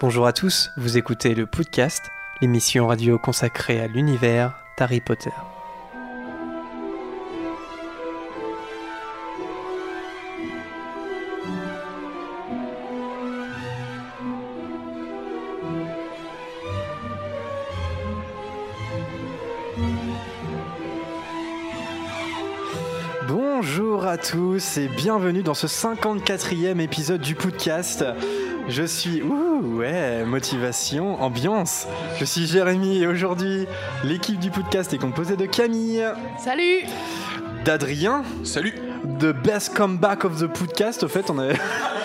Bonjour à tous, vous écoutez le podcast, l'émission radio consacrée à l'univers d'Harry Potter. Bonjour à tous et bienvenue dans ce 54e épisode du podcast. Je suis ouh ouais motivation ambiance. Je suis Jérémy et aujourd'hui l'équipe du podcast est composée de Camille, Salut d'Adrien, Salut de Best Comeback of the Podcast. Au fait on avait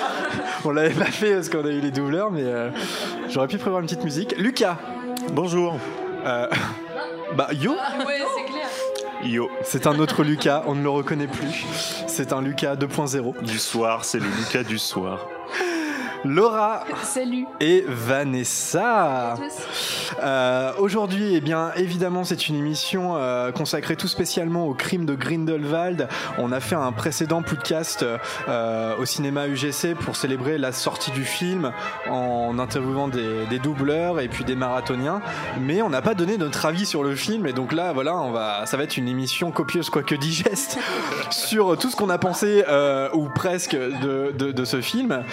on l'avait pas fait parce qu'on a eu les doubleurs mais euh, j'aurais pu prévoir une petite musique. Lucas. Bonjour Euh, bah yo. Ouais, c'est clair. Yo C'est un autre Lucas, on ne le reconnaît plus. C'est un Lucas 2.0. Du soir, c'est le Lucas du soir. Laura Salut. et Vanessa. Euh, Aujourd'hui, eh bien, évidemment, c'est une émission euh, consacrée tout spécialement au crime de Grindelwald. On a fait un précédent podcast euh, au cinéma UGC pour célébrer la sortie du film en interviewant des, des doubleurs et puis des marathoniens. Mais on n'a pas donné notre avis sur le film et donc là, voilà, on va, ça va être une émission copieuse quoique digeste sur tout ce qu'on a pensé ou presque de, ce film.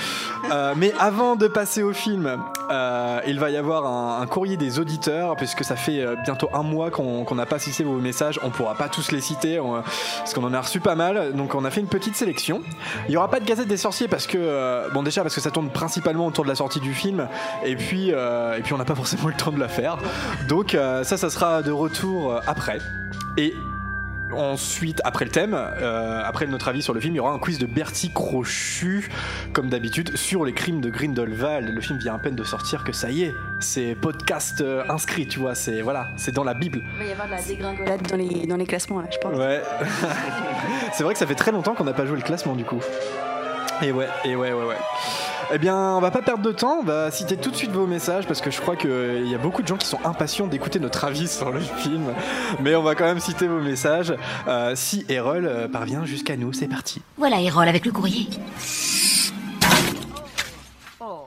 Mais avant de passer au film, il va y avoir un, un courrier des auditeurs, puisque ça fait euh, bientôt un mois qu'on n'a pas cité vos messages. On pourra pas tous les citer, on- parce qu'on en a reçu pas mal. Donc on a fait une petite sélection. Il y aura pas de Gazette des sorciers parce que, euh, bon déjà parce que ça tourne principalement autour de la sortie du film, et puis, euh, et puis on n'a pas forcément le temps de la faire. Donc euh, ça, ça sera de retour euh, après. Et Ensuite, après le thème, euh, après notre avis sur le film, il y aura un quiz de Bertie Crochu, comme d'habitude, sur les crimes de Grindelwald. Le film vient à peine de sortir que ça y est, c'est podcast euh, inscrit, tu vois, c'est voilà, c'est dans la Bible. Il va y avoir de la dégringolade dans les, dans les classements, là, je pense. Ouais. c'est vrai que ça fait très longtemps qu'on n'a pas joué le classement du coup. Et ouais, et ouais, ouais, ouais. Eh bien, on va pas perdre de temps, on va citer tout de suite vos messages parce que je crois qu'il y a beaucoup de gens qui sont impatients d'écouter notre avis sur le film. Mais on va quand même citer vos messages. Euh, si Erol euh, parvient jusqu'à nous, c'est parti. Voilà, Erol avec le courrier.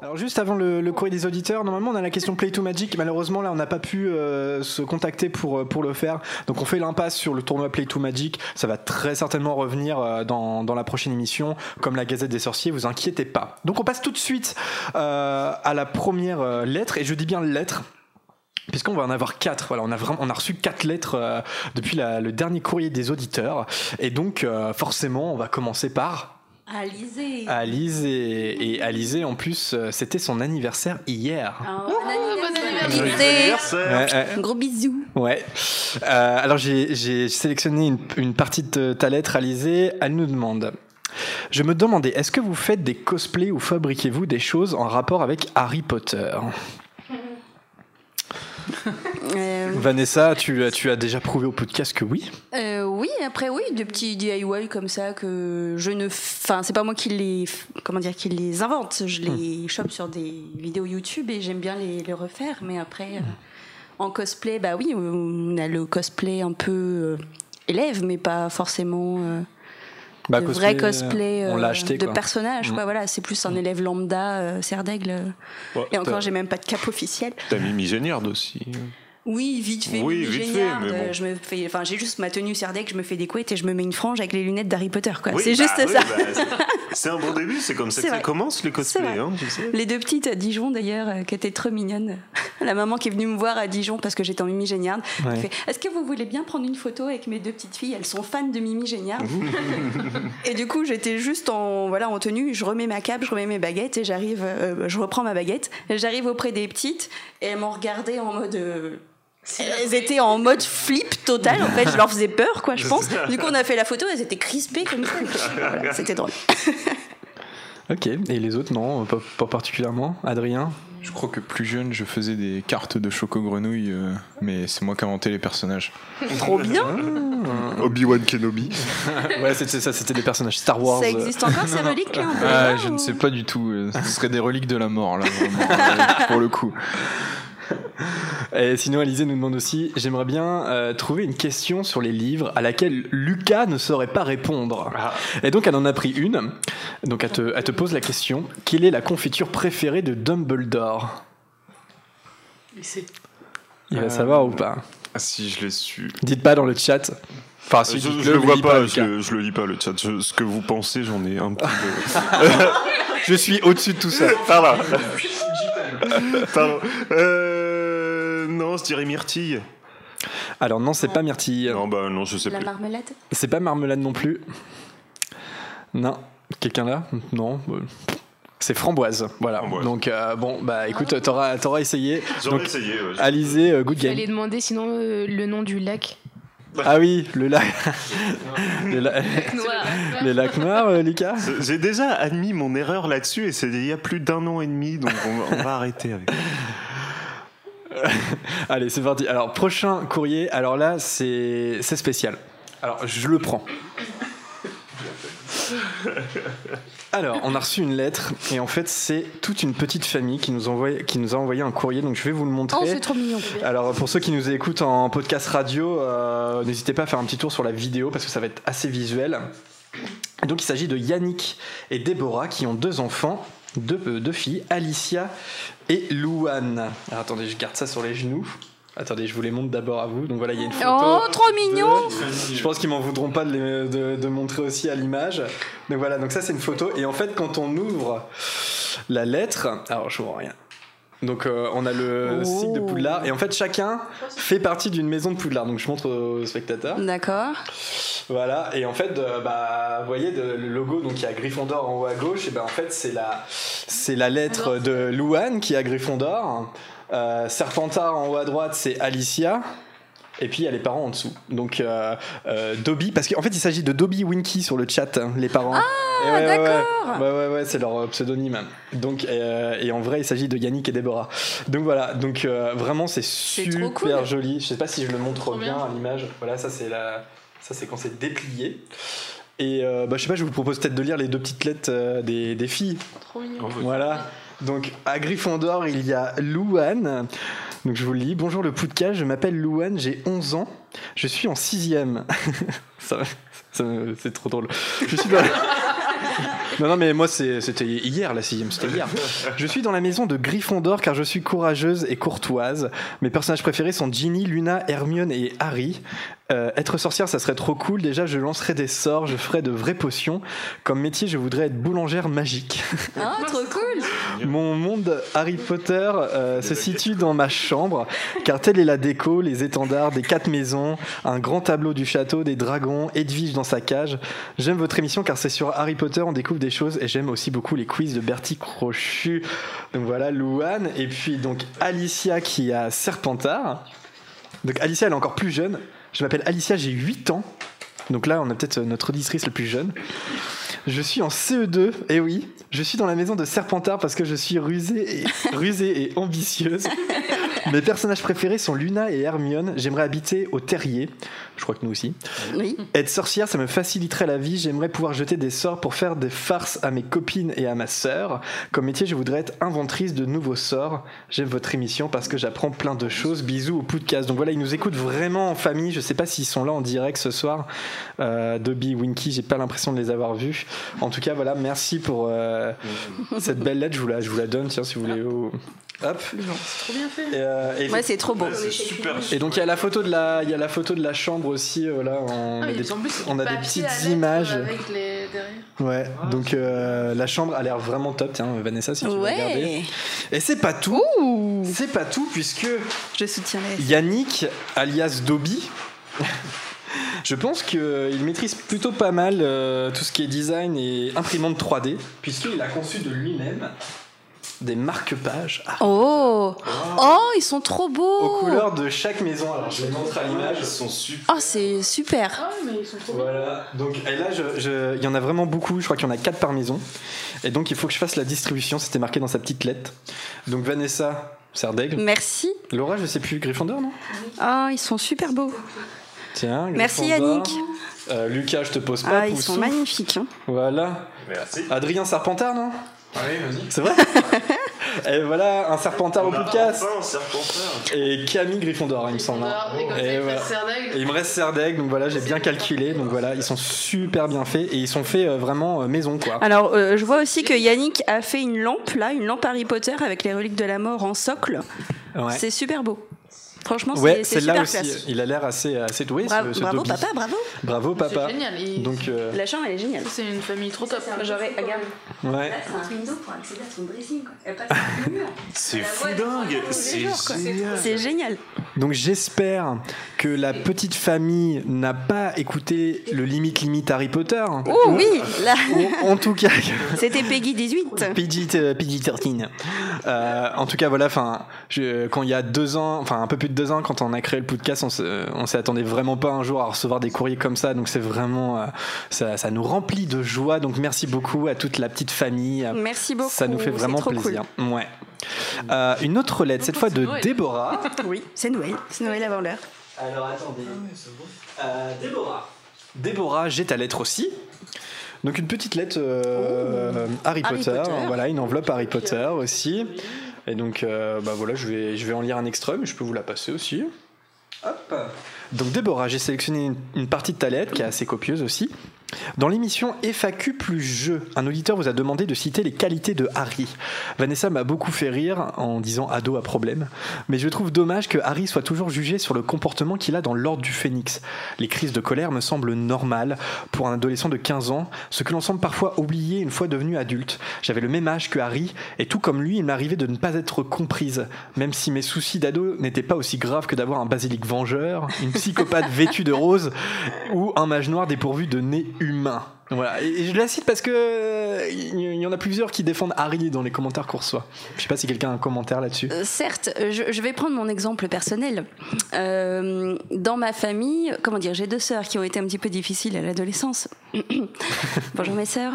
Alors juste avant le, courrier des auditeurs, normalement on a la question Play to Magic. Malheureusement là on n'a pas pu euh, se contacter pour, euh, pour le faire. Donc on fait l'impasse sur le tournoi Play to Magic. Ça va très certainement revenir euh, dans, dans la prochaine émission, comme la Gazette des Sorciers, vous inquiétez pas. Donc on passe tout de suite à la première lettre, et je dis bien lettre. Puisqu'on va en avoir quatre, voilà, on a vraiment, on a reçu quatre lettres depuis le dernier courrier des auditeurs, et donc forcément, on va commencer par Alizé. Alizé. Et Alizé, en plus, euh, c'était son anniversaire hier. Un bon anniversaire. Ouais. Gros bisous. Ouais. Euh, alors j'ai sélectionné une, une partie de ta lettre, Alizé. Elle nous demande. Je me demandais, est-ce que vous faites des cosplays ou fabriquez-vous des choses en rapport avec Harry Potter? Vanessa, tu, as- tu as déjà prouvé au podcast que oui. euh, oui, après oui, des petits DIY comme ça que je ne, enfin c'est pas moi qui les, comment dire, qui les invente. Je les chope sur des vidéos YouTube et j'aime bien les, les refaire. Mais après, euh, en cosplay, bah oui, on a le cosplay un peu euh, élève, mais pas forcément. euh, Bah, de vrai cosplay euh, acheté. de quoi. personnage. Mm. quoi, voilà, c'est plus un élève lambda, euh, serre d'aigle. Ouais, Et encore, j'ai même pas de cap officiel. T'as Mimi Géniard aussi. Oui, vite fait. Oui, Mimi vite fait, Géniard, mais euh, bon. Je me fais, enfin, j'ai juste ma tenue d'aigle, je me fais des couettes et je me mets une frange avec les lunettes d'Harry Potter. Quoi. Oui, c'est bah juste oui, ça. bah, c'est- un bon début, c'est comme ça que ça commence cosplays, vrai. hein, tu sais. Les deux petites à Dijon d'ailleurs, euh, qui étaient trop mignonnes. La maman qui est venue me voir à Dijon parce que j'étais en Mimi Géniard, Ouais. fait Est-ce que vous voulez bien prendre une photo avec mes deux petites filles? Elles sont fans de Mimi Géniard. et du coup, j'étais juste en voilà en tenue. Je remets ma cape, je remets mes baguettes et j'arrive. euh, je reprends ma baguette. et J'arrive auprès des petites et elles m'ont regardé en mode. euh, elles étaient en mode flip total, en fait, je leur faisais peur, quoi, je pense. Du coup, on a fait la photo, elles étaient crispées comme ça. Voilà, c'était drôle. Ok. Et les autres, non, pas, pas particulièrement. Adrien Je crois que plus jeune, je faisais des cartes de Choco Grenouille, euh, mais c'est moi qui ai inventé les personnages. Trop bien. Obi-Wan Kenobi. Ouais, c'était ça, c'était des personnages Star Wars. Ça existe encore ces reliques là Ah, je ou- ne sais pas du tout. euh, Ce serait des reliques de la mort, là, vraiment, pour le coup. Et sinon, Alizé nous demande aussi J'aimerais bien euh, trouver une question sur les livres à laquelle Lucas ne saurait pas répondre. Ah. Et donc, elle en a pris une. Donc elle te, elle te pose la question quelle est la confiture préférée de Dumbledore? Il sait. Il va Euh, savoir ou pas? Ah si, je l'ai su. Dites pas dans le chat. Enfin, si, je, je le vois pas, je, le- je le lis pas le chat. Je- ce que vous pensez, j'en ai un petit peu. Je suis au-dessus de tout ça. Pardon. Pardon. Euh, non, je dirais myrtille. Alors non, c'est pas myrtille. Non, bah non, je sais La plus. marmelade C'est pas marmelade non plus. Non. Quelqu'un là? Non. C'est framboise. Voilà. Framboise. Donc euh, bon, bah écoute, t'auras, t'auras essayé. J'aurais Donc, essayé. ouais. Alizé, euh, good game. J'allais demander sinon euh, le nom du lac. Ah oui, le lac. le la- Noir. Les lacs noirs, euh, Lucas? J'ai déjà admis mon erreur là-dessus et c'est il y a plus d'un an et demi, donc on va, on va arrêter avec. Allez, c'est parti. Alors, prochain courrier. Alors là, c'est spécial. Alors, je le prends. Alors, on a reçu une lettre et en fait, c'est toute une petite famille qui nous, envoie, qui nous a envoyé un courrier. Donc, je vais vous le montrer. Oh, c'est trop mignon. Alors pour ceux qui nous écoutent en podcast radio, euh, n'hésitez pas à faire un petit tour sur la vidéo parce que ça va être assez visuel. Donc il s'agit de Yannick et Déborah qui ont deux enfants, deux, euh, deux filles, Alicia et Louane. Alors attendez, je garde ça sur les genoux. Attendez, je vous les montre d'abord à vous. Donc voilà, il y a une photo. Oh, trop mignon Je pense qu'ils m'en voudront pas de, les- de- de montrer aussi à l'image. Donc voilà, donc ça c'est une photo. Et en fait, quand on ouvre la lettre, alors je vois rien. Donc euh, on a le Oh. cycle de Poudlard et en fait chacun fait partie d'une maison de Poudlard. Donc je montre aux spectateurs. D'accord. Voilà et en fait euh, bah vous voyez de- le logo donc il y a Gryffondor en haut à gauche et ben en fait c'est la c'est la lettre de Louane qui est à Gryffondor. Euh, Serpentard en haut à droite c'est Alicia. Et puis il y a les parents en dessous. Donc euh, euh, Dobby, parce qu'en fait il s'agit de Dobby Winky sur le chat, hein, les parents. Ah, ouais, ouais, d'accord. Ouais, ouais, ouais, c'est leur euh, pseudonyme. Donc, euh, et en vrai il s'agit de Yannick et Déborah. Donc voilà, donc euh, vraiment c'est trop super cool. joli. Je sais pas si je le montre bien bien. à l'image. Voilà, ça c'est la, ça c'est quand c'est déplié. Et euh, bah, je sais pas, je vous propose peut-être de lire les deux petites lettres euh, des, des filles. Trop mignon. Voilà. Donc à Gryffondor, il y a Louane. Donc je vous le lis. Bonjour le podcast, je m'appelle Louane, j'ai 11 ans. Je suis en sixième. Ça- ça- c'est trop drôle. Je suis dans la- Non, non, mais moi c'était hier la sixième, c'était hier. Je suis dans la maison de Gryffondor car je suis courageuse et courtoise. Mes personnages préférés sont Ginny, Luna, Hermione et Harry. Euh, être sorcière, ça serait trop cool. Déjà, je lancerais des sorts, je ferais de vraies potions. Comme métier, je voudrais être boulangère magique. Ah, trop cool. Mon monde Harry Potter euh, se situe dans ma chambre, car telle est la déco, les étendards des quatre maisons, un grand tableau du château, des dragons, Edwige dans sa cage. J'aime votre émission car c'est sur Harry Potter, on découvre des choses, et j'aime aussi beaucoup les quiz de Bertie Crochu. Donc voilà, Louane, et puis donc Alicia qui a Serpentard. Donc Alicia, elle est encore plus jeune. Je m'appelle Alicia, j'ai 8 ans. Donc là, on a peut-être notre auditrice la plus jeune. Je suis en CE2, et oui, je suis dans la maison de Serpentard parce que je suis rusée rusée et ambitieuse. Mes personnages préférés sont Luna et Hermione. J'aimerais habiter au terrier. Je crois que nous aussi. Oui. Être sorcière, ça me faciliterait la vie. J'aimerais pouvoir jeter des sorts pour faire des farces à mes copines et à ma sœur. Comme métier, je voudrais être inventrice de nouveaux sorts. J'aime votre émission parce que j'apprends plein de choses. Bisous au podcast. Donc voilà, ils nous écoutent vraiment en famille. Je sais pas s'ils sont là en direct ce soir. Euh, Dobby, Winky, j'ai pas l'impression de les avoir vus. En tout cas, voilà, merci pour euh, cette belle lettre. Je vous la, je vous la donne, tiens, si vous voulez. Oh. Hop. C'est trop bien fait. Et, euh, et- Ouais, c'est trop beau. C'est super. et donc il y a la photo de la, il y a la photo de la chambre aussi. euh, là, on Ah, a il des, on a des petites images. Avec les derrière. Ouais, donc euh, la chambre a l'air vraiment top. Tiens, Vanessa, si tu veux regarder. Ouais. Et c'est pas tout. C'est pas tout puisque Je. Yannick, alias Dobby, je pense qu'il maîtrise plutôt pas mal euh, tout ce qui est design et imprimante 3D, puisqu'il a conçu de lui-même des marque-pages ah, Oh Oh, ils sont trop beaux aux couleurs de chaque maison. Alors je les montre à l'image. Ils sont super. Oh, c'est super Ah, mais ils sont trop. Voilà, donc et là je- je- il y en a vraiment beaucoup, je crois qu'il y en a 4 par maison. Et donc il faut que je fasse la distribution, c'était marqué dans sa petite lettre. Donc Vanessa, Serdaigle. Merci. Laura, je sais plus, Gryffondor, non? Ah, ils sont super beaux. Tiens, Merci. Yannick. Euh, Lucas, je te pose pas, Ah, ils sont souffle. magnifiques. hein. Voilà. Merci. Adrien Serpentard, non? Allez, vas-y. C'est vrai Et voilà, un serpentard au podcast. Enfin, un serpentard. Et Camille Gryffondor, il me semble. hein. Et voilà. Et il me reste Serdaigle, donc voilà, j'ai bien calculé. Donc voilà, ils sont super bien faits et ils sont faits euh, vraiment euh, maison quoi. Alors, euh, je vois aussi que Yannick a fait une lampe, là, une lampe Harry Potter avec les reliques de la mort en socle. Ouais, C'est super beau. Franchement, ouais c'est super aussi. classe. Il a l'air assez, assez doué, Bravo, ce, ce bravo Dobby. papa, bravo. Bravo papa. C'est génial. Donc euh, La chambre, elle est géniale. C'est une famille trop top. J'aurais, regarde. ouais. c'est un window pour accéder à son dressing. Elle passe par le mur. C'est fou dingue. C'est génial. C'est génial. Donc j'espère que la petite famille n'a pas écouté le limite limite Harry Potter. Oh oui, là, Ou en tout cas, c'était Peggy 18. PG, euh, PG-13. Euh, en tout cas, voilà, enfin, je- quand il y a deux ans, enfin un peu plus de deux ans, quand on a créé le podcast, on se- on s'y attendait vraiment pas un jour à recevoir des courriers comme ça. Donc c'est vraiment, euh, ça, ça nous remplit de joie. Donc merci beaucoup à toute la petite famille. Merci beaucoup. Ça nous fait vraiment trop plaisir. Ouais. Euh, une autre lettre, cette fois de Noël. Déborah. Oui, c'est Noël. C'est Noël avant l'heure. Alors attendez. Euh, Déborah. Déborah, j'ai ta lettre aussi. Donc une petite lettre euh, Harry, Harry Potter. Potter. Voilà, une enveloppe Harry Potter aussi. Et donc euh, bah voilà, je vais, je vais en lire un extrait, mais je peux vous la passer aussi. Hop. Donc Déborah, j'ai sélectionné une, une partie de ta lettre qui est assez copieuse aussi. Dans l'émission FAQ plus jeu, un auditeur vous a demandé de citer les qualités de Harry. Vanessa m'a beaucoup fait rire en disant ado à problème, mais je trouve dommage que Harry soit toujours jugé sur le comportement qu'il a dans l'ordre du phénix. Les crises de colère me semblent normales pour un adolescent de 15 ans, ce que l'on semble parfois oublier une fois devenu adulte. J'avais le même âge que Harry, et tout comme lui, il m'arrivait de ne pas être comprise, même si mes soucis d'ado n'étaient pas aussi graves que d'avoir un basilic vengeur, une psychopathe vêtue de rose ou un mage noir dépourvu de nez humain. Je la cite parce que euh, il y en a plusieurs qui défendent Harry dans les commentaires qu'on reçoit. Je sais pas si quelqu'un a un commentaire là-dessus. Euh, certes, je, vais prendre mon exemple personnel. Euh, dans ma famille, comment dire, j'ai deux sœurs qui ont été un petit peu difficiles à l'adolescence. Bonjour mes sœurs.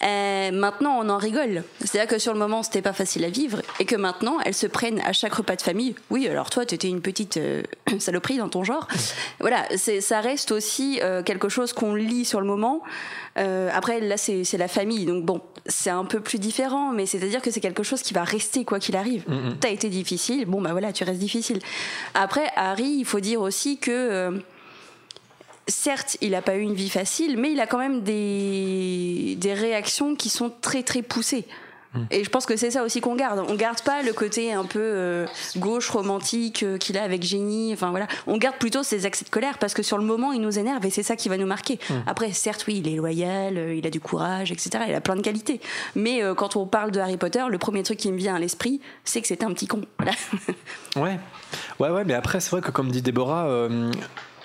Maintenant, on en rigole. C'est-à-dire que sur le moment, c'était pas facile à vivre, et que maintenant, elles se prennent à chaque repas de famille. Oui, alors toi, tu étais une petite saloperie dans ton genre. Voilà, ça reste aussi quelque chose qu'on lit sur le moment. Euh, après, là, c'est la famille, donc bon, c'est un peu plus différent, mais c'est-à-dire que c'est quelque chose qui va rester quoi qu'il arrive. T'as été difficile, bon bah voilà, tu restes difficile. Après, Harry, il faut dire aussi que euh, certes, il n'a pas eu une vie facile, mais il a quand même des, des réactions qui sont très très poussées. Et je pense que c'est ça aussi qu'on garde. On garde pas le côté un peu euh, gauche romantique euh, qu'il a avec Génie. Enfin voilà, on garde plutôt ses accès de colère parce que sur le moment il nous énerve et c'est ça qui va nous marquer. Après, certes, oui, il est loyal, euh, il a du courage, etc. Il a plein de qualités. Mais quand on parle de Harry Potter, le premier truc qui me vient à l'esprit, c'est que c'était un petit con. Voilà. Ouais, ouais, ouais, mais après, c'est vrai que comme dit Déborah,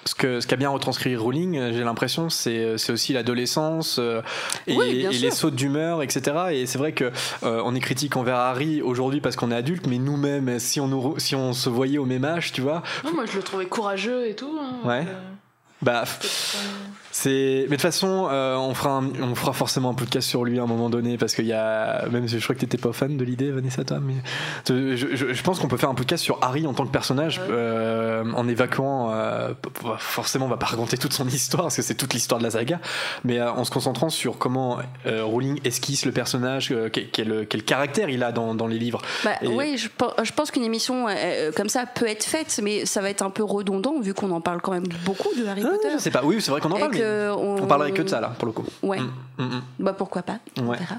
ce que ce qu'a bien retranscrit Rowling, euh, j'ai l'impression, c'est c'est aussi l'adolescence euh, et, Oui, les sautes d'humeur, etc. Et c'est vrai que euh, on est critique envers Harry aujourd'hui parce qu'on est adulte, mais nous-mêmes, si on nous, si on se voyait au même âge, tu vois, Non, moi je le trouvais courageux et tout. hein. Ouais. Euh, bah. C'est, mais de toute façon, euh, on fera, un- on fera forcément un podcast sur lui à un moment donné parce qu'il y a, même si je crois que t'étais pas fan de l'idée, Vanessa, toi, mais je, je- je pense qu'on peut faire un podcast sur Harry en tant que personnage Ouais. euh, en évacuant. euh, p- forcément, on va pas raconter toute son histoire parce que c'est toute l'histoire de la saga, mais euh, en se concentrant sur comment euh, Rowling esquisse le personnage, euh, quel, quel- caractère il a dans, dans les livres. Bah, Et- Oui, je, pe- je pense qu'une émission euh, comme ça peut être faite, mais ça va être un peu redondant vu qu'on en parle quand même beaucoup de Harry Ah, Potter. je sais pas. Oui, c'est vrai qu'on en parle, mais que on... on parlerait que de ça là, pour le coup. Ouais. Mm, mm, mm. Bah pourquoi pas On Ouais. verra.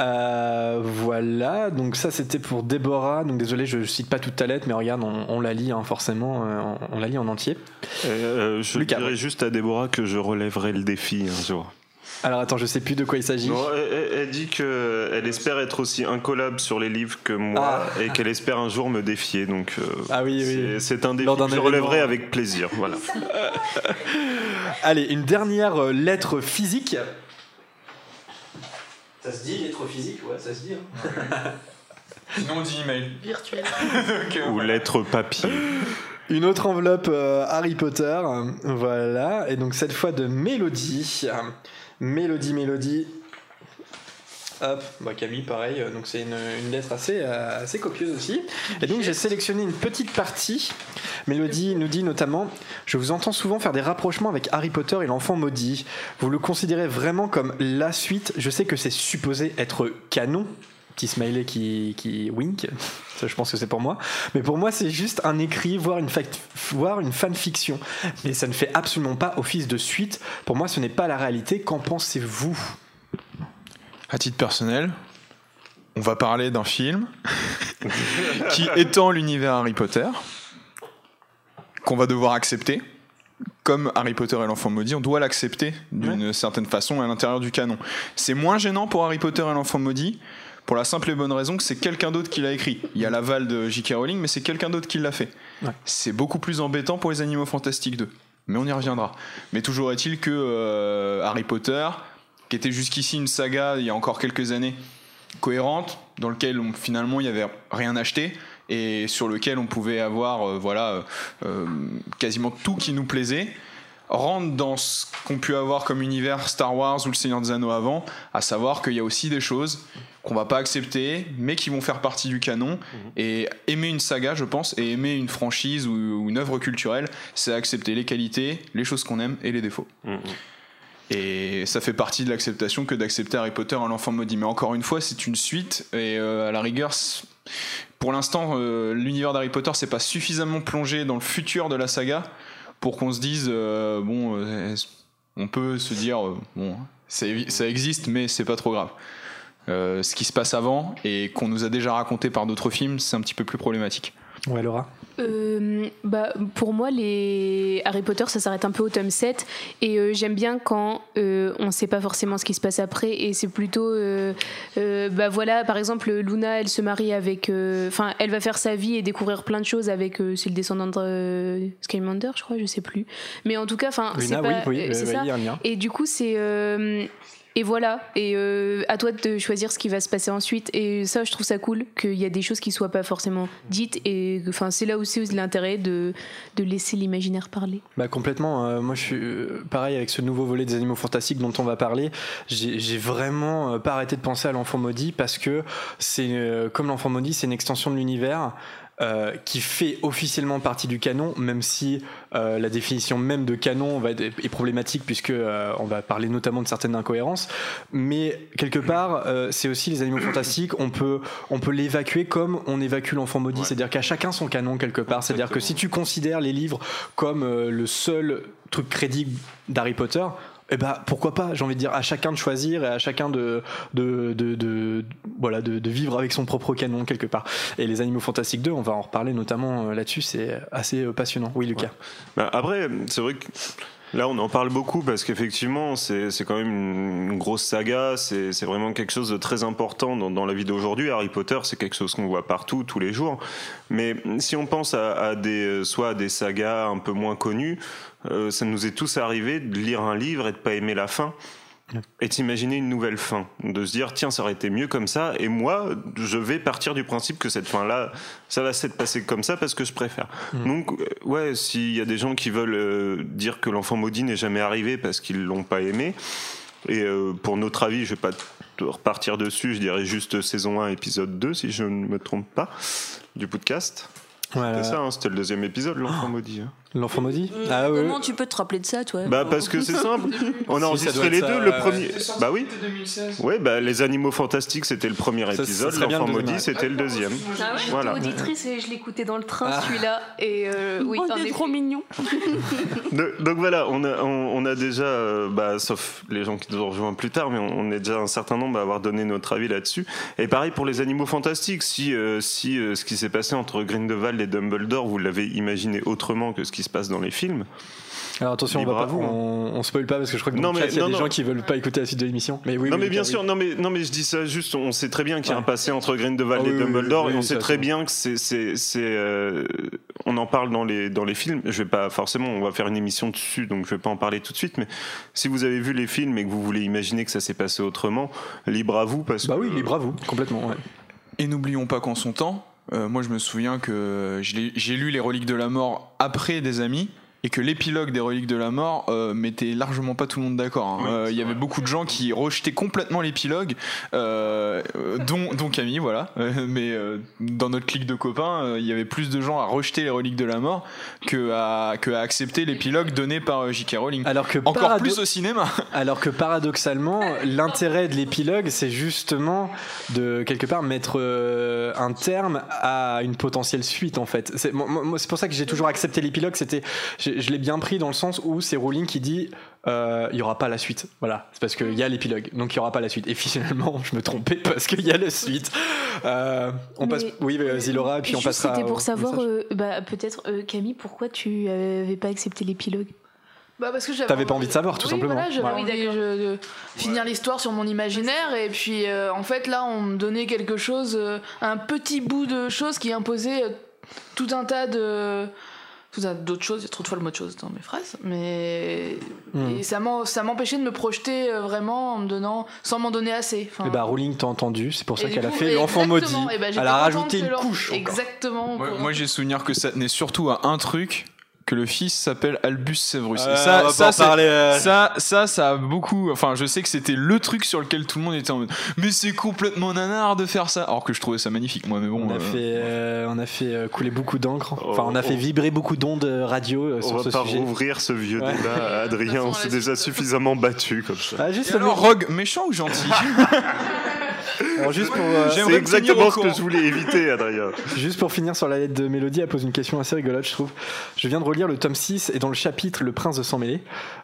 Euh, voilà, donc ça c'était pour Déborah. Donc désolé, je cite pas toute ta lettre, mais regarde, on, on la lit hein, forcément, euh, on, on la lit en entier. Euh, je Lucas, dirais ouais. juste à Déborah que je relèverai le défi un jour. Alors attends, je sais plus de quoi il s'agit. Elle, elle- elle dit qu'elle espère être aussi incollable sur les livres que moi et qu'elle espère un jour me défier. Donc euh, Ah oui, oui. c'est- un défi Lors que je relèverai avec plaisir. Voilà. Allez, une dernière euh, lettre physique. Ça se dit lettre physique, ouais, ça se dit. hein. Sinon, on dit email. virtuel. Ou lettre papier. Une autre enveloppe euh, Harry Potter, voilà, et donc cette fois de Mélodie. Mélodie, Mélodie. Hop, bah Camille, pareil, donc c'est une, une lettre assez, euh, assez copieuse aussi. Et donc j'ai sélectionné une petite partie. Mélodie nous dit notamment Je vous entends souvent faire des rapprochements avec Harry Potter et l'enfant maudit. Vous le considérez vraiment comme la suite Je sais que c'est supposé être canon. petit smiley qui, qui wink. Ça, je pense que c'est pour moi. Mais pour moi, c'est juste un écrit, voire une, fact, voire une fanfiction. Mais ça ne fait absolument pas office de suite. Pour moi, ce n'est pas la réalité. Qu'en pensez-vous? À titre personnel, on va parler d'un film qui étend l'univers Harry Potter, qu'on va devoir accepter. Comme Harry Potter et l'enfant maudit, on doit l'accepter d'une certaine façon à l'intérieur du canon. C'est moins gênant pour Harry Potter et l'enfant maudit, pour la simple et bonne raison que c'est quelqu'un d'autre qui l'a écrit. Il y a l'aval de J.K. Rowling, mais c'est quelqu'un d'autre qui l'a fait. Ouais. C'est beaucoup plus embêtant pour les Animaux Fantastiques 2. Mais on y reviendra. Mais toujours est-il que euh, Harry Potter, qui était jusqu'ici une saga il y a encore quelques années, cohérente, dans lequel on- finalement il n'y avait rien acheté et sur lequel on pouvait avoir euh, voilà euh, quasiment tout qui nous plaisait rentre dans ce qu'ont pu avoir comme univers Star Wars ou le Seigneur des Anneaux avant, à savoir qu'il y a aussi des choses qu'on va pas accepter, mais qui vont faire partie du canon. Et aimer une saga, je pense, et aimer une franchise ou, ou une œuvre culturelle, c'est accepter les qualités, les choses qu'on aime et les défauts. Mhm. Et ça fait partie de l'acceptation que d'accepter Harry Potter à l'enfant maudit. Mais encore une fois, c'est une suite, et euh, à la rigueur, pour l'instant, euh, l'univers d'Harry Potter s'est pas suffisamment plongé dans le futur de la saga pour qu'on se dise, euh, bon, on peut se dire, bon, ça, ça existe, mais c'est pas trop grave. Euh, ce qui se passe avant et qu'on nous a déjà raconté par d'autres films, c'est un petit peu plus problématique. Ouais, Laura Euh, bah, pour moi, les Harry Potter, ça s'arrête un peu au tome 7. Et euh, j'aime bien quand euh, on ne sait pas forcément ce qui se passe après. Et c'est plutôt. euh, euh, bah voilà, par exemple, Luna, elle se marie avec. euh, Enfin, elle va faire sa vie et découvrir plein de choses avec. euh, c'est le descendant de euh, Skylander, je crois, je sais plus. Mais en tout cas, enfin, c'est Luna, pas. oui, oui, euh, c'est bah, ça. y a un lien. Et du coup, c'est. Et voilà, et euh, à toi de choisir ce qui va se passer ensuite. Et ça, je trouve ça cool qu'il y a des choses qui soient pas forcément dites. Et enfin, c'est là aussi l'intérêt de, laisser l'imaginaire parler. Bah complètement. euh, moi, je suis euh, pareil avec ce nouveau volet des animaux fantastiques dont on va parler. J'ai vraiment euh, pas arrêté de penser à l'enfant maudit parce que c'est comme l'enfant maudit, c'est une extension de l'univers. Euh, qui fait officiellement partie du canon, même si euh, la définition même de canon va être, est problématique puisque euh, on va parler notamment de certaines incohérences. Mais quelque part, euh, c'est aussi les animaux fantastiques. On peut on peut l'évacuer comme on évacue l'enfant maudit, Ouais. c'est-à-dire qu'à chacun son canon quelque part. C'est-à-dire que si tu considères les livres comme euh, le seul truc crédible d'Harry Potter, eh ben pourquoi pas J'ai envie de dire à chacun de choisir et à chacun de de, de, de- voilà de, de vivre avec son propre canon quelque part. Et les Animaux Fantastiques 2, on va en reparler notamment euh, là-dessus. C'est assez euh, passionnant. Oui, Lucas. Bah, après, c'est vrai que là, on en parle beaucoup parce qu'effectivement, c'est quand même une, grosse saga. C'est vraiment quelque chose de très important dans, dans la vie d'aujourd'hui. Harry Potter, c'est quelque chose qu'on voit partout, tous les jours. Mais si on pense à, à des, soit à des sagas un peu moins connues, euh, ça nous est tous arrivé de lire un livre et de pas aimer la fin. Et d'imaginer une nouvelle fin, de se dire tiens ça aurait été mieux comme ça, et moi je vais partir du principe que cette fin là, ça va s'être passé comme ça parce que je préfère. Donc euh, ouais, s'il y a des gens qui veulent euh, dire que l'enfant maudit n'est jamais arrivé parce qu'ils l'ont pas aimé, et euh, pour notre avis, je vais pas repartir dessus, je dirais juste saison 1 épisode 2 si je ne me trompe pas du podcast. Voilà. C'est ça, hein, c'était le deuxième épisode l'enfant maudit. hein. L'enfant maudit Ah ouais. Comment tu peux te rappeler de ça, toi Bah parce que c'est simple. On a enregistré les deux. ça, Le ouais. premier. Bah oui. Ouais, bah les animaux fantastiques c'était le premier épisode. L'enfant maudit c'était le deuxième. Ah ouais, Voilà. j'étais auditrice et je l'écoutais dans le train, Ah. celui-là. Et euh, oui, Oh, trop mignon. Donc voilà, on a, on, on a déjà, euh, bah, sauf les gens qui nous ont rejoints plus tard, mais on, on est déjà un certain nombre à avoir donné notre avis là-dessus. Et pareil pour les animaux fantastiques. Si, euh, si euh, ce qui s'est passé entre Grindelwald et Dumbledore, vous l'avez imaginé autrement que ce qui se passe dans les films, Alors attention, on, Libre va à pas, vous, hein. on, on spoil pas parce que je crois que dans Non, le mais- chat, il y a non, des non. gens qui veulent pas écouter la suite de l'émission. Mais oui, non oui, mais bien sûr, oui. non mais non mais je dis ça juste, on sait très bien qu'il y a Ouais. un passé entre Grindelwald Ah et oui, oui, Dumbledore oui, et on oui, sait très bien que c'est c'est c'est euh, on en parle dans les dans les films. Je vais pas forcément, on va faire une émission dessus, donc je vais pas en parler tout de suite. Mais si vous avez vu les films et que vous voulez imaginer que ça s'est passé autrement, libre à vous parce Bah que oui, libre à vous, complètement. ouais. Et n'oublions pas qu'en son temps, euh, moi je me souviens que j'ai lu Les Reliques de la Mort après des amis, et que l'épilogue des reliques de la mort euh, mettait largement pas tout le monde d'accord. hein. Oui, Euh, Il y avait vrai. beaucoup de gens qui rejetaient complètement l'épilogue, euh, dont, dont Camille, voilà. Euh, mais euh, dans notre clique de copains, euh, il y avait plus de gens à rejeter les reliques de la mort que à, que à accepter l'épilogue donné par euh, J.K. Rowling. Alors que Encore plus au cinéma. Alors que paradoxalement, l'intérêt de l'épilogue, c'est justement de quelque part mettre euh, un terme à une potentielle suite en fait. C'est moi- moi, c'est pour ça que j'ai toujours accepté l'épilogue. C'était, je, je l'ai bien pris dans le sens où c'est Rowling qui dit euh, il y aura pas la suite. Voilà, c'est parce qu'il y a l'épilogue, donc il y aura pas la suite. Et finalement, je me trompais parce qu'il y a la suite. Euh, on Mais- passe, oui, vas-y Laura, et puis on Juste, passera. C'était pour savoir, euh, bah, peut-être, euh, Camille, pourquoi tu avais pas accepté l'épilogue? Bah parce que j'avais T'avais pas envie de savoir, tout Oui, simplement. Voilà, j'avais Ouais. envie de, de finir l'histoire sur mon imaginaire et puis euh, en fait là on me donnait quelque chose, euh, un petit bout de chose qui imposait euh, tout un tas de d'autres choses. Il y a trop de fois le mot de choses dans mes phrases, mais Hmm. et ça m'empêchait de me projeter euh, vraiment en me donnant sans m'en donner assez. Enfin, Eh ben, Rowling t'a entendu, c'est pour ça et qu'elle a fait l'enfant maudit. et ben, Elle a rajouté une couche. encore. Exactement. Moi, j'ai souvenir que ça tenait surtout à un truc que le fils s'appelle Albus Severus. Euh, Et ça, on va parler, euh. ça, ça, ça a beaucoup. Enfin, je sais que c'était le truc sur lequel tout le monde était en mode. Mais c'est complètement nanar de faire ça. Alors que je trouvais ça magnifique, moi. Mais bon. On a euh, fait, euh, on a fait couler beaucoup d'encre. Enfin, on a Oh, fait oh. vibrer beaucoup d'ondes euh, radio euh, On sur va ce pas sujet. rouvrir ce vieux Ouais. débat, Adrien. On s'est déjà suffisamment battu comme ça. Ah, juste, Et alors, Rogue, méchant ou gentil? alors, juste pour, euh, C'est exactement ce que je voulais éviter, Adrien. juste pour finir sur la lettre de Mélodie, elle pose une question assez rigolote, je trouve. Je viens de relire le tome 6 et dans le chapitre Le Prince de Sang Mêlé,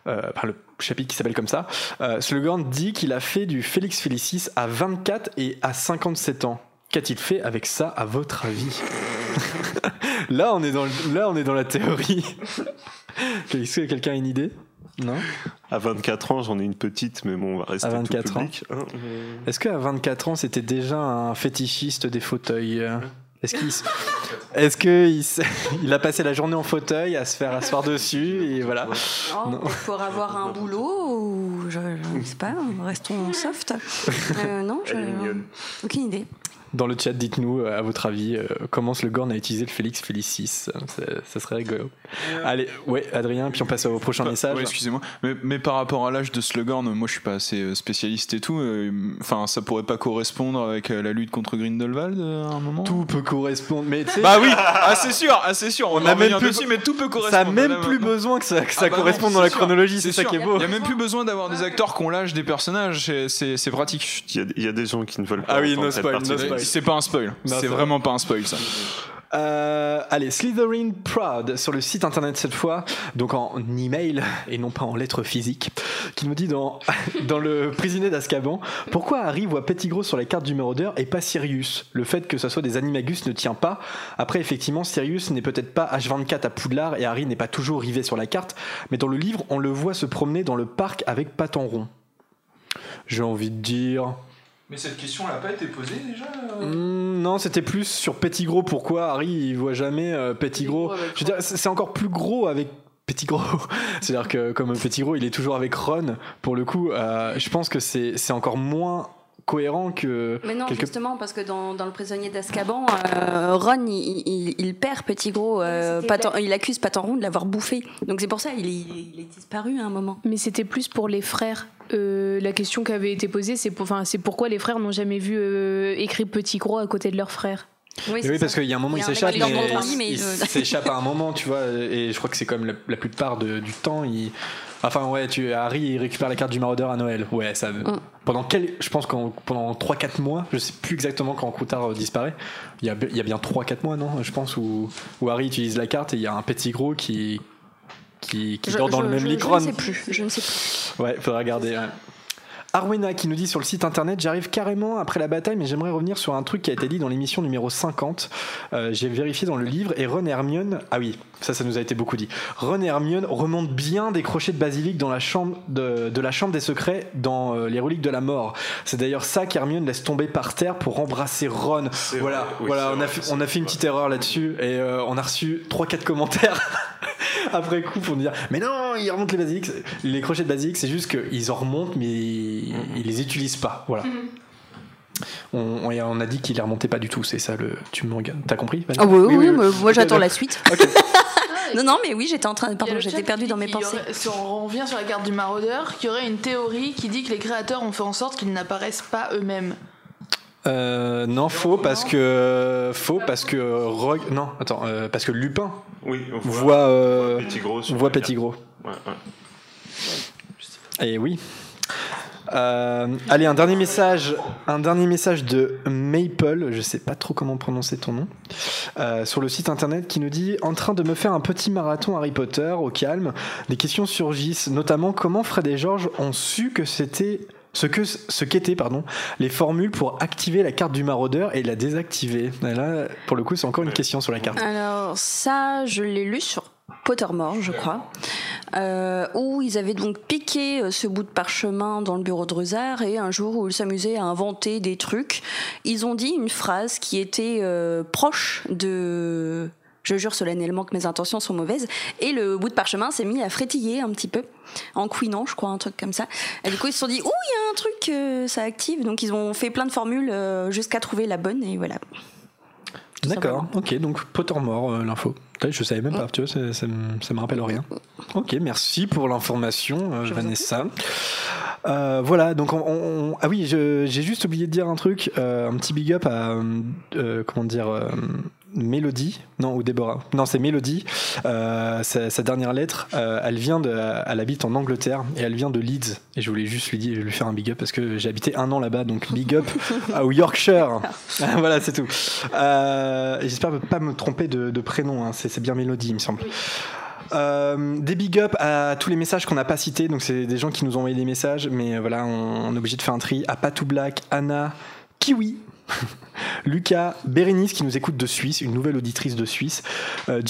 euh, enfin le chapitre qui s'appelle comme ça, euh, Slogan dit qu'il a fait du Félix Félicis à 24 et à 57 ans. Qu'a-t-il fait avec ça, à votre avis Là, on est dans, le- là, on est dans la théorie. Est-ce que quelqu'un a une idée? Non À 24 ans, j'en ai une petite, mais bon, on va rester À 24 tout public. hein. Est-ce qu'à 24 ans, c'était déjà un fétichiste des fauteuils euh Est-ce qu'il s- est-ce a passé la journée en fauteuil à se faire asseoir dessus et voilà. Oh, Non. pour avoir un boulot ou je, je ne sais pas, restons soft. Euh, non, je, aucune idée. Dans le chat, dites-nous euh, à votre avis euh, comment Slughorn a utilisé le Félix Félicis. Ça, ça serait rigolo. Allez, ouais, Adrien, puis on passe au prochain Ouais, message. ouais, excusez-moi. Mais, mais par rapport à l'âge de Slughorn, moi je suis pas assez euh, spécialiste et tout. euh, Enfin, ça pourrait pas correspondre avec euh, la lutte contre Grindelwald euh, à un moment Tout peut correspondre, mais Bah oui, ah, c'est sûr, ah, c'est sûr. On, On a même plus- dessus, mais tout peut correspondre. ça a même Voilà, plus maintenant. besoin que ça, que ça Ah bah corresponde dans la sûr, chronologie, c'est ça sûr. qui est beau. Il y a même plus besoin d'avoir des acteurs qui ont l'âge des personnages, c'est- pratique. Il y, a, il y a des gens qui ne veulent pas. Ah oui, no spoil, no spoil. La- C'est pas un spoil. C'est vraiment pas un spoil ça. Euh, allez, Slytherin Proud sur le site internet cette fois, donc en email et non pas en lettres physiques, qui nous dit dans, dans le prisonnier d'Azkaban pourquoi Harry voit Pettigrew sur les cartes du maraudeur et pas Sirius? Le fait que ce soit des animagus ne tient pas. Après, effectivement, Sirius n'est peut-être pas H24 à Poudlard et Harry n'est pas toujours rivé sur la carte, mais dans le livre, on le voit se promener dans le parc avec Patenron. J'ai envie de dire. Mais cette question n'a pas été posée déjà Hmm, non, c'était plus sur Pettigrew. Pourquoi Harry il voit jamais euh, Je veux dire, c'est encore plus gros avec Pettigrew. C'est-à-dire que comme Pettigrew, il est toujours avec Ron. Pour le coup, euh, je pense que c'est c'est encore moins cohérent que. Mais non, quelque- justement, parce que dans, dans le prisonnier d'Azkaban, euh, Ron, il, il- il perd Petit Gros, euh, il accuse Patenron de l'avoir bouffé. Donc c'est pour ça, il est, il est disparu à un moment. Mais c'était plus pour les frères. Euh, la question qui avait été posée, c'est pour, enfin, c'est pourquoi les frères n'ont jamais vu euh, écrit Petit Gros à côté de leurs frères? Oui, parce qu'il y a un moment, Il s'échappe, leur mais, mais il s'échappe à un moment, tu vois. Et je crois que c'est comme la, la plupart de- du temps. Il... Enfin, ouais, tu, Harry il récupère la carte du maraudeur à Noël. Ouais, ça. Mm. Pendant quel, je pense qu'en pendant 3-4 mois, je sais plus exactement quand Croutard euh, disparaît. Il y a, il y a bien 3-4 mois, non Je pense où, où Harry utilise la carte et il y a un petit gros qui qui, qui Je- dort dans je- le même je- lit Je ne sais plus. Je ne sais plus. Ouais, faudra regarder. Arwena qui nous dit sur le site internet J'arrive carrément après la bataille, mais j'aimerais revenir sur un truc qui a été dit dans l'émission numéro 50. Euh, J'ai vérifié dans le livre et Ron et Hermione. Ah oui, ça, ça nous a été beaucoup dit. Ron et Hermione remontent bien des crochets de basilic dans la chambre de, de la chambre des secrets dans euh, les reliques de la mort. C'est d'ailleurs ça qu'Hermione laisse tomber par terre pour embrasser Ron. Voilà, vrai, oui, voilà c'est on, a fait, on a fait une petite erreur là-dessus et euh, on a reçu 3-4 commentaires. après coup pour nous dire mais non ils remontent les basiliques les crochets de basilic c'est juste qu'ils en remontent mais ils, ils les utilisent pas voilà on, on- a dit qu'ils les remontaient pas du tout c'est ça le tu me regardes t'as compris Ah oui, oui, moi j'attends la suite. Ah, Non, non, mais oui, j'étais en train. A Pardon, j'étais qui dans mes qu'il pensées. aurait- si on revient sur la carte du maraudeur, qu'il y aurait une théorie qui dit que les créateurs ont fait en sorte qu'ils n'apparaissent pas eux-mêmes. Euh, non, faux parce que faux parce que Rogue- non, attends, euh, parce que Lupin Oui, on voit euh, Petit Gros sur voit Petit. Gros. Ouais, ouais. Et oui. Euh, allez, un dernier message, un dernier message de Maple, je sais pas trop comment prononcer ton nom, euh, sur le site internet qui nous dit en train de me faire un petit marathon Harry Potter au calme. Des questions surgissent, notamment comment Fred et George ont su que c'était ce que ce qu'étaient pardon les formules pour activer la carte du maraudeur et la désactiver. Et là, pour le coup, c'est encore une question sur la carte. Alors, ça, je l'ai lu sur Pottermore, je crois, euh, où ils avaient donc piqué euh, ce bout de parchemin dans le bureau de Rusard et un jour où ils s'amusaient à inventer des trucs, ils ont dit une phrase qui était euh, proche de. Je jure solennellement que mes intentions sont mauvaises. Et le bout de parchemin s'est mis à frétiller un petit peu, en couinant, je crois, un truc comme ça. Et du coup, ils se sont dit, ouh, il y a un truc, euh, ça active. Donc, ils ont fait plein de formules euh, jusqu'à trouver la bonne, et voilà. D'accord, ok, donc Pottermore, euh, l'info. Je savais même pas, tu vois, ça, ça, me- ça me rappelle rien. Ok, merci pour l'information, euh, Vanessa. Euh, voilà, donc on, ah oui, j'ai juste oublié de dire un truc, euh, un petit big up à euh, comment dire Mélodie, non ou Déborah, non c'est Mélodie. Euh, sa, sa dernière lettre, euh, elle vient de, elle habite en Angleterre et elle vient de Leeds. Et je voulais juste lui dire, lui faire un big up parce que j'ai habité un an là-bas, donc big up au Yorkshire. voilà, c'est tout. Euh, J'espère ne pas me tromper de, de prénom, hein, c'est bien Mélodie, il me semble. Euh, des big up à tous les messages qu'on n'a pas cités, donc c'est des gens qui nous ont envoyé des messages, mais voilà, on, on est obligé de faire un tri. À Patou Black, Anna, Kiwi, Lucas, Bérénice qui nous écoute de Suisse, une nouvelle auditrice de Suisse, euh,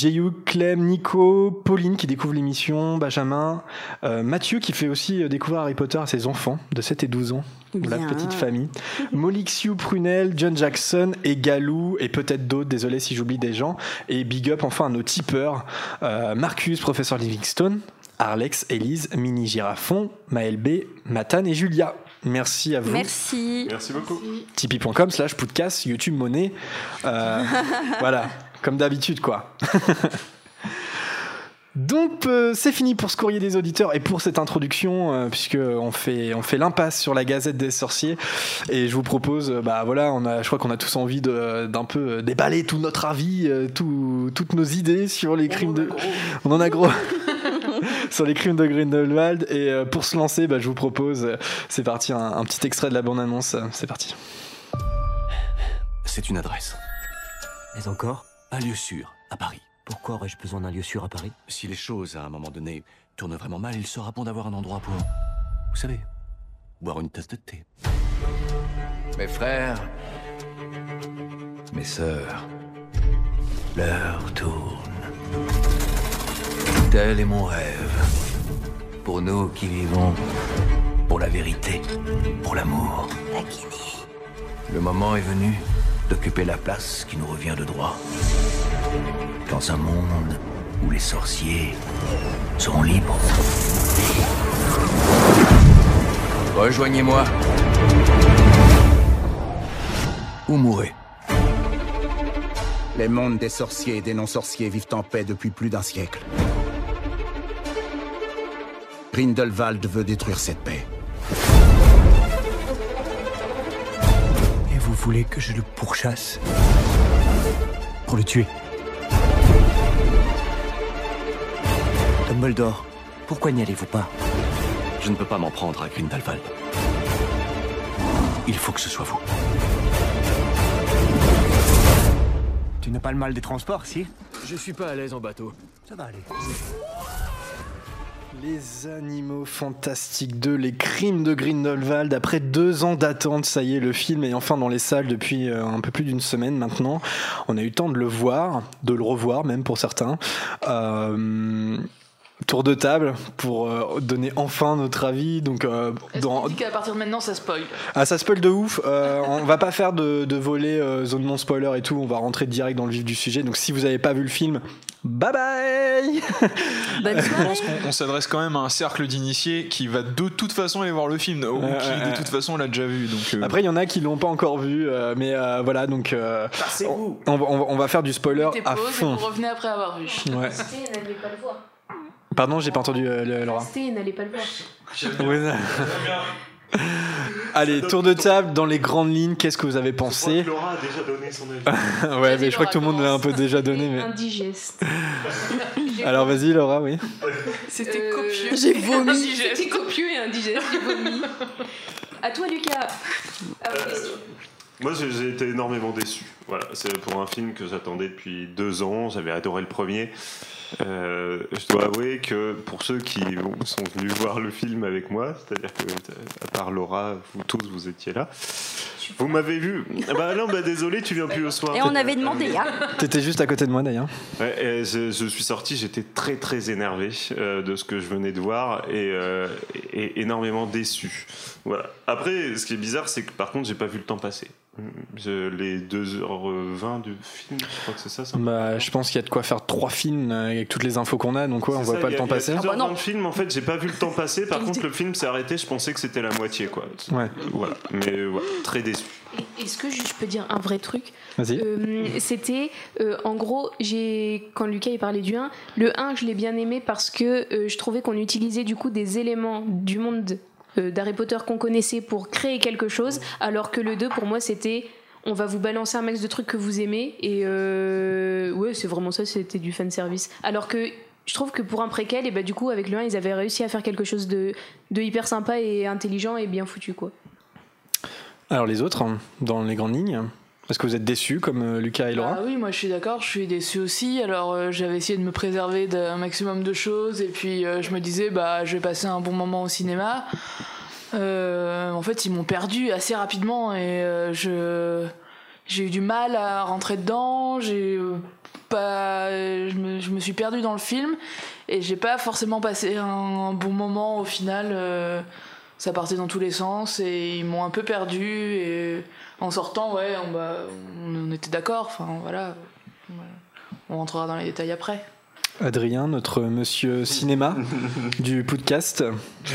Clem, Nico, Pauline qui découvre l'émission, Benjamin, euh, Mathieu qui fait aussi euh, découvrir Harry Potter à ses enfants de 7 et 12 ans. La petite famille. Molixiu, Prunel, John Jackson et Galou, et peut-être d'autres, désolé si j'oublie des gens. Et big up enfin à nos tipeurs euh, Marcus, professeur Livingstone, Arlex, Elise, Mini Girafon, Maël B, Matane et Julia. Merci à vous. Merci. Merci beaucoup. Tipeee.com slash podcast, YouTube Monnaie. Euh, voilà, comme d'habitude quoi. Donc euh, c'est fini pour ce courrier des auditeurs et pour cette introduction euh, puisque on fait on fait l'impasse sur la Gazette des Sorciers et je vous propose euh, bah voilà on a je crois qu'on a tous envie de d'un peu déballer tout notre avis euh, tout- toutes nos idées sur les crimes de on en a gros sur les crimes de Grindelwald et euh, pour se lancer bah, je vous propose euh, c'est parti un, un petit extrait de la bande annonce c'est parti C'est une adresse. Mais encore Un lieu sûr, à Paris. Pourquoi aurais-je besoin d'un lieu sûr à Paris? Si les choses, à un moment donné, tournent vraiment mal, il sera bon d'avoir un endroit pour... Vous savez, boire une tasse de thé. Mes frères, mes sœurs, l'heure tourne. Tel est mon rêve. Pour nous qui vivons pour la vérité, pour l'amour. Le moment est venu d'occuper la place qui nous revient de droit. Dans un monde où les sorciers seront libres. Rejoignez-moi. Ou mourrez. Les mondes des sorciers et des non-sorciers vivent en paix depuis plus d'un siècle. Grindelwald veut détruire cette paix. Et vous voulez que je le pourchasse? Pour le tuer? Dumbledore, pourquoi n'y allez-vous pas? Je ne peux pas m'en prendre à Grindelwald. Il faut que ce soit vous. Tu n'as pas le mal des transports, si? Je suis pas à l'aise en bateau. Ça va aller. Les Animaux Fantastiques 2, les crimes de Grindelwald. Après deux ans d'attente, ça y est, le film est enfin dans les salles depuis euh, un peu plus d'une semaine maintenant. On a eu le temps de le voir, de le revoir même pour certains. Euh, tour de table pour euh, donner enfin notre avis. Donc, euh, dans... dit qu'à partir de maintenant, ça spoil? Ah, ça spoil de ouf. Euh, on va pas faire de, de volet euh, zone non spoiler et tout. On va rentrer direct dans le vif du sujet. Donc, si vous n'avez pas vu le film, bye bye Bonne Je pense qu'on on s'adresse quand même à un cercle d'initiés qui va de toute façon aller voir le film ou qui de toute façon l'a déjà vu. Donc euh, Après, il y en a qui l'ont pas encore vu. euh, mais euh, voilà, donc. euh, on, va, on va- on va faire du spoiler à pause et fond. vous revenez après avoir vu. Ouais. Pardon, j'ai pas entendu euh, le- Laura. Restez et n'allez pas le voir. Allez, tour de table dans les grandes lignes. Qu'est-ce que vous avez pensé Laura a déjà donné son avis. Ouais, mais je crois que tout le monde l'a un peu déjà donné. Mais... Indigeste. Alors vas-y, Laura, oui. C'était Euh, copieux. J'ai vomi. C'était copieux et indigeste, j'ai vomi. À toi, Lucas. Ah, question. Moi, j'ai j'ai été énormément déçu. Voilà, c'est pour un film que j'attendais depuis deux ans. J'avais adoré le premier. Euh, je dois avouer que pour ceux qui sont venus voir le film avec moi, c'est-à-dire que euh, à part Laura, vous tous vous étiez là. Vous m'avez vu. Ah Bah non, bah désolé, tu viens plus au soir. Et on avait demandé, hein. T'étais juste à côté de moi d'ailleurs. Ouais, et je, je suis sorti, j'étais très très énervé euh, de ce que je venais de voir et, euh, et énormément déçu. Voilà. Après, ce qui est bizarre, c'est que par contre, j'ai pas vu le temps passer. Les 2h20 du film, je crois que c'est ça. ça Bah, je pense qu'il y a de quoi faire trois films euh, avec toutes les infos qu'on a, donc ouais, on voit ça, pas le temps passer. Ah bah 2h20 non. de film, en fait, j'ai pas vu le temps passer. Par contre, le film s'est arrêté, je pensais que c'était la moitié, quoi. Ouais, Voilà. Mais très déçu. Est-ce que je peux dire un vrai truc? Vas-y. Euh, C'était, euh, en gros, j'ai quand Lucas il parlait du 1, le 1 je l'ai bien aimé parce que euh, je trouvais qu'on utilisait du coup des éléments du monde d'Harry Potter qu'on connaissait pour créer quelque chose, alors que le 2 pour moi c'était on va vous balancer un max de trucs que vous aimez et euh, ouais c'est vraiment ça, c'était du fan service. Alors que je trouve que pour un préquel, et bah du coup avec le 1 ils avaient réussi à faire quelque chose de, de hyper sympa et intelligent et bien foutu quoi. Alors les autres, hein, dans les grandes lignes, est-ce que vous êtes déçus comme euh, Lucas et Laura Ah oui, moi je suis d'accord, je suis déçue aussi. Alors euh, j'avais essayé de me préserver d'un maximum de choses et puis euh, je me disais bah je vais passer un bon moment au cinéma. En fait, ils m'ont perdu assez rapidement et je j'ai eu du mal à rentrer dedans. J'ai pas, je me, je me suis perdue dans le film et j'ai pas forcément passé un, un bon moment au final. ça partait dans tous les sens et ils m'ont un peu perdu et en sortant ouais on, bah, on, était d'accord enfin Voilà. on rentrera dans les détails après Adrien, notre monsieur cinéma du podcast.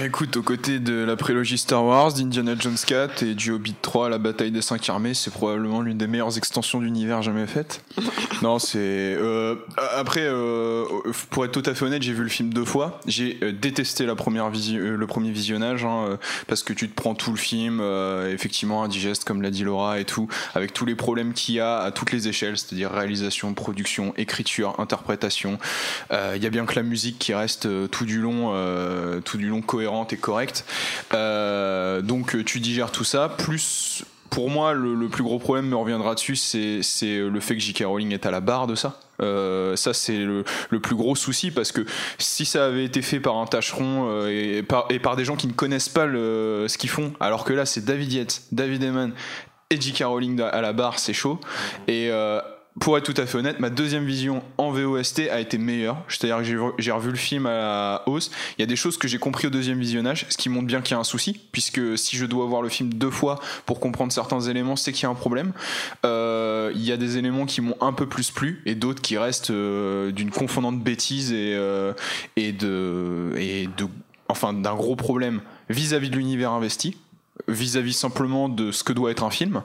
Écoute, aux côtés de la prélogie Star Wars, d'Indiana Jones 4 et du Hobbit 3, la bataille des cinq armées, c'est probablement l'une des meilleures extensions d'univers jamais faites. non, c'est. euh, après, euh, pour être tout à fait honnête, j'ai vu le film deux fois. J'ai euh, détesté la première visi- euh, le premier visionnage hein, euh, parce que tu te prends tout le film, euh, effectivement indigeste, comme l'a dit Laura et tout, avec tous les problèmes qu'il y a à toutes les échelles, c'est-à-dire réalisation, production, écriture, interprétation. Euh, Il y a bien que la musique qui reste euh, tout du long, euh, tout du long cohérente et correcte. Euh, donc euh, tu digères tout ça. Plus, pour moi, le, plus gros problème me reviendra dessus, c'est le fait que J.K. Rowling est à la barre de ça. Euh, ça c'est le, plus gros souci parce que si ça avait été fait par un tâcheron euh, et, par, des gens qui ne connaissent pas ce qu'ils font, alors que là c'est David Yates, David Eman et J.K. Rowling à la barre, c'est chaud. Et euh, pour être tout à fait honnête, ma deuxième vision en VOST a été meilleure. C'est-à-dire que j'ai re- j'ai revu le film à la hausse. Il y a des choses que j'ai compris au deuxième visionnage, ce qui montre bien qu'il y a un souci, puisque si je dois voir le film deux fois pour comprendre certains éléments, c'est qu'il y a un problème. Euh, il y a des éléments qui m'ont un peu plus plu et d'autres qui restent euh, d'une confondante bêtise et, euh, et de, et de, enfin, d'un gros problème vis-à-vis de l'univers investi vis-à-vis simplement de ce que doit être un film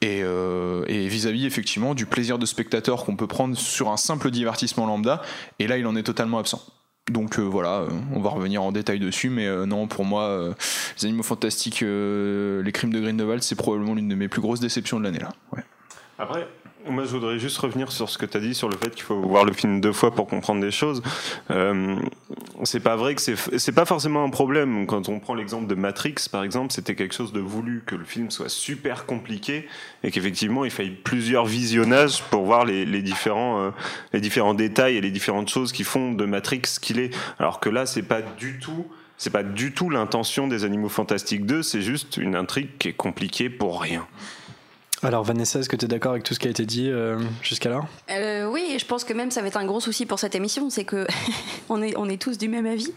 et, euh, et vis-à-vis effectivement du plaisir de spectateur qu'on peut prendre sur un simple divertissement lambda. Et là il en est totalement absent. Donc euh, voilà, euh, on va revenir en détail dessus, mais non, pour moi, les animaux fantastiques, les crimes de Grindelwald, c'est probablement l'une de mes plus grosses déceptions de l'année là. Après, moi je voudrais juste revenir sur ce que tu as dit sur le fait qu'il faut voir le film deux fois pour comprendre des choses. Euh, c'est pas vrai que c'est pas forcément un problème quand on prend l'exemple de Matrix par exemple, c'était quelque chose de voulu que le film soit super compliqué et qu'effectivement il faille plusieurs visionnages pour voir les, les différents euh, les différents détails et les différentes choses qui font de Matrix ce qu'il est. Alors que là c'est pas du tout c'est pas du tout l'intention des Animaux Fantastiques 2, c'est juste une intrigue qui est compliquée pour rien. Alors Vanessa, est-ce que tu es d'accord avec tout ce qui a été dit euh, jusqu'à là? Euh, oui, je pense que même ça va être un gros souci pour cette émission, c'est que on est on est tous du même avis.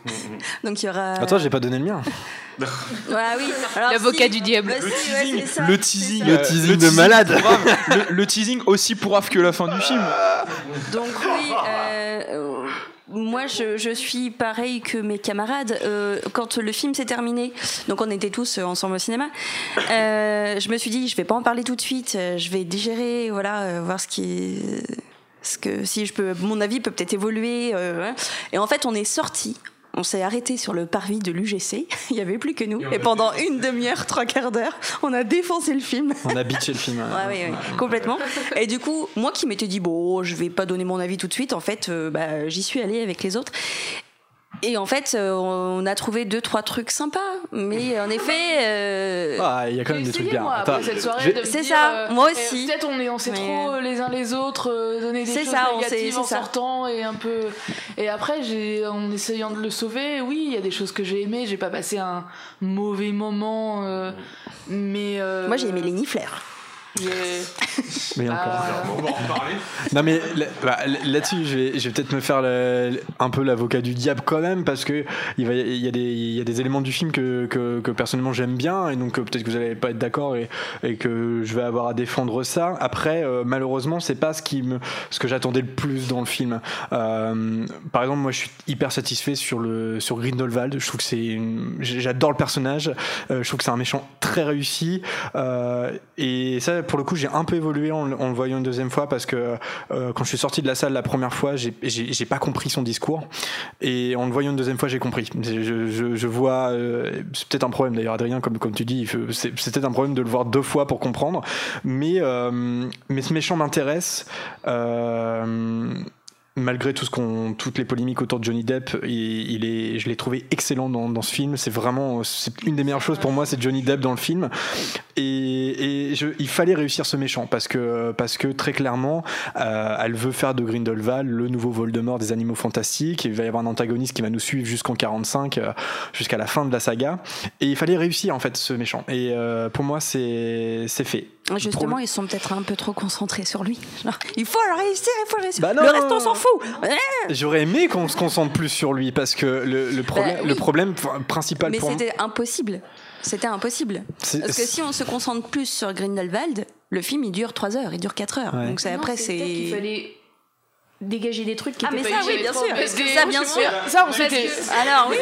Donc il y aura. Attends, j'ai pas donné le mien. Ah oui. L'avocat si- du diable. Bah, Le si, teasing, ça, le teasing. Le teasing de malade. le, le teasing aussi pourrave que la fin du film. Donc oui, euh, moi je, je suis pareil que mes camarades. Euh, quand le film s'est terminé, donc on était tous ensemble au cinéma, euh, je me suis dit je vais pas en parler tout de suite, euh, je vais digérer, voilà, euh, voir ce qui ce que si je peux, mon avis peut peut-être évoluer. euh, hein. et en fait on est sorti. On s'est arrêté sur le parvis de l'UGC. Il y avait plus que nous. Et pendant une demi-heure, trois quarts d'heure, on a défoncé le film. On a bitché le film. Ouais, oui, oui, complètement. Et du coup, moi qui m'étais dit, bon, je vais pas donner mon avis tout de suite, en fait, euh, bah, j'y suis allée avec les autres. Et en fait, euh, on a trouvé deux, trois trucs sympas. Mais en effet. euh, Ah, il y a quand même des trucs bien. moi, après cette soirée, C'est ça, euh, moi aussi. Peut-être on est, on s'est Mais, trop euh, les uns les autres euh, donné des choses ça, négatives en ça. sortant et un peu. Et après, j'ai, en essayant de le sauver, oui, il y a des choses que j'ai aimées. J'ai pas passé un mauvais moment, euh, mais. euh, Moi, j'ai aimé Lenny Flair. Mais encore. Ah, On va en reparler. Non mais bah, là-dessus, je vais, je vais peut-être me faire le- un peu l'avocat du diable quand même parce que il, va, il, y a des, il y a des éléments du film que, que, que personnellement j'aime bien et donc euh, peut-être que vous allez pas être d'accord et, et que je vais avoir à défendre ça. Après, euh, malheureusement, c'est pas ce qui me, ce que j'attendais le plus dans le film. Euh, par exemple, moi, je suis hyper satisfait sur le sur Grindelwald. Je trouve que c'est, j'adore le personnage. Euh, je trouve que c'est un méchant très réussi euh, et ça, pour le coup, j'ai un peu évolué en, le- voyant une deuxième fois parce que euh, quand je suis sorti de la salle la première fois, j'ai- pas compris son discours. Et en le voyant une deuxième fois, j'ai compris. Je, vois, euh, c'est peut-être un problème d'ailleurs, Adrien, comme, comme tu dis, c'est peut-être un problème de le voir deux fois pour comprendre. Mais, euh, mais ce méchant m'intéresse. Malgré tout ce qu'on, toutes les polémiques autour de Johnny Depp, il, il est, je l'ai trouvé excellent dans, dans ce film. C'est vraiment, c'est une des meilleures choses pour moi, c'est Johnny Depp dans le film. Et, et je- il fallait réussir ce méchant parce que, parce que très clairement, euh, elle veut faire de Grindelwald le nouveau Voldemort des animaux fantastiques. Il va y avoir un antagoniste qui va nous suivre jusqu'en 45, euh, jusqu'à la fin de la saga. Et il fallait réussir en fait ce méchant. Et euh, pour moi, c'est, c'est fait. Justement, ils sont peut-être un peu trop concentrés sur lui. Genre, il faut le réussir, il faut le réussir. Bah le reste, on s'en fout. J'aurais aimé qu'on se concentre plus sur lui parce que le, le problème, Bah oui. le problème principal Mais pour moi. c'était impossible. C'était impossible. Parce que si on se concentre plus sur Grindelwald, le film il dure 3 heures, il dure 4 heures. Ouais. Donc Non, après c'est fallait dégager des trucs qui Ah, étaient mais pas ça, oui, bien sûr. Parce que Ça, bien sûr. Ça, on s'était. Alors oui.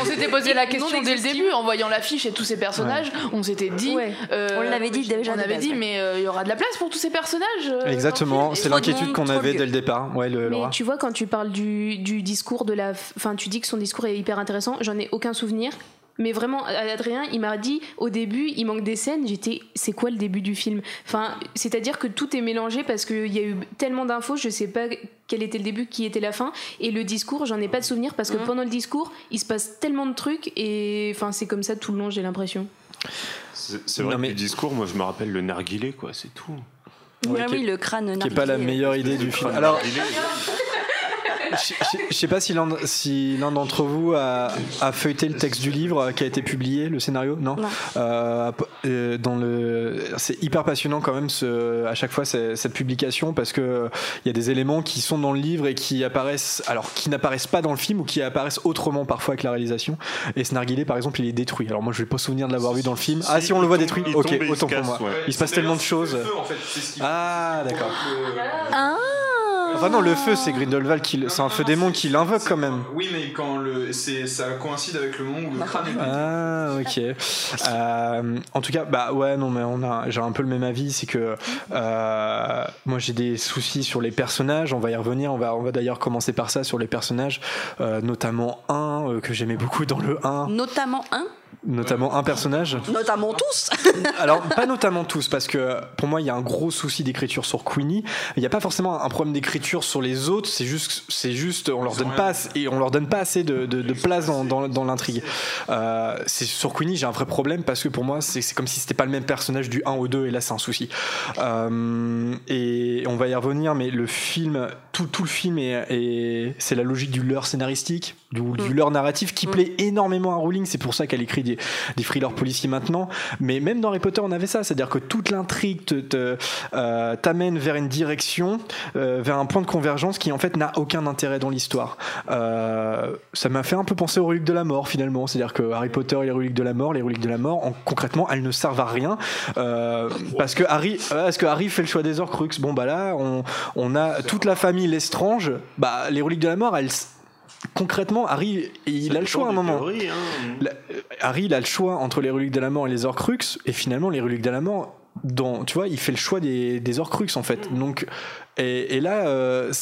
On s'était posé la question dès le début en voyant l'affiche et tous ces personnages. On s'était dit. Ouais. euh, On l'avait dit déjà On avait dit, mais euh, il y aura de la place pour tous ces personnages. euh, Exactement, c'est l'inquiétude qu'on avait dès le départ. Ouais, le, Mais Laura. tu vois, quand tu parles du, du discours de la. Enfin, tu dis que son discours est hyper intéressant, j'en ai aucun souvenir. Mais vraiment, Adrien, il m'a dit au début, il manque des scènes. J'étais, c'est quoi le début du film? Enfin, c'est-à-dire que tout est mélangé parce qu'il y a eu tellement d'infos, je sais pas quel était le début, qui était la fin. Et le discours, j'en ai pas de souvenir parce que Mhm. pendant le discours, il se passe tellement de trucs et enfin, c'est comme ça tout le long, j'ai l'impression. C'est vrai Non, que du discours, moi je me rappelle le narguilé, quoi, c'est tout. Ouais, Ah oui, est- le crâne qui est pas la narguilé. meilleure idée du film. Alors, je, je- je sais pas si l'un si l'un d'entre vous a, a feuilleté le texte du livre qui a été publié, le scénario, non, Non. Euh, euh, dans le, c'est hyper passionnant quand même ce, à chaque fois cette publication parce que il y a des éléments qui sont dans le livre et qui apparaissent, alors qui n'apparaissent pas dans le film ou qui apparaissent autrement parfois avec la réalisation. Et ce narguilé par exemple, il est détruit. Alors moi je vais pas souvenir de l'avoir vu dans le film. Ah si on le voit détruit, il ok, autant pour casse, moi. ouais. Il se passe tellement de choses. Le feu, en fait, c'est ce qui- Ah d'accord. Ah Enfin non, le feu c'est Grindelwald qui, c'est un feu non, démon qui l'invoque quand même. Oui, mais quand le, c'est, ça coïncide avec le moment où le crâne est. Ah ok. Euh, en tout cas, bah ouais non mais on a, j'ai un peu le même avis, c'est que euh, moi j'ai des soucis sur les personnages. On va y revenir. On va, on va d'ailleurs commencer par ça sur les personnages, euh, notamment un euh, que j'aimais beaucoup dans le 1, Notamment un, notamment un personnage. notamment tous. Alors, pas notamment tous, parce que pour moi, il y a un gros souci d'écriture sur Queenie. Il n'y a pas forcément un problème d'écriture sur les autres, c'est juste, c'est juste, on leur donne pas assez, et on leur donne pas assez de, de- de place dans, dans- dans l'intrigue. Euh, c'est sur Queenie, j'ai un vrai problème parce que pour moi, c'est c'est comme si c'était pas le même personnage du 1 au 2, et là, c'est un souci. Euh, et on va y revenir, mais le film, tout, tout le film est, est- c'est la logique du leurre scénaristique, du, du leurre narratif qui plaît énormément à Rowling. C'est pour ça qu'elle écrit des, des thrillers policiers maintenant, mais même dans Harry Potter, on avait ça, c'est-à-dire que toute l'intrigue te, te, euh, t'amène vers une direction, euh, vers un point de convergence qui en fait n'a aucun intérêt dans l'histoire. Euh, ça m'a fait un peu penser aux reliques de la mort finalement, c'est-à-dire que Harry Potter et les reliques de la mort, les reliques de la mort, en- concrètement, elles ne servent à rien parce que Harry, parce que Harry fait le choix des Horcruxes. Bon bah là, on, on a toute la famille Lestrange. Bah les reliques de la mort, elles concrètement, Harry, il a le choix à un moment. Théorie, hein. La- euh, Harry, il a le choix entre les reliques de la mort et les Horcruxes, et finalement, les reliques de la mort, dans, tu vois, il fait le choix des, des Horcruxes en fait. Donc, et, et là, euh,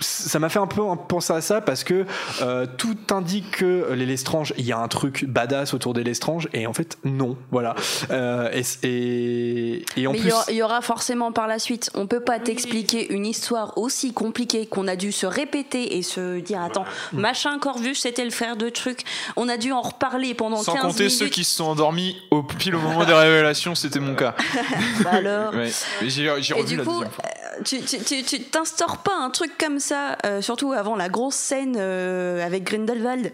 ça m'a fait un peu penser à ça parce que euh, tout indique que les Lestrange, il y a un truc badass autour des Lestrange, et en fait, non, voilà. Euh, et, et, et en Mais il plus. y, aura- il y aura forcément par la suite. On peut pas t'expliquer une histoire aussi compliquée qu'on a dû se répéter et se dire attends, machin Corvus, c'était le frère de truc. On a dû en reparler pendant Sans 15 compter minutes. ceux qui se sont endormis au pile au moment des révélations, c'était mon cas. Bah alors. Ouais. J'ai j'ai Et revu du la coup, deuxième fois. euh, tu t'instaures pas un truc comme ça, euh, surtout avant la grosse scène euh, avec Grindelwald.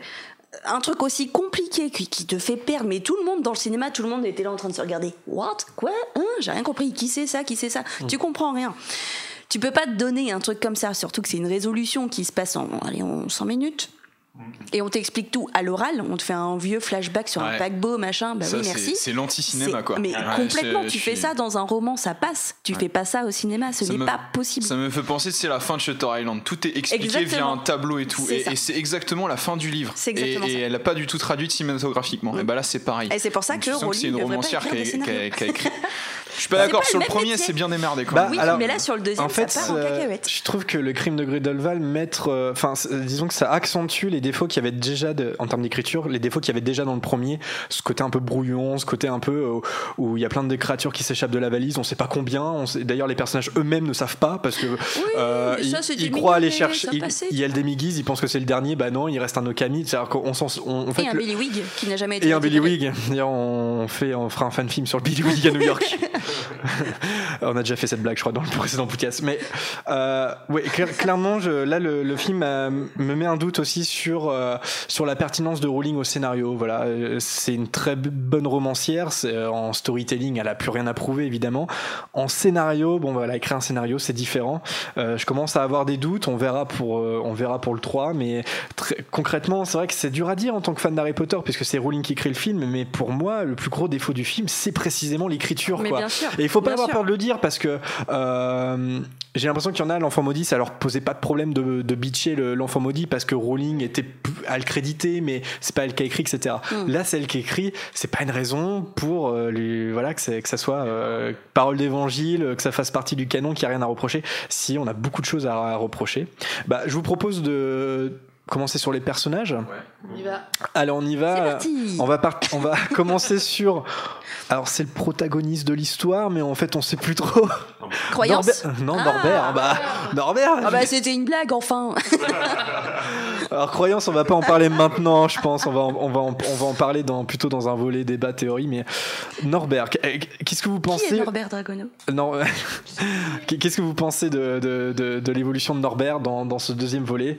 Un truc aussi compliqué qui, qui te fait perdre, mais tout le monde dans le cinéma, tout le monde était là en train de se regarder. What? Quoi? Hein? J'ai rien compris. Qui c'est ça? Qui c'est ça? Tu comprends rien. Tu peux pas te donner un truc comme ça, surtout que c'est une résolution qui se passe en, allez, en 100 minutes. Et on t'explique tout à l'oral, on te fait un vieux flashback sur un Ouais. paquebot, machin, bah Ça, oui, merci. c'est l'anti-cinéma, quoi. Mais Ouais, complètement, tu fais ça dans un roman, ça passe. Tu fais pas ça au cinéma, ce n'est me- pas possible. Ça me fait penser, c'est la fin de Shutter Island. Tout est expliqué Exactement. via un tableau et tout. Et, c'est exactement la fin du livre. Et, et elle n'a pas du tout traduit cinématographiement. Et bah là, c'est pareil. Et c'est pour ça Donc que Rowling c'est une romancière a, a- qui a écrit. Je suis pas d'accord sur le premier, c'est bien démerdé quand Bah, même. Oui, alors, mais là sur le deuxième, en fait, ça part en euh, cacahuète. je trouve que le crime de Grindelwald mettre, euh, enfin, c'est- disons que ça accentue les défauts qu'il y avait déjà de- en termes d'écriture, les défauts qu'il y avait déjà dans le premier, ce côté un peu brouillon, ce côté un peu euh, où il y a plein de créatures qui s'échappent de la valise, on sait pas combien. on sait- D'ailleurs, les personnages eux-mêmes ne savent pas parce que euh, ils, ça, c'était ils croient aller chercher. Il, y a le demi-guise, ils pensent que c'est le dernier, bah non, il reste un Okami. C'est-à-dire qu'on s'en, on, en fait, Et un le- Billy Wig qui n'a jamais été et un Billy. Wig. D'ailleurs, on fait, on fera un fan film sur le Billy Wig à New York. on a déjà fait cette blague, je crois, dans le précédent podcast. Mais euh, ouais, cla- clairement, je, là, le, le film euh, me met un doute aussi sur euh, sur la pertinence de Rowling au scénario. Voilà, Euh, c'est une très bonne romancière. euh, en storytelling, elle a plus rien à prouver, évidemment. En scénario, bon, voilà, écrire un scénario, c'est différent. Euh, je commence à avoir des doutes. On verra pour, euh, on verra pour le 3, mais très, concrètement, c'est vrai que c'est dur à dire en tant que fan d'Harry Potter, puisque c'est Rowling qui écrit le film. Mais pour moi, le plus gros défaut du film, c'est précisément l'écriture. Quoi. Sûr, Et il faut pas avoir sûr. peur de le dire parce que euh, j'ai l'impression qu'il y en a, l'enfant maudit, ça leur posait pas de problème de, de bitcher le- l'enfant maudit parce que Rowling était à le créditer, mais c'est pas elle qui a écrit, etc. Mm. Là, c'est elle qui écrit, c'est pas une raison pour euh, lui, voilà, que, que ça soit euh, parole d'évangile, que ça fasse partie du canon, qu'il n'y a rien à reprocher. Si, on a beaucoup de choses à, à reprocher. Bah, je vous propose de commencer sur les personnages. On y va. Allez, on y C'est va. parti. On va, on va commencer sur. Alors, c'est le protagoniste de l'histoire, mais en fait, on sait plus trop. Croyance Norbert- Non, Ah. Norbert. Bah, Norbert. Ah bah c'était une blague enfin. Alors, croyance, on va pas en parler maintenant, je pense. On va, en- on va, en, on va en parler dans, plutôt dans un volet débat théorie. Mais Norbert, qu'est-ce que vous Qui est pensez Norbert Dragono? Non, euh, Qu'est-ce que vous pensez de, de, de, de l'évolution de Norbert dans, dans ce deuxième volet?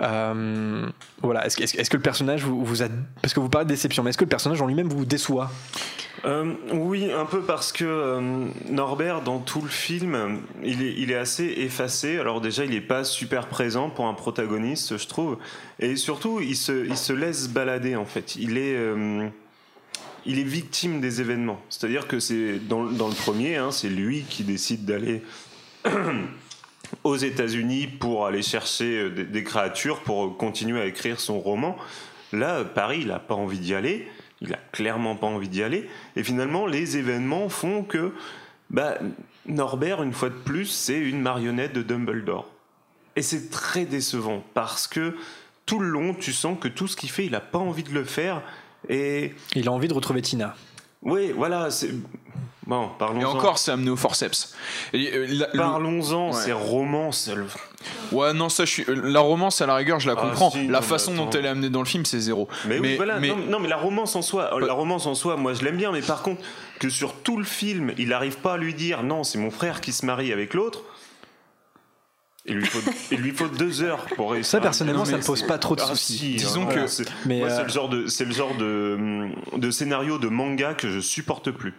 Euh, Voilà, est-ce que, est-ce que- est-ce que le personnage vous, vous a. Parce que vous parlez de déception, mais est-ce que le personnage en lui-même vous déçoit? Euh, oui, un peu parce que euh, Norbert, dans tout le film, il est, assez effacé. Alors déjà, il n'est pas super présent pour un protagoniste, je trouve. Et surtout, il se, laisse balader, en fait. Il est, euh, il est victime des événements. C'est-à-dire que c'est dans, le premier, hein, c'est lui qui décide d'aller aux États-Unis pour aller chercher des, créatures, pour continuer à écrire son roman. Là, Paris, il n'a pas envie d'y aller. Il a clairement pas envie d'y aller. Et finalement, les événements font que bah, Norbert, une fois de plus, c'est une marionnette de Dumbledore. Et c'est très décevant parce que tout le long, tu sens que tout ce qu'il fait, il n'a pas envie de le faire. Et Il a envie de retrouver Tina. oui, voilà, c'est. Bon, parlons-en. Et encore, c'est amené au forceps. Euh, Parlons-en, Ouais. c'est romance. elle- Ouais, non, ça, je suis. euh, La romance, à la rigueur, je la Ah, comprends. si, la non, façon mais dont elle est amenée dans le film, c'est zéro. Mais, oui, voilà. Non, non, mais la romance en soi, la romance en soi, moi je l'aime bien, mais par contre, que sur tout le film, il n'arrive pas à lui dire non, c'est mon frère qui se marie avec l'autre. Il lui faut, il lui faut deux heures pour réussir. Ça, personnellement, ça me pose pas trop de Ah, soucis. si, Disons voilà, que- c'est- mais, moi, c'est euh, le genre de, c'est le genre de, de scénario de manga que je supporte plus.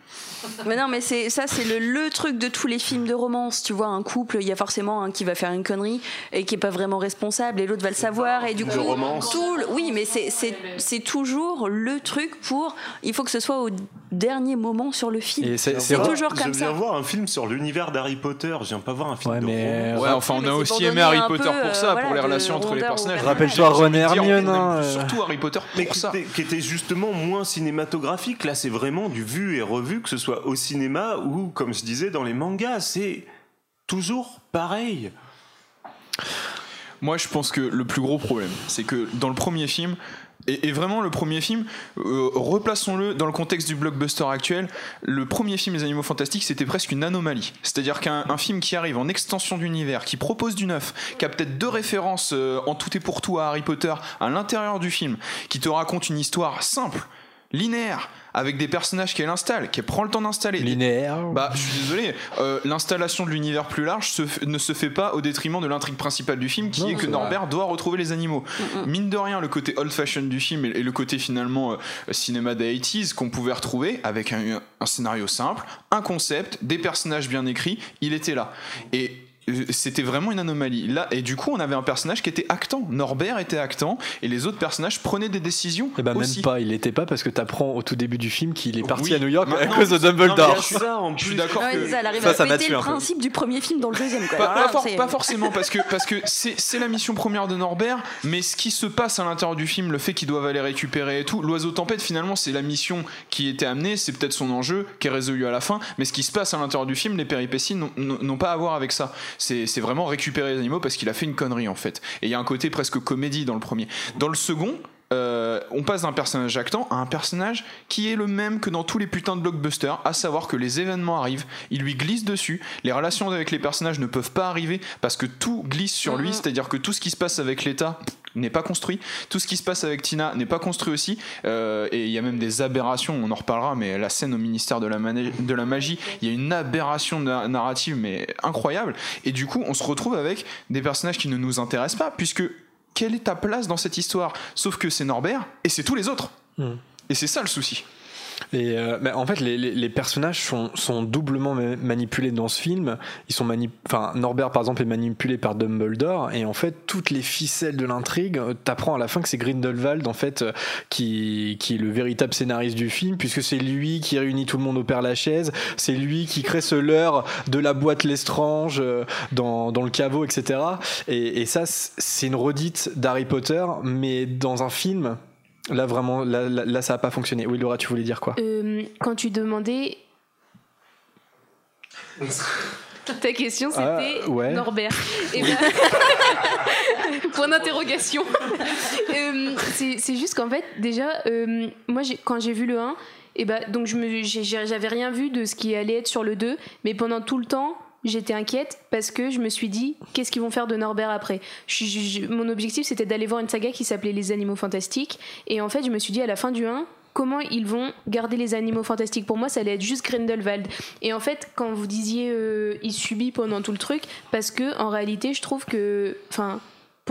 Mais non, mais c'est ça, c'est le, le truc de tous les films de romance. Tu vois, un couple, il y a forcément un qui va faire une connerie et qui est pas vraiment responsable, et l'autre va le savoir, et du coup, romance. tout, oui, mais c'est c'est c'est toujours le truc pour. Il faut que ce soit au dernier moment sur le film. C'est- C'est c'est- toujours je comme viens ça. voir un film sur l'univers d'Harry Potter. Je viens pas voir un film Ouais, de mais- romance. Ouais, enfin, on mais a c'est aussi aimé Harry Potter peu, pour euh, ça, voilà, pour les relations entre les personnages. personnage. Rappelle-toi Ron et Dire, on Hermione. hein, euh. Surtout Harry Potter mais pour qui ça. était, qui était justement moins cinématographique. Là, c'est vraiment du vu et revu, que ce soit au cinéma ou, comme je disais, dans les mangas. C'est toujours pareil. Moi, je pense que le plus gros problème, c'est que dans le premier film, et, vraiment le premier film, euh, replaçons-le dans le contexte du blockbuster actuel, le premier film Les Animaux Fantastiques, c'était presque une anomalie. C'est-à-dire qu'un un film qui arrive en extension d'univers, qui propose du neuf, qui a peut-être deux références euh, en tout et pour tout à Harry Potter à l'intérieur du film, qui te raconte une histoire simple, linéaire, avec des personnages qu'elle installe, qu'elle prend le temps d'installer. Linéaire. Bah, je suis désolé, euh, l'installation de l'univers plus large se f- ne se fait pas au détriment de l'intrigue principale du film, qui Non, est que Norbert doit retrouver les animaux. Mine de rien, le côté old fashion du film et, et le côté finalement euh, cinéma des 80s qu'on pouvait retrouver avec un, un scénario simple, un concept, des personnages bien écrits, il était là. Et c'était vraiment une anomalie. Là, et du coup, on avait un personnage qui était actant. Norbert était actant, et les autres personnages prenaient des décisions. Et bah aussi. même pas, il l'était pas parce que t'apprends au tout début du film qu'il est parti Oui, à New York à maintenant, cause de non, Dumbledore. je suis- Ça, en Je suis plus. d'accord Ouais, que ça, ça, à ça m'a péter tué le peu. principe du premier film dans le deuxième. Quoi. Pas, Alors pas forcément parce que parce que c'est c'est la mission première de Norbert, mais ce qui se passe à l'intérieur du film, le fait qu'ils doivent aller récupérer et tout, l'oiseau tempête finalement c'est la mission qui était amenée, c'est peut-être son enjeu qui est résolu à la fin, mais ce qui se passe à l'intérieur du film, les péripéties n'ont pas à voir avec ça. C'est vraiment récupérer les animaux parce qu'il a fait une connerie en fait. Et il y a un côté presque comédie dans le premier. Dans le second. euh, on passe d'un personnage actant à un personnage qui est le même que dans tous les putains de blockbusters, à savoir que les événements arrivent, il lui glisse dessus, les relations avec les personnages ne peuvent pas arriver parce que tout glisse sur lui, c'est-à-dire que tout ce qui se passe avec l'État n'est pas construit, tout ce qui se passe avec Tina n'est pas construit aussi, euh, et il y a même des aberrations, on en reparlera, mais la scène au ministère de la, mani- de la magie, il y a une aberration na- narrative mais incroyable, et du coup on se retrouve avec des personnages qui ne nous intéressent pas, puisque quelle est ta place dans cette histoire? Sauf que c'est Norbert et c'est tous les autres. Hmm. Et c'est ça le souci. Et euh, en fait, les, les- les personnages sont, sont doublement ma- manipulés dans ce film. Ils sont enfin, Norbert, par exemple, est manipulé par Dumbledore. Et en fait, toutes les ficelles de l'intrigue, euh, t'apprends à la fin que c'est Grindelwald, en fait, euh, qui, qui est le véritable scénariste du film, puisque c'est lui qui réunit tout le monde au Père Lachaise. C'est lui qui crée ce leurre de la boîte Lestrange euh, dans, dans le caveau, etc. Et, et ça, c'est une redite d'Harry Potter, mais dans un film. Là, vraiment, là, là, là, ça n'a pas fonctionné. Oui, Laura, tu voulais dire quoi? Euh, quand tu demandais. Ta question c'était Ah, ouais. Norbert. Et ben- Point d'interrogation. Euh, c'est c'est juste qu'en fait, déjà, euh, moi quand j'ai vu le 1, et ben, donc j'avais rien vu de ce qui allait être sur le 2, mais pendant tout le temps, j'étais inquiète parce que je me suis dit qu'est-ce qu'ils vont faire de Norbert après? Mon objectif c'était d'aller voir une saga qui s'appelait Les Animaux Fantastiques. Et en fait je me suis dit à la fin du 1 comment ils vont garder les animaux fantastiques? Pour moi ça allait être juste Grindelwald. Et en fait quand vous disiez euh, il subit pendant tout le truc parce que en réalité je trouve que enfin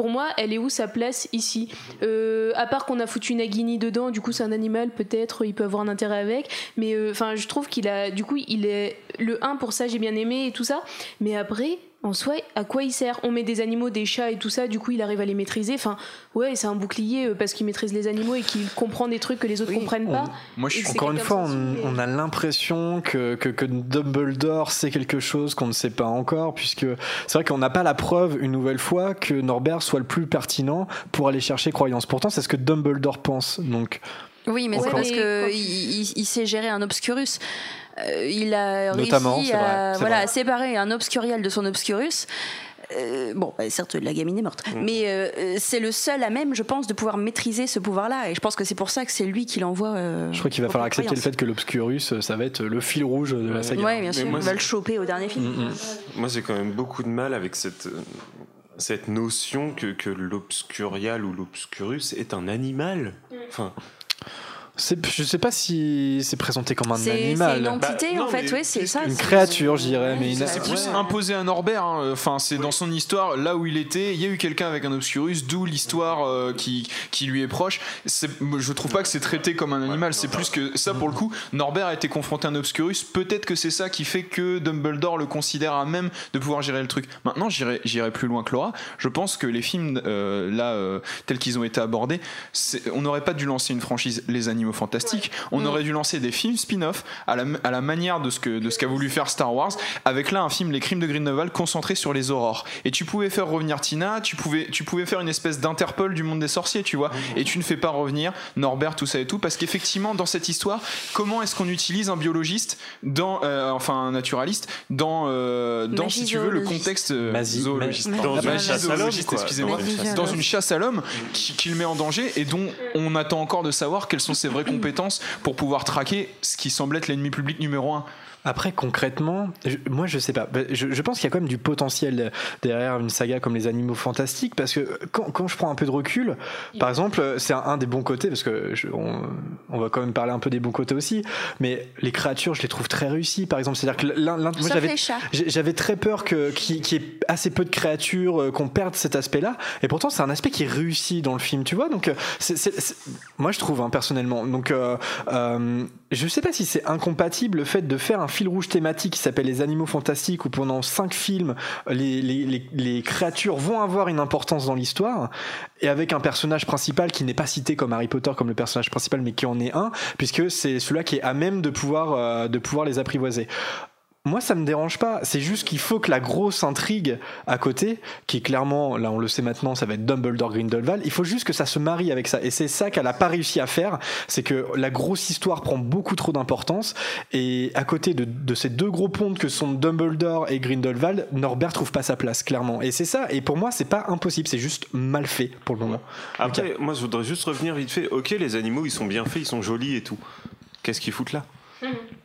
pour moi, elle est où sa place ici Euh, À part qu'on a foutu Nagini dedans, du coup c'est un animal, peut-être il peut avoir un intérêt avec. Mais euh, enfin, je trouve qu'il a, du coup, il est le 1 pour ça, j'ai bien aimé et tout ça. Mais après, en soi, à quoi il sert? On met des animaux, des chats et tout ça, du coup il arrive à les maîtriser? Enfin, ouais, c'est un bouclier euh, parce qu'il maîtrise les animaux et qu'il comprend des trucs que les autres comprennent pas. Moi, je Encore une fois, on, on a l'impression que, que, que Dumbledore sait quelque chose qu'on ne sait pas encore, puisque c'est vrai qu'on n'a pas la preuve, une nouvelle fois, que Norbert soit le plus pertinent pour aller chercher croyance. Pourtant, c'est ce que Dumbledore pense. Donc, Oui, mais c'est parce mais que quand- il, il- il sait gérer un obscurus. Euh, il a Notamment, réussi vrai, voilà, vrai. à séparer un obscurial de son obscurus. Euh, bon, certes, la gamine est morte, Mm. mais euh, c'est le seul à même, je pense, de pouvoir maîtriser ce pouvoir-là. Et je pense que c'est pour ça que c'est lui qui l'envoie. euh, je crois qu'il va falloir accepter le fait que l'Obscurus, ça va être le fil rouge de la saga. Ouais, bien sûr. il va le choper au dernier film. Mm, mm. Moi, j'ai quand même beaucoup de mal avec cette, cette notion que, que l'obscurial ou l'obscurus est un animal. Enfin, je sais pas si c'est présenté comme un C'est c'est animal. une entité Bah, en non, fait, ouais, c'est ça. Une créature, je dirais, mais une- C'est plus ouais. imposé à Norbert. hein. Enfin, c'est dans son histoire, là où il était, il y a eu quelqu'un avec un Obscurus, d'où l'histoire euh, qui, qui lui est proche. C'est- Je trouve pas que c'est traité comme un animal, c'est plus que ça pour le coup. Norbert a été confronté à un Obscurus, peut-être que c'est ça qui fait que Dumbledore le considère à même de pouvoir gérer le truc. Maintenant, j'irai j'irai plus loin que Laura. Je pense que les films, euh, là, euh, tels qu'ils ont été abordés, on n'aurait pas dû lancer une franchise Les Animaux Fantastiques. On aurait dû lancer des films spin-off à la, à la manière de ce que de ce qu'a voulu faire Star Wars, avec là un film Les Crimes de Grindelwald concentré sur les aurores. Et tu pouvais faire revenir Tina, tu pouvais tu pouvais faire une espèce d'interpol du monde des sorciers, tu vois. Et tu ne fais pas revenir Norbert, tout ça et tout, parce qu'effectivement dans cette histoire, comment est-ce qu'on utilise un biologiste dans, euh, enfin un naturaliste dans euh, dans si tu veux le contexte euh, zoologiste, Dans une chasse à l'homme, quoi. excusez-moi, Dans une chasse à dans l'homme. une chasse à l'homme qui, qui le met en danger et dont on attend encore de savoir quelles sont ses vraies compétences pour pouvoir traquer ce qui semble être l'ennemi public numéro un. Après, concrètement, je- moi je sais pas. Bah, Je, je pense qu'il y a quand même du potentiel derrière une saga comme les Animaux Fantastiques parce que quand, quand je prends un peu de recul, par exemple, c'est un, un des bons côtés parce que je- on, on va quand même parler un peu des bons côtés aussi. Mais les créatures, je les trouve très réussies. Par exemple, c'est-à-dire que l'un, l'un- moi j'avais J'avais très peur que qu'il qu'il y ait assez peu de créatures, euh, qu'on perde cet aspect-là. Et pourtant, c'est un aspect qui est réussi dans le film, tu vois. Donc, euh, c'est- c'est- c'est- moi, je trouve hein, personnellement. Donc, euh, euh, je sais pas si c'est incompatible le fait de faire un fil rouge thématique qui s'appelle les animaux fantastiques, où pendant cinq films, les, créatures vont avoir une importance dans l'histoire, et avec un personnage principal qui n'est pas cité comme Harry Potter comme le personnage principal, mais qui en est un, puisque c'est celui-là qui est à même de pouvoir euh, de pouvoir les apprivoiser. Moi, ça me dérange pas. C'est juste qu'il faut que la grosse intrigue à côté, qui est clairement, là on le sait maintenant, ça va être Dumbledore Grindelwald, il faut juste que ça se marie avec ça. Et c'est ça qu'elle a pas réussi à faire. C'est que la grosse histoire prend beaucoup trop d'importance. Et à côté de, de ces deux gros pontes que sont Dumbledore et Grindelwald, Norbert trouve pas sa place, clairement. Et c'est ça. Et pour moi, c'est pas impossible. C'est juste mal fait pour le moment. Après, moi, je voudrais juste revenir vite fait. Ok, les animaux, ils sont bien faits, ils sont jolis et tout. Qu'est-ce qu'ils foutent là?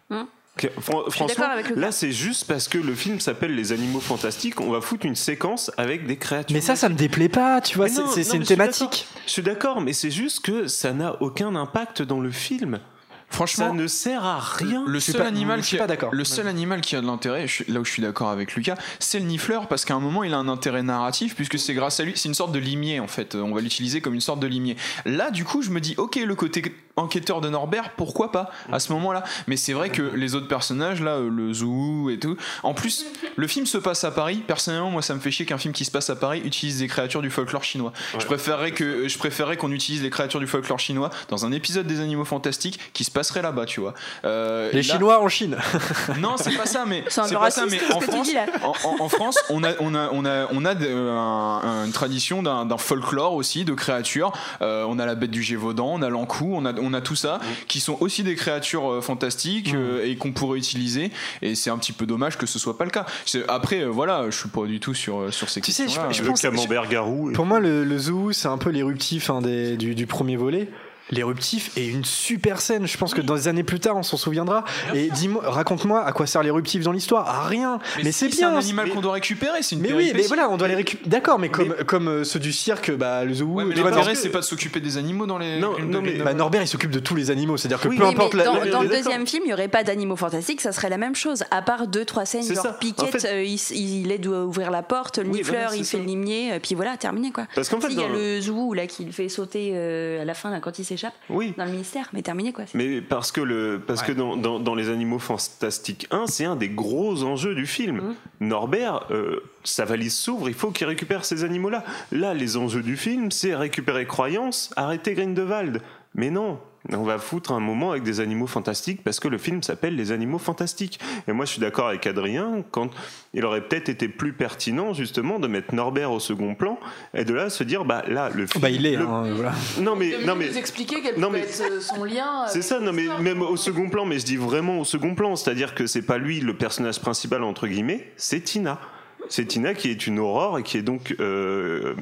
Hum. Que- fran- Franchement, d'accord avec le là, c'est juste parce que le film s'appelle Les Animaux Fantastiques. On va foutre une séquence avec des créatures. Mais ça, ça me déplaît pas, tu vois. C'est une thématique. Je suis d'accord, mais c'est juste que ça n'a aucun impact dans le film. Franchement, ça ne sert à rien. Le seul pas- animal qui a-. Le seul animal qui a de l'intérêt, là où je suis d'accord avec Lucas, c'est le nifleur parce qu'à un moment il a un intérêt narratif puisque c'est grâce à lui, c'est une sorte de limier en fait. On va l'utiliser comme une sorte de limier. Là, du coup, je me dis, ok, le côté enquêteur de Norbert, pourquoi pas à ce moment-là Mais c'est vrai que les autres personnages, là, euh, le zoo et tout. En plus, le film se passe à Paris. Personnellement, moi, ça me fait chier qu'un film qui se passe à Paris utilise des créatures du folklore chinois. Je préférerais que je préférerais qu'on utilise les créatures du folklore chinois dans un épisode des Animaux Fantastiques qui se passerait là-bas, tu vois. Euh, Les là- Chinois en Chine. non, c'est pas ça, mais C'est pas ça, mais en France, en, en- en France, on a, on a, on a, on a de- un- un- une tradition d'un d'un folklore aussi de créatures. Euh, on a la bête du Gévaudan, on a l'encou, on a, on a tout ça, qui sont aussi des créatures euh, fantastiques euh, et qu'on pourrait utiliser. Et c'est un petit peu dommage que ce soit pas le cas. C'est- Après, euh, voilà, je suis pas du tout sur sur ces Tu sais, je- je le pense- camembert garou. et- Pour moi, le, le zoo, c'est un peu l'éruptif hein, du premier volet. L'éruptif est une super scène. Je pense que dans des années plus tard, on s'en souviendra. Et dis-moi, raconte-moi à quoi sert l'éruptif dans l'histoire. À rien. Mais, c'est si, bien. un animal qu'on doit récupérer, c'est une Mais oui, mais voilà, on doit les récupérer. D'accord, mais comme, comme euh, ceux du cirque, bah, le zoo. Ouais, mais l'intérêt, c'est pas de s'occuper des animaux dans les. Non, mais- bah, Norbert, il s'occupe de tous les animaux. C'est-à-dire que Oui, peu importe mais la- dans, la- dans le deuxième film, il n'y aurait pas d'animaux fantastiques, ça serait la même chose. À part deux, trois scènes, C'est genre ça. Piquette, En fait- euh, il, aide à ouvrir la porte, le Oui, c'est il fait le limier, puis voilà, terminé quoi. Parce qu'en fait, il y a le zoo là qui le fait sauter euh, à la fin quand il s'échappe Oui. dans le ministère, mais terminé quoi. Mais parce que, le, parce que dans, dans, dans Les Animaux Fantastiques 1, c'est un des gros enjeux du film. Mhm. Norbert, euh, sa valise s'ouvre, il faut qu'il récupère ces animaux-là. Là, les enjeux du film, c'est récupérer Croyance, arrêter Grindelwald. Mais non, on va foutre un moment avec des animaux fantastiques parce que le film s'appelle Les Animaux Fantastiques. Et moi, je suis d'accord avec Adrien, quand il aurait peut-être été plus pertinent, justement, de mettre Norbert au second plan et de là se dire, bah là, le film. Bah, il est. le- hein, voilà. Non, mais. De Non, mais nous expliquer quel non, peut mais- être euh, son lien. c'est ça, non mais même au second plan, mais je dis vraiment au second plan, c'est-à-dire que c'est pas lui le personnage principal entre guillemets, c'est Tina. C'est Tina qui est une aurore et qui est donc euh,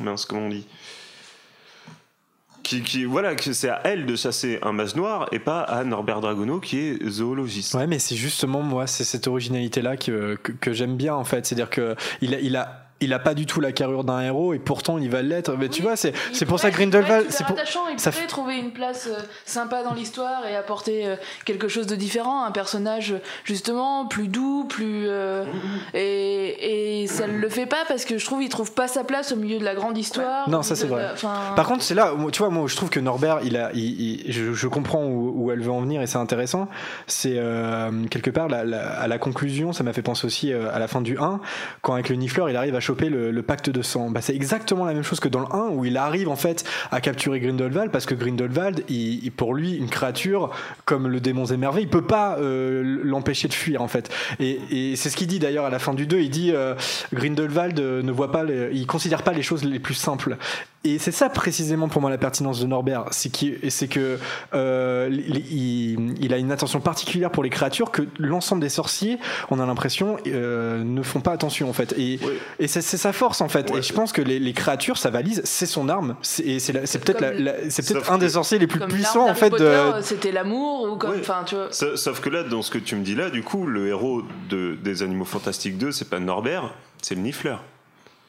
mince comment on dit? Qui, qui voilà c'est à elle de chasser un mage noir et pas à Norbert Dragono qui est zoologiste. Ouais, mais c'est justement moi, c'est cette originalité-là que, que, que j'aime bien en fait. C'est-à-dire que il a, il a il a pas du tout la carrure d'un héros et pourtant il va l'être. Mais tu vois, c'est c'est pour ça que Grindelwald, c'est pour attachant, il ça pourrait f- trouver une place euh, sympa dans l'histoire et apporter euh, quelque chose de différent, un personnage justement plus doux, plus euh, et, et ça ne le fait pas parce que je trouve il trouve pas sa place au milieu de la grande histoire. Non, ça, c'est vrai. la- Par contre, c'est là, où, tu vois, moi, je trouve que Norbert, il a, il- il- je, je comprends où, où elle veut en venir et c'est intéressant. C'est euh, quelque part la- la- à la conclusion, ça m'a fait penser aussi à la fin du 1, quand avec le Nifleur, il arrive à choper le, pacte de sang. Bah, c'est exactement la même chose que dans le 1, où il arrive en fait à capturer Grindelwald, parce que Grindelwald, il, pour lui, une créature comme le démon émerveillé, il peut pas euh, l'empêcher de fuir en fait. Et, et c'est ce qu'il dit d'ailleurs à la fin du 2. Il dit euh, Grindelwald euh, ne voit pas, les- il considère pas les choses les plus simples. Et c'est ça précisément pour moi la pertinence de Norbert, c'est qu'il- c'est que euh, il, il- il a une attention particulière pour les créatures que l'ensemble des sorciers, on a l'impression, euh, ne font pas attention en fait. Et, et c'est sa force en fait. Et je pense que les, les créatures, sa valise, c'est son arme. C'est peut-être c'est peut-être un des sorciers les plus puissants en fait de, c'était l'amour ou comme Ouais. enfin tu vois. Sa- Sauf que là, dans ce que tu me dis là, du coup, le héros de, des Animaux Fantastiques 2, c'est pas Norbert, c'est le Nifleur.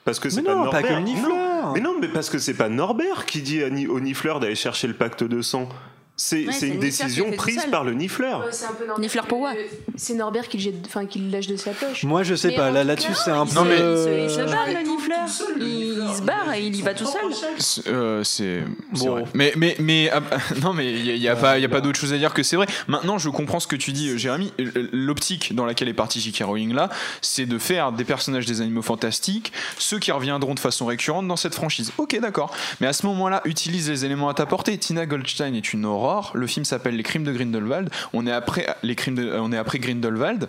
Parce que c'est Mais pas non, pas Norbert. que le Nifleur. Non, mais non, mais parce que c'est pas Norbert qui dit à Nifleur d'aller chercher le pacte de sang. C'est Ouais, une décision prise par le Nifleur. c'est un peu Nifleur pour moi. C'est Norbert qui le, jette, enfin, qui le lâche de sa poche. Moi je sais Mais pas, là là-dessus cas, c'est un peu. se- mais- il se, il se barre le Nifleur. Il, il se barre et il y va tout seul. C'est- euh, c'est Bon. vrai. Mais mais mais ah, non mais il y, a- il y a pas il y a pas d'autre chose à dire que c'est vrai. Maintenant je comprends ce que tu dis euh, Jérémy. Euh, L'optique dans laquelle est parti J.K. Rowling là, c'est de faire des personnages des animaux fantastiques ceux qui reviendront de façon récurrente dans cette franchise. OK, d'accord. Mais à ce moment-là, utilise les éléments à ta portée. Tina Goldstein est une Le film s'appelle Les crimes de Grindelwald. On est après Grindelwald.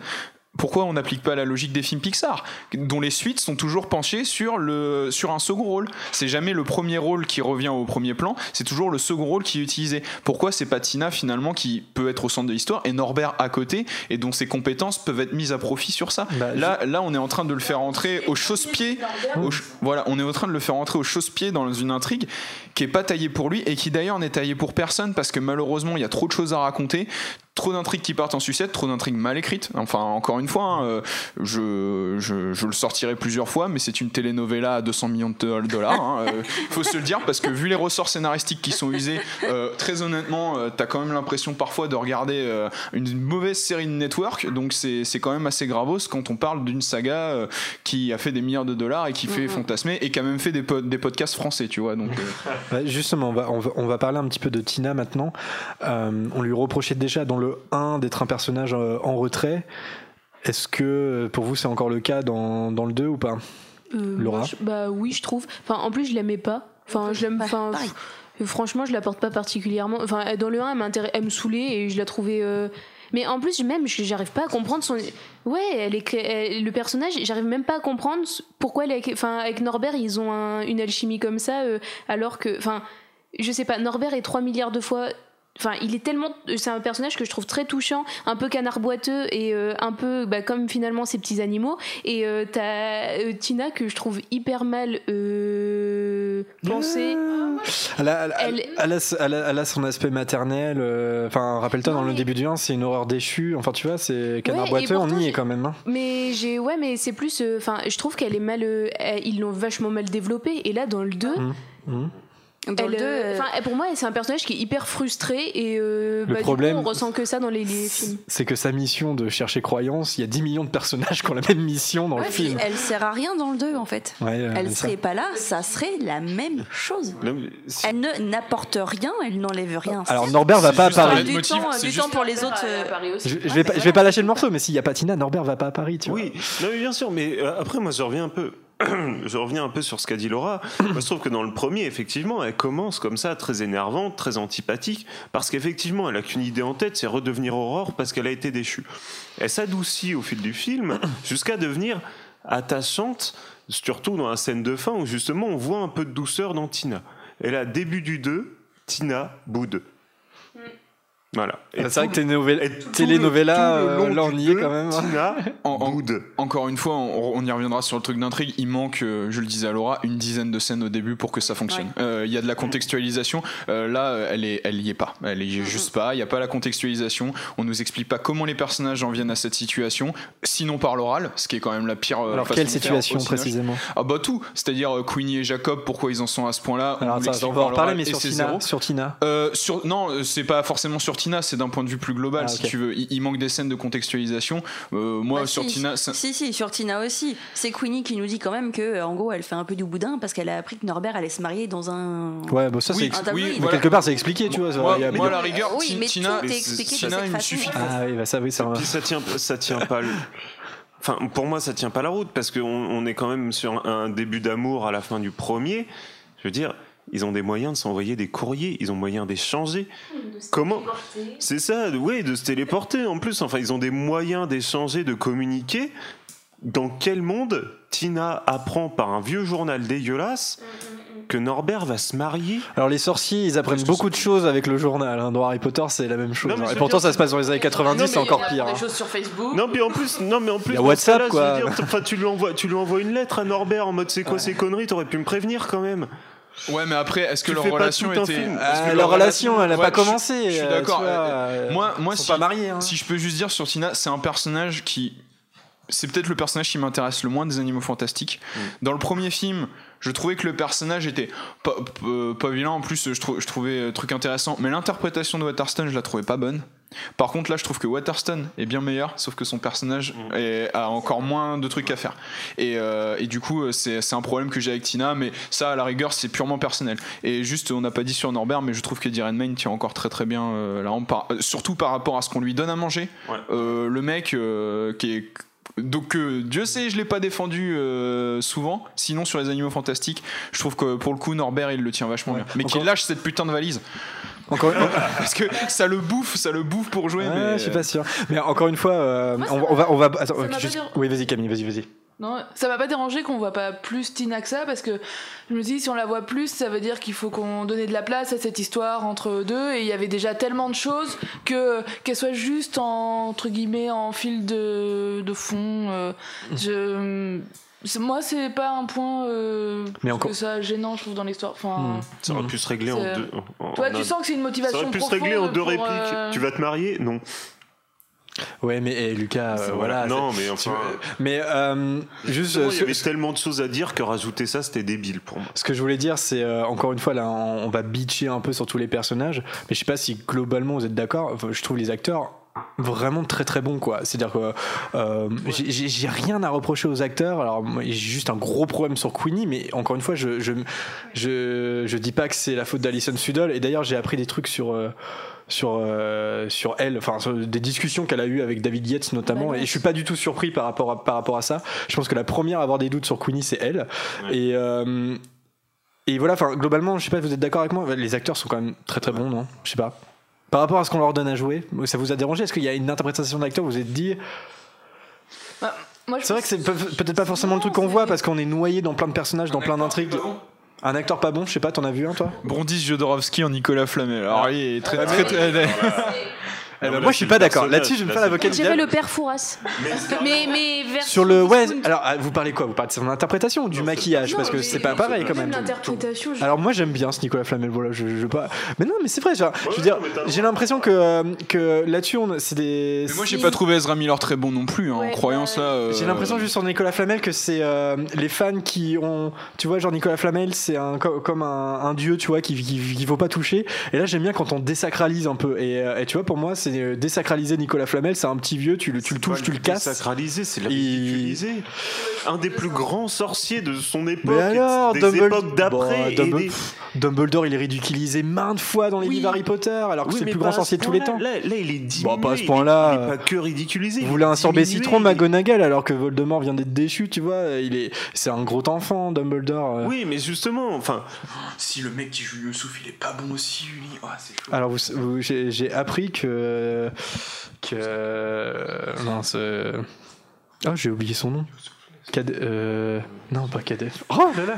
Pourquoi on n'applique pas la logique des films Pixar, dont les suites sont toujours penchées sur, le, sur un second rôle C'est jamais le premier rôle qui revient au premier plan, c'est toujours le second rôle qui est utilisé. Pourquoi c'est pas Tina finalement qui peut être au centre de l'histoire et Norbert à côté et dont ses compétences peuvent être mises à profit sur ça? Bah, Là, là, on est en train de le faire entrer au chausse-pied. au ch- Voilà, on est en train de le faire entrer au chausse-pied dans une intrigue qui est pas taillée pour lui et qui d'ailleurs n'est taillée pour personne parce que malheureusement il y a trop de choses à raconter. Trop d'intrigues qui partent en sucette, trop d'intrigues mal écrites. Enfin, encore une fois, hein, euh, je, je, je le sortirai plusieurs fois, mais c'est une telenovela à 200 millions de do- dollars. hein, euh, faut se le dire, parce que vu les ressorts scénaristiques qui sont usés, euh, très honnêtement, euh, t'as quand même l'impression parfois de regarder euh, une mauvaise série de network. Donc c'est c'est quand même assez gravos quand on parle d'une saga euh, qui a fait des milliards de dollars et qui fait fantasmer et qui a même fait des, des podcasts français, tu vois. Donc, euh, Ouais, justement, on va, on, va, on va parler un petit peu de Tina maintenant. Euh, on lui reprochait déjà dans le 1 d'être un personnage euh, en retrait. Est-ce que pour vous c'est encore le cas dans, dans le 2 ou pas Euh, Laura moi, je- Bah oui, je trouve. Enfin, en plus, je l'aimais pas. Enfin, je l'aime. Pff, franchement, je la porte pas particulièrement. Enfin, dans le 1, elle, m'intéresse- elle me saoulait et je la trouvais. euh, Mais en plus, même, j'arrive pas à comprendre son. Ouais, elle est... elle- le personnage, j'arrive même pas à comprendre pourquoi elle est... Enfin, avec Norbert, ils ont un- une alchimie comme ça, euh, alors que. Enfin, je sais pas, Norbert est 3 milliards de fois. Enfin, il est tellement. C'est un personnage que je trouve très touchant, un peu canard boiteux et euh, un peu bah, comme finalement ces petits animaux. Et euh, t'as euh, Tina que je trouve hyper mal pensée. elle a, elle, a, elle a- elle a son aspect maternel. Enfin, rappelle-toi, dans le début du 1, c'est une horreur déchue. Enfin, tu vois, c'est canard Ouais, boiteux, on pourtant, y est quand même. hein. Mais j'ai ouais mais c'est plus enfin je trouve qu'elle est mal ils l'ont vachement mal développée et là dans le 2 Mmh, mmh. Dans elle, le deux, euh, euh, enfin, pour moi c'est un personnage qui est hyper frustré et euh, Le bah, problème, du coup, on ressent que ça dans les, les films C'est que sa mission de chercher croyance, il y a 10 millions de personnages qui ont la même mission dans ouais, le film. elle sert à rien dans le 2 en fait. Ouais, euh, Elle ça. serait pas là, ça serait la même chose. Si- Elle ne n'apporte rien, elle n'enlève rien. Alors Norbert va pas à Paris. du motif, temps, c'est du juste- temps pour les autres. euh, Je, je vais pas, je vais pas lâcher le morceau, mais s'il y a pas Tina, Norbert va pas à Paris, tu vois. Oui, non, mais bien sûr, mais euh, après, moi, je reviens un peu. je reviens un peu sur ce qu'a dit Laura. Je trouve que dans le premier, effectivement, elle commence comme ça, très énervante, très antipathique, parce qu'effectivement, elle a qu'une idée en tête, c'est redevenir Aurore parce qu'elle a été déchue. Elle s'adoucit au fil du film jusqu'à devenir attachante, surtout dans la scène de fin où justement on voit un peu de douceur dans Tina. Et là, début du 2, Tina boude. Voilà. Ah, c'est vrai que télénovela, télénovela, euh, long là on y est deux, quand même. Tina, En- en-. Encore une fois, on, on y reviendra sur le truc d'intrigue. Il manque, euh, je le disais à Laura, une dizaine de scènes au début pour que ça fonctionne. Euh, Il y a de la contextualisation. Euh, là, elle est, elle y est pas. Elle y est juste pas. Il n'y a pas la contextualisation. On nous explique pas comment les personnages en viennent à cette situation, sinon par l'oral, ce qui est quand même la pire. Alors façon quelle de faire situation précisément? Ah bah tout. C'est-à-dire euh, Queenie et Jacob, pourquoi ils en sont à ce point-là? Alors on va en par reparler, l'oral mais sur Tina, sur Tina. Euh, sur, non, c'est pas forcément sur Tina, c'est d'un point de vue plus global, Ah, si tu veux. Il, il manque des scènes de contextualisation. Euh, moi, Bah, sur si, Tina, Si, si, sur Tina aussi. C'est Queenie qui nous dit quand même que, en gros, elle fait un peu du boudin parce qu'elle a appris que Norbert allait se marier dans un. Ouais, bon ça Oui, c'est oui, voilà. quelque part c'est expliqué, tu vois. ça, Moi, il y a- moi, la rigueur, Oui, mais Tina, tout est mais expliqué Tina, il me suffit. Ah oui, bah ça oui, ça va. Puis ça tient, ça tient pas. le- Enfin, pour moi, ça tient pas la route parce qu'on on est quand même sur un début d'amour à la fin du premier. Je veux dire, ils ont des moyens de s'envoyer des courriers, ils ont moyen d'échanger. Comment C'est ça, oui, de se téléporter en plus. Enfin, ils ont des moyens d'échanger, de communiquer. Dans quel monde Tina apprend par un vieux journal dégueulasse que Norbert va se marier Alors les sorciers, ils apprennent beaucoup de choses avec le journal. Hein. Dans Harry Potter, c'est la même chose. Non, hein. Et pourtant, dire, ça se passe dans les années 90, Non, c'est encore Il y a pire. hein. Des choses sur Facebook. Non, mais en plus, non, mais en plus, Il y a dans ce WhatsApp, quoi. Je veux dire, enfin, tu lui envoies, tu lui envoies une lettre à Norbert en mode c'est quoi ces conneries? T'aurais pu me prévenir quand même. Ouais, mais après, est-ce que Tu leur relation était. Ah, que leur relation, elle n'a Ouais, pas commencé. Je suis euh, d'accord. vois, euh, euh, Moi, moi, si, pas mariés. hein. si je peux juste dire sur Tina, c'est un personnage qui. C'est peut-être le personnage qui m'intéresse le moins des animaux fantastiques. Mm. Dans le premier film, je trouvais que le personnage était pas, pas- pas vilain. En plus, je, trou- je trouvais le truc intéressant. Mais l'interprétation de Waterston, je la trouvais pas bonne. Par contre, là, je trouve que Waterston est bien meilleur, sauf que son personnage Mm. est- a encore moins de trucs à faire. Et, euh, et du coup, euh, c'est un problème que j'ai avec Tina, mais ça, à la rigueur, c'est purement personnel. Et juste, on n'a pas dit sur Norbert, mais je trouve qu'Eddie Redmayne tient encore très très bien euh, la rampe, par- euh, surtout par rapport à ce qu'on lui donne à manger. Ouais. Euh, le mec euh, qui est. Donc euh, Dieu sait, je l'ai pas défendu euh, souvent. Sinon sur les animaux fantastiques, je trouve que pour le coup Norbert il le tient vachement Ouais. bien. Mais qu'il lâche cette putain de valise Encore, parce que ça le bouffe, ça le bouffe pour jouer. Ouais, mais je suis pas sûr. Mais encore une fois, euh, Moi, on, va, on va. Attends, juste- oui, vas-y Camille, vas-y, vas-y. Non, ça m'a pas dérangé qu'on voit pas plus Tina que ça parce que je me dis si on la voit plus, ça veut dire qu'il faut qu'on donne de la place à cette histoire entre eux deux et il y avait déjà tellement de choses que qu'elle soit juste en, entre guillemets en fil de, de fond. euh, je moi c'est pas un point euh, Mais encore- que ça gênant je trouve dans l'histoire. Enfin, Hmm. Ça aurait pu se régler en deux. en- en toi un- tu sens que c'est une Ça motivation aurait pu se régler en deux pour, répliques. euh, Tu vas te marier? Non. Ouais, mais eh, Lucas, euh, voilà. Non, mais enfin. Mais euh, juste. Euh, il y avait tellement de choses à dire que rajouter ça, c'était débile pour moi. Ce que je voulais dire, c'est euh, encore une fois là, on, on va bitcher un peu sur tous les personnages, mais je sais pas si globalement vous êtes d'accord. Enfin, je trouve les acteurs vraiment très très bons quoi. C'est-à-dire que euh, j'ai- rien à reprocher aux acteurs. Alors j'ai juste un gros problème sur Queenie, mais encore une fois, je je je, je dis pas que c'est la faute d'Alison Sudol. Et d'ailleurs, j'ai appris des trucs sur euh, sur euh, sur elle, enfin des discussions qu'elle a eues avec David Yates notamment. Et je suis pas du tout surpris par rapport à, par rapport à ça. Je pense que la première à avoir des doutes sur Queenie, c'est elle. Ouais. Et et voilà, enfin globalement, je sais pas, vous êtes d'accord avec moi? Les acteurs sont quand même très très bons, non? Je sais pas. Par rapport à ce qu'on leur donne à jouer, ça vous a dérangé? Est-ce qu'il y a une interprétation d'acteur où vous vous êtes dit bah, C'est vrai que c'est peut- peut-être pas forcément le truc qu'on voit parce qu'on est noyé dans plein de personnages, dans plein d'intrigues. Un acteur pas bon, je sais pas, t'en as vu un toi? Brondis Jodorowsky en Nicolas Flamel. Alors il est très Ah, très, très- Eh ben, moi je suis pas d'accord. Là-dessus, je vais me faire l'avocat du diable. le père Fouras. Mais, mais version Sur le ouais, alors ah, vous parlez quoi Vous parlez de son interprétation ou du maquillage? parce que c'est pas pareil quand même. l'interprétation. Alors moi j'aime bien ce Nicolas Flamel, voilà, je, je veux pas. Mais non, mais c'est vrai, genre, je veux dire, j'ai l'impression que euh, que là-dessus on c'est des. Mais moi j'ai pas trouvé Ezra Miller très bon non plus hein, en croyant ça. euh, J'ai l'impression juste sur Nicolas Flamel que c'est euh, les fans qui ont, tu vois, genre Nicolas Flamel, c'est un co- comme un, dieu, tu vois, qui qui- faut pas toucher. Et là j'aime bien quand on désacralise un peu. Et, et tu vois, pour moi, c'est euh, désacraliser Nicolas Flamel, c'est un petit vieux, tu le tu le C'est touches, tu le casses. Sacralisé, c'est la. Un des plus grands sorciers de son époque, Mais alors, des Dumbledore- époques d'après. Bon, et Dumble- des- pff, Dumbledore, il est ridiculisé maintes fois dans les Oui. livres Harry Potter, alors que Oui, c'est le plus grand sorcier de tous les temps. Là, là, il est diminué. Bon, pas à ce point-là, Il est pas que ridiculisé. Vous il voulez un sorbet citron, McGonagall, alors que Voldemort vient d'être déchu, tu vois. Il est, c'est un gros enfant, Dumbledore. euh. Oui, mais justement, enfin, Si le mec qui joue Youssouf il est pas bon aussi, Uli. Oh, c'est chaud. Alors, vous, j'ai appris que. Que. Mince. euh, Ah, j'ai oublié son nom. Cad- euh, Non, pas Kadef. Oh là là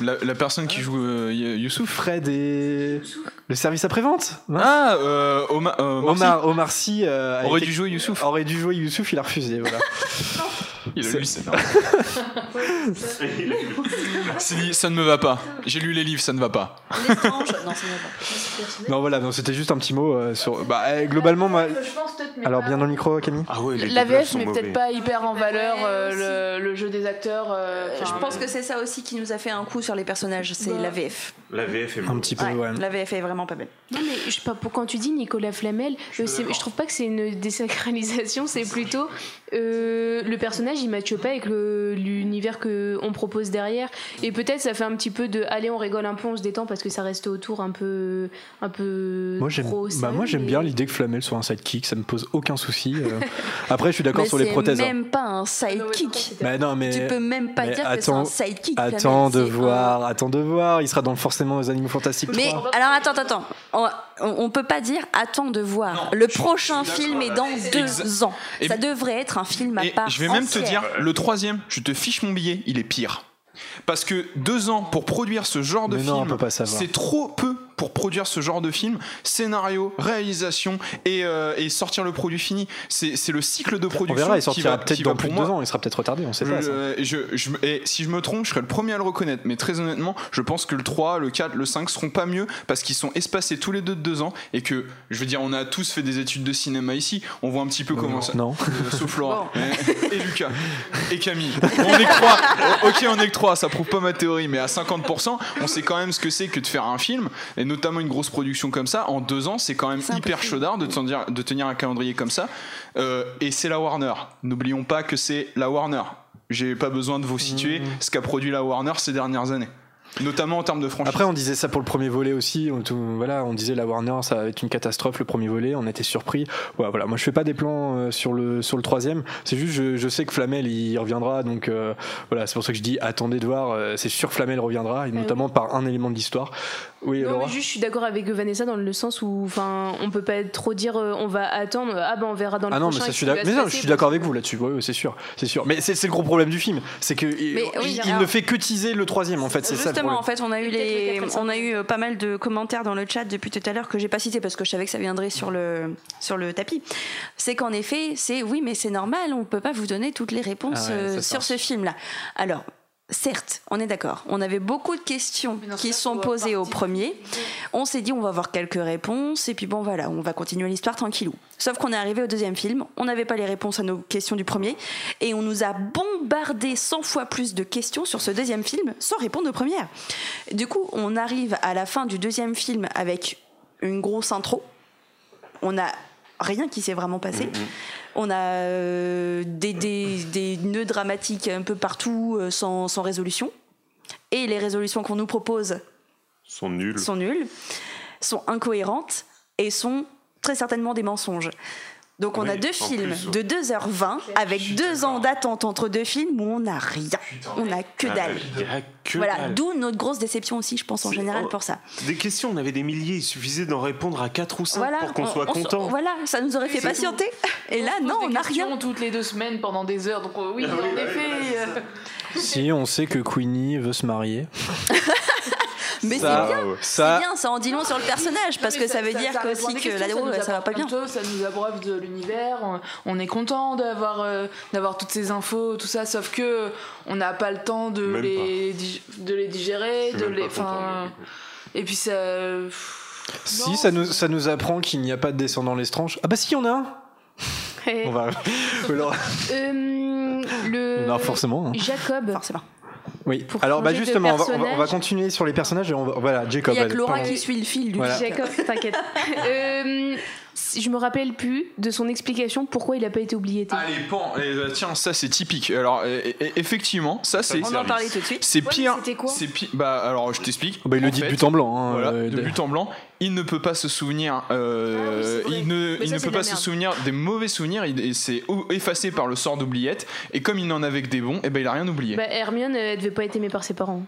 La, la personne qui joue euh, Y- Youssouf Fred et. Le service après-vente. Ah, euh, Oma- euh. Omar, Omar Sy euh, Aurait été- dû jouer Youssouf. aurait dû jouer Youssouf, il a refusé. Voilà. Il a lu, c'est dit, ça ne me va pas. J'ai lu les livres, ça ne va pas. L'étrange. Non, ça ne va pas. non, voilà, non, c'était juste un petit mot euh, sur. Bah, eh, globalement, Alors, bien dans le micro, Camille Ah ouais, La VF met peut-être pas hyper en valeur euh, le, le jeu des acteurs. euh, Je pense que c'est ça aussi qui nous a fait un coup sur les personnages, c'est Bah. la VF. La VF est Un petit peu, Ouais, ouais. La VF est vraiment pas belle. Non, mais je sais pas, pour quand tu dis Nicolas Flamel, euh, c'est- je trouve pas que c'est une désacralisation, c'est plutôt euh, le personnage il matche pas avec le- l'univers que on propose derrière. Et peut-être ça fait un petit peu de allez, on rigole un peu, on se détend parce que ça reste autour un peu. Un peu Moi j'aime, trop bah, sérieux, moi j'aime mais- bien l'idée que Flamel soit un sidekick, ça me pose aucun souci. euh. Après je suis d'accord sur les c'est prothèses. hein. même pas un sidekick. Mais non mais Tu peux même pas mais dire attends- que c'est un sidekick. attends Flamel, de c'est un- voir, attends de voir, il sera dans forcément les Animaux Fantastiques Mais 3. alors attends, attends, attends. On, on- on peut pas dire attends de voir. le prochain film est dans deux ans. Et- Ça devrait être un film à Et part. je vais même te dire, le troisième, je te fiche mon billet, il est pire. Parce que deux ans pour produire ce genre de non, film, c'est trop peu pour produire ce genre de film. Scénario, réalisation et, euh, et sortir le produit fini. C'est c'est le cycle de On production verra, il qui sortira va, peut-être dans plus de deux moi ans, il sera peut-être retardé, on sait je- pas. ça. euh, je- je- et si je me trompe, je serai le premier à le reconnaître. Mais très honnêtement, je pense que le 3, le 4, le 5 seront pas mieux parce qu'ils sont espacés tous les deux de deux ans et que, je veux dire, on a tous fait des études de cinéma ici. On voit un petit peu comment ça. Non. Euh, sauf Laura. Et, et Lucas. Et Camille. On est que trois. Oh, Ok, on est que trois. Ça prouve pas ma théorie. Mais à 50%, on sait quand même ce que c'est que de faire un film. Et notamment une grosse production comme ça. En deux ans, c'est quand même hyper chaudard de tenir, de tenir un calendrier comme ça. Euh, et c'est la Warner. N'oublions pas que c'est la Warner. J'ai pas besoin de vous situer Mmh. ce qu'a produit la Warner ces dernières années. Notamment en termes de franchise. Après, on disait ça pour le premier volet aussi. On, tout- voilà, on disait la Warner, ça va être une catastrophe le premier volet. On était surpris. Ouais, voilà. Moi, je fais pas des plans euh, sur le sur le troisième. C'est juste, je, je sais que Flamel il reviendra, donc euh, voilà. C'est pour ça que je dis attendez de voir. euh, c'est sûr, Flamel reviendra, et notamment par un élément de l'histoire. Oui, Non, mais juste, je suis d'accord avec Vanessa dans le sens où, enfin, on peut pas trop dire, euh, on va attendre, ah ben on verra dans le Ah non, mais prochain. ça, je suis mais non, je suis d'accord avec vous là-dessus. Oui, oui, c'est sûr, c'est sûr. Mais c'est c'est le gros problème du film, c'est que il, Mais oui, il- il alors- ne fait que teaser le troisième en fait. C'est ça le Justement, en fait, on a eu les, on a eu euh, pas mal de commentaires dans le chat depuis tout à l'heure que j'ai pas cité parce que je savais que ça viendrait sur le sur le tapis. C'est qu'en effet, c'est oui, mais c'est normal, on peut pas vous donner toutes les réponses Ah ouais, euh, sur ce film-là. Alors. Certes, on est d'accord. On avait beaucoup de questions ce qui sont posées au premier. On s'est dit on va avoir quelques réponses et puis bon voilà, on va continuer l'histoire tranquillou. Sauf qu'on est arrivé au deuxième film, on n'avait pas les réponses à nos questions du premier et on nous a bombardé 100 fois plus de questions sur ce deuxième film sans répondre aux premières. Du coup, on arrive à la fin du deuxième film avec une grosse intro. On a rien qui s'est vraiment passé. On a euh, des, des- des nœuds dramatiques un peu partout euh, sans, sans résolution. Et les résolutions qu'on nous propose sont nuls. sont nulles, sont incohérentes et sont très certainement des mensonges. Donc on Oui, a deux films plus, de 2h20 avec deux ans d'attente entre deux films où on n'a rien. On n'a que Ah, dalle. il y a que Voilà, dalle. d'où notre grosse déception aussi, je pense, en général pour ça. Des questions, on avait des milliers, il suffisait d'en répondre à 4 ou 5 Voilà, pour qu'on on- soit on content. Voilà, ça nous aurait fait patienter. Et là, non, on n'a questions rien. toutes les deux semaines pendant des heures. Donc euh, oui, Ah en effet. euh, Si on sait que Queenie veut se marier, Mais c'est ça, bien. ça, C'est bien, ça en dit long sur le personnage parce que ça, veut dire que aussi que là-haut, nous ça va pas bien. choses, Ça nous abreuve de l'univers. On, on est content d'avoir euh, d'avoir toutes ces infos, tout ça. Sauf que on n'a pas le temps de Même les de les digérer, de les. content, et puis ça. si Non, ça nous, ça nous apprend qu'il n'y a pas de descendant lestrange. Ah bah si, on a un. On va. Alors, euh, le. non, forcément. hein. Jacob. Forcément. Oui. Pour Alors bah justement, on va, on continuer sur les personnages et on va, voilà, Jacob. Il y a Laura qui suit le fil du Voilà. Jacob, t'inquiète. Euh, je me rappelle plus de son explication pourquoi il a pas été oublié. t'es. Allez, pan. eh, bah, tiens, ça c'est typique. Alors, eh, eh, effectivement, ça c'est. On en parlait tout de suite. C'est Ouais, pire. c'était quoi C'est pire. Bah alors, je t'explique. Bah, il En le dit de fait, but en blanc. hein, Voilà, euh, de but en blanc. Il ne peut pas se souvenir. euh, Ah oui, il ne, il ça, ne peut pas se souvenir des mauvais souvenirs. Il, et c'est ou- effacé par le sort d'oubliette. Et comme il n'en avait que des bons, et ben il a rien oublié. Bah, Hermione, elle devait pas être aimée par ses parents.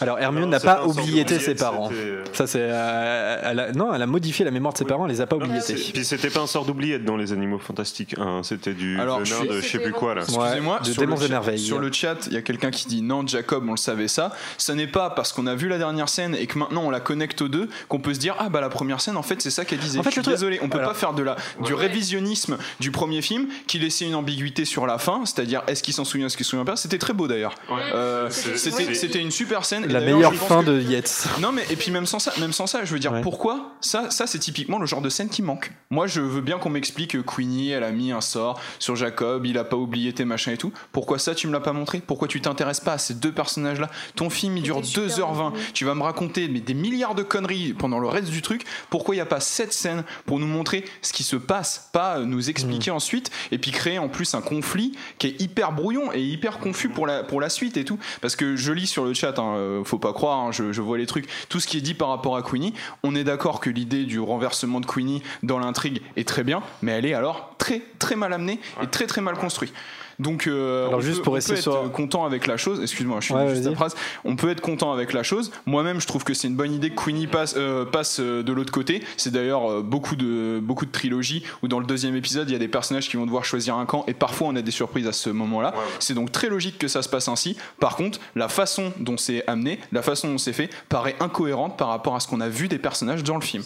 Alors Hermione n'a pas oublié ses parents. euh, Ça c'est, euh, elle a- non, elle a modifié la mémoire de ses parents, elle les a pas oubliés. C'est- Puis c'était pas un sort d'oubliette dans les animaux fantastiques 1, c'était du Alors, venin je suis- de je sais plus quoi là. Excusez-moi, de sur, le sur le chat, il y a quelqu'un qui dit non, Jacob, on le savait ça. Ce n'est pas parce qu'on a vu la dernière scène et que maintenant on la connecte aux deux qu'on peut se dire ah bah la première scène en fait c'est ça qu'elle disait. En fait, Je suis truc- désolé, on peut Alors- pas faire de la du révisionnisme du premier film qui laissait une ambiguïté sur la fin, c'est-à-dire est-ce qu'il s'en souvient, est-ce qu'il se souvient pas? C'était très beau d'ailleurs. Euh, c'était une super scène. Et La meilleure fin que- de Yates. non mais et puis même sans ça, même sans ça, je veux dire Ouais. pourquoi ça ça c'est typiquement le genre de scène qui manque. Moi je veux bien qu'on m'explique que Queenie elle a mis un sort sur Jacob, il a pas oublié tes machins et tout. Pourquoi ça tu me l'as pas montré? Pourquoi tu t'intéresses pas à ces deux personnages là Ton film il dure C'était super 2h20. bien. Tu vas me raconter mais des milliards de conneries pendant le reste du truc. Pourquoi il y a pas cette scène pour nous montrer ce qui se passe, pas euh, nous expliquer Mm. ensuite et puis créer en plus un conflit qui est hyper brouillon et hyper confus pour la pour la suite et tout parce que je lis sur le chat hein, euh, faut pas croire hein, je, je vois les trucs. Tout ce qui est dit par rapport à Queenie on est d'accord que l'idée du renversement de Queenie dans l'intrigue est très bien mais elle est alors très très mal amenée et très très mal construite donc euh, Alors, on juste peut, pour on rester peut être sur- content avec la chose. Excuse-moi je suis Ouais, juste la phrase. On peut être content avec la chose. Moi-même je trouve que c'est une bonne idée que Queenie passe euh, passe euh, de l'autre côté. C'est d'ailleurs beaucoup de beaucoup de trilogies où dans le deuxième épisode il y a des personnages qui vont devoir choisir un camp et parfois on a des surprises à ce moment-là. C'est donc très logique que ça se passe ainsi. Par contre la façon dont c'est amené la façon dont c'est fait paraît incohérente par rapport à ce qu'on a vu des personnages dans le film.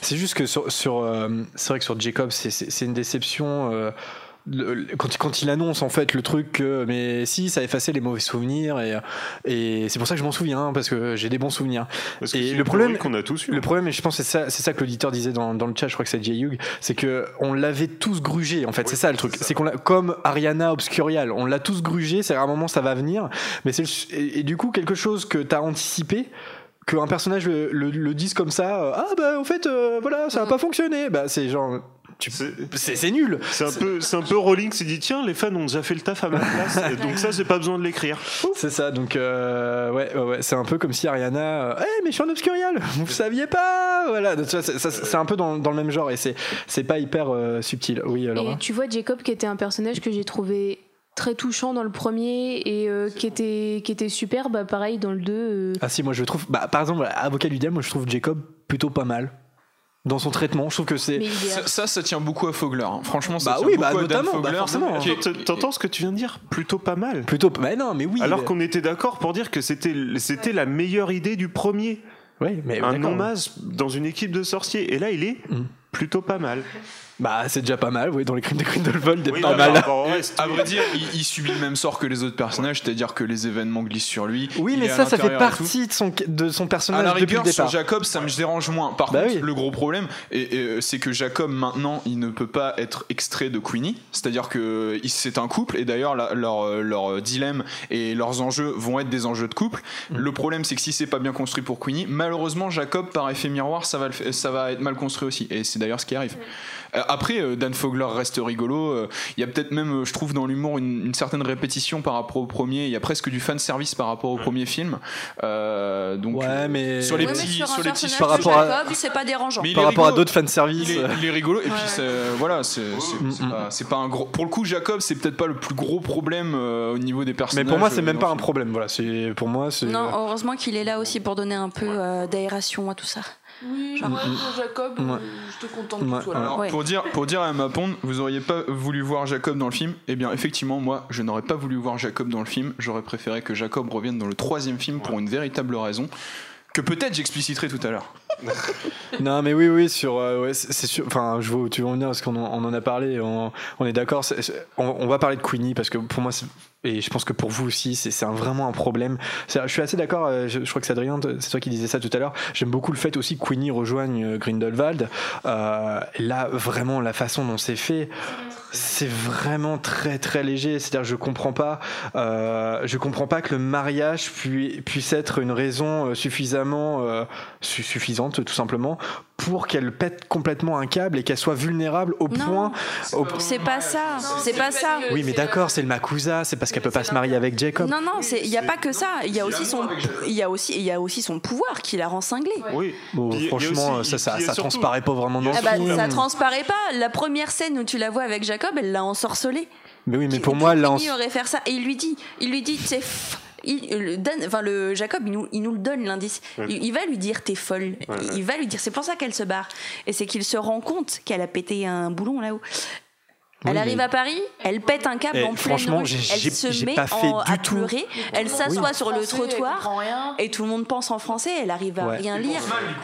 C'est juste que sur, sur, euh, c'est vrai que sur Jacob, c'est une déception. Le- quand, il- quand il annonce en fait le truc que mais si ça a effacé les mauvais souvenirs et, et c'est pour ça que je m'en souviens hein, parce que j'ai des bons souvenirs. Parce et le problème théorie qu'on a tous eu. le problème et je pense que c'est ça c'est ça que l'auditeur disait dans, dans le chat je crois que c'est Jay Hugh c'est que on l'avait tous grugé en fait. C'est ça le truc. c'est qu'on l'a comme Ariana Obscurial on l'a tous grugé c'est à un moment ça va venir mais c'est le- et, et du coup quelque chose que t'as anticipé qu'un personnage le, le- le dise comme ça euh, ah bah en fait euh, voilà ça a pas fonctionné bah c'est genre C'est- nul C'est un peu, c'est un peu Rowling qui s'est dit tiens les fans ont déjà fait le taf à ma place donc ça j'ai pas besoin de l'écrire. C'est ça, donc euh, ouais, ouais, ouais, c'est un peu comme si Ariana, euh, Eh, mais je suis en obscurial, vous saviez pas, voilà, vois, c'est un peu dans, dans le même genre et c'est c'est pas hyper euh, subtil. Oui, alors. Et tu vois, Jacob, qui était un personnage que j'ai trouvé très touchant dans le premier et euh, qui, était, qui était super, bah pareil dans le 2. euh, Ah si, moi je trouve, bah, par exemple, Avocat du diable, moi je trouve Jacob plutôt pas mal dans son traitement. Je trouve que c'est. ça, ça, ça tient beaucoup à Fogler hein. franchement ça Bah tient oui, beaucoup bah, à Dan bah, Fogler forcément. est- T- T'entends ce que tu viens de dire? Plutôt pas mal. Plutôt, mais non, mais oui. Alors mais- qu'on était d'accord pour dire que c'était c'était la meilleure idée du premier. Oui, mais un non-mas dans une équipe de sorciers. Et là, il est Mm. plutôt pas mal. Bah c'est déjà pas mal, oui, dans les crimes de Grindelwald, il est Oui, pas bah, mal. au reste, À vrai dire, il, il subit le même sort que les autres personnages, c'est-à-dire que les événements glissent sur lui. Oui, mais à ça, ça fait partie de son, de son À personnage la depuis le rigueur, sur départ. Jacob, ça me dérange moins. Par Bah contre, oui. le gros problème, et, et, euh, c'est que Jacob, maintenant, il ne peut pas être extrait de Queenie. C'est-à-dire que c'est un couple, et d'ailleurs, la- leur, euh, leur dilemme et leurs enjeux vont être des enjeux de couple. Mm. Le problème, c'est que si c'est pas bien construit pour Queenie, malheureusement, Jacob, par effet miroir, ça va, le ça va être mal construit aussi. Et c'est d'ailleurs ce qui arrive. Euh, Après, euh, Dan Fogler reste rigolo. euh, Il y a peut-être même, euh, je trouve, dans l'humour une, une certaine répétition par rapport au premier. Il y a presque du fan service par rapport au premier film. Euh, donc, Ouais, mais- sur les mais petits, sur les petits par rapport à- Jacob, c'est pas dérangeant. Mais Par rapport à d'autres il est, euh, il est rigolo et puis Ouais. voilà c'est pas, un gros pour le coup Jacob c'est peut-être pas le plus gros problème euh, au niveau des Mais personnages pour moi, c'est même pas un problème. Voilà, c'est pour moi, c'est. Non, heureusement qu'il est là aussi pour donner un peu euh, d'aération à tout ça. Oui, Genre- pour Jacob, Ouais. je te contente Ouais, là. Alors, Ouais. pour dire pour dire à Emma Pond vous auriez pas voulu voir Jacob dans le film eh bien effectivement moi je n'aurais pas voulu voir Jacob dans le film j'aurais préféré que Jacob revienne dans le troisième film pour une véritable raison que peut-être j'expliciterai tout à l'heure Non, mais oui, oui, sur, euh, ouais, c'est sûr. Enfin, je vois où tu veux en venir parce qu'on en, on en a parlé. On, on est d'accord. On, on va parler de Queenie parce que pour moi, c'est- et je pense que pour vous aussi, c'est vraiment un problème. Je suis assez d'accord. euh, Je, je crois que c'est Adrien, c'est toi qui disais ça tout à l'heure. J'aime beaucoup le fait aussi que Queenie rejoigne euh, Grindelwald. Euh, là, vraiment, la façon dont c'est fait. C'est vraiment très très léger. C'est-à-dire, je comprends pas, euh, je comprends pas que le mariage pui- puisse être une raison euh, suffisamment euh, su- suffisante, tout simplement, pour qu'elle pète complètement un câble et qu'elle soit vulnérable au Non. point. au- C'est pas ça, c'est pas ça. Oui, mais d'accord, c'est le Makusa, c'est parce qu'elle peut pas se marier avec Jacob. Non, non, il n'y a pas que ça. Il y a aussi son, il y a aussi, il y a aussi son pouvoir qui la rend cinglée. Oui. Bon, Puis franchement, aussi- ça, ça, ça surtout- transparaît pas vraiment dans Ah bah, film. ça transparaît pas. La première scène où tu la vois avec Jacob, elle l'a ensorcelé. Mais oui, mais pour moi, là, aurait faire ça et il lui dit, il lui dit, tu sais, pff, il, enfin le Jacob, il nous, il nous le donne l'indice. Ouais. Il, il va lui dire t'es folle. Ouais, il, ouais. il va lui dire c'est pour ça qu'elle se barre. Et c'est qu'il se rend compte qu'elle a pété un boulon là-haut. Elle Oui, arrive mais- à Paris, elle pète un câble Eh, en pleine rue, elle se met pas fait en- du à tout. pleurer, elle s'assoit sur le Français, trottoir et tout le monde pense en français, elle arrive à Ouais. rien lire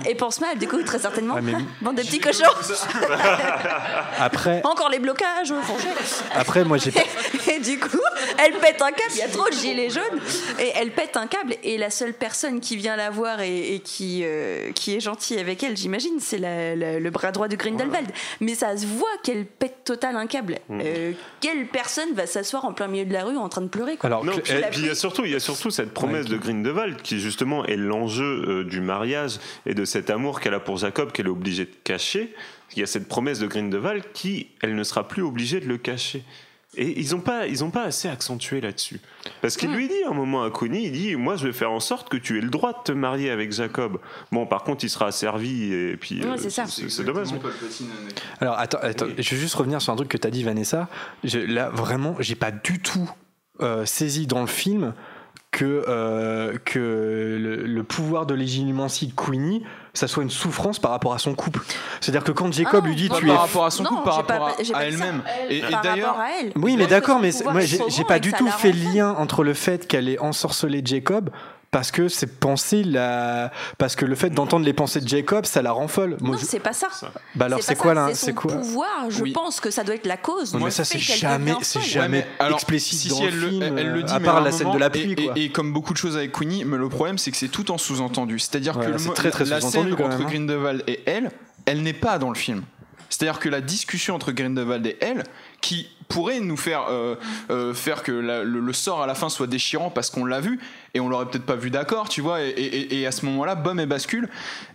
et pense mal du coup très certainement. Ouais, mais- Bande de petits cochons. Après, Encore les blocages, franchement. après moi j'ai pas. Et du coup, elle pète un câble, il y a trop de gilets jaunes, et elle pète un câble, et la seule personne qui vient la voir et, et qui, euh, qui est gentille avec elle, j'imagine, c'est le bras droit de Grindelwald. Mais ça se voit qu'elle pète total un câble. Euh, quelle personne va s'asseoir en plein milieu de la rue en train de pleurer quoi Alors, Non, Cl- puis, euh, puis il y a surtout, il y a surtout cette promesse de Grindelwald qui justement est l'enjeu euh, du mariage et de cet amour qu'elle a pour Jacob qu'elle est obligée de cacher. Il y a cette promesse de Grindelwald qui, elle ne sera plus obligée de le cacher. Et ils n'ont pas, ils ont pas assez accentué là-dessus. Parce qu'il lui dit à un moment à Connie, il dit, moi je vais faire en sorte que tu aies le droit de te marier avec Jacob. Bon, par contre, il sera asservi et puis Ouais, euh, c'est ça. c'est dommage. Alors attends, attends, je vais juste revenir sur un truc que tu as dit Vanessa. Je- là vraiment, j'ai pas du tout euh, saisi dans le film que, euh, que le, le pouvoir de légitimancy de Queenie, ça soit une souffrance par rapport à son couple. C'est-à-dire que quand Jacob Ah, lui dit non, tu par es rapport à son Non, couple, par pas- rapport à, elle-même. Et, d'ailleurs, rapport à elle. Oui, mais d'accord, mais moi j'ai pas du tout fait l'arrange. lien entre le fait qu'elle ait ensorcelé Jacob parce que c'est penser la parce que le fait d'entendre les pensées de Jacob ça la rend folle. Moi, Non, je- c'est pas ça. Bah alors c'est ça, quoi là C'est quoi pouvoir. Je Oui. pense que ça doit être la cause. Moi ça c'est jamais c'est jamais alors, explicite si, dans si elle, le- film elle, elle le dit, à part la scène de la pluie et, quoi. et comme beaucoup de choses avec Queenie, mais le problème c'est que c'est tout en sous-entendu. C'est-à-dire Ouais, que le très, très la sous-entendu, scène quand entre même, hein. Grindelwald et elle, elle n'est pas dans le film. C'est-à-dire que la discussion entre Grindelwald et elle, qui pourrait nous faire euh, euh, faire que la- le, le sort à la fin soit déchirant parce qu'on l'a vu et on l'aurait peut-être pas vu d'accord, tu vois. Et, à ce moment-là, bum et bascule.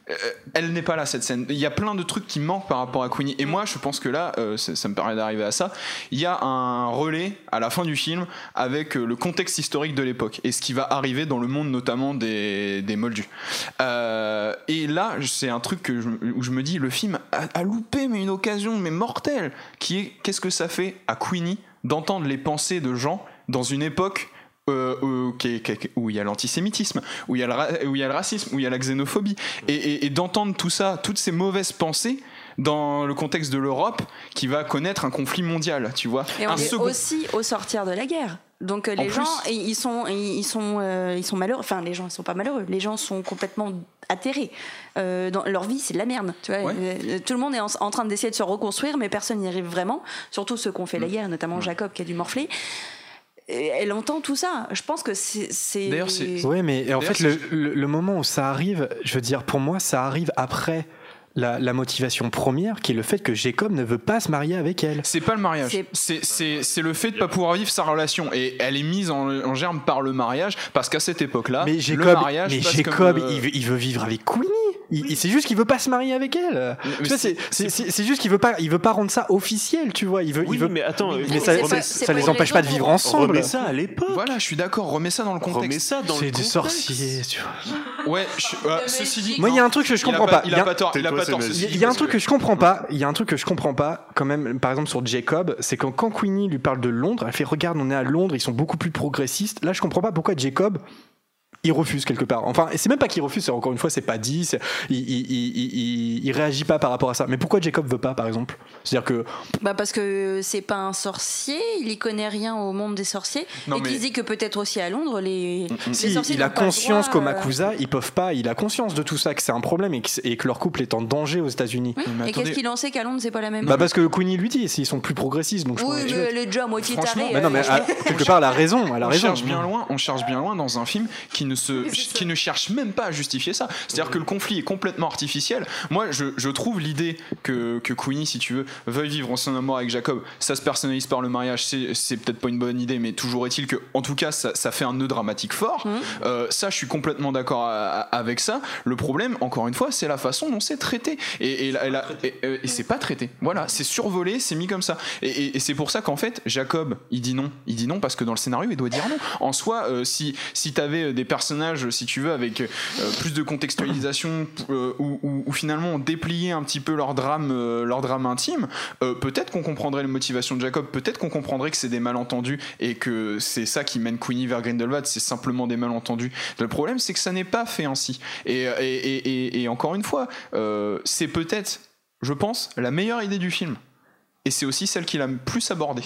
Euh, elle n'est pas là cette scène. Il y a plein de trucs qui manquent par rapport à Queenie. Et moi, je pense que là, euh, ça, me permet d'arriver à ça. Il y a un relais à la fin du film avec euh, le contexte historique de l'époque et ce qui va arriver dans le monde notamment des, des Moldus. Et là, c'est un truc où je me dis, le film a, a loupé mais une occasion mais mortelle, qui est qu'est-ce que ça fait à Queenie d'entendre les pensées de gens dans une époque euh, euh, qui qui où il y a l'antisémitisme, où il y a le, ra- où il y a le racisme, où il y a la xénophobie, et, et- et d'entendre tout ça, toutes ces mauvaises pensées dans le contexte de l'Europe qui va connaître un conflit mondial, tu vois. Et on un est second- aussi au sortir de la guerre. Donc euh, En les plus. gens, ils sont, ils sont, euh, ils sont malheureux. Enfin, les gens, ils sont pas malheureux. Les gens sont complètement atterrés. Euh, dans leur vie, c'est de la merde. Tu vois, Ouais. Tout le monde est en, en train d'essayer de se reconstruire, mais personne n'y arrive vraiment. Surtout ceux qui ont fait Mm. la guerre, notamment Jacob qui a dû morfler. Elle entend tout ça. Je pense que c'est. D'ailleurs, c'est- Ouais, mais en fait, le, le- le moment où ça arrive, je veux dire, pour moi, ça arrive après la, la motivation première, qui est le fait que Jacob ne veut pas se marier avec elle. C'est pas le mariage. C'est- C'est- C'est c'est le fait de pas pouvoir vivre sa relation. Et elle est mise en, en germe par le mariage, parce qu'à cette époque-là, Mais le Jacob, mariage mais passe Jacob comme, euh, il, veut, il veut vivre avec Queenie. C'est juste qu'il veut pas se marier avec elle. C'est, c'est, c'est- c'est juste qu'il veut pas, il veut pas rendre ça officiel, tu vois. Il veut, Oui, il veut. mais attends, mais euh, ça, ça- pas- ça les pas empêche pas de vivre ensemble. remets ça à l'époque. Voilà, je suis d'accord, remets ça dans le Remets contexte. ça dans C'est des sorciers, tu vois. Ouais, je- euh, ceci dit. Moi, il y a un truc que je comprends pas. Il a pas tort. Il a Tais-toi, pas tort. Il y a un truc que je comprends pas. Il y a un truc que je comprends pas, quand même, par exemple sur Jacob, c'est que quand Queenie lui parle de Londres, elle fait regarde, on est à Londres, ils sont beaucoup plus progressistes. Là, je comprends pas pourquoi Jacob. Il refuse quelque part. Enfin, et c'est même pas qu'il refuse, c'est encore une fois, c'est pas dit. c'est- Il, il, il, il- il réagit pas par rapport à ça. Mais pourquoi Jacob veut pas, par exemple? C'est-à-dire que Bah parce que c'est pas un sorcier, il y connaît rien au monde des sorciers, Non, et mais- qu'il dit que peut-être aussi à Londres les, les si, sorciers il a conscience qu'au euh, Makusa, ils peuvent pas. Il a conscience de tout ça, que c'est un problème et que, et que leur couple est en danger aux États-Unis. Oui, et attendez. qu'est-ce qu'il en sait qu'à Londres c'est pas la même Bah parce que Queenie lui dit, ils sont plus progressistes, donc je Oui, pense- mais elle est déjà à moitié tarée. Non, euh, mais franchement. à- quelque part, elle a raison. Elle a on raison. cherche bien loin, on cherche bien loin dans un film qui ne se, qui ne cherche même pas à justifier ça. C'est-à-dire que le conflit est complètement artificiel. Moi, je, je trouve l'idée que, que Queenie, si tu veux, veuille vivre en son amour avec Jacob, ça se personnalise par le mariage, c'est, c'est peut-être pas une bonne idée, mais toujours est-il que, en tout cas, ça, ça fait un nœud dramatique fort. Euh, ça, je suis complètement d'accord avec ça. Le problème, encore une fois, c'est la façon dont c'est traité. Et, et, la- et la- et- et- et c'est pas traité. Voilà, c'est survolé, c'est mis comme ça. Et, et- et c'est pour ça qu'en fait, Jacob, il dit non. Il dit non parce que dans le scénario, il doit dire non. En soi, euh, si, si t'avais des personnages, si tu veux, avec euh, plus de contextualisation, euh, finalement on dépliait un petit peu leur drame, euh, leur drame intime, euh, peut-être qu'on comprendrait les motivations de Jacob, peut-être qu'on comprendrait que c'est des malentendus et que c'est ça qui mène Queenie vers Grindelwald, c'est simplement des malentendus. Le problème, c'est que ça n'est pas fait ainsi. Et, encore une fois, c'est peut-être, je pense, la meilleure idée du film. Et c'est aussi celle qu'il a le plus abordée.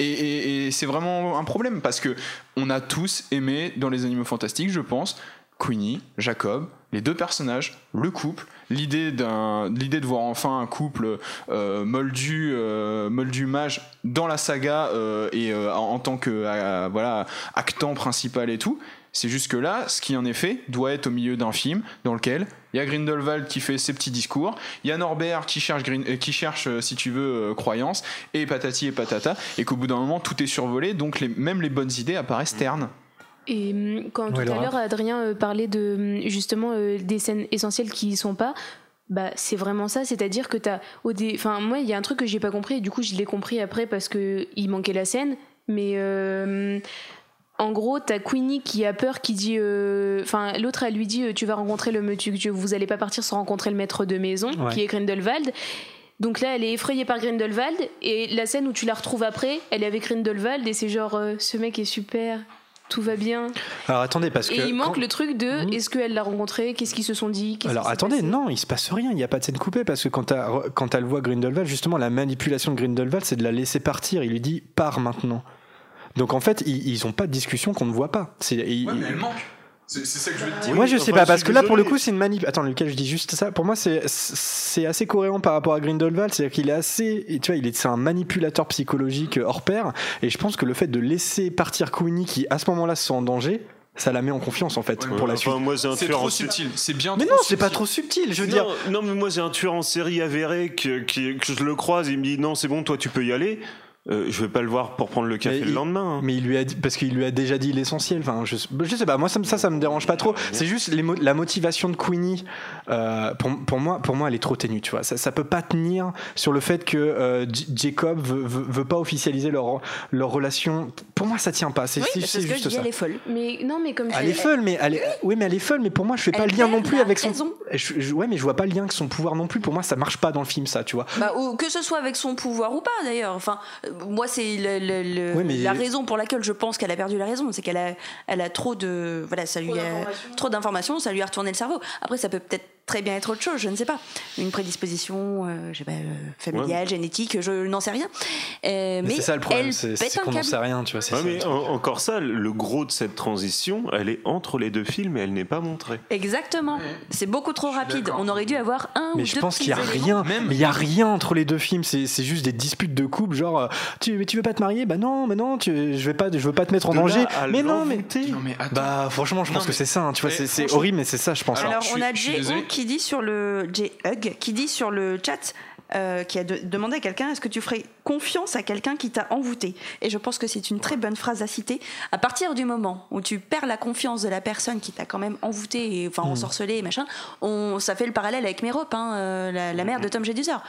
Et, c'est vraiment un problème parce que on a tous aimé dans les animaux fantastiques, je pense, Queenie, Jacob, les deux personnages, le couple, l'idée d'un, l'idée de voir enfin un couple euh, moldu, euh, moldu mage dans la saga euh, et euh, en, en tant que euh, voilà actant principal et tout. C'est juste que là, ce qui en fait doit être au milieu d'un film dans lequel il y a Grindelwald qui fait ses petits discours, il y a Norbert qui cherche, Grin- euh, qui cherche si tu veux, croyance, et patati et patata, et qu'au bout d'un moment, tout est survolé, donc les- même les bonnes idées apparaissent ternes. Et hum, quand Ouais, tout à l'heure Adrien euh, parlait de hum, justement euh, des scènes essentielles qui y sont pas, bah c'est vraiment ça, c'est-à-dire que t'as au dé... enfin moi il y a un truc que j'ai pas compris et du coup je l'ai compris après parce que il manquait la scène, mais euh, en gros t'as Queenie qui a peur qui dit, euh, enfin l'autre elle lui dit euh, tu vas rencontrer le tu, tu- vous allez pas partir sans rencontrer le maître de maison Ouais. qui est Grindelwald. Donc là, elle est effrayée par Grindelwald, et la scène où tu la retrouves après, elle est avec Grindelwald, et c'est genre, euh, ce mec est super, tout va bien. Alors attendez, parce que. Et il manque quand- le truc de est-ce qu'elle l'a rencontré? Qu'est-ce qu'ils se sont dit? Qu'est-ce Alors attendez, non, il se passe rien, il n'y a pas de scène coupée parce que quand t'as quand t'as le voix Grindelwald, justement la manipulation de Grindelwald, c'est de la laisser partir. Il lui dit pars maintenant. Donc en fait, ils, ils ont pas de discussion qu'on ne voit pas. Il- manque. C'est ça que je veux te dire. moi je sais enfin, pas parce que là pour le coup c'est une manip. Attends, Lucas, je dis juste ça. Pour moi c'est c'est assez cohérent par rapport à Grindelwald, c'est-à-dire qu'il est assez, et tu vois, il est c'est un manipulateur psychologique hors pair. Et je pense que le fait de laisser partir Queenie qui à ce moment-là se sent en danger, ça la met en confiance en fait pour la Enfin, suite. moi, c'est un C'est tueur trop en série. subtil, c'est bien Mais trop non, c'est pas trop subtil. Je veux non, dire, non, mais moi, c'est un tueur en série avéré que, qui- que je le croise et il me dit non, c'est bon, toi, tu peux y aller. Euh, je vais pas le voir pour prendre le café Mais le il- lendemain. hein. Mais il lui a dit, parce qu'il lui a déjà dit l'essentiel. Enfin, je, je sais pas. Moi, ça, me- ça, ça me dérange pas trop. C'est juste les mo- la motivation de Queenie. euh, pour, pour moi, pour moi, elle est trop ténue. Tu vois, ça, ça peut pas tenir sur le fait que euh, Jacob veut, veut, veut pas officialiser leur leur relation. Pour moi, ça tient pas. C'est Oui, ce que je juste dis, ça. elle est folle. Mais non, mais comme Elle est folle, mais elle est, oui, mais elle est folle. Mais pour moi, je fais pas le lien non plus avec son. Je- je- ouais, mais je vois pas le lien avec son pouvoir non plus. Pour moi, ça marche pas dans le film, ça. Tu vois. Bah, ou que ce soit avec son pouvoir ou pas d'ailleurs. Enfin, moi c'est le- le- le- Ouais, mais- la raison pour laquelle je pense qu'elle a perdu la raison, c'est qu'elle a, elle a trop de, voilà, ça lui a trop d'informations, ça lui a retourné le cerveau. Après, ça peut peut-être très bien être autre chose, je ne sais pas, une prédisposition, euh, je pas, euh, familiale, génétique, je n'en sais rien. Euh, Mais, c'est ça le problème. C'est qu'on n'en sait rien. Tu vois. Ouais, ça, mais en- encore ça, le gros de cette transition, elle est entre les deux films et elle n'est pas montrée. Exactement. C'est beaucoup trop rapide. On aurait dû avoir un Mais ou je deux pense qu'il y a éléments. rien. Même- Mais il y a rien entre les deux films. C'est juste des disputes de couple. Genre, tu, mais tu veux pas te marier? Bah non, mais non. Tu, je vais pas, je veux pas te mettre en De danger. Mais non, mais. Non mais attends. Bah franchement, je Non, pense que mais- c'est ça. hein, tu vois, mais c'est horrible, mais c'est ça, je pense. hein. Alors, je on a je désolé. Qui dit sur le J. Hug qui dit sur le chat euh, qui a de- demandé à quelqu'un est-ce que tu ferais confiance à quelqu'un qui t'a envoûté? Et je pense que c'est une très bonne phrase à citer. À partir du moment où tu perds la confiance de la personne qui t'a quand même envoûté, et, enfin Mm. ensorcelé et machin, on, ça fait le parallèle avec Mérope, hein, euh, la, la mère de Tom Jedusor.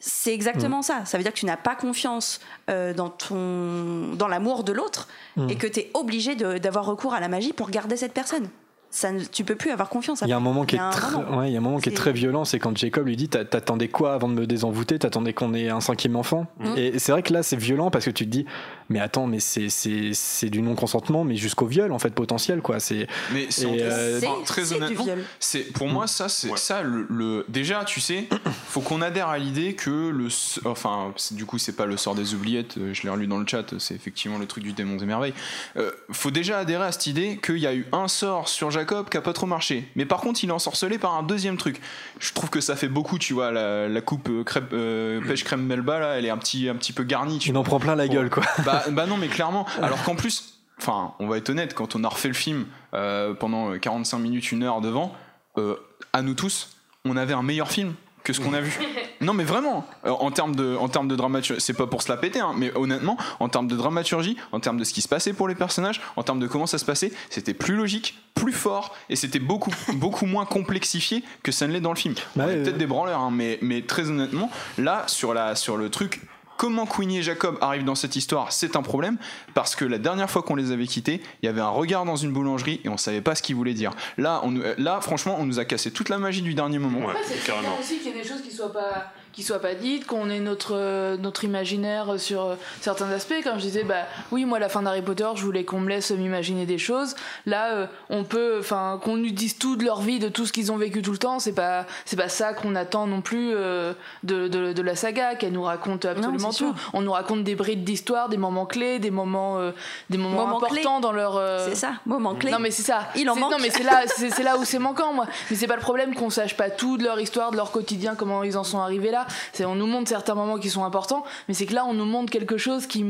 C'est exactement Mm. ça. Ça veut dire que tu n'as pas confiance euh, dans ton dans l'amour de l'autre Mm. et que tu es obligé d'avoir recours à la magie pour garder cette personne. Ça, ne- tu peux plus avoir confiance. Il y a un moment qui Il y est a un très, ouais, il y a un moment qui est très violent, c'est quand Jacob lui dit T'a- T'attendais quoi avant de me désenvoûter? T'attendais qu'on ait un cinquième enfant? Mm. Et c'est vrai que là, c'est violent parce que tu te dis Mais attends, mais c'est- c'est c'est du non-consentement, mais jusqu'au viol en fait potentiel quoi. C'est Mais c'est Et, euh, très honnêtement, c'est pour moi ça c'est ça le, le- déjà tu sais faut qu'on adhère à l'idée que le enfin du coup c'est pas le sort des oubliettes euh, je l'ai relu dans le chat c'est effectivement le truc du démon des merveilles. Euh, faut déjà adhérer à cette idée qu'il y a eu un sort sur Jacob qui a pas trop marché. Mais par contre il est ensorcelé par un deuxième truc. Je trouve que ça fait beaucoup tu vois la, la coupe euh, crêpe euh, pêche crème melba là elle est un petit un petit peu garnie tu il en prend plein la gueule quoi. bah, bah non, mais clairement. Alors qu'en plus, enfin, on va être honnête, quand on a refait le film euh, pendant 45 minutes, une heure devant, euh, à nous tous, on avait un meilleur film que ce qu'on a vu. Non, mais vraiment, euh, en termes de, en termes de dramaturgie, c'est pas pour se la péter, hein, mais honnêtement, en termes de dramaturgie, en termes de ce qui se passait pour les personnages, en termes de comment ça se passait, c'était plus logique, plus fort, et c'était beaucoup, beaucoup moins complexifié que ça ne l'est dans le film. Bah ouais, peut-être euh, des branleurs, hein, mais, mais très honnêtement, là, sur, la, sur le truc comment Queenie et Jacob arrivent dans cette histoire, c'est un problème parce que la dernière fois qu'on les avait quittés, il y avait un regard dans une boulangerie et on savait pas ce qu'il voulait dire. Là, on, nous- là, franchement, on nous a cassé toute la magie du dernier moment. Ouais, c'est carrément. aussi qu'il y ait des choses qui soient pas qui soient pas dites, qu'on ait notre notre imaginaire sur certains aspects. Comme je disais, bah oui, moi la fin d'Harry Potter, je voulais qu'on me laisse m'imaginer des choses. Là, euh, on peut, enfin, qu'on nous dise tout de leur vie, de tout ce qu'ils ont vécu tout le temps. C'est pas c'est pas ça qu'on attend non plus euh, de, de, de la saga, qu'elle nous raconte absolument tout. sûr. On nous raconte des brides d'histoire, des moments clés, des moments euh, des moments Moments importants dans leur euh, C'est ça, moment clé. non mais c'est ça. Il en manque. Non mais c'est là, c'est là où c'est manquant moi. Mais c'est pas le problème qu'on sache pas tout de leur histoire, de leur quotidien, comment ils en sont arrivés là. C'est on nous montre certains moments qui sont importants, mais c'est que là on nous montre quelque chose qui,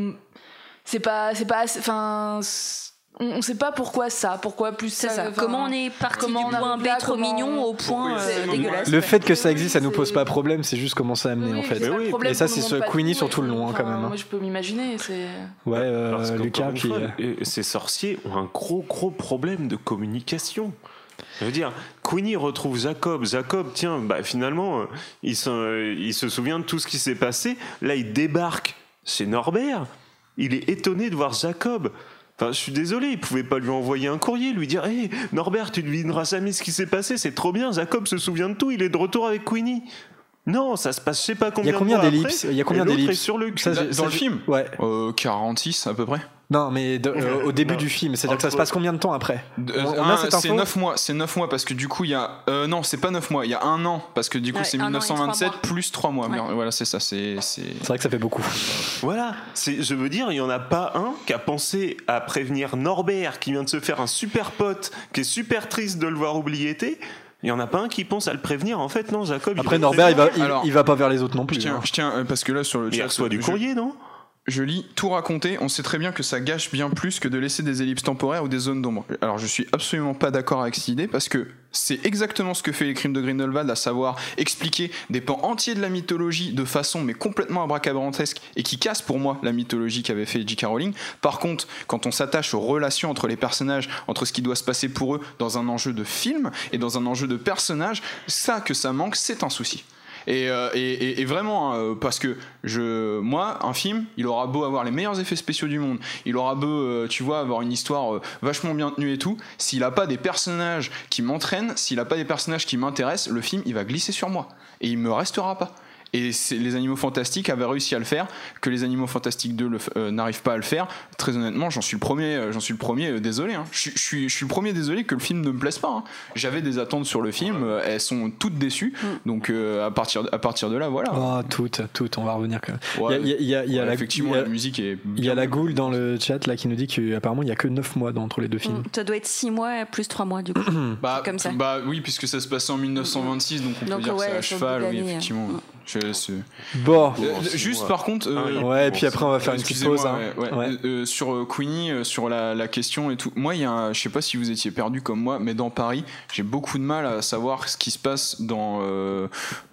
c'est pas, c'est pas, assez- enfin, on, on sait pas pourquoi ça, pourquoi plus ça. Comment on est parti comment du point B trop comment- mignon au point euh, dégueulasse. Le fait que ça existe, ça nous pose pas problème, c'est juste comment ça a amené Oui, en fait. oui. Et ça, c'est ce Queenie sur tout le long, quand même, hein. Moi je peux m'imaginer, c'est. Ouais, euh, Lucas, une puis. fois, euh, euh, ces sorciers ont un gros gros problème de communication. Je veux dire, Queenie retrouve Jacob. Jacob, tiens, bah, finalement, euh, il, se, euh, il se souvient de tout ce qui s'est passé. Là, il débarque chez Norbert. Il est étonné de voir Jacob. Enfin, je suis désolé, il pouvait pas lui envoyer un courrier, lui dire Hé, Norbert, tu devineras jamais ce qui s'est passé, c'est trop bien, Jacob se souvient de tout, il est de retour avec Queenie. Non, ça se passe, je sais pas Il y combien a combien d'ellipses Il y a combien d'ellipses sur le cul. Ça, Dans- j'ai- dans ça, le film Ouais. Euh, 46 à peu près. Non, mais de- euh, au début Non. du film, c'est-à-dire que ça se passe combien de temps après cette c'est info 9 mois, c'est 9 mois parce que du coup il y a euh, non, c'est pas 9 mois, il y a un an parce que du coup Ouais, c'est un an et trois 1927 mois. plus 3 mois. Ouais. Voilà, c'est ça, c'est c'est C'est vrai que ça fait beaucoup. Voilà, je veux dire, il n'y en a pas un qui a pensé à prévenir Norbert, qui vient de se faire un super pote, qui est super triste de le voir oublier été. Il n'y en a pas un qui pense à le prévenir. En fait, non, Jacob. Après, il Norbert, il va, il, Alors- il va pas vers les autres non plus. Je tiens, hein. je tiens, euh, parce que là sur le Il chat, reçoit du je- courrier, non? Je lis tout raconter, on sait très bien que ça gâche bien plus que de laisser des ellipses temporaires ou des zones d'ombre. Alors je suis absolument pas d'accord avec cette idée parce que c'est exactement ce que fait les crimes de Grindelwald, à savoir expliquer des pans entiers de la mythologie de façon mais complètement abracadabrantesque et qui casse pour moi la mythologie qu'avait fait J.K. Rowling. Par contre, quand on s'attache aux relations entre les personnages, entre ce qui doit se passer pour eux dans un enjeu de film et dans un enjeu de personnage, ça que ça manque, c'est un souci. Et, euh, et- vraiment, hein, parce que je, moi, un film, il aura beau avoir les meilleurs effets spéciaux du monde, il aura beau, euh, tu vois, avoir une histoire euh, vachement bien tenue et tout, s'il a pas des personnages qui m'entraînent, s'il a pas des personnages qui m'intéressent, le film, il va glisser sur moi. Et il me restera pas. Et les Animaux Fantastiques avaient réussi à le faire, que les Animaux Fantastiques 2 le f- euh, n'arrivent pas à le faire. Très honnêtement, j'en suis le premier, euh, j'en suis le premier euh, désolé. hein. Je, suis- je suis, je suis le premier désolé que le film ne me plaise pas. hein. J'avais des attentes sur le film, euh, elles sont toutes déçues. Donc euh, à, partir, à partir de là, voilà. Oh, toutes, toutes, on va revenir quand même. Ouais. Il y a, il y a- il y a Ouais, la, effectivement, la musique est. il y a la goule dans le chat là qui nous dit qu'apparemment il y a que 9 mois entre les deux films. Mm, Ça doit être 6 mois plus 3 mois du coup. Bah, comme ça. bah oui, puisque ça se passait en 1926, donc on Donc, peut dire ouais, que c'est à cheval, oui, effectivement. euh. Je laisse, Bon. Euh, juste ouais. par contre, euh, Ah. Ouais, et puis après on va faire une petite pause. hein. ouais, ouais. Ouais. Euh, euh, sur Queenie, euh, sur la, la question et tout. Moi, il y a un- je sais pas si vous étiez perdu comme moi, mais dans Paris, j'ai beaucoup de mal à savoir ce qui se passe dans euh,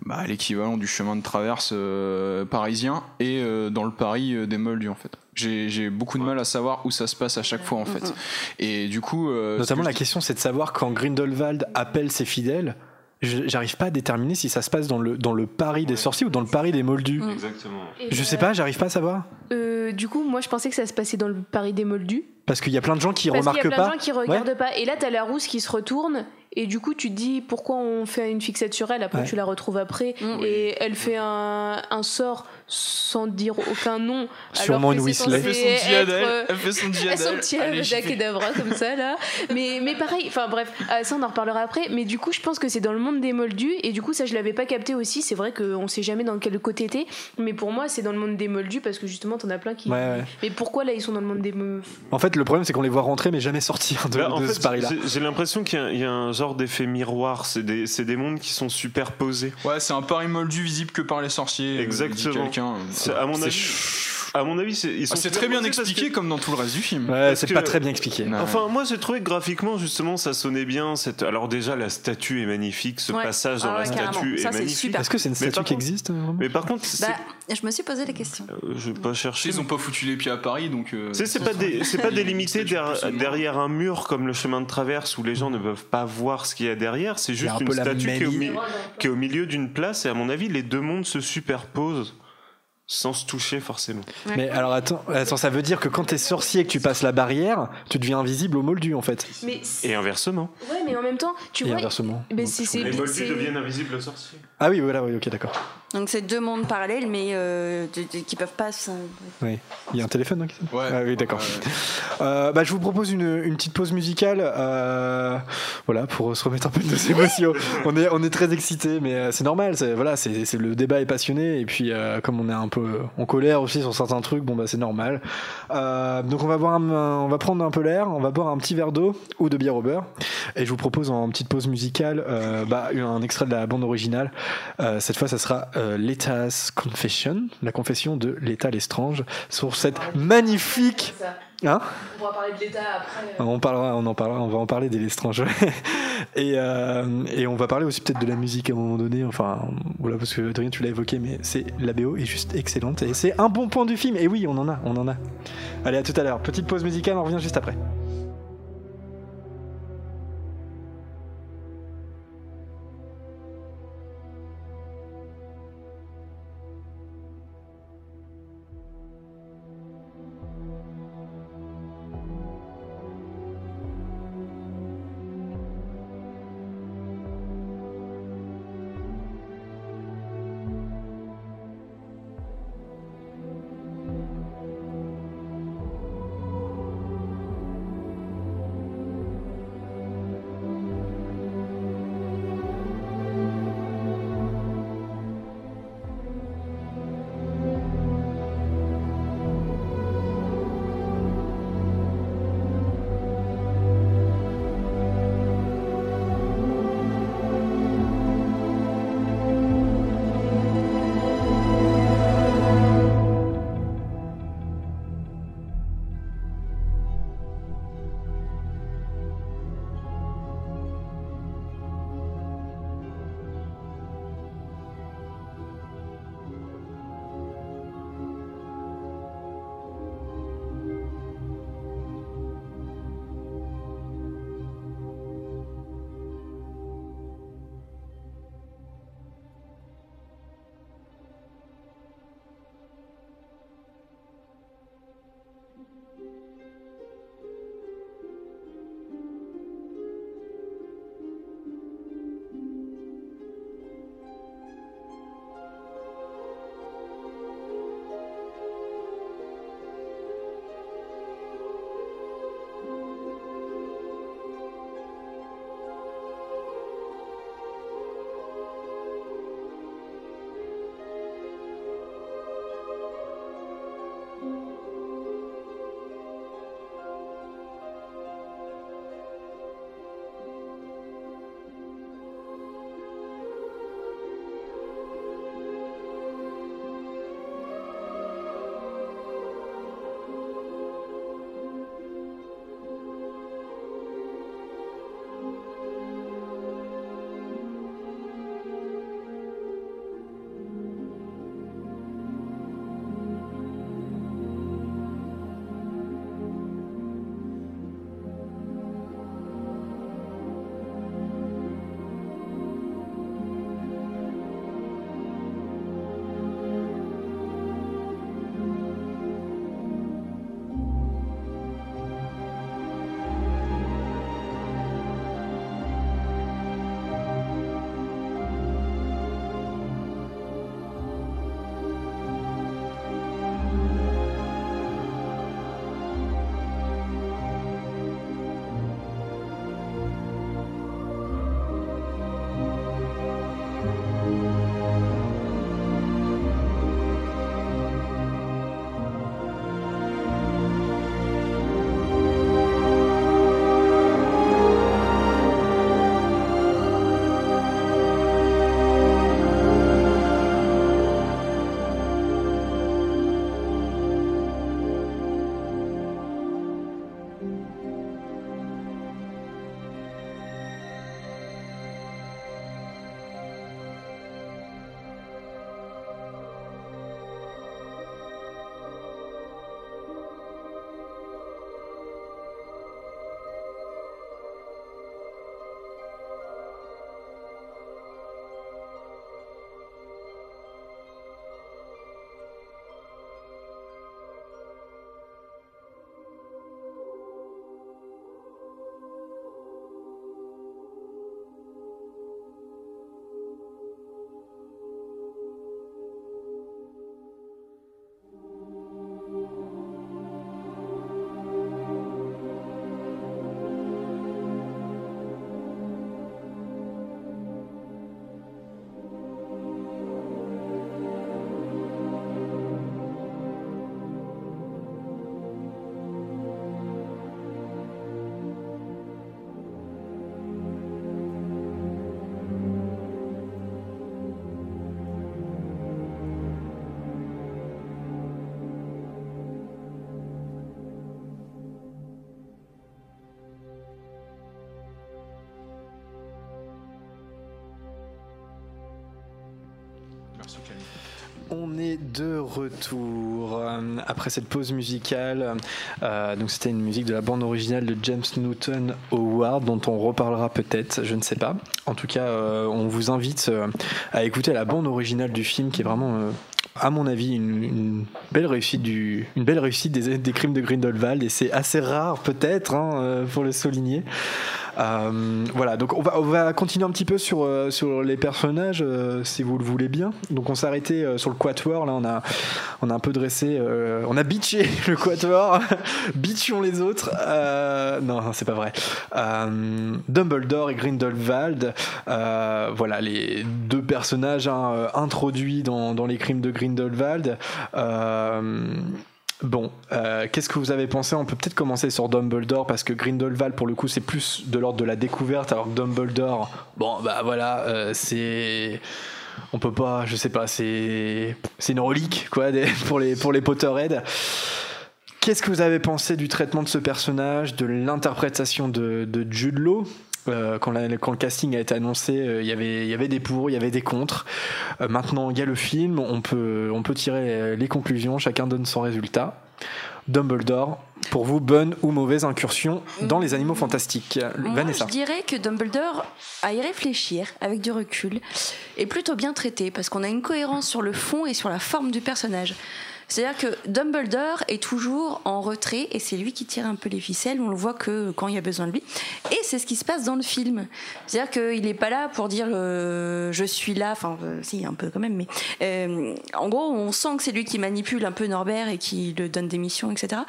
bah, l'équivalent du chemin de traverse euh, parisien et euh, dans le Paris euh, des Moldus en fait. J'ai beaucoup de mal à savoir où ça se passe à chaque fois en fait. Et du coup, euh, Notamment que la question c'est de savoir quand Grindelwald appelle ses fidèles. J'arrive pas à déterminer si ça se passe dans le, dans le Paris des sorciers ou dans le Paris des moldus. Exactement. Et Je sais pas, j'arrive pas à savoir. euh, du coup, moi, je pensais que ça se passait dans le Paris des Moldus. Parce qu'il y a plein de gens qui Parce qu'il y remarquent a plein pas. de gens qui regardent pas. Et là, t'as la rousse qui se retourne. Et du coup, tu te dis pourquoi on fait une fixette sur elle? Après, Ouais. tu la retrouves après. Mm. Et elle fait un, un sort sans dire aucun nom. Sûrement une Weasley. Elle fait son diadème, être, euh, elle fait son diadème. Allez, j'y vais. Kedavra comme ça là. Mais, mais pareil, enfin bref, euh, ça on en reparlera après. Mais du coup, je pense que c'est dans le monde des moldus. Et du coup, ça je l'avais pas capté aussi. C'est vrai qu'on sait jamais dans quel côté t'es. Mais pour moi, c'est dans le monde des moldus parce que justement, t'en as plein qui. Ouais, ouais. Mais pourquoi là ils sont dans le monde des moldus En fait, le problème c'est qu'on les voit rentrer mais jamais sortir de, Bah, de fait, ce Paris-là. j'ai- j'ai l'impression qu'il y y, a un genre d'effet miroir. C'est des, c'est des mondes qui sont superposés. Ouais, c'est un Paris moldu visible que par les sorciers. euh, Exactement. C'est- à mon C'est avis, à mon avis, c'est ils sont Ah, c'est très bien expliqué que- comme dans tout le reste du film. Ouais, c'est que- pas très bien expliqué. Enfin, moi j'ai trouvé que graphiquement, justement, ça sonnait bien. Cette... Alors, déjà, la statue est magnifique. Ce Ouais. passage dans Ah la ouais, carrément. statue Ça, est c'est magnifique. super. Est-ce que c'est une statue qui existe vraiment Mais par contre, Bah, je me suis posé la question. euh, je vais pas chercher. Ils ont pas foutu les pieds à Paris, donc. euh, c'est pas, dé- c'est pas délimité der- derrière un mur comme le chemin de traverse où les gens ne peuvent pas voir ce qu'il y a derrière. C'est juste un une statue qui est au milieu d'une place et à mon avis, les deux mondes se superposent. Sans se toucher forcément. Mais alors attends, attends, ça veut dire que quand t'es sorcier et que tu passes la barrière, tu deviens invisible au moldu en fait. Mais Et inversement. ouais, mais en même temps, tu Et vois. inversement. Mais c'est c'est- Les moldus deviennent invisibles aux sorciers. Ah oui, voilà, oui, ok, d'accord. Donc c'est deux mondes parallèles, mais euh, de- de- qui peuvent pas. se- Oui. Il y a un téléphone, donc Ouais. Ah oui, d'accord. Euh, bah, je vous propose une, une petite pause musicale, euh, voilà, pour se remettre un peu de nos émotions. on est, on est très excités, mais euh, c'est normal. c'est- Voilà, c'est, c'est- le débat est passionné, et puis euh, comme on est un peu en colère aussi sur certains trucs, bon bah c'est normal. Euh, donc on va boire, un- on va prendre un peu l'air, on va boire un petit verre d'eau ou de bière au beurre, et je vous propose en petite pause musicale, euh, bah, un extrait de la bande originale. Euh, cette fois, ça sera euh, Leta's Confession, la confession de Leta Lestrange, sur cette magnifique. Hein On pourra parler de l'État après. on parlera, on en parlera, on va en parler des Lestrange. et, euh, et on va parler aussi peut-être de la musique à un moment donné. Enfin, voilà, parce que Adrien, tu l'as évoqué, mais c'est la BO est juste excellente et c'est un bon point du film. Et oui, on en a, on en a. Allez, à tout à l'heure. Petite pause musicale, on revient juste après. On est de retour euh, après cette pause musicale. Euh, donc c'était une musique de la bande originale de James Newton Howard dont on reparlera peut-être, je ne sais pas. En tout cas, euh, on vous invite à écouter la bande originale du film qui est vraiment à mon avis, une, belle réussite, une belle réussite des, des crimes de Grindelwald, et c'est assez rare peut-être hein, pour le souligner. Euh, voilà, donc on va, on va continuer un petit peu sur, euh, sur les personnages, euh, si vous le voulez bien. Donc on s'est arrêté sur le Quatuor, là on a, on a un peu dressé, on a bitché le Quatuor, bitchons les autres. non, c'est pas vrai. Dumbledore et Grindelwald, voilà les deux personnages hein, introduits dans, dans, les crimes de Grindelwald. Bon, euh, qu'est-ce que vous avez pensé? On peut peut-être commencer sur Dumbledore parce que Grindelwald pour le coup c'est plus de l'ordre de la découverte alors que Dumbledore, bon bah voilà, euh, c'est on peut pas, je sais pas, c'est c'est une relique quoi pour les pour. Qu'est-ce que vous avez pensé du traitement de ce personnage, de l'interprétation de, de Jude Law? Euh, quand, quand, le casting a été annoncé, il y avait, il y avait des pour, il y avait des contre. maintenant, il y a le film, on peut, on peut tirer les conclusions, chacun donne son résultat. Dumbledore, pour vous, bonne ou mauvaise incursion dans les animaux fantastiques? Vanessa. Je dirais que Dumbledore, à y réfléchir avec du recul, est plutôt bien traité parce qu'on a une cohérence sur le fond et sur la forme du personnage. C'est-à-dire que Dumbledore est toujours en retrait et c'est lui qui tire un peu les ficelles. On le voit que quand il y a besoin de lui. Et c'est ce qui se passe dans le film. C'est-à-dire qu'il n'est pas là pour dire euh, je suis là. Enfin, euh, si, un peu quand même. Mais euh, en gros, on sent que c'est lui qui manipule un peu Norbert et qui le donne des missions, etc.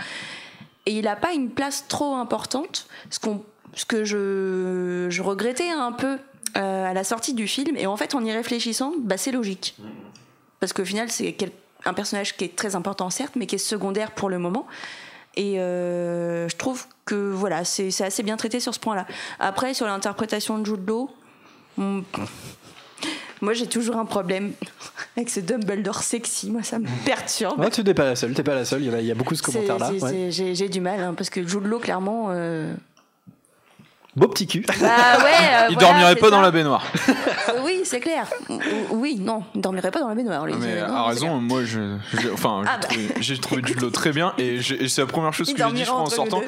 Et il n'a pas une place trop importante. Ce, que je, regrettais un peu à la sortie du film. Et en fait, en y réfléchissant, bah, c'est logique. Parce qu'au final, c'est quel un personnage qui est très important certes, mais qui est secondaire pour le moment. Et euh, je trouve que voilà, c'est assez bien traité sur ce point-là. Après, sur l'interprétation de Jude Law, hmm, moi j'ai toujours un problème avec ce Dumbledore sexy. Moi, ça me perturbe. tu n'es pas la seule. T'es pas la seule. Il y, a, beaucoup de commentaires-là. J'ai du mal hein, parce que Jude Law, clairement. Euh, Beau petit cul. Bah ouais, euh, il dormirait pas dans la baignoire. oui, c'est clair. Oui, non, il dormirait pas dans la baignoire. mais a raison, moi, je, enfin, ah, j'ai bah. trouvé, Jude Law très bien et, c'est la première chose que j'ai dit, je crois, en sortant.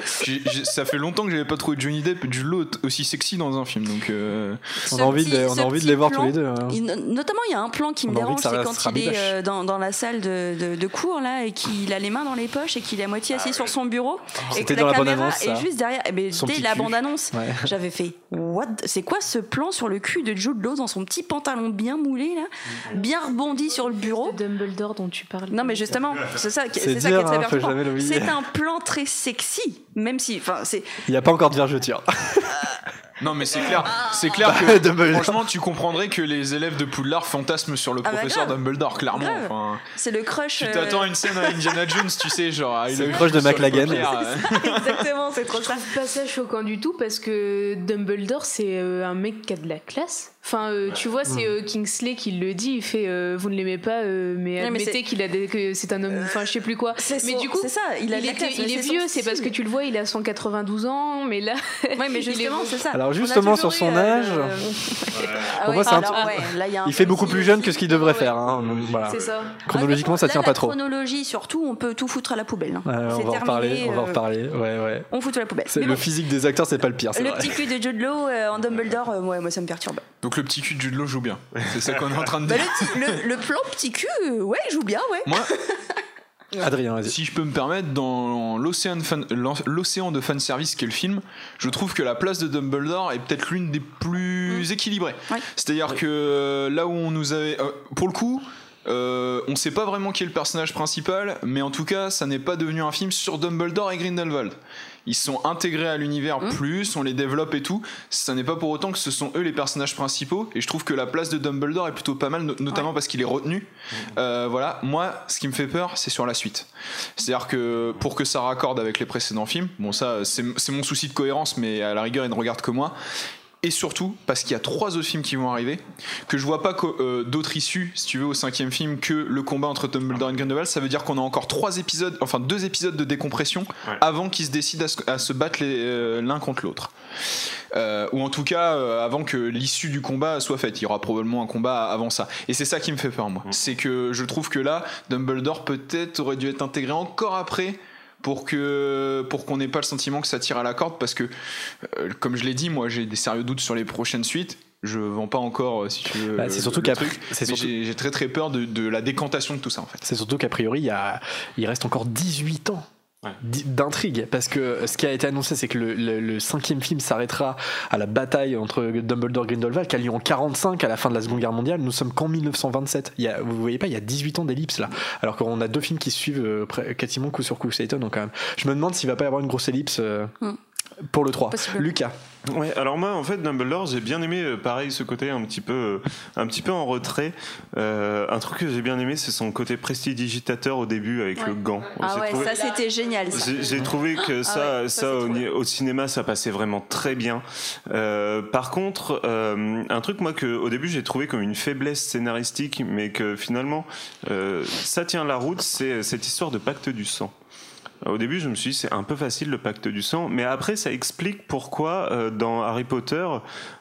ça fait longtemps que j'avais pas trouvé Johnny Depp Jude Law aussi sexy dans un film, donc. Euh, on a envie, de, on a envie de les voir tous les deux. Hein. notamment, il y a un plan qui me dérange, c'est quand il est euh, dans, dans, la salle de, de, cours là et qu'il a les mains dans les poches et qu'il est à moitié assis ah sur son bureau et que la caméra est juste derrière. Eh ben, dès la bande annonce, j'avais fait What C'est quoi ce plan sur le cul de Jude Law dans son petit pantalon bien moulé là, bien rebondi sur le bureau? Dumbledore dont tu parles. Non mais justement, c'est ça, c'est ça qui est très hein, C'est un plan très sexy, même si, enfin, c'est. Il n'y a pas encore de vergeture. Non, mais c'est clair, c'est clair bah, que franchement, tu comprendrais que les élèves de Poudlard fantasment sur le ah bah professeur Dumbledore, clairement. Enfin, c'est le crush. Tu t'attends à une scène à Indiana Jones, tu sais, genre. C'est le crush de McLagan. Exactement, c'est trop ça. C'est pas ça choquant du tout parce que Dumbledore, c'est euh, un mec qui a de la classe. Enfin, euh, tu vois, c'est euh, Kingsley qui le dit. Il fait Vous ne l'aimez pas, mais admettez qu'il a que c'est un homme. Enfin, je sais plus quoi. Mais du coup, c'est ça. Il, est, vieux. C'est parce que tu le vois, il a 192 ans, mais là. Ouais, mais justement, c'est ça justement sur son âge. il fait beaucoup plus jeune que ce qu'il devrait faire. Hein. Ça. Chronologiquement, ça tient pas trop. Chronologie, surtout, on peut tout foutre à la poubelle. Hein. on, va reparler, on va reparler. Ouais, ouais. On fout à la poubelle. le physique des acteurs, c'est pas le pire. Le petit cul de Jude Law euh, en Dumbledore, euh, moi, ça me perturbe. Donc le petit cul de Jude Law joue bien. C'est ça qu'on est en train de bah, dire. le, plan petit cul, ouais, joue bien, ouais. Moi, Adrien, vas-y. Si je peux me permettre, dans l'océan de, fan, l'océan de fanservice qu'est le film, je trouve que la place de Dumbledore est peut-être l'une des plus mm. équilibrées. C'est-à-dire que euh, là où on nous avait. Euh, pour le coup. Euh, on sait pas vraiment qui est le personnage principal, mais en tout cas, ça n'est pas devenu un film sur Dumbledore et Grindelwald ils sont intégrés à l'univers mmh. plus, on les développe et tout. Ça n'est pas pour autant que ce sont eux les personnages principaux. Et je trouve que la place de Dumbledore est plutôt pas mal, notamment parce qu'il est retenu. Mmh. Euh, voilà, moi, ce qui me fait peur, c'est sur la suite. C'est-à-dire que pour que ça raccorde avec les précédents films, bon, ça, c'est mon souci de cohérence, mais à la rigueur, ils ne regardent que moi et surtout parce qu'il y a trois autres films qui vont arriver, que je vois pas euh, d'autres issues, si tu veux, au cinquième film que le combat entre Dumbledore et Grindelwald. Ça veut dire qu'on a encore trois épisodes, enfin deux épisodes de décompression Ouais. avant qu'ils se décident à se, à se battre euh, l'un contre l'autre. Euh, ou en tout cas euh, avant que l'issue du combat soit faite. Il y aura probablement un combat avant ça. Et c'est ça qui me fait peur, moi. C'est que je trouve que là, Dumbledore peut-être aurait dû être intégré encore après pour que pour qu'on n'ait pas le sentiment que ça tire à la corde parce que euh, comme je l'ai dit moi j'ai des sérieux doutes sur les prochaines suites. Je vends pas encore euh, si tu veux Bah, c'est surtout qu'après- surtout- j'ai j'ai très très peur de, de la décantation de tout ça en fait. C'est surtout qu'a priori, il, y a, il reste encore 18 ans Ouais. d'intrigue. Parce que ce qui a été annoncé, c'est que le, le- le cinquième film s'arrêtera à la bataille entre Dumbledore et Grindelwald, qui a lieu en 45 à la fin de la Seconde Guerre mondiale. Nous sommes qu'en 1927. Il y a, vous voyez pas, il y a 18 ans d'ellipse là. Alors qu'on a deux films qui se suivent euh, près- quasiment coup sur coup. C'est étonnant quand même. Je me demande s'il va pas y avoir une grosse ellipse euh, Hmm. Pour le 3. Possible. Lucas. Ouais, alors moi, en fait, Dumbledore, j'ai bien aimé, euh, pareil, ce côté un petit peu, euh, un petit peu en retrait. Euh, un truc que j'ai bien aimé, c'est son côté prestidigitateur au début avec le gant. Ah ouais, trouvé- ça c'était génial. J'ai trouvé que ça, ouais, ça, ça, au, au cinéma, ça passait vraiment très bien. Euh, par contre, euh, un truc moi que au début j'ai trouvé comme une faiblesse scénaristique, mais que finalement euh, ça tient la route, c'est cette histoire de pacte du sang. Au début, je me suis dit c'est un peu facile le pacte du sang, mais après ça explique pourquoi euh, dans Harry Potter,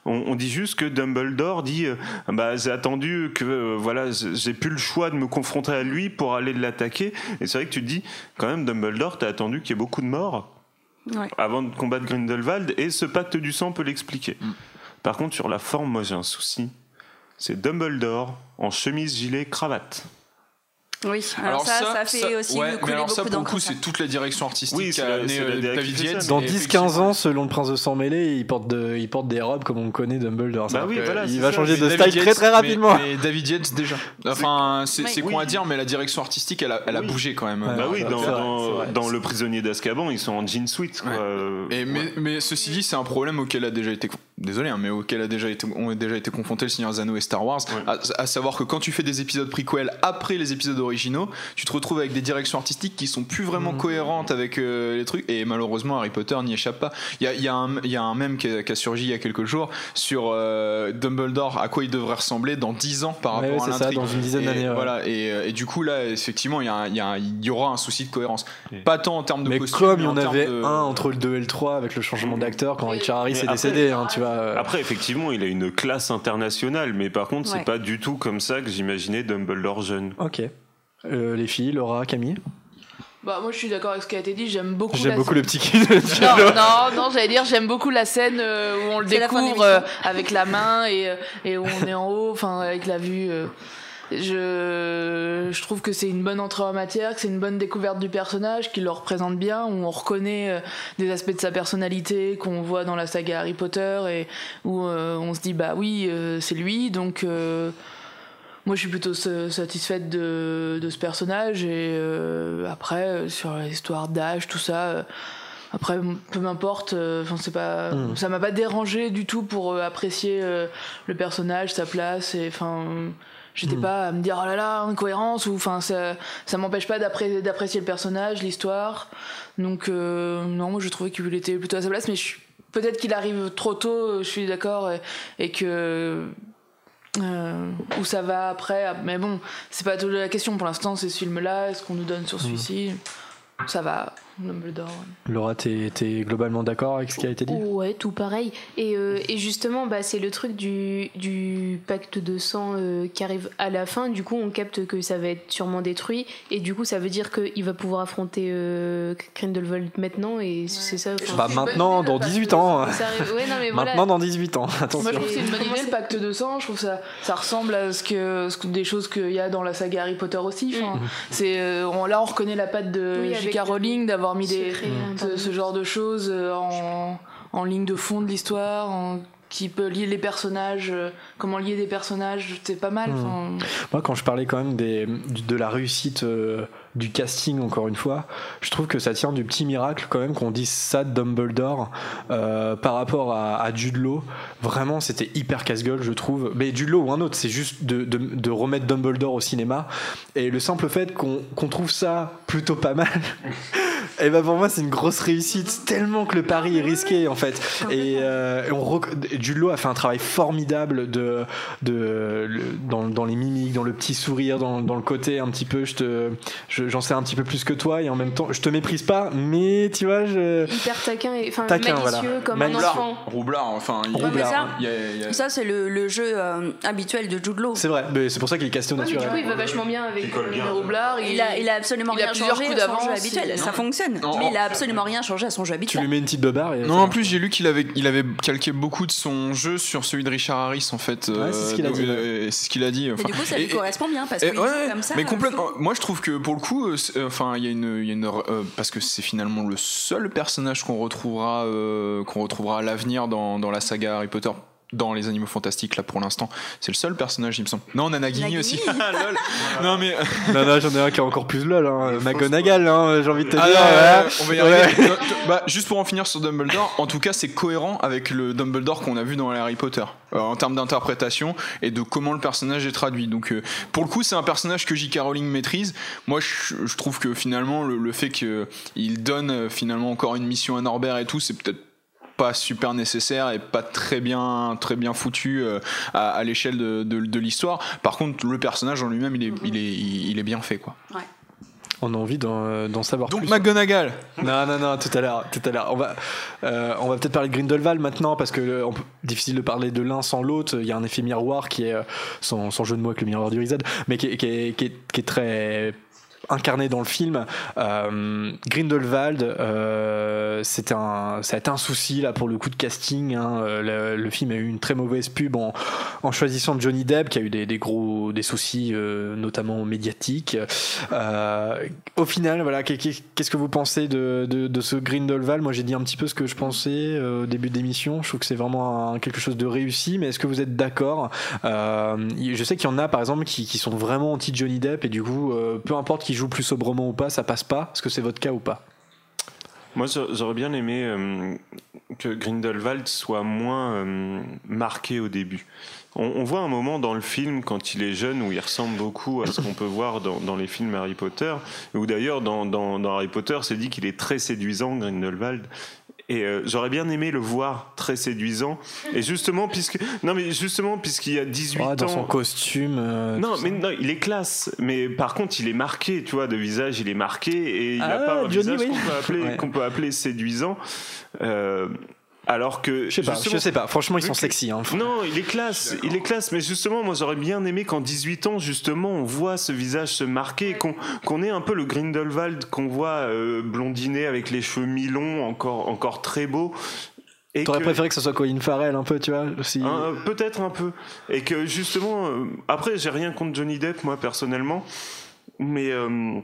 on, on dit juste que Dumbledore dit euh, bah j'ai attendu que euh, voilà j'ai plus le choix de me confronter à lui pour aller l'attaquer. Et c'est vrai que tu te dis quand même Dumbledore, t'as attendu qu'il y ait beaucoup de morts Ouais. avant de combattre Grindelwald et ce pacte du sang peut l'expliquer. Par contre sur la forme, moi j'ai un souci. C'est Dumbledore en chemise gilet cravate. Oui, alors, ça, ça, fait aussi ouais, mais alors ça beaucoup pour le coup c'est toute la direction artistique Oui, qu'a amené euh, David Yates. Dans Et 10-15 effectivement- ans, selon le prince de sang mêlé, il porte, de- il porte des robes comme on connaît Dumbledore. Bah oui, voilà, il va ça. changer Mais de David style très Yates- très rapidement. Mais, mais David Yates déjà. Enfin, c'est Oui. con à dire, mais la direction artistique, elle a, elle a Oui. bougé quand même. Bah oui, dans, Le prisonnier d'Azkaban, ils sont en jean suite. Mais, mais ceci dit, c'est un problème auquel a déjà été désolé, hein, mais auquel a déjà été ont déjà été confrontés le Seigneur des Anneaux et Star Wars. Ouais. À, à savoir que quand tu fais des épisodes prequels après les épisodes originaux, tu te retrouves avec des directions artistiques qui sont plus vraiment cohérentes avec euh, les trucs. Et malheureusement, Harry Potter n'y échappe pas. Il y a, y a un, il y a un mème qui a, qui a surgi il y a quelques jours sur euh, Dumbledore, à quoi il devrait ressembler dans 10 ans par Ouais, rapport ouais, à c'est ça, l'intrigue. dans une dizaine Et d'années, ouais. Voilà. Et, euh, et du coup là, effectivement, il y, a un- il y, y aura un souci de cohérence. Pas tant en termes de Mais costume, comme il y mais en avait de- un entre le 2 et le 3 avec le changement d'acteur quand Richard Harris Mais est après- décédé, hein, tu vois. Après, effectivement, il a une classe internationale, mais par contre, Ouais. c'est pas du tout comme ça que j'imaginais Dumbledore jeune. Ok. Euh, les filles, Laura, Camille Bah, moi, je suis d'accord avec ce qui a été dit. J'aime beaucoup. J'aime beaucoup scène- le petit kid. Non, non, non, j'allais dire, j'aime beaucoup la scène euh, où on le la découvre euh, avec la main et, et où on est en haut, enfin, avec la vue. euh. Je, je trouve que c'est une bonne entrée en matière, que c'est une bonne découverte du personnage, qu'il le représente bien, où on reconnaît euh, des aspects de sa personnalité qu'on voit dans la saga Harry Potter et où euh, on se dit, bah oui, euh, c'est lui, donc. euh, moi, je suis plutôt sa- satisfaite de, de ce personnage. Et euh, après, euh, sur l'histoire d'âge, tout ça, euh, après, peu m'importe. euh, Enfin, c'est pas, Mm. ça m'a pas dérangé du tout pour apprécier le personnage, sa place. Et enfin, j'étais Mm. pas à me dire oh là là, incohérence. Ou enfin, ça, ça m'empêche pas d'appré- d'apprécier le personnage, l'histoire. Donc, euh, non, moi, je trouvais qu'il était plutôt à sa place. Mais je suis- peut-être qu'il arrive trop tôt. Je suis d'accord et, et que euh, où ça va après. Mais bon, c'est pas toute la question. Pour l'instant, c'est ce film-là, est-ce qu'on nous donne sur celui-ci? Ça va, Dumbledore. Laura, t'es t'es globalement d'accord avec ce qui a été dit? Ouais, tout pareil. Et, euh, et justement, bah, c'est le truc du, du pacte de sang euh, qui arrive à la fin. Du coup, on capte que ça va être sûrement détruit. Et du coup, ça veut dire qu'il va pouvoir affronter euh, Grindelwald maintenant. Et c'est ça. enfin, Bah maintenant, dans 18 ans. ça arrive- ouais, non, mais voilà. Maintenant, dans 18 ans. Attention. Moi, je trouve que c'est une bonne idée, le pacte de sang. Je trouve que ça, ça ressemble à ce que, ce que- des choses qu'il y a dans la saga Harry Potter aussi. Enfin, c'est, euh, on- là, on reconnaît la patte de Oui, J.K. Rowling d'avoir mis des, ce, ce genre de choses euh, en, en ligne de fond de l'histoire, en- qui peut lier les personnages, euh, comment lier des personnages, c'est pas mal. Hmm. Moi, quand je parlais quand même des, de la réussite euh, du casting, encore une fois, je trouve que ça tient du petit miracle quand même qu'on dise ça de Dumbledore euh, par rapport à, à Jude Law. Vraiment, c'était hyper casse-gueule, je trouve. Mais Jude Law ou un autre, c'est juste de, remettre Dumbledore au cinéma. Et le simple fait qu'on trouve ça plutôt pas mal. Et bah pour moi c'est une grosse réussite, tellement que le pari est risqué en fait. Et, euh, Jude Law a fait un travail formidable de, dans, les mimiques, dans le petit sourire, dans, le côté un petit peu, je te, j'en sais un petit peu plus que toi et en même temps je te méprise pas, mais tu vois je. Hyper taquin et enfin Taquin, malicieux voilà. comme un enfant. Roublard, enfin. il- Ouais, mais ça, il y a- il y a- ça c'est le, le jeu euh, habituel de Jude Law. C'est vrai, mais c'est pour ça qu'il est casté au Ouais, mais du naturel. coup, il va vachement bien avec Roublard, Il a, il a absolument il a rien plusieurs changé coups à son jeu habituel. Ça fonctionne. Non, mais en- il a absolument rien changé à son jeu Tu habituel. lui mets une petite beubare et. Non, en plus j'ai lu qu'il avait, il avait calqué beaucoup de son jeu sur celui de Richard Harris en fait. Ouais, c'est ce qu'il a donc, dit. euh, c'est ce qu'il a dit. Du coup, ça lui correspond bien parce joue comme ça. mais complètement. Moi, je trouve que pour le coup, enfin, parce que c'est finalement le seul personnage qu'on retrouvera, euh, qu'on retrouvera à l'avenir dans la saga Harry Potter. Dans les animaux fantastiques, là pour l'instant, c'est le seul personnage, il me semble. Non, Nanagini Nagini. aussi. Ah, lol. Non mais Non, non, j'en ai un qui est encore plus lol, hein. McGonagall, hein, j'ai envie de te Ah, dire. non, ouais. ouais, on va y arriver. Euh, t- bah, juste pour en finir sur Dumbledore, en tout cas, c'est cohérent avec le Dumbledore qu'on a vu dans Harry Potter euh, en termes d'interprétation et de comment le personnage est traduit. Donc, euh, pour le coup, c'est un personnage que J.K. Rowling maîtrise. Moi, je, je trouve que finalement, le, le fait qu'il donne euh, finalement encore une mission à Norbert et tout, c'est peut-être pas super nécessaire et pas très bien très bien foutu euh, à, à l'échelle de, de- de l'histoire par contre le personnage en lui-même il est, il est il est bien fait quoi On a envie d'en d'en savoir donc plus. McGonagall Non, non, non, tout à l'heure, tout à l'heure. On va, euh, on va peut-être parler de Grindelwald maintenant parce que euh, on peut- difficile de parler de l'un sans l'autre. Il y a un effet miroir qui est euh, son, son jeu de mots avec le miroir du Rizad, mais qui est, qui est, qui est, qui est très incarné dans le film. Euh, Grindelwald, euh, c'était un, ça a été un souci là pour le coup de casting. hein. Euh, Le, film a eu une très mauvaise pub en, choisissant Johnny Depp, qui a eu des, gros des soucis, notamment médiatiques. Au final, voilà, qu'est- qu'est- qu'est-ce que vous pensez de, de, ce Grindelwald? Moi, j'ai dit un petit peu ce que je pensais au début de l'émission. Je trouve que c'est vraiment quelque chose de réussi, mais est-ce que vous êtes d'accord? Je sais qu'il y en a, par exemple, qui, qui sont vraiment anti Johnny Depp et du coup, peu importe qu'ils jouent plus sobrement ou pas, ça passe pas. Est-ce que c'est votre cas ou pas? Moi, j'a- j'aurais bien aimé euh, que Grindelwald soit moins euh, marqué au début. On, voit un moment dans le film, quand il est jeune, où il ressemble beaucoup à ce qu'on peut voir dans, les films Harry Potter, où d'ailleurs, dans- dans Harry Potter, c'est dit qu'il est très séduisant, Grindelwald. Et euh, j'aurais bien aimé le voir très séduisant. Et justement, puisque non mais justement puisqu'il y a 18 Ah, Dans ans, son costume. euh, non, mais non, il est classe. Mais par contre, il est marqué, tu vois, de visage, il est marqué et il Ah, n'a pas un Johnny, visage oui. qu'on peut appeler, Ouais. peut appeler séduisant. Euh, alors que Je sais pas, je sais pas. Franchement, ils sont que- sexy. Hein. Non, il est classe, il est classe. Mais justement, moi, j'aurais bien aimé qu'en 18 ans, justement, on voit ce visage se marquer, qu'on qu'on ait un peu le Grindelwald qu'on voit euh, blondiné avec les cheveux mi-longs, encore, encore très beau. Et T'aurais que- préféré que ce soit Colin Farrell un peu, tu vois aussi. Peut-être un peu. Et que justement, euh, après, j'ai rien contre Johnny Depp, moi, personnellement. Mais euh,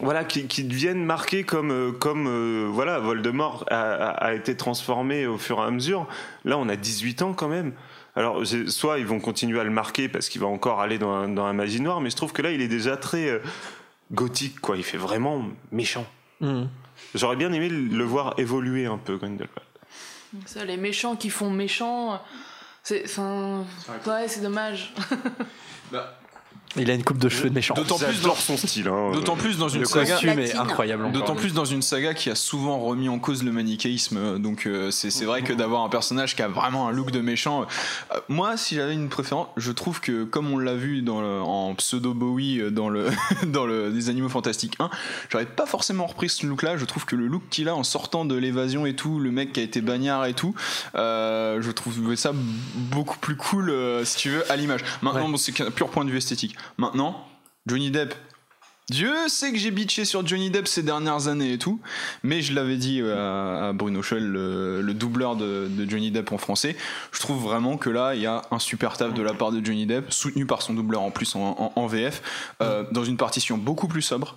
voilà, qui, qui deviennent marqués comme, euh, comme euh, voilà, Voldemort a, a- a été transformé au fur et à mesure. Là, on a 18 ans quand même. Alors, soit ils vont continuer à le marquer parce qu'il va encore aller dans, un- dans la magie noire, mais je trouve que là, il est déjà très euh, gothique, quoi. Il fait vraiment méchant. Mhm. J'aurais bien aimé le voir évoluer un peu, Grindelwald. Ça, les méchants qui font méchants, c'est. Enfin. Ouais, c'est dommage. Il a une coupe de cheveux de méchant. D'autant plus dans, son style. hein. d'autant plus dans une Le saga costume est Latine. incroyable. D'autant plus dans une saga qui a souvent remis en cause le manichéisme, donc euh, c'est c'est vrai que d'avoir un personnage qui a vraiment un look de méchant. euh, moi, si j'avais une préférence, je trouve que comme on l'a vu dans le- en pseudo Bowie euh, dans le dans le des Animaux Fantastiques 1, j'aurais pas forcément repris ce look-là. Je trouve que le look qu'il a en sortant de l'évasion et tout, le mec qui a été bagnard et tout, euh, je trouve ça beaucoup plus cool, euh, si tu veux, à l'image. Maintenant, Ouais. bon, c'est qu'un pur point de vue esthétique. Maintenant, Johnny Depp. Dieu sait que j'ai bitché sur Johnny Depp ces dernières années et tout, mais je l'avais dit euh, à, Bruno Schell, le, le doubleur de, de Johnny Depp en français. Je trouve vraiment que là, il y a un super taf de la part de Johnny Depp, soutenu par son doubleur en plus en, en- en VF, euh, dans une partition beaucoup plus sobre,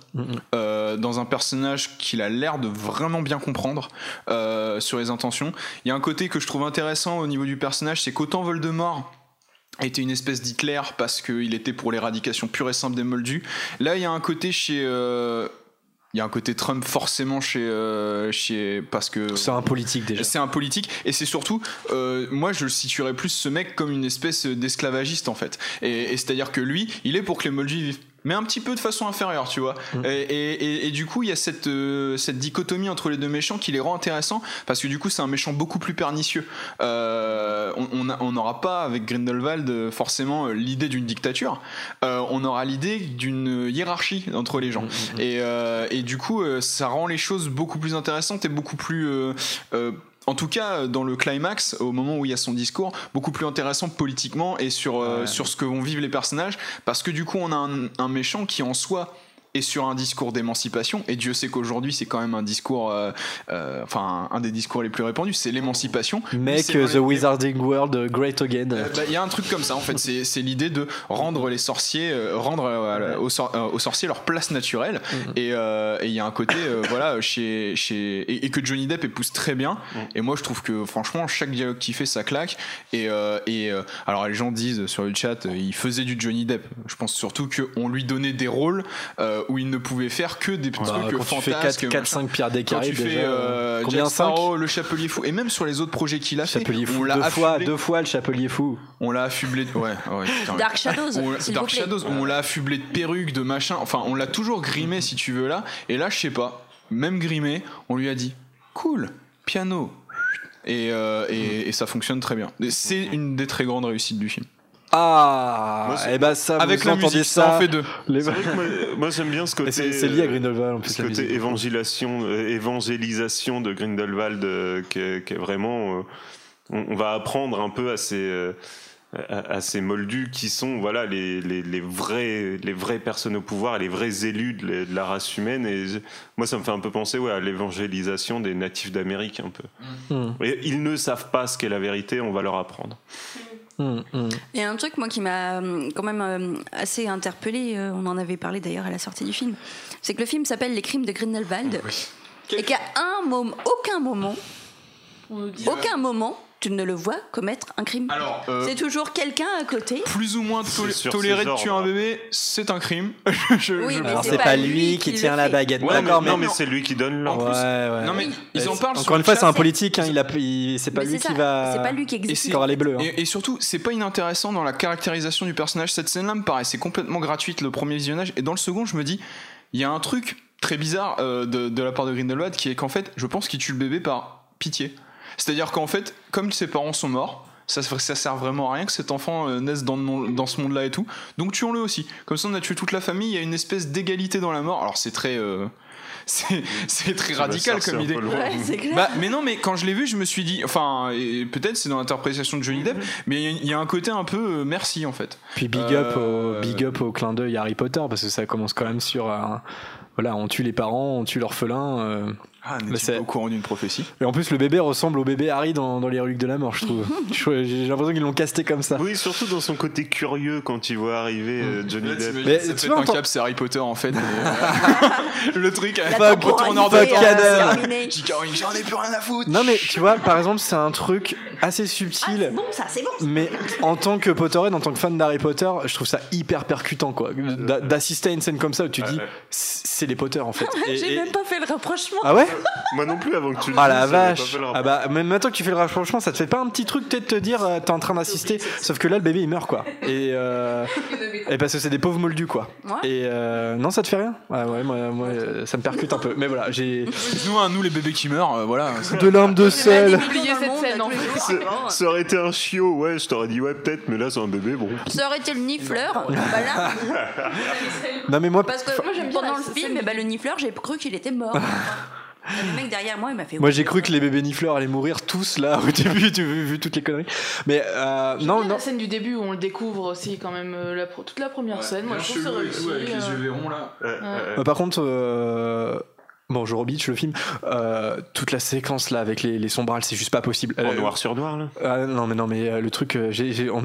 euh, dans un personnage qu'il a l'air de vraiment bien comprendre euh, sur les intentions. Il y a un côté que je trouve intéressant au niveau du personnage, c'est qu'autant Voldemort était une espèce d'Hitler parce qu'il était pour l'éradication pure et simple des Moldus. Là, il y a un côté chez. euh, il y a un côté Trump forcément chez, euh, chez parce que C'est un politique déjà. c'est un politique et c'est surtout euh, moi je le situerais plus ce mec comme une espèce d'esclavagiste en fait et, et c'est à dire que lui il est pour que les Moldus vivent mais un petit peu de façon inférieure, tu vois. Mm. Et, et- et- et du coup, il y a cette, euh, cette dichotomie entre les deux méchants qui les rend intéressants, parce que du coup, c'est un méchant beaucoup plus pernicieux. Euh, on- n'aura pas, avec Grindelwald, forcément euh, l'idée d'une dictature. Euh, on aura l'idée d'une hiérarchie entre les gens. Et, euh, et du coup, ça rend les choses beaucoup plus intéressantes et beaucoup plus... euh, euh, en tout cas, dans le climax, au moment où il y a son discours, beaucoup plus intéressant politiquement et sur, euh, sur ce que vont vivre les personnages, parce que du coup, on a un, un méchant qui en soi est sur un discours d'émancipation, et Dieu sait qu'aujourd'hui, c'est quand même un discours, euh, euh, enfin, un des discours les plus répandus, c'est l'émancipation. Make The Wizarding World great again. euh, bah, Il y a un truc comme ça en fait, c'est l'idée de rendre les sorciers, rendre aux, sor- aux sorciers leur place naturelle. Et euh, et il y a un côté, voilà, chez, chez et, et que Johnny Depp épouse très bien. Et moi je trouve que franchement chaque dialogue qu'il fait ça claque. Et, et alors les gens disent sur le chat, il faisait du Johnny Depp. Je pense surtout qu'on lui donnait des rôles euh, où il ne pouvait faire que des trucs quand tu fais fantasques. 4, 5 pierres des Quand tu Caraïbes, fais déjà, euh, combien Jack 5 Sparrow, le Chapelier Fou, et même sur les autres projets qu'il a fait, Chapelier on fou, l'a deux fois, deux fois le chapelier fou. On l'a affublé. De... Ouais, ouais, putain, Dark ouais. Shadows, On- Dark vous plaît. Shadows. On l'a affublé de perruques, de machin. Enfin, on l'a toujours grimé, si tu veux, là. Et là, je sais pas. Même grimé, on lui a dit cool, piano. Et, euh, et, et ça fonctionne très bien. Et C'est une des très grandes réussites du film. Ah, Moi, c'est- et bah ça, Avec vous la musique, ça ça. en fait deux. Les- C'est vrai que moi, moi, j'aime bien ce côté. C'est lié à Grindelwald en plus. ce la côté évangélisation, euh, évangélisation de Grindelwald euh, qui, est, vraiment. euh, on, on va apprendre un peu à ces. euh, à, à ces moldus qui sont voilà les, les, les vrais les vraies personnes au pouvoir les vrais élus de, la- de la race humaine et je- moi ça me fait un peu penser ouais, à l'évangélisation des natifs d'Amérique un peu Mm. et ils ne savent pas ce qu'est la vérité on va leur apprendre. Il y a un truc, moi, qui m'a euh, quand même euh, assez interpellé. on en avait parlé d'ailleurs à la sortie du film. C'est que le film s'appelle Les crimes de Grindelwald. Et qu'à un moment, aucun moment, On nous dit. aucun moment, tu ne le vois commettre un crime. Alors, euh, C'est toujours quelqu'un à côté. plus ou moins tolé- C'est sur toléré ses de tuer un bébé, c'est un crime. Je- Oui, je- Alors c'est pas lui qui tient la baguette. Ouais, D'accord, mais, mais non mais c'est lui qui donne l'ordre Ouais, ouais. Non mais ils en parlent. Encore une fois, c'est un politique. Hein, il a, il- c'est pas Mais lui qui va. C'est pas lui qui Et exécute. les bleus. hein. Et, et surtout, c'est pas inintéressant dans la caractérisation du personnage. Cette scène-là me paraissait complètement gratuite le premier visionnage. Et dans le second, je me dis, il y a un truc très bizarre euh, de, de la part de Grindelwald qui est qu'en fait, je pense qu'il tue le bébé par pitié. C'est-à-dire qu'en fait, comme ses parents sont morts, ça, ça sert vraiment à rien que cet enfant euh, naisse dans, le monde- dans ce monde-là et tout. Donc tuons-le aussi. Comme ça, on a tué toute la famille. Il y a une espèce d'égalité dans la mort. Alors c'est très, euh, c'est très radical comme idée. Ouais, clair. Bah, mais non, mais quand je l'ai vu, je me suis dit, enfin, peut-être c'est dans l'interprétation de Johnny Depp, mais il y a- il y, a un côté un peu euh, merci en fait. Puis big up, Euh, au, big up au clin d'œil Harry Potter parce que ça commence quand même sur. voilà, on tue les parents, on tue l'orphelin. Ah, Mais c'est- pas au courant d'une prophétie? Et en plus, le bébé ressemble au bébé Harry dans, dans les reliques de la mort, je trouve. J'ai l'impression qu'ils l'ont casté comme ça. oui surtout dans son côté curieux quand il voit arriver euh, Johnny Là, Depp Mais ça tu fait un en cap, c'est Harry Potter en fait. euh, le truc avec La un canon. terminée. J.K. Rowling, J'en ai plus rien à foutre. Non, mais tu vois, par exemple, c'est un truc assez Ah, subtil. c'est bon, ça, c'est bon. Mais en tant que Potterhead, en tant que fan d'Harry Potter, je trouve ça hyper percutant, quoi. D'a- D'assister à une scène comme ça où tu dis, c'est les Potter, en fait. J'ai même pas fait le rapprochement. Ah ouais? moi non plus avant que tu le Ah la vache Ah bah même maintenant que tu fais le rapprochement, ça te fait pas un petit truc peut-être te dire euh, t'es en train d'assister Sauf que là le bébé il meurt quoi. Et, euh, et parce que c'est des pauvres moldus quoi. Et euh, non ça te fait rien? Ouais ouais moi, moi, euh, ça me percute un peu. Mais voilà j'ai Nous, hein, nous les bébés qui meurent, euh, voilà. de larmes de sel. Ça- aurait été un chiot ouais je t'aurais dit ouais peut-être mais là c'est un bébé bon Ça aurait été le nifleur. bah là, Non mais moi parce que Moi, j'aime bien le film, eh ben, le nifleur, j'ai cru qu'il était mort. Le mec derrière moi, il m'a fait. moi j'ai cru que les bébés nifleurs allaient mourir tous là au début tu vu, vu toutes les conneries. Mais euh, non non La scène du début où on le découvre aussi, quand même, euh, la toute la première scène. Moi, je trouve ça réussi. euh. verrons là. Ouais, ouais, ouais. Euh, par contre, bon, je rebitch le film. Euh, toute la séquence là avec les, les sombrales, c'est juste pas possible. en Euh, noir sur noir là ah, non mais non mais euh, le truc, on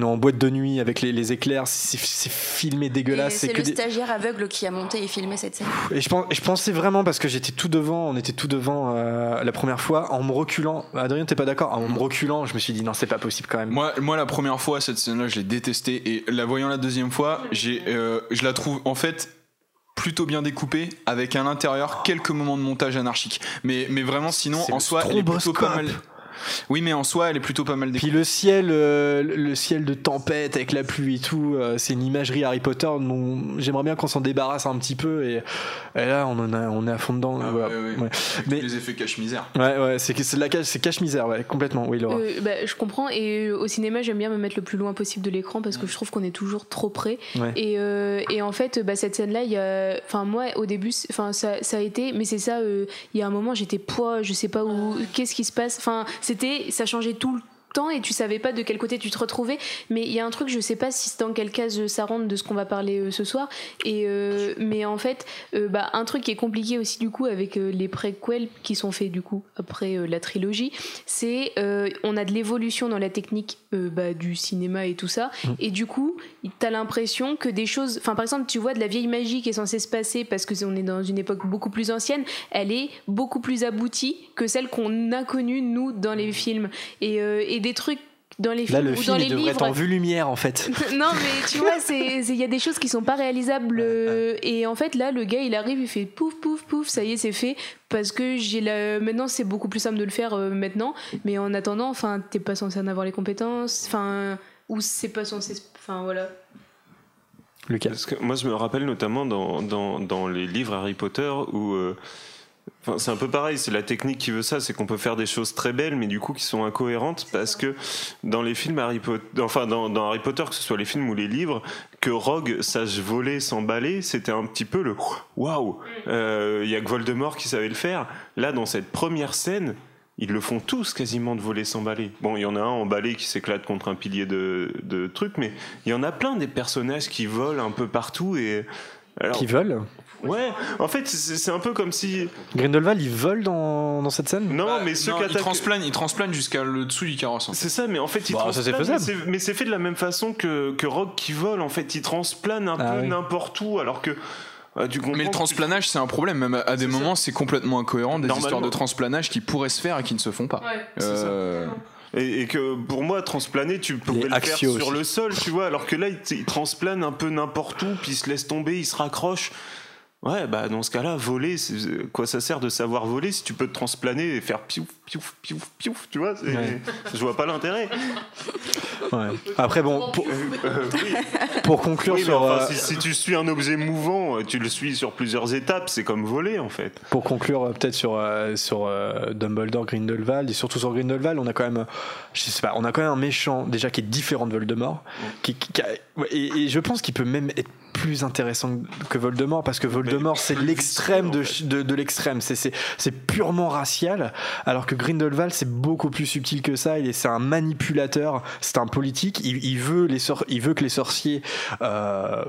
est en boîte de nuit avec les, les éclairs, c'est filmé dégueulasse. c'est le des- stagiaire aveugle qui a monté et filmé cette scène. Et je, pense, je pensais vraiment parce que j'étais tout devant, on était tout devant euh, la première fois, en me reculant. Adrien, t'es pas d'accord? En me reculant, je me suis dit non, c'est pas possible quand même. Moi, moi, la première fois, cette scène-là, je l'ai détestée. Et la voyant la deuxième fois, j'ai, euh, je la trouve en fait plutôt bien découpée, avec à l'intérieur quelques moments de montage anarchique. Mais, mais vraiment, sinon, en soi, elle est plutôt pas mal. Oui, mais en soi, elle est plutôt pas mal Puis le ciel, euh, le ciel de tempête avec la pluie et tout, euh, c'est une imagerie Harry Potter dont j'aimerais bien qu'on s'en débarrasse un petit peu. Et, et là, on en a, on est à fond dedans. Ah, voilà. ouais, ouais. Ouais. Avec Mais les effets cache-misère. ouais, ouais, c'est que c'est la cache, c'est cache-misère, ouais, complètement. Oui, Laura. Euh, bah, je comprends et au cinéma j'aime bien me mettre le plus loin possible de l'écran parce que je trouve qu'on est toujours trop près Ouais. et, euh, et en fait bah, cette scène là il y a enfin moi au début enfin ça, ça a été mais c'est ça euh, il y a un moment j'étais poids je sais pas où qu'est-ce qui se passe? Enfin c'était ça changeait tout le temps et tu savais pas de quel côté tu te retrouvais. Mais il y a un truc je sais pas si c'est dans quelle case ça rentre de ce qu'on va parler euh, ce soir. Et euh, mais en fait euh, bah, un truc qui est compliqué aussi du coup avec les préquels qui sont faits du coup après la trilogie c'est on a de l'évolution dans la technique bah, du cinéma et tout ça. Et du coup t'as l'impression que des choses enfin par exemple tu vois de la vieille magie qui est censée se passer parce que on est dans une époque beaucoup plus ancienne elle est beaucoup plus aboutie que celle qu'on a connue nous dans les films. Et, euh, et des trucs dans les Là, films le ou film dans les devrait livres être en vue lumière en fait. non mais tu vois il y a des choses qui sont pas réalisables euh, et en fait là le gars il arrive il fait pouf pouf pouf ça y est c'est fait parce que j'ai la maintenant c'est beaucoup plus simple de le faire euh, maintenant mais en attendant enfin t'es pas censé en avoir les compétences enfin ou c'est pas censé enfin voilà Lucas. Parce que moi, je me rappelle notamment dans, dans, dans les livres Harry Potter où. euh, Enfin, c'est un peu pareil, c'est la technique qui veut ça, c'est qu'on peut faire des choses très belles, mais du coup qui sont incohérentes parce que dans les films Harry Potter, enfin dans, dans Harry Potter, que ce soit les films ou les livres, que Rogue sache voler, s'emballer, c'était un petit peu le waouh. Euh, Il y a que Voldemort qui savait le faire. Là, dans cette première scène, ils le font tous quasiment de voler, s'emballer. Bon, il y en a un emballé qui s'éclate contre un pilier de, de trucs, mais il y en a plein des personnages qui volent un peu partout et alors, Qui vole Ouais, en fait, c'est un peu comme si. Grindelwald, il vole dans, dans cette scène? Non, mais ceux qui transplane, il transplane jusqu'à le dessous du carrosse. C'est ça, mais en fait, il Bah, ça, c'est transplane, faisable. mais c'est- fait de la même façon que, que Rogue qui vole. En fait, il transplane un Ah peu oui. n'importe où, alors que. euh, Mais le transplanage, c'est un problème. Même à des moments, c'est complètement incohérent. Des histoires de transplanage qui pourraient se faire et qui ne se font pas. C'est ça. Euh, Et, et que pour moi, transplaner, tu pouvais le faire sur aussi. le sol, tu vois, alors que là, il, il transplane un peu n'importe où, puis il se laisse tomber, il se raccroche. Ouais, bah dans ce cas-là, voler, quoi ça sert de savoir voler si tu peux te transplaner et faire piouf, piouf, piouf, piouf, tu vois Ouais. Je vois pas l'intérêt. Ouais. Après, bon, pour, Euh, oui. pour conclure Oui, sur. enfin, euh, si, si tu suis un objet mouvant, tu le suis sur plusieurs étapes, c'est comme voler en fait. Pour conclure euh, peut-être sur euh, sur euh, Dumbledore, Grindelwald et surtout sur Grindelwald, on a quand même, euh, je sais pas, on a quand même un méchant déjà qui est différent de Voldemort, qui, qui- qui a- ouais, et, et je pense qu'il peut même être plus intéressant que Voldemort parce que Voldemort c'est l'extrême de, de, de l'extrême, c'est c'est c'est purement racial, alors que Grindelwald c'est beaucoup plus subtil que ça. Il est c'est un manipulateur, c'est un politique. Il, il veut les sor- il veut que les sorciers euh,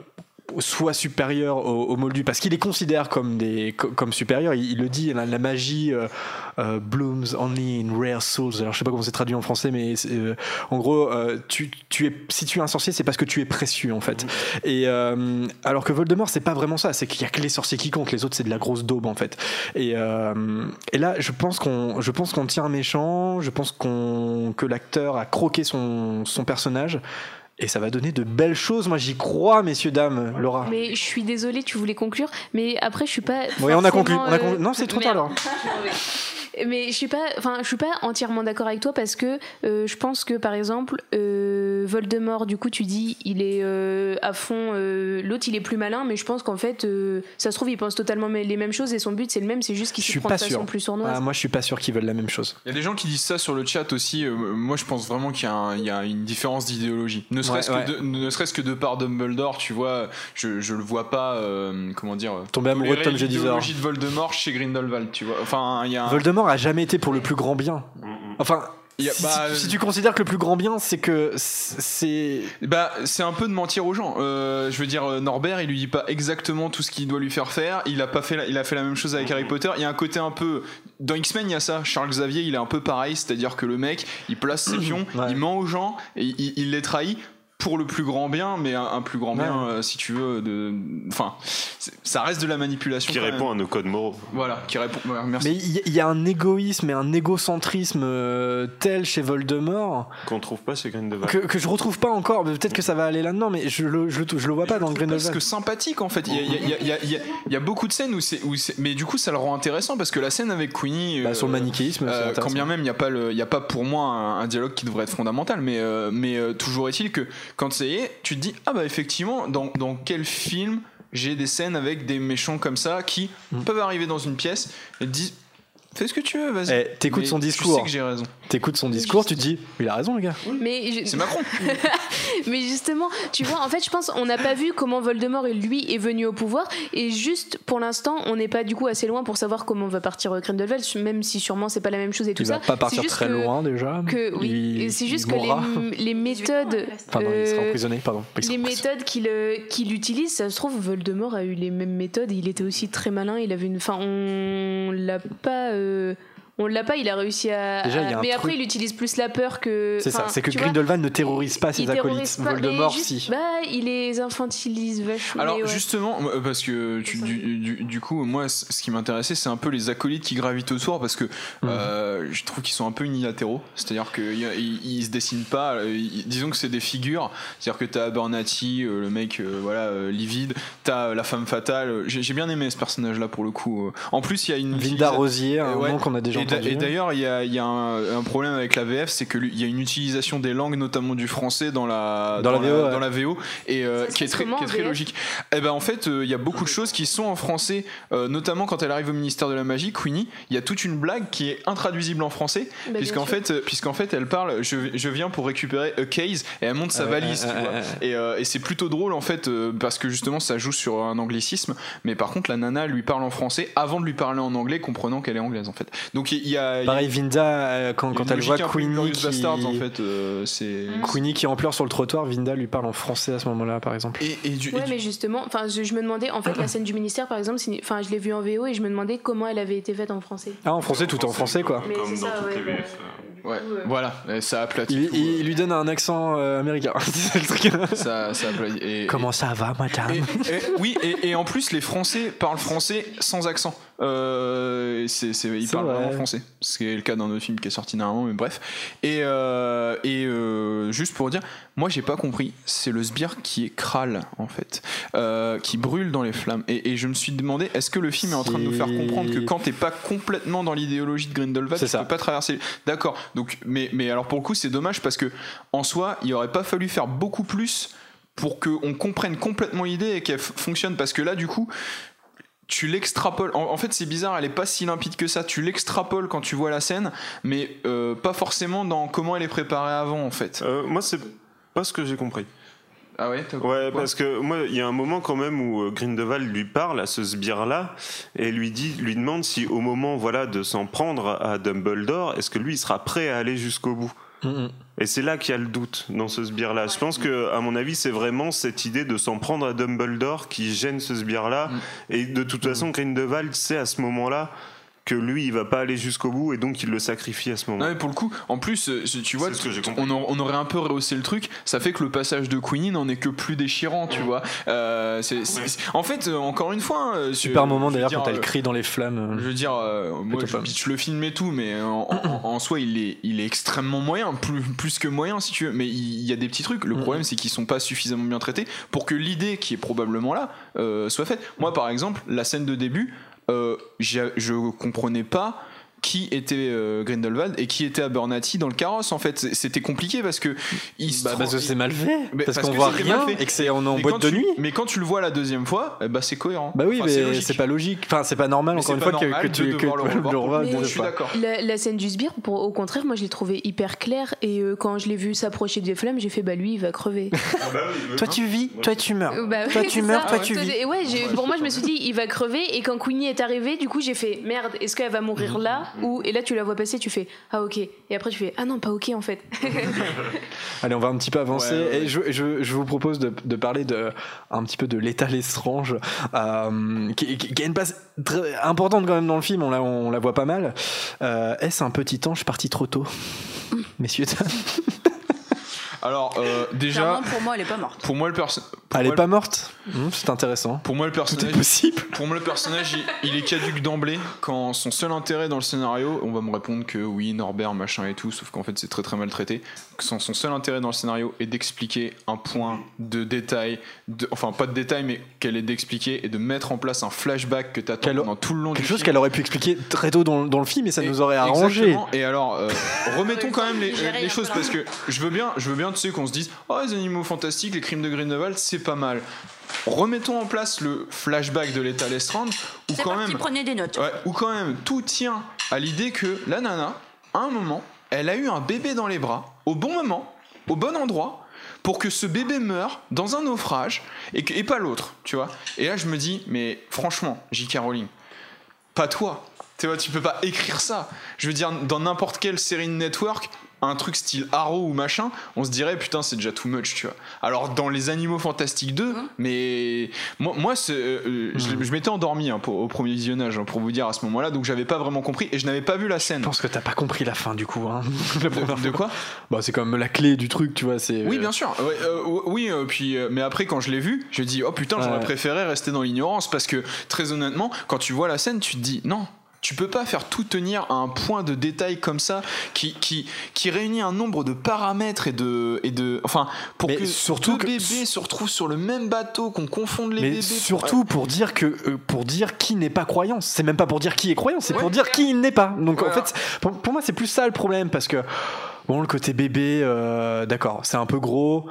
soit supérieur au, au Moldu parce qu'il les considère comme des co- comme supérieurs il, il le dit la, la magie euh, euh, blooms only in rare souls. Alors je sais pas comment c'est traduit en français mais euh, en gros euh, tu, tu es si tu es un sorcier c'est parce que tu es précieux en fait. Et euh, alors que Voldemort c'est pas vraiment ça. C'est qu'il y a que les sorciers qui comptent. Les autres c'est de la grosse daube en fait. Et, euh, et là je pense qu'on je pense qu'on tient un méchant. Je pense qu'on que l'acteur a croqué son, son personnage et ça va donner de belles choses. Moi, j'y crois, messieurs, dames. Laura. mais je suis désolée tu voulais conclure mais après je suis pas Oui, on a conclu. On a euh, conclu. Non, c'est trop tard. Laura. Mais je suis pas, enfin, je suis pas entièrement d'accord avec toi parce que euh, je pense que par exemple euh, Voldemort, du coup, tu dis il est euh, à fond. euh, L'autre, il est plus malin, mais je pense qu'en fait, euh, ça se trouve, il pense totalement les mêmes choses et son but c'est le même, c'est juste qu'il se prend pas de façon sûr. plus sournoise. Ah, moi, je suis pas sûr qu'ils veulent la même chose. Il y a des gens qui disent ça sur le chat aussi. euh, moi, je pense vraiment qu'il y, a y une différence d'idéologie. Ne serait-ce Ouais, que, de- ne serait-ce que de par Dumbledore, tu vois, je, je le vois pas, euh, comment dire, Tomber amoureux de Tom Jedusor. l'idéologie de Voldemort chez Grindelwald, tu vois. Enfin, il y a un- Voldemort a jamais été pour le plus grand bien. Enfin. Si, bah, si- si tu considères que le plus grand bien, c'est que c'est. Bah, c'est un peu de mentir aux gens. Euh, je veux dire, euh, Norbert, il lui dit pas exactement tout ce qu'il doit lui faire faire. Il a pas fait, la- il a fait la même chose avec Harry Potter. Il y a un côté un peu dans X-Men, il y a ça. Charles Xavier, il est un peu pareil, c'est-à-dire que le mec, il place ses pions, Ouais. il ment aux gens, et il, il les trahit pour le plus grand bien, mais un, un plus grand Ouais. bien, euh, si tu veux, de, enfin, ça reste de la manipulation. Qui répond même. à nos codes moraux. Voilà, qui répond. ouais, merci. Mais il y, a un égoïsme et un égocentrisme euh, tel chez Voldemort Qu'on trouve pas chez Grindelwald. que, que je retrouve pas encore. Mais Peut-être que ça va aller là-dedans, mais je le, je, le- je le vois pas dans Parce Grindelwald. que sympathique en fait. Il y a, beaucoup de scènes où c'est, mais du coup ça le rend intéressant parce que la scène avec Queenie, Bah, euh, sur le manichéisme, euh, quand bien même il n'y a pas le, il y a pas pour moi un, un dialogue qui devrait être fondamental, mais euh, mais euh, toujours est-il que quand ça y est, tu te dis ah bah effectivement dans dans quel film j'ai des scènes avec des méchants comme ça qui Mm. peuvent arriver dans une pièce et te disent fais ce que tu veux, vas-y. Eh, t'écoutes son Tu discours. sais que j'ai raison. T'écoutes son discours, tu te dis, il a raison, le gars. Mais je- C'est Macron. Mais justement, tu vois, en fait, je pense on n'a pas vu comment Voldemort lui est venu au pouvoir et juste pour l'instant, on n'est pas du coup assez loin pour savoir comment va partir euh, Grindelwald, même si sûrement c'est pas la même chose et tout Il ça. va pas partir très que- loin déjà. Que oui, Il- c'est juste il que les, les méthodes, Pardon, il sera euh, emprisonné, pardon. Il sera les emprisonné. méthodes qu'il euh, qu'il utilise, ça se trouve Voldemort a eu les mêmes méthodes. Il était aussi très malin. Il avait une, enfin, on l'a pas. euh, de on l'a pas, il a réussi à. Déjà, il y a à- mais après, truc- il utilise plus la peur que. C'est ça, c'est que Grindelwald ne terrorise pas ses il acolytes. terrorise pas, Voldemort, juste- si. Bah, il les infantilise vachement. Alors ouais. justement, moi, parce que tu- du, du- du coup, moi, ce qui m'intéressait, c'est un peu les acolytes qui gravitent autour, parce que Mhm. euh, je trouve qu'ils sont un peu unilatéraux. C'est-à-dire qu'ils ils, ils se dessinent pas. euh, ils- disons que c'est des figures. C'est-à-dire que t'as Abernathy, euh, le mec, euh, voilà, euh, livide. T'as euh, la femme fatale. J'ai bien aimé ce personnage-là pour le coup. euh. En plus, il y a une Vinda utilisa- Rosier, un Ouais. nom qu'on a déjà entendu. Et d'ailleurs, il y a, il y a un, un problème avec la VF, c'est qu'il y a une utilisation des langues, notamment du français, dans la, Dans la VO, ouais. dans la VO, et euh, qui est très, qui est logique. Eh ben en fait, euh, il y a beaucoup de choses qui sont en français, euh, notamment quand elle arrive au ministère de la Magie, Queenie. Il y a toute une blague qui est intraduisible en français, Bah, puisqu'en fait, euh, puisqu'en fait, elle parle. Je, je viens pour récupérer a case, et elle monte sa valise, tu vois. Et, euh, et c'est plutôt drôle en fait, euh, parce que justement, ça joue sur un anglicisme. Mais par contre, la nana lui parle en français avant de lui parler en anglais, comprenant qu'elle est anglaise en fait. Donc il y a, il y a- Pareil, Vinda, euh, quand, elle voit Queenie qui... En fait, euh, c'est. Mm. Queenie qui en pleure sur le trottoir, Vinda lui parle en français à ce moment-là, par exemple. Et, et du, et Ouais, du- mais justement, enfin, je, je me demandais, en fait, la scène du ministère, par exemple, enfin, je l'ai vue en VO et je me demandais comment elle avait été faite en français. Ah, en français, tout en français, quoi. Mais Comme dans ça, toutes ouais, les VF. ouais, euh, voilà, et ça aplatit Il, tout, il- il lui donne un accent euh, américain. C'est le truc. ça, ça. Et, Comment ça va, madame? et- et- oui, et, et en plus, les Français parlent français sans accent. Euh, c'est, parlent vrai. vraiment français. Ce qui est le cas d'un autre film qui est sorti dernièrement, mais bref. Et, euh, et euh, juste pour dire, moi j'ai pas compris, c'est le sbire qui est Kral en fait, qui brûle dans les flammes. Et, et je me suis demandé, est-ce que le film est en train de nous faire comprendre que quand t'es pas complètement dans l'idéologie de Grindelwald, tu ça. peux pas traverser. D'accord. Donc, mais, mais alors pour le coup, c'est dommage parce que en soi, il aurait pas fallu faire beaucoup plus pour qu'on comprenne complètement l'idée et qu'elle fonctionne parce que là du coup tu l'extrapoles en, en fait c'est bizarre elle est pas si limpide que ça tu l'extrapoles quand tu vois la scène mais euh, pas forcément dans comment elle est préparée avant en fait Euh, moi, c'est pas ce que j'ai compris. ah ouais Ouais, parce que moi, il y a un moment quand même où euh, Grindelwald lui parle à ce sbire-là et lui dit, lui demande si au moment, voilà, de s'en prendre à Dumbledore, est-ce que lui, il sera prêt à aller jusqu'au bout? Et c'est là qu'il y a le doute dans ce sbire-là. Je pense que, à mon avis, c'est vraiment cette idée de s'en prendre à Dumbledore qui gêne ce sbire-là. Mm. Et de toute façon, Grindelwald sait à ce moment-là que lui, il va pas aller jusqu'au bout et donc il le sacrifie à ce moment. Non, mais pour le coup, en plus, euh, tu vois, on, a- on aurait un peu rehaussé le truc. Ça fait que le passage de Queenie n'en est que plus déchirant, tu vois. Euh, en fait, euh, encore une fois, euh, Super je- moment d'ailleurs quand elle crie dans les flammes. Je veux dire, euh, moi, je le film et tout, mais en, en- en soi, il est, il est extrêmement moyen, plus, plus que moyen si tu veux. Mais il y a des petits trucs. Le Mhm. problème, c'est qu'ils sont pas suffisamment bien traités pour que l'idée qui est probablement là euh, soit faite. Moi, par exemple, la scène de début, euh, je comprenais pas qui était euh, Grindelwald et qui était Abernathy dans le carrosse en fait. C'était compliqué parce que il se Bah, parce que c'est mal fait. Mais parce parce qu'on voit rien et que c'est on est en mais boîte de tu- nuit. mais quand tu le vois la deuxième fois eh bah c'est cohérent. Bah oui, Enfin, mais c'est pas logique. Enfin, c'est pas normal Mais encore une fois que, que tu que le revois je suis d'accord. La, la scène du sbire, pour, au contraire, moi je l'ai trouvée hyper claire et euh, quand je l'ai vu s'approcher des flammes, j'ai fait bah lui il va crever. Toi tu vis, toi tu meurs. Toi tu meurs, toi tu vis. Et ouais, pour moi je me suis dit il va crever et quand Queenie est arrivée, du coup j'ai fait merde, est-ce qu'elle va mourir là? Ou et là tu la vois passer, tu fais ah ok et après tu fais ah non pas ok en fait. Allez, on va un petit peu avancer. Ouais, ouais, ouais. Et je, je, je vous propose de, de parler de, un petit peu de l'état Lestrange, euh, qui, qui- qui a une place très importante quand même dans le film, on la, on la voit pas mal. Euh, Est-ce un petit ange parti trop tôt? Messieurs, dames Alors, euh, déjà, Clairement, pour moi, elle est pas morte. pour moi, le personnage. Elle est pas morte Hum, C'est intéressant. Pour moi, le Tout est personnage. possible. Pour moi, le personnage, il, il est caduque d'emblée quand son seul intérêt dans le scénario, on va me répondre que oui, Norbert, machin et tout, sauf qu'en fait, c'est très très mal traité. Que son, son seul intérêt dans le scénario est d'expliquer un point de détail, de, enfin pas de détail, mais qu'elle est d'expliquer et de mettre en place un flashback que t'attends pendant tout le long Quelque du chose qu'elle aurait pu expliquer très tôt dans, dans le film et ça Et- nous aurait arrangé. Exactement. Et alors, euh, remettons quand même les, les choses parce que je veux bien, je veux bien, tu sais, qu'on se dise, oh les animaux fantastiques, les crimes de Grindelwald, c'est pas mal. Remettons en place le flashback de l'état Lestrange où quand parti, même, prenez des notes. ouais, où quand même tout tient à l'idée que la nana, à un moment, elle a eu un bébé dans les bras au bon moment, au bon endroit. Pour que ce bébé meure dans un naufrage et, que- et pas l'autre, tu vois. Et là, je me dis, mais franchement, J.K. Rowling, pas toi. Tu vois, tu peux pas écrire ça. Je veux dire, dans n'importe quelle série de network, un truc style Arrow ou machin, on se dirait putain, c'est déjà too much, tu vois. Alors dans les Animaux Fantastiques 2, mais moi, moi c'est, euh, je, je m'étais endormi hein, pour- au premier visionnage, hein, pour vous dire à ce moment-là, donc j'avais pas vraiment compris et je n'avais pas vu la scène. Je pense que t'as pas compris la fin du coup. Hein. La De, de quoi? Bah, c'est quand même la clé du truc, tu vois. C'est Oui, bien sûr. Ouais, euh, oui, euh, puis, euh, mais après, quand je l'ai vu, je dis, oh putain, j'aurais Ouais. préféré rester dans l'ignorance parce que, très honnêtement, quand tu vois la scène, tu te dis, non. Tu peux pas faire tout tenir à un point de détail comme ça qui, qui, qui réunit un nombre de paramètres et de. Et de enfin, pour Mais que surtout deux que- bébés se retrouvent sur le même bateau, qu'on confonde les Mais bébés. surtout pour dire que euh, pour dire qui n'est pas croyant, c'est même pas pour dire qui est croyant, c'est Ouais. pour dire qui il n'est pas. Donc en fait, pour, pour moi c'est plus ça le problème parce que bon le côté bébé, euh, d'accord, c'est un peu gros.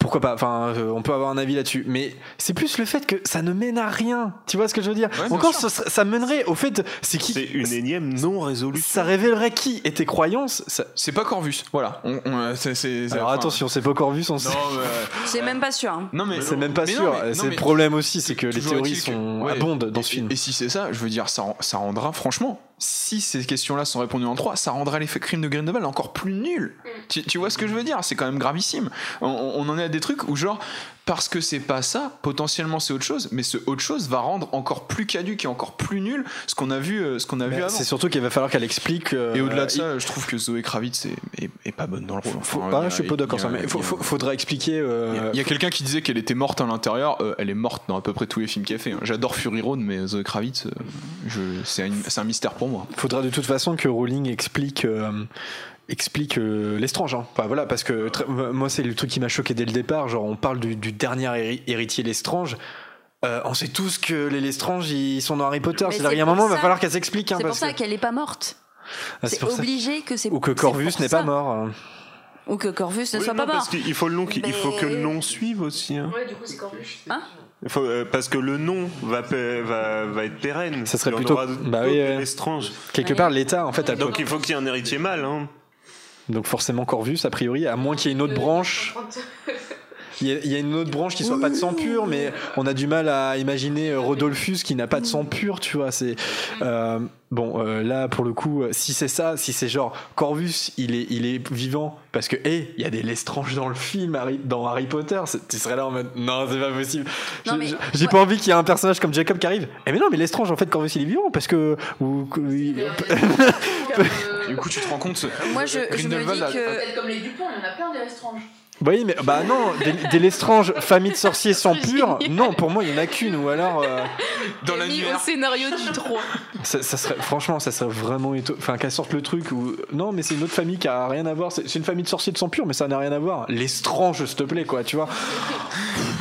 Pourquoi pas Enfin, euh, on peut avoir un avis là-dessus, mais c'est plus le fait que ça ne mène à rien. Tu vois ce que je veux dire? Ouais, Encore, sûr. ça, ça mènerait au fait, c'est qui C'est une énième non résolution. Ça révélerait qui est tes croyances. ça- C'est pas Corvus. Voilà. On- on- c'est- c'est- c'est- Alors enfin, attention, c'est pas encore vu son. Non, mais, C'est même pas sûr. hein. non, mais C'est même pas mais non, sûr. c'est le problème aussi, c'est que les théories que- sont ouais. abondent dans ce Et- film. Et, si c'est ça, je veux dire, ça, ça rendra, franchement, si ces questions-là sont répondues en trois, ça rendra l'effet crime de Grindelwald encore plus nul. Tu, tu vois ce que je veux dire? C'est quand même gravissime. On, on en est à des trucs où, genre, parce que c'est pas ça, potentiellement c'est autre chose, mais ce autre chose va rendre encore plus caduque et encore plus nul ce qu'on a vu, euh, ce qu'on a vu avant. C'est surtout qu'il va falloir qu'elle explique. euh, Et au-delà de il- ça, je trouve que Zoé Kravitz est, est- est pas bonne dans le rôle. Enfin, il a- je suis pas d'accord il mais faut- il faut- faudra expliquer. il y a- il y a quelqu'un qui disait qu'elle était morte à l'intérieur. euh, elle est morte dans à peu près tous les films qu'elle fait. hein. J'adore Fury Road, mais Zoe Kravitz, c'est un, mystère pour moi. faudra de toute façon que Rowling explique. Explique euh, l'estrange hein. Enfin, voilà parce que très- moi c'est le truc qui m'a choqué dès le départ genre on parle du, du dernier héri- héritier Lestrange Euh, on sait tous que les Lestrange ils sont dans Harry Potter c'est-à-dire c'est il y a un moment il va falloir qu'elle s'explique hein, C'est pour parce ça que- qu'elle est pas morte. Ah, C'est obligé que c'est ou que Corvus n'est pas mort hein. Ou que Corvus ne Oui, soit non, pas parce mort. qu'il faut le nom, qui- il faut que le nom suive aussi. hein. Ouais, du coup, c'est Corvus. Faut, euh, parce que le nom va, pa- va, va être pérenne. Ça serait plutôt- bah oui, quelque Ouais. part l'État en fait peut- Donc il faut qu'il y ait un héritier mâle. Hein. Donc forcément Corvus a priori à moins qu'il y ait une autre branche Il y, a, il y a une autre branche qui soit pas de sang pur, mais on a du mal à imaginer euh, Rodolphus qui n'a pas de sang pur, tu vois. C'est euh, bon euh, là pour le coup, si c'est ça, si c'est genre Corvus, il est il est vivant parce que hé, il y a des Lestrange dans le film, Harry, dans Harry Potter. c'est- Tu serais là en mode non, c'est pas possible. J'ai- pas envie qu'il y ait un personnage comme Jacob qui arrive. Eh mais non, mais Lestrange en fait Corvus il est vivant parce que ou- que- il- Du coup, tu te rends compte. Moi, je, je me dis que. Peut-être comme les Dupont, il y en a plein des Lestrange. Oui, mais bah non, des, des Lestrange, famille de sorciers sans pur. Non, pour moi il y en a qu'une ou alors. euh, Dans mis l'annuaire. au scénario du 3. Ça, ça serait, franchement, ça serait vraiment étonnant. Enfin, qu'elle sorte le truc où. Non, mais c'est une autre famille qui a rien à voir. C'est une famille de sorciers de sang pur, mais ça n'a rien à voir. L'estrange, s'il te plaît, quoi, tu vois.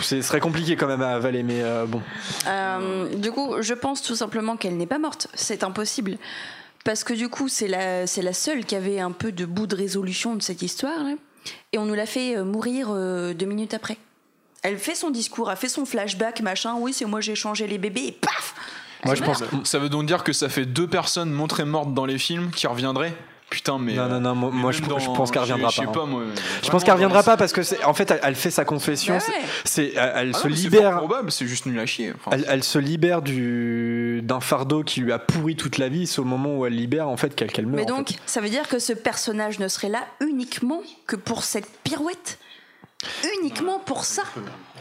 Ce serait compliqué quand même à avaler, mais euh, bon. Euh, du coup, je pense tout simplement qu'elle n'est pas morte. C'est impossible. Parce que du coup, c'est la, c'est la seule qui avait un peu de bout de résolution de cette histoire. là. Et on nous l'a fait euh, mourir euh, deux minutes après. Elle fait son discours, elle fait son flashback, machin. Oui, c'est moi, j'ai changé les bébés, et paf Moi, je pense. Ça veut donc dire que ça fait deux personnes montrées mortes dans les films qui reviendraient Putain, mais. Non, non, non, moi, moi, je, même je dans- pense qu'elle je- reviendra je sais pas. hein. pas, moi, Je pense qu'elle reviendra dans pas parce que c'est, en fait, elle, elle fait sa confession. Bah c'est- ouais. c'est, elle, elle Ah se non, c'est libère. fort probable, c'est juste nul à chier. Enfin, Elle, elle se libère du d'un fardeau qui lui a pourri toute la vie. C'est au moment où elle libère en fait qu'elle, qu'elle meurt. Mais en donc, fait. ça veut dire que ce personnage ne serait là uniquement que pour cette pirouette? Uniquement pour ça?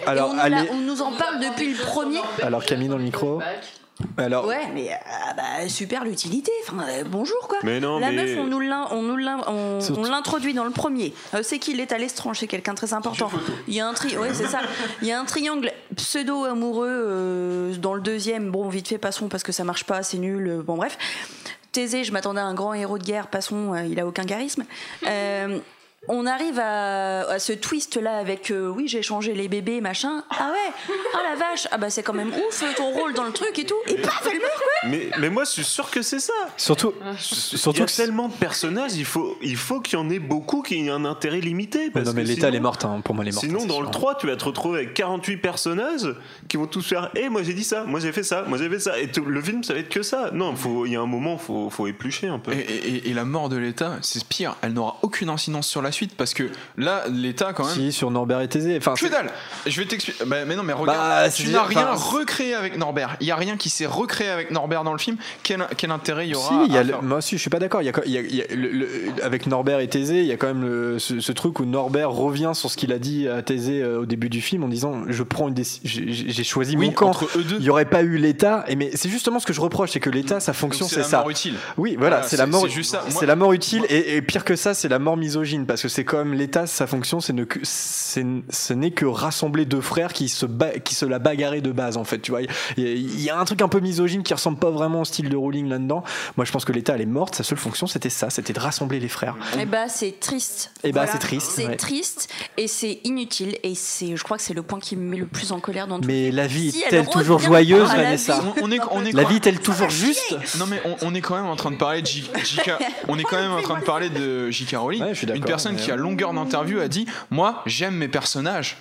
Alors, Et on nous, l'a- on nous en parle depuis le premier. Alors Camille dans le micro. Alors, Ouais, mais ah bah, super l'utilité. Enfin, euh, bonjour quoi. Mais non, La mais- meuf, on nous l'introduit dans le premier. Euh, c'est qu'il est à l'estrange, c'est quelqu'un de très important. Il y a un tri, ouais, c'est ça. Il y a un triangle pseudo amoureux euh, dans le deuxième. Bon, vite fait, passons parce que ça marche pas, c'est nul. euh, Bon, bref. Thésée, je m'attendais à un grand héros de guerre, passons, euh, il a aucun charisme. Euh, on arrive à, à ce twist là avec euh, oui j'ai changé les bébés machin ah ouais ah la vache ah bah c'est quand même ouf ton rôle dans le truc et tout et paf elle meurt quoi Mais, mais moi, je suis sûr que c'est ça. surtout, Il surtout y a que tellement de personnages, il faut, il faut qu'il y en ait beaucoup qui aient un intérêt limité. parce non mais l'état sinon- elle est morte hein, pour moi elle est morte. Sinon, dans le sûr. 3, tu vas te retrouver avec 48 personnages qui vont tous faire Eh, moi j'ai dit ça, moi j'ai fait ça, moi j'ai fait ça. Et tout- le film, ça va être que ça. Non, faut- il y a un moment, faut, faut éplucher un peu. Et, et- et la mort de l'État, c'est pire, elle n'aura aucune incidence sur la suite parce que là, l'État, quand même. Si sur Norbert et Thésée. Enfin, Que c'est- dalle Je vais t'expliquer. Bah, mais non, mais regarde, Bah, tu c'est- n'as rien recréé avec Norbert. Il y a rien qui s'est recréé avec Norbert dans le film. Quel, quel intérêt il y aura Si, y a le- moi aussi je suis pas d'accord. Il y a, y a- il y a le- le- avec Norbert et Thésée, il y a quand même le- ce, ce truc où Norbert revient sur ce qu'il a dit à Thésée euh, au début du film en disant je prends une déci- j'ai choisi Oui, mon camp. entre eux deux. Il y aurait pas eu l'État. Et mais c'est justement ce que je reproche, c'est que l'État, sa fonction, Donc, c'est la ça. mort utile. Oui, voilà, Voilà, c'est la c'est- mort. c'est ça. C'est la mort utile et, et pire que ça, c'est la mort misogyne parce que c'est comme l'État, sa fonction, c'est ne que c'est ce n'est que rassembler deux frères qui se ba- qui se la bagarraient de base en fait. Tu vois, il y, a- il y a un truc un peu misogyne qui ressemble pas vraiment au style de Rowling là-dedans. Moi, je pense que l'État elle est morte. Sa seule fonction, c'était ça, c'était de rassembler les frères. Et bah c'est triste. Eh bah, c'est triste, C'est ouais. triste et c'est inutile et c'est je crois que c'est le point qui me met le plus en colère dans tout. Mais la vie Si, est-elle elle toujours joyeuse, Vanessa vie. On, on est, on est La vie est-elle toujours juste Non mais on, on est quand même en train de parler de J.K. On est quand même en train de parler de J.K. Rowling. Ouais, je suis d'accord, Une personne qui à longueur d'interview a dit moi j'aime mes personnages.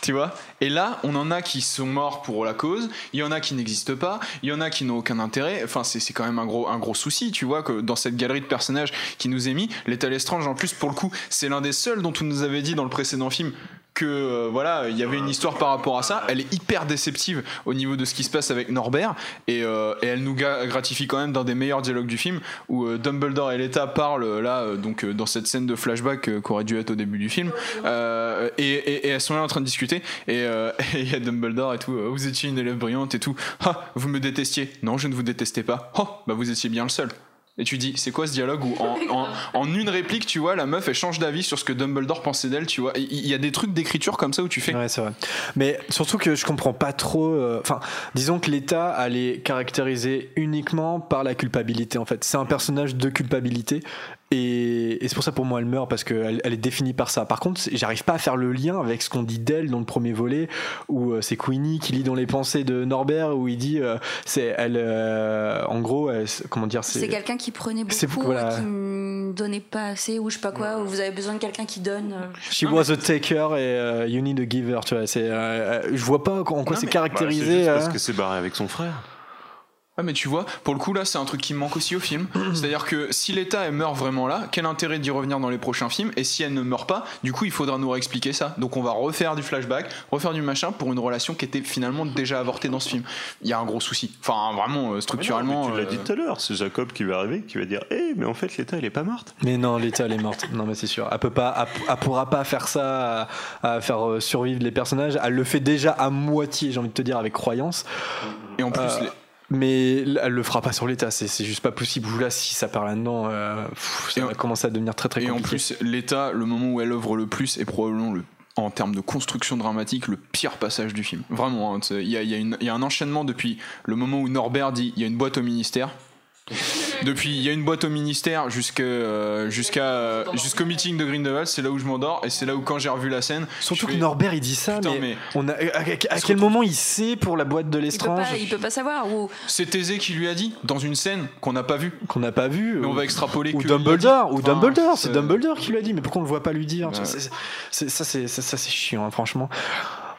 Tu vois? Et là, on en a qui sont morts pour la cause, il y en a qui n'existent pas, il y en a qui n'ont aucun intérêt. Enfin, c'est c'est quand même un gros, un gros souci, tu vois, que dans cette galerie de personnages qui nous est mis, L'état Lestrange, en plus, pour le coup, c'est l'un des seuls dont on nous avait dit dans le précédent film que euh, voilà, il y avait une histoire par rapport à ça. Elle est hyper déceptive au niveau de ce qui se passe avec Norbert. Et, euh, et elle nous gratifie quand même d'un des meilleurs dialogues du film où euh, Dumbledore et l'État parlent euh, là euh, donc euh, dans cette scène de flashback euh, qu'aurait dû être au début du film. Et, et- et elles sont là en train de discuter. Et il y a Dumbledore et tout vous étiez une élève brillante et tout ah vous me détestiez non je ne vous détestais pas oh bah vous étiez bien le seul et tu dis, c'est quoi ce dialogue où en, en- en une réplique, tu vois, la meuf, elle change d'avis sur ce que Dumbledore pensait d'elle, tu vois. Il il y a des trucs d'écriture comme ça où tu fais. Ouais, c'est vrai. Mais surtout que je comprends pas trop. euh, Enfin, disons que l'État allait caractériser uniquement par la culpabilité. En fait, c'est un personnage de culpabilité. Et, et c'est pour ça pour moi elle meurt parce qu'elle elle est définie par ça. Par contre, j'arrive pas à faire le lien avec ce qu'on dit d'elle dans le premier volet où euh, c'est Queenie qui lit dans les pensées de Norbert où il dit euh, c'est elle euh, en gros elle- comment dire C'est quelqu'un qui prenait beaucoup, voilà. qui me donnait pas assez ou je sais pas quoi. Ou vous avez besoin de quelqu'un qui donne. euh, She was a taker et euh, you need a giver. Tu vois, c'est euh, je vois pas en quoi c'est caractérisé. Bah, parce que c'est barré avec son frère. Ah mais tu vois, pour le coup là c'est un truc qui me manque aussi au film. C'est-à-dire que si l'État elle meurt vraiment là, quel intérêt d'y revenir dans les prochains films? Et si elle ne meurt pas, du coup il faudra nous réexpliquer ça. Donc on va refaire du flashback, refaire du machin pour une relation qui était finalement déjà avortée dans ce film. Il y a un gros souci. Enfin vraiment euh, structurellement. Mais tu l'as euh, dit tout à l'heure, c'est Jacob qui va arriver, qui va dire Eh, mais en fait, l'État, elle est pas morte. Mais non, l'État elle est morte. Non, mais c'est sûr. Elle peut pas, elle, elle pourra pas faire ça, à, à faire euh, survivre les personnages. Elle le fait déjà à moitié, j'ai envie de te dire, avec croyance. Et en plus, Euh, les- Mais elle le fera pas sur l'État. C'est juste pas possible. Là, si ça part là-dedans, euh, ça va en- commencer à devenir très très Et en compliqué. plus, l'État, le moment où elle œuvre le plus est probablement le en termes de construction dramatique, le pire passage du film. Vraiment, hein, y, y il y a un enchaînement depuis le moment où Norbert dit il y a une boîte au ministère. Depuis, il y a une boîte au ministère jusqu'à euh, jusqu'à euh, jusqu'au meeting de Grindelwald, c'est là où je m'endors et c'est là où quand j'ai revu la scène, Surtout que fais, Norbert il dit ça, Putain, mais, mais- on a, à, à- à quel moment il sait pour la boîte de Il l'estrange pas, il peut pas savoir. Ou c'est Thésée qui lui a dit dans une scène qu'on n'a pas vue. qu'on n'a pas vu Mais on va extrapoler ou que Dumbledore il ou Dumbledore c'est c'est- Dumbledore qui lui a dit mais pourquoi on le voit pas lui dire ça, c'est chiant hein, franchement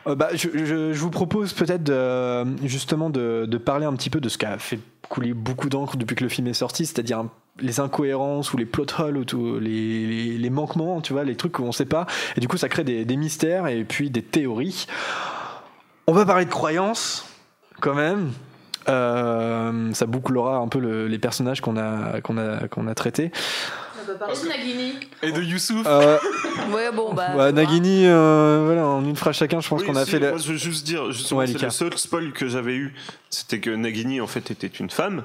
Euh, bah, je, je- vous propose peut-être de- justement de, de parler un petit peu de ce qui a fait couler beaucoup d'encre depuis que le film est sorti c'est-à-dire les incohérences ou les plot holes ou tout- les, les- manquements tu vois les trucs qu'on sait pas. Et du coup ça crée des, mystères et puis des théories. On va parler de croyances quand même. Euh, ça bouclera un peu le- les personnages qu'on a qu'on a qu'on a traités peut parler de Nagini. Et de Youssouf. Euh, Ouais, bon, bah. ouais, Nagini, euh, voilà, en une phrase chacun, je pense Oui, qu'on a si, fait. le- Moi, je veux juste dire, justement, Ouais, c'est le seul spoil que j'avais eu, c'était que Nagini en fait était une femme.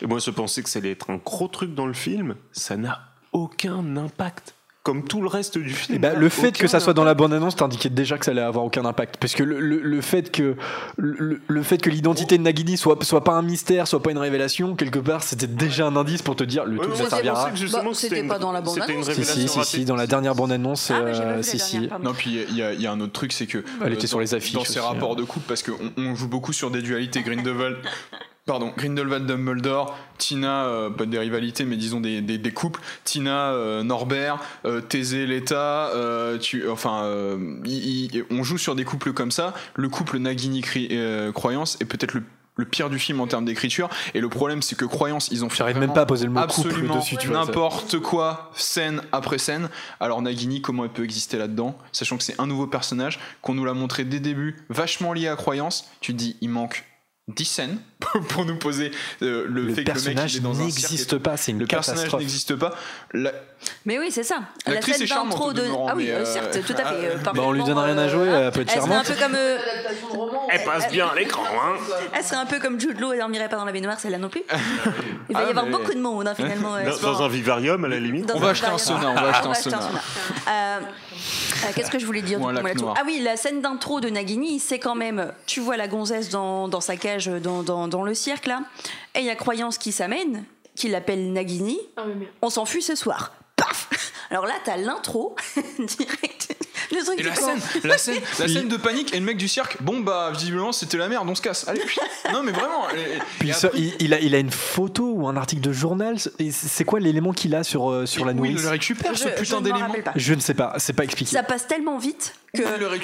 Et moi, je pensais que ça allait être un gros truc dans le film. Ça n'a aucun impact, comme tout le reste du film. Ben, le fait que ça soit dans la impact. bande-annonce t'indiquait déjà que ça allait avoir aucun impact. Parce que le, le- le fait que le, le fait que l'identité de Nagini soit, soit pas un mystère, soit pas une révélation, quelque part, c'était déjà un indice pour te dire le Ouais, truc ça servira. Bah, c'était une- pas dans la bande-annonce. Si, si, révélation si, dans la dernière bande-annonce, Ah, euh, si, si. Non, puis il y, a- il y a un autre truc, c'est que. Elle euh, était sur dans- les affiches Dans ces aussi, rapports hein. de couple, parce qu'on on joue beaucoup sur des dualités Grindelwald. Pardon, Grindelwald Dumbledore, Tina, euh, pas des rivalités, mais disons des, des, des couples. Tina, euh, Norbert, euh, Thésée, Leta, euh, tu, enfin, euh, il- on joue sur des couples comme ça. Le couple Nagini Cri- euh, Croyance est peut-être le, le pire du film en termes d'écriture. Et le problème, c'est que Croyance, ils ont fait J'arrive même pas à poser le mot couple absolument dessus, tu n'importe quoi, scène après scène. Alors Nagini, comment elle peut exister là-dedans, sachant que c'est un nouveau personnage qu'on nous l'a montré dès le début, vachement lié à croyance. Tu te dis, il manque 10 scènes pour nous poser euh, le, Le fait que le mec personnage il est dans un cirque et n'existe pas, c'est une Le personnage catastrophe. n'existe pas. La- Mais oui, c'est ça. La L'actrice scène est charmante, d'intro de. Ah oui, euh, euh, certes, tout à fait. euh, Bah, on lui donne rien à jouer, elle peut être Elle serait un charmante. peu comme. euh. Elle passe bien à l'écran, hein Elle serait un peu comme Jude Law et dormirait pas dans la baignoire, celle-là non plus. Il va Ah, y avoir mais- beaucoup de monde hein, finalement. Dans, un vivarium, à la limite. Dans On va acheter un sauna, on va acheter un sauna. Qu'est-ce que je voulais dire. Ah oui, la scène d'intro de Nagini, c'est quand même. Tu vois la gonzesse dans, dans sa cage, dans, dans, dans le cirque là, et il y a Croyance qui s'amène, qui l'appelle Nagini. Ah, mais. On s'enfuit ce soir. Paf Alors là, t'as l'intro direct. Le truc Et la scène, la scène, la scène de panique et le mec du cirque. Bon bah visiblement c'était la merde, on se casse. Allez. Non mais vraiment. et- et- Puis et il, sort- après- il- il a, il a une photo ou un article de journal. C'est quoi l'élément qu'il a sur, euh, sur la où il nourrice le récupère ce putain d'élément. Je ne sais pas, c'est pas expliqué. Ça passe tellement vite que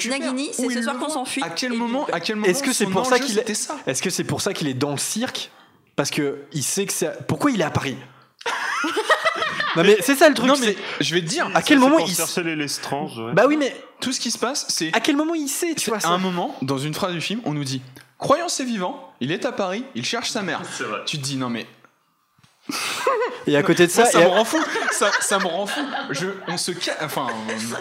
Nagini, c'est ce soir qu'on s'enfuit. À quel moment À quel moment Est-ce que c'est pour ça qu'il est... Est-ce que c'est pour ça qu'il est dans le cirque? Parce que il sait que c'est. Pourquoi il est à Paris? Non mais c'est ça le truc. Non mais je vais te dire. à quel moment pour il. chercher les lestranges, ouais. Bah oui mais Tout ce qui se passe, c'est à quel moment il sait Tu vois à ça un moment dans une phrase du film, on nous dit Croyance est vivant, il est à Paris, il cherche sa mère. C'est vrai. Tu te dis non mais Et à côté de ça, ça, ça et, me à, rend fou, ça, ça me rend fou. Je, on se ca... enfin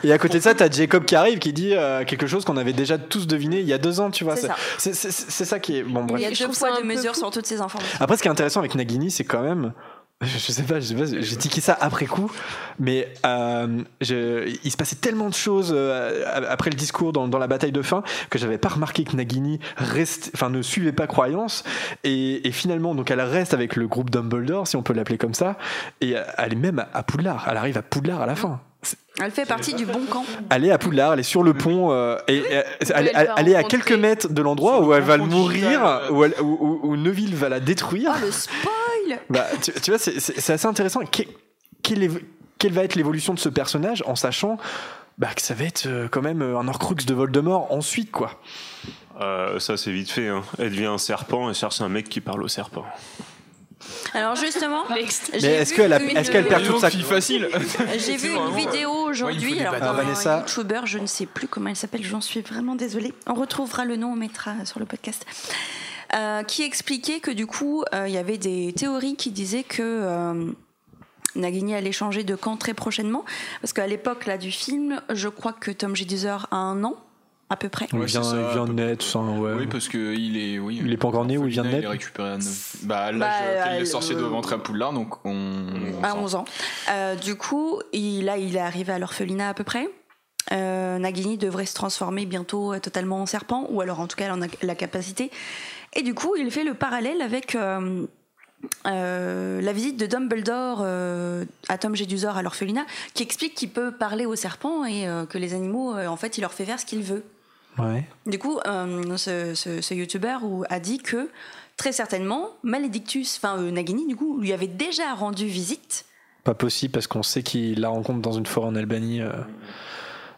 et à côté de ça, t'as Jacob qui arrive qui dit euh, quelque chose qu'on avait déjà tous deviné il y a deux ans, tu vois. C'est ça. C'est ça qui est bon. Il Bref. y a deux un de mesure fou. sur toutes ces informations. Après, ce qui est intéressant avec Nagini, c'est quand même. Je sais pas, je sais pas, j'ai tiqué ça après coup, mais euh, je- il se passait tellement de choses euh, après le discours dans, dans la bataille de fin que j'avais pas remarqué que Nagini reste, enfin, ne suivait pas croyance et, et finalement donc elle reste avec le groupe Dumbledore si on peut l'appeler comme ça et elle est même à Poudlard, elle arrive à Poudlard à la fin. Elle fait partie du bon camp. Elle est à Poudlard, elle est sur le pont et, et- et- elle, elle elle- va elle est à quelques mètres de l'endroit où elle va mourir, digital, euh. où, elle- où- où- où Neville va la détruire. Oh le spoil Bah, tu, tu vois, c'est- assez intéressant. Que- quelle, va être l'évolution de ce personnage en sachant bah, que ça va être euh, quand même euh, un Horcrux de Voldemort ensuite, quoi. Euh, ça, c'est vite fait. Hein. Elle devient un serpent et cherche un mec qui parle au serpent. Alors justement, Mais est-ce qu'elle une- perd toute sa- facile. J'ai vu une vidéo aujourd'hui, alors Vanessa. youtubeur, je ne sais plus comment elle s'appelle, j'en suis vraiment désolée. On retrouvera le nom, on mettra sur le podcast. Euh, qui expliquait que du coup, euh, il y avait des théories qui disaient que euh, Nagini allait changer de camp très prochainement, parce qu'à l'époque là du film, je crois que Tom Jedusor a un an à peu près. il vient, c'est ça, il vient à de naître, ça, ouais. Oui, parce que il est, oui. Il est pas encore né ou il vient de Il est naître récupéré à 9. Bah, à l'âge Bah, les sorciers euh, doivent entrer à Poudlard, donc on. à 11 ans. Euh, du coup, il, là, il est arrivé à l'orphelinat à peu près. Euh, Nagini devrait se transformer bientôt totalement en serpent, ou alors en tout cas, elle en a la capacité. Et du coup, il fait le parallèle avec euh, euh, la visite de Dumbledore euh, à Tom Jedusor à l'orphelinat, qui explique qu'il peut parler aux serpents et que les animaux, en fait, il leur fait faire ce qu'il veut. Ouais. Du coup, ce, ce, ce youtubeur ou- a dit que très certainement, Maledictus, enfin Nagini, du coup, lui avait déjà rendu visite. Pas possible parce qu'on sait qu'il la rencontre dans une forêt en Albanie.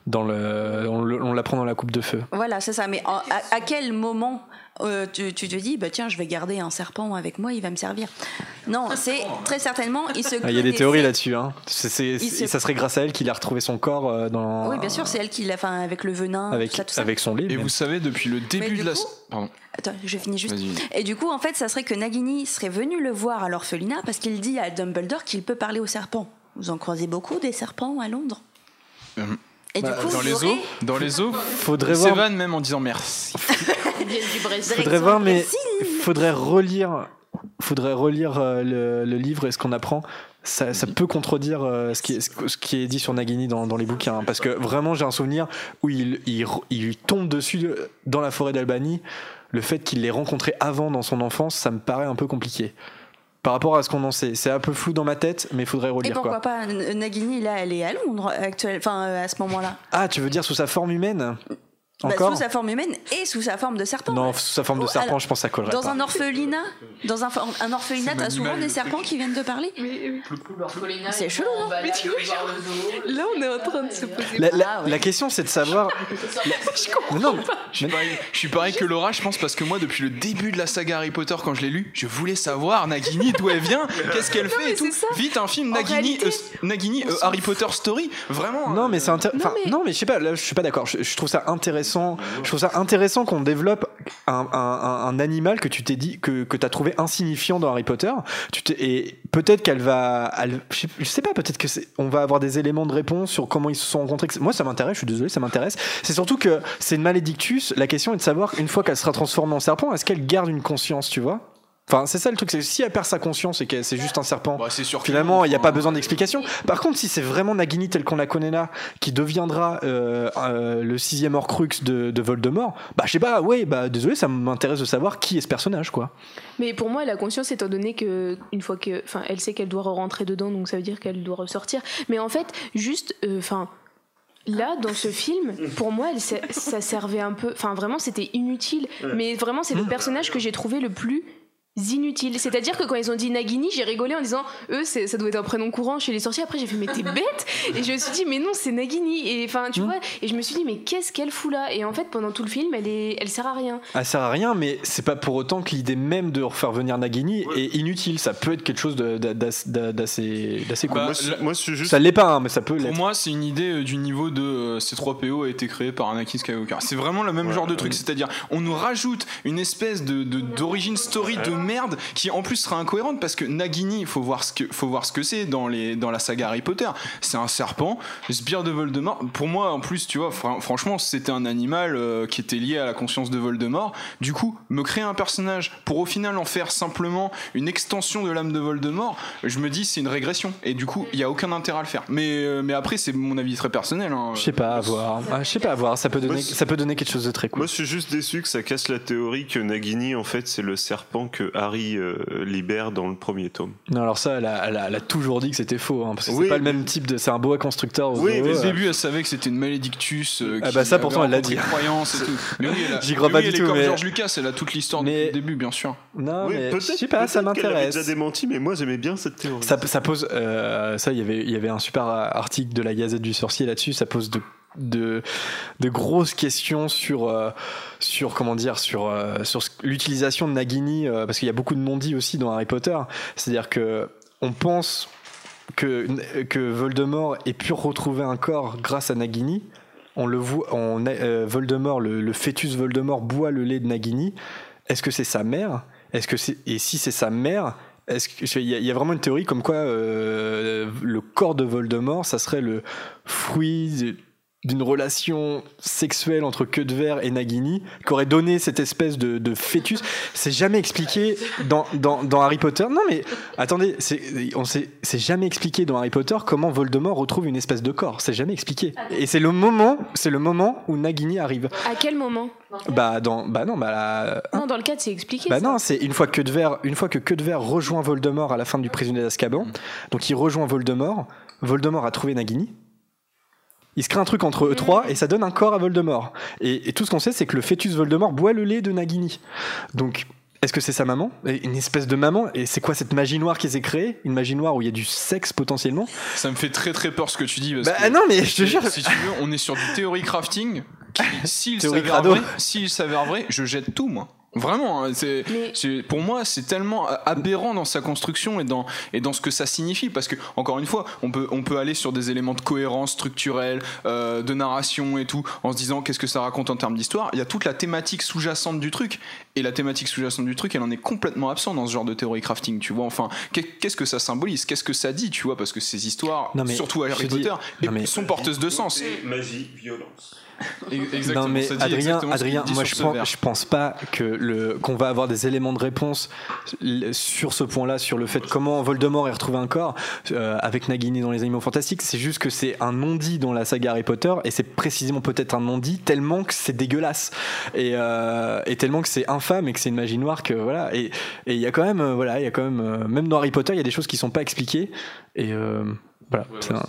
dans le, on le- on l'apprend dans la coupe de feu. Voilà, c'est ça. Mais en- à, à quel moment euh, tu, tu te dis, bah tiens, je vais garder un serpent avec moi, il va me servir Non, c'est très certainement, il se Ah, Il y a des théories là-dessus. Hein. Se- Ça serait grâce à elle qu'il a retrouvé son corps euh, dans. Oui, bien sûr, c'est elle qui l'a, enfin, avec le venin, avec, tout ça, tout ça. avec son livre. Et même. vous savez, depuis le début de la. coup- Pardon, Attends, je finis juste. Et du coup, en fait, ça serait que Nagini serait venu le voir à l'orphelinat parce qu'il dit à Dumbledore qu'il peut parler au serpent. vous en croisez beaucoup des serpents à Londres? Euh, Et bah, du coup, Dans les eaux, dans les eaux, Faudrait voir. s'évannent même en disant merci. Ils viennent du Brésil. Faudrait voir, mais faudrait relire. Faudrait relire euh, le, le livre et ce qu'on apprend. Ça, ça peut contredire euh, ce, qui est, ce qui est dit sur Nagini dans, dans les bouquins. hein, parce que vraiment, j'ai un souvenir où il, il, il lui tombe dessus euh, dans la forêt d'Albanie. Le fait qu'il l'ait rencontré avant dans son enfance, ça me paraît un peu compliqué. Par rapport à ce qu'on en sait. C'est un peu flou dans ma tête, mais il faudrait Et relire. pourquoi Quoi. pas? Nagini, là, elle est à Londres actuelle, enfin euh, à ce moment-là. Ah, tu veux dire sous sa forme humaine? Bah, sous sa forme humaine et sous sa forme de serpent. Non, sous sa forme de Oh, serpent, alors, je pense que ça collerait Dans pas. un orphelinat, dans un, un orphelinat, t'as souvent des serpents qui viennent te parler. C'est chelou, non Mais tu vois, Là, on est en train de se poser. La, la- Ah, ouais. la question, c'est de savoir. Non, Je suis pareil, je suis pareil que Laura, je pense, parce que moi, depuis le début de la saga Harry Potter, quand je l'ai lu, je voulais savoir Nagini d'où elle vient, qu'est-ce qu'elle fait et tout. Vite, un film Nagini, réalité, euh, Nagini euh, Harry Potter Story, vraiment. Non, mais c'est intér- Non, enfin, mais- non, mais je sais pas. Là, je suis pas d'accord. Je trouve ça intéressant. Je trouve ça intéressant qu'on développe un, un- un- un animal que tu t'es dit que que t'as trouvé insignifiant dans Harry Potter. Tu et peut-être qu'elle va. elle- je, sais, pas. Peut-être que. On va avoir des éléments de réponse sur comment ils se sont rencontrés. Moi, ça m'intéresse. Je suis désolé, ça m'intéresse. C'est surtout que c'est une malédictus. La question est de savoir une fois qu'elle sera transformée en serpent, est-ce qu'elle garde une conscience, tu vois? Enfin, c'est ça le truc. C'est que si elle perd sa conscience et que c'est juste un serpent. Bah, c'est sûr Finalement, il n'y a pas besoin d'explication. Par contre, si c'est vraiment Nagini tel qu'on la connaît là, qui deviendra euh, euh, le sixième Horcrux de, de Voldemort, bah je sais pas, ouais, bah désolé, ça m'intéresse de savoir qui est ce personnage, quoi. Mais pour moi, elle a conscience étant donné que une fois que, enfin, elle sait qu'elle doit rentrer dedans, donc ça veut dire qu'elle doit ressortir. Mais en fait, juste, euh, enfin. Là, dans ce film, pour moi, elle, ça, ça servait un peu. Enfin, vraiment, c'était inutile. Mais vraiment, c'est le personnage que j'ai trouvé le plus inutile. C'est-à-dire que quand ils ont dit Nagini, j'ai rigolé en disant, eux, ça doit être un prénom courant chez les sorciers. Après, j'ai fait, mais t'es bête Et je me suis dit, mais non, c'est Nagini. Et enfin, tu vois, et je me suis dit, mais qu'est-ce qu'elle fout là? Et en fait, pendant tout le film, elle, est, elle sert à rien. Elle sert à rien, mais c'est pas pour autant que l'idée même de refaire venir Nagini est inutile. Ça peut être quelque chose d'assez d'assez cool. Bah, moi, je- moi, juste. ça l'est pas, hein, mais ça peut Pour l'être. moi, c'est une idée euh, du niveau de euh, C3PO a été créé par Anakin Skywalker. C'est vraiment le même genre de truc, c'est-à-dire on nous rajoute une espèce de de- d'origine story de merde qui en plus sera incohérente parce que Nagini, il faut voir ce que faut voir ce que c'est dans les dans la saga Harry Potter. C'est un serpent, le sbire de Voldemort. Pour moi, en plus, tu vois, fran- franchement, c'était un animal euh, qui était lié à la conscience de Voldemort. Du coup, me créer un personnage pour au final en faire simplement une extension de l'âme de Voldemort, je me dis c'est une régression et du coup, il y a aucun intérêt à le faire. Mais euh, mais après, c'est mon avis très personnel. hein. Je sais pas, à voir. Ah, je sais pas, à voir. Ça peut donner, ça peut donner quelque chose de très cool. Moi, je suis juste déçu que ça casse la théorie que Nagini, en fait, c'est le serpent que Harry euh, libère dans le premier tome. Non, alors ça, elle a, elle a- elle a toujours dit que c'était faux, hein, parce que Oui, c'est pas le mais- même type de. C'est un boa constructeur. au Oui, mais Au début, elle savait que c'était une malédictus. euh, Ah bah ça, avait pourtant, elle l'a dit. croyance et tout. Mais oui, elle a- J'y crois mais pas oui, du tout, comme mais- George Lucas, elle a toute l'histoire Mais- depuis le début, bien sûr. Non, oui, mais je sais pas, ça m'intéresse. déjà démenti, mais moi, j'aimais bien cette théorie. Ça, ça pose, euh, ça, il y avait, il y avait un super article de la Gazette du Sorcier là-dessus. Ça pose de, de, de grosses questions sur, euh, sur comment dire, sur, euh, sur l'utilisation de Nagini, euh, parce qu'il y a beaucoup de non-dits aussi dans Harry Potter. C'est-à-dire que on pense que, que Voldemort ait pu retrouver un corps grâce à Nagini. On le voit, on, Voldemort, le, fœtus Voldemort boit le lait de Nagini. Est-ce que c'est sa mère? Est-ce que c'est et si c'est sa mère il y, y a vraiment une théorie comme quoi le corps de Voldemort, ça serait le fruit d'une relation sexuelle entre Queue de Verre et Nagini, qui aurait donné cette espèce de, de fœtus. C'est jamais expliqué dans, dans, dans Harry Potter. Non mais attendez, c'est jamais expliqué dans Harry Potter comment Voldemort retrouve une espèce de corps. C'est jamais expliqué. Et c'est le moment, c'est le moment où Nagini arrive. À quel moment? Bah dans, bah non, bah là, Non, dans le cadre, c'est expliqué. bah ça. non, c'est une fois que de verre, une fois que que de verre rejoint Voldemort à la fin du prisonnier d'Azkaban. Donc il rejoint Voldemort. Voldemort a trouvé Nagini. Il se crée un truc entre eux trois et ça donne un corps à Voldemort. Et, et tout ce qu'on sait, c'est que le fœtus Voldemort boit le lait de Nagini. Donc, est-ce que c'est sa maman? Une espèce de maman? Et c'est quoi cette magie noire qui s'est créée? Une magie noire où il y a du sexe potentiellement? Ça me fait très très peur ce que tu dis. Parce Bah que non, mais je te jure. Si tu veux, on est sur du théorie crafting. qui, S'il Théorie s'avère vrai, s'il s'avère vrai, je jette tout, moi. Vraiment, hein, c'est, Mais- pour moi, c'est tellement aberrant dans sa construction et dans, et dans ce que ça signifie. Parce que, encore une fois, on peut, on peut aller sur des éléments de cohérence structurelle, euh, de narration et tout, en se disant qu'est-ce que ça raconte en termes d'histoire. Il y a toute la thématique sous-jacente du truc. Et la thématique sous-jacente du truc, elle en est complètement absente dans ce genre de théorie crafting, tu vois. Enfin, qu'est- qu'est-ce que ça symbolise? Qu'est-ce que ça dit, tu vois? Parce que ces histoires, Non, mais surtout je Harry dis- Potter, mais- sont porteuses de sens. Magie, violence. Exactement, non mais ça dit Adrien, Adrien, moi je pense, je pense pas que le qu'on va avoir des éléments de réponse sur ce point-là, sur le fait comment Voldemort ait retrouvé un corps euh, avec Nagini dans les Animaux Fantastiques. C'est juste que c'est un non-dit dans la saga Harry Potter et c'est précisément peut-être un non-dit tellement que c'est dégueulasse et, euh, et tellement que c'est infâme et que c'est une magie noire que voilà. Et il y a quand même euh, voilà il y a quand même euh, même dans Harry Potter il y a des choses qui sont pas expliquées. Et euh, voilà. c'est un-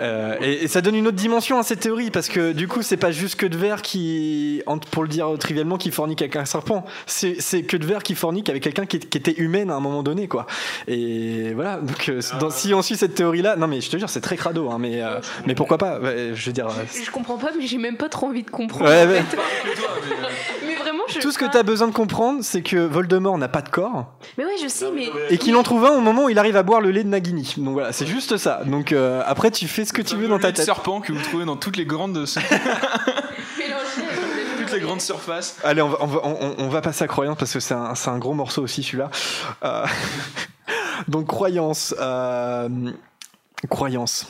euh, et, et ça donne une autre dimension à cette théorie parce que du coup c'est pas juste que de verre qui, pour le dire trivialement, qui fornique avec un serpent. C'est c'est que de verre qui fornique avec quelqu'un qui, qui était humaine à un moment donné quoi. Et voilà. Donc euh, dans- si on suit cette théorie là, non mais je te jure c'est très crado hein, mais euh, mais pourquoi pas Ouais, Je veux dire. Je comprends pas, mais j'ai même pas trop envie de comprendre. Ouais, en ouais. fait. mais vraiment, je. Tout ce que tu as besoin de comprendre, c'est que Voldemort n'a pas de corps Mais ouais, je sais, mais. et qu'il en trouve un au moment où il arrive à boire le lait de Nagini. Donc voilà, c'est juste ça. Donc euh, après, tu fais ce que tu veux dans ta Le tête. serpent que vous trouvez dans toutes les grandes toutes les grandes surfaces. Allez, on va, on va, on- on va passer à croyance parce que c'est un, c'est un gros morceau aussi celui-là. Euh, donc croyance, euh, croyance.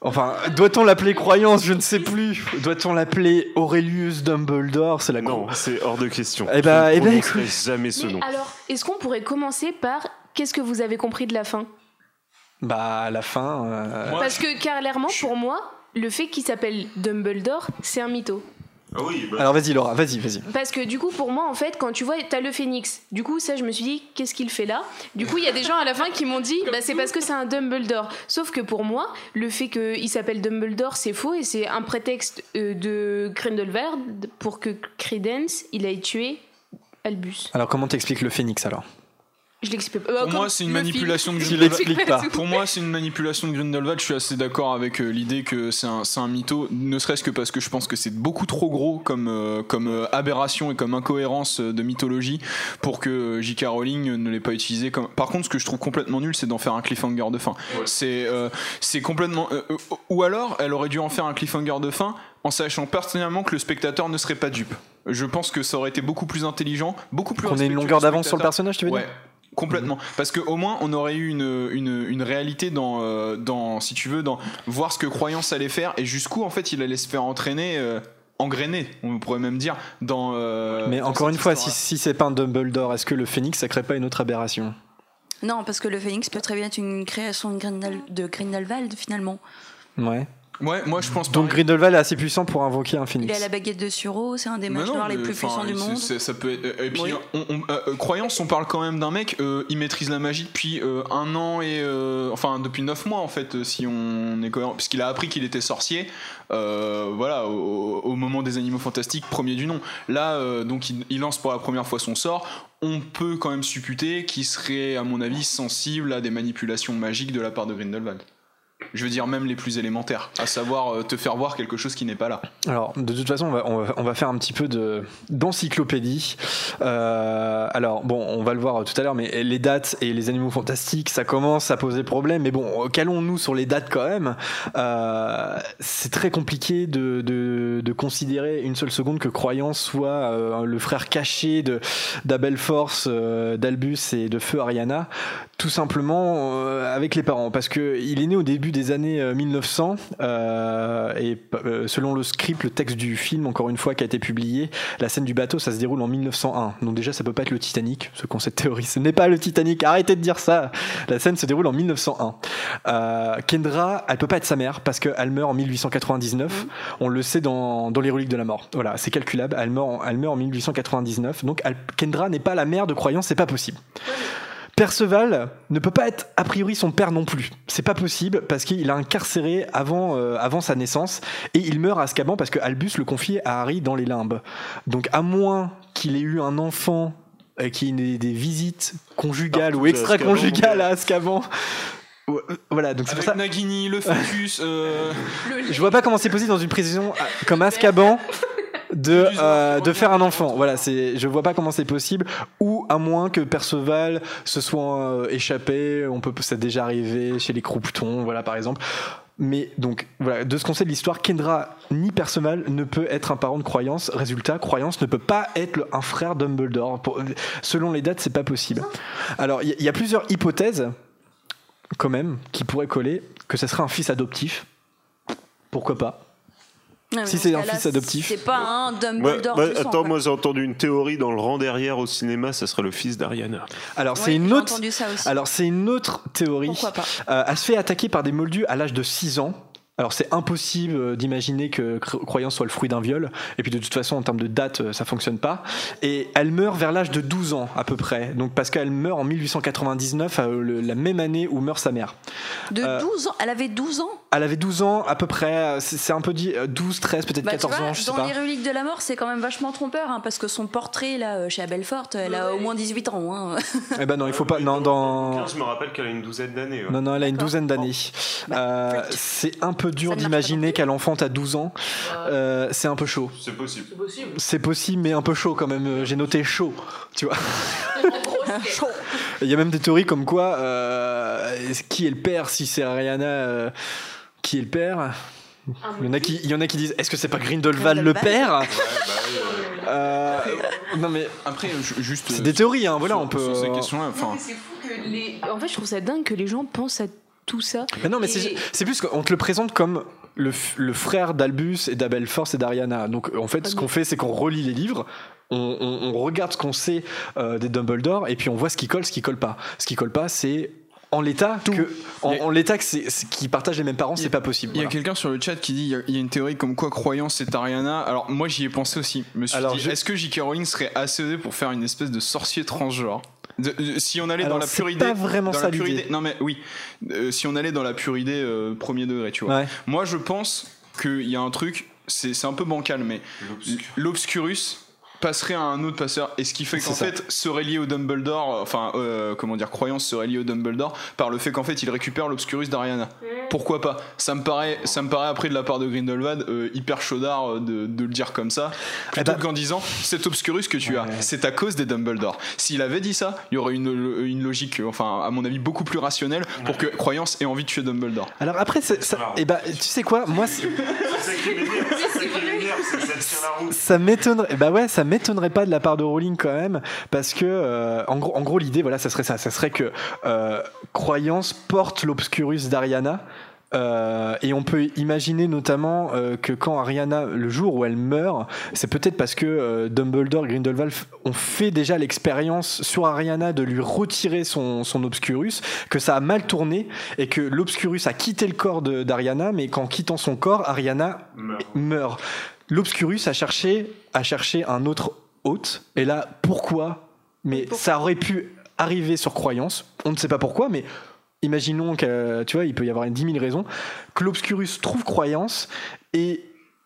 Enfin, doit-on l'appeler croyance? Je ne sais plus. Doit-on l'appeler Aurelius Dumbledore? C'est la Non, c'est hors de question. Eh ben- Je eh ne ben, prononcerai écoute. jamais ce Mais nom. alors, est-ce qu'on pourrait commencer par qu'est-ce que vous avez compris de la fin? Bah à la fin. euh, Parce que clairement, pour moi, le fait qu'il s'appelle Dumbledore, c'est un mytho. Ah oui, bah, Alors vas-y Laura, vas-y, vas-y. Parce que du coup, pour moi, en fait, quand tu vois, t'as le phénix. Du coup, ça, je me suis dit, qu'est-ce qu'il fait là? Du coup, il y a des gens à la fin qui m'ont dit, bah, c'est parce que c'est un Dumbledore. Sauf que pour moi, le fait qu'il s'appelle Dumbledore, c'est faux et c'est un prétexte euh, de Grindelwald pour que Credence, il aille tuer Albus. Alors comment t'expliques le phénix alors? Je l'explique pas. Pour moi, c'est une manipulation de Grindelwald. Pour moi, c'est une manipulation de Grindelwald. Je suis assez d'accord avec euh, l'idée que c'est un, c'est un mytho, ne serait-ce que parce que je pense que c'est beaucoup trop gros comme, euh, comme euh, aberration et comme incohérence de mythologie pour que euh, J.K. Rowling ne l'ait pas utilisé. Comme... Par contre, ce que je trouve complètement nul, c'est d'en faire un cliffhanger de fin. C'est euh, c'est complètement. euh, euh, ou alors, elle aurait dû en faire un cliffhanger de fin en sachant personnellement que le spectateur ne serait pas dupe. Je pense que ça aurait été beaucoup plus intelligent, beaucoup plus Qu'on ait une longueur d'avance sur le personnage, tu veux Ouais. dire Complètement. Parce qu'au moins, on aurait eu une, une, une réalité dans, euh, dans, si tu veux, dans voir ce que Croyance allait faire et jusqu'où, en fait, il allait se faire entraîner, euh, engrainer, on pourrait même dire, dans. euh, Mais dans encore une fois, si, si c'est pas un Dumbledore, est-ce que le phénix ça crée pas une autre aberration? Non, parce que le phénix peut très bien être une création de, Grindel- de Grindelwald finalement. Ouais. Ouais, moi je pense Donc. Grindelwald est assez puissant pour invoquer un Il phénix. est à la baguette de Suro, c'est un des mages noirs les plus puissants du monde. ça peut être. Et puis, Oui. on- on- euh, croyance, on parle quand même d'un mec. euh, il maîtrise la magie depuis euh, un an et euh, enfin depuis neuf mois en fait, si on est cohérent, puisqu'il a appris qu'il était sorcier. euh, voilà, au, au moment des animaux fantastiques, premier du nom. Là, euh, donc, il, il lance pour la première fois son sort. On peut quand même supputer qu'il serait, à mon avis, sensible à des manipulations magiques de la part de Grindelwald. Je veux dire même les plus élémentaires, à savoir euh, te faire voir quelque chose qui n'est pas là. Alors, de toute façon, on va, faire un petit peu de d'encyclopédie. Euh, alors, bon, on va le voir tout à l'heure, mais les dates et les animaux fantastiques, ça commence à poser problème. Mais bon, calons-nous sur les dates quand même. Euh, c'est très compliqué de, considérer une seule seconde que Croyance soit le frère caché d'Abel Force, d'Albus et de Feu Ariana, tout simplement avec les parents, parce que il est né au début des années euh, 1900 euh, et euh, selon le script, le texte du film, encore une fois, qui a été publié, la scène du bateau, ça se déroule en 1901. Donc déjà, ça peut pas être le Titanic, ont cette théorie, ce n'est pas le Titanic. Arrêtez de dire ça. La scène se déroule en 1901. Euh, Kendra, elle peut pas être sa mère parce qu'elle meurt en 1899. On le sait dans, dans les reliques de la mort. Voilà, c'est calculable. Elle meurt, en, elle meurt en 1899. Donc elle- Kendra n'est pas la mère de croyance, c'est pas possible. Perceval ne peut pas être a priori son père non plus. C'est pas possible parce qu'il a incarcéré avant, euh, avant sa naissance et il meurt à Azkaban parce que Albus le confie à Harry dans les limbes. Donc à moins qu'il ait eu un enfant euh, qui ait des, des visites conjugales Partout ou extra-conjugales à Azkaban. Euh, Voilà, donc c'est pour ça. Nagini, le fœtus. euh, Je vois pas comment c'est possible dans une prison comme Azkaban de, euh, de faire un enfant. Voilà, c'est, je vois pas comment c'est possible. Ou à moins que Perceval se soit euh, échappé, on peut, ça a déjà arrivé chez les Croupetons, voilà par exemple. Mais donc, voilà, de ce qu'on sait de l'histoire, Kendra ni Perceval ne peut être un parent de Croyance. Résultat, Croyance ne peut pas être le- un frère Dumbledore. Pour- selon les dates, c'est pas possible. Alors, il y, il y a plusieurs hypothèses, quand même, qui pourraient coller, que ce serait un fils adoptif. Pourquoi pas? Non, mais Si c'est ce un fils adoptif. C'est pas un Dumbledore ouais, attends, moi j'ai entendu une théorie dans le rang derrière au cinéma, ça serait le fils d'Ariana. Alors, Ouais, c'est une j'ai autre. entendu ça aussi. Alors, c'est une autre théorie. Pourquoi pas Euh, elle se fait attaquer par des moldus à l'âge de 6 ans. Alors c'est impossible euh, d'imaginer que Cro- Croyance soit le fruit d'un viol. Et puis de toute façon, en termes de date, euh, ça fonctionne pas. Et elle meurt vers l'âge de 12 ans à peu près. Donc parce qu'elle meurt en 1899, euh, la même année où meurt sa mère. De Euh, 12 ans? Elle avait 12 ans? Elle avait 12 ans à peu près. C'est un peu dit euh, 12, 13, peut-être Bah, tu 14 vois, ans, je sais dans pas. les reliques de la mort, c'est quand même vachement trompeur, hein, parce que son portrait là chez Abelfort, elle a au moins 18 ans. Hein. Eh ben non, il faut pas. Non, dans. Je me rappelle qu'elle a une douzaine d'années. ouais. Non, non, elle a une douzaine d'années. Euh, freak. c'est un peu dur d'imaginer qu'elle enfante à 12 ans. Euh, c'est un peu chaud. C'est possible. C'est possible. C'est possible, mais un peu chaud quand même. Euh, J'ai noté chaud, tu vois. Il y a même des théories comme quoi, euh, qui est le père si c'est Ariana euh, Qui est le père? Il y, en a qui, il y en a qui disent est-ce que c'est pas Grindelwald le père? Euh, Non mais Après, ju- juste. c'est des théories, hein, voilà, sur- on peut. Sur ces enfin. En fait, je trouve ça dingue que les gens pensent à tout ça. Mais non, mais c'est Et- c'est plus qu'on te le présente comme le, frère d'Albus et d'Abelforce et d'Ariana. Donc en fait, ce qu'on fait, c'est qu'on relit les livres. On, on- on regarde ce qu'on sait euh, des Dumbledore et puis on voit ce qui colle, ce qui colle pas. Ce qui colle pas, c'est en l'état que en, en l'état que c'est c'est- qu'ils partagent les mêmes parents, c'est pas possible. Il y a voilà. quelqu'un sur le chat qui dit il y a- il y, a une théorie comme quoi croyance c'est Ariana. Alors moi j'y ai pensé aussi. Je me suis Alors, dit je- est-ce que J.K. Rowling serait assez pour faire une espèce de sorcier transgenre? De- de- si on allait Alors, dans la c'est pure idée, pas vraiment dans ça la pure idée- non mais oui, Euh, si on allait dans la pure idée euh, premier degré, tu vois. Ouais. Moi je pense qu'il y a un truc, c'est c'est un peu bancal, mais l'obscurus passerait à un autre passeur. Et ce qui fait qu'en fait serait lié au Dumbledore euh, enfin euh, comment dire croyance serait lié au Dumbledore par le fait qu'en fait il récupère l'obscurus d'Ariana. Pourquoi pas? Ça me paraît ça me paraît après de la part de Grindelwald euh, hyper chaudard euh, de, de le dire comme ça plutôt Eh ben- qu'en disant cet obscurus que tu as c'est à cause des Dumbledore. S'il avait dit ça il y aurait une, une logique enfin à mon avis beaucoup plus rationnelle pour que croyance ait envie de tuer Dumbledore. Alors après, ça, et bah, tu sais quoi, moi, C'est ça m'étonnerait bah ça m'étonnerait pas de la part de Rowling quand même parce que euh, en gros en gros l'idée voilà ça serait ça. Ça serait que euh, croyance porte l'obscurus d'Ariana euh, et on peut imaginer notamment euh, que quand Ariana, le jour où elle meurt, c'est peut-être parce que euh, Dumbledore et Grindelwald ont fait déjà l'expérience sur Ariana de lui retirer son, son obscurus, que ça a mal tourné et que l'obscurus a quitté le corps d'Ariana, mais qu'en quittant son corps, Ariana meurt. L'Obscurus a cherché, a cherché un autre hôte. Et là, pourquoi? Mais ça aurait pu arriver sur croyance. On ne sait pas pourquoi, mais imaginons que, tu vois, il peut y avoir 10 000 raisons. Que l'Obscurus trouve croyance et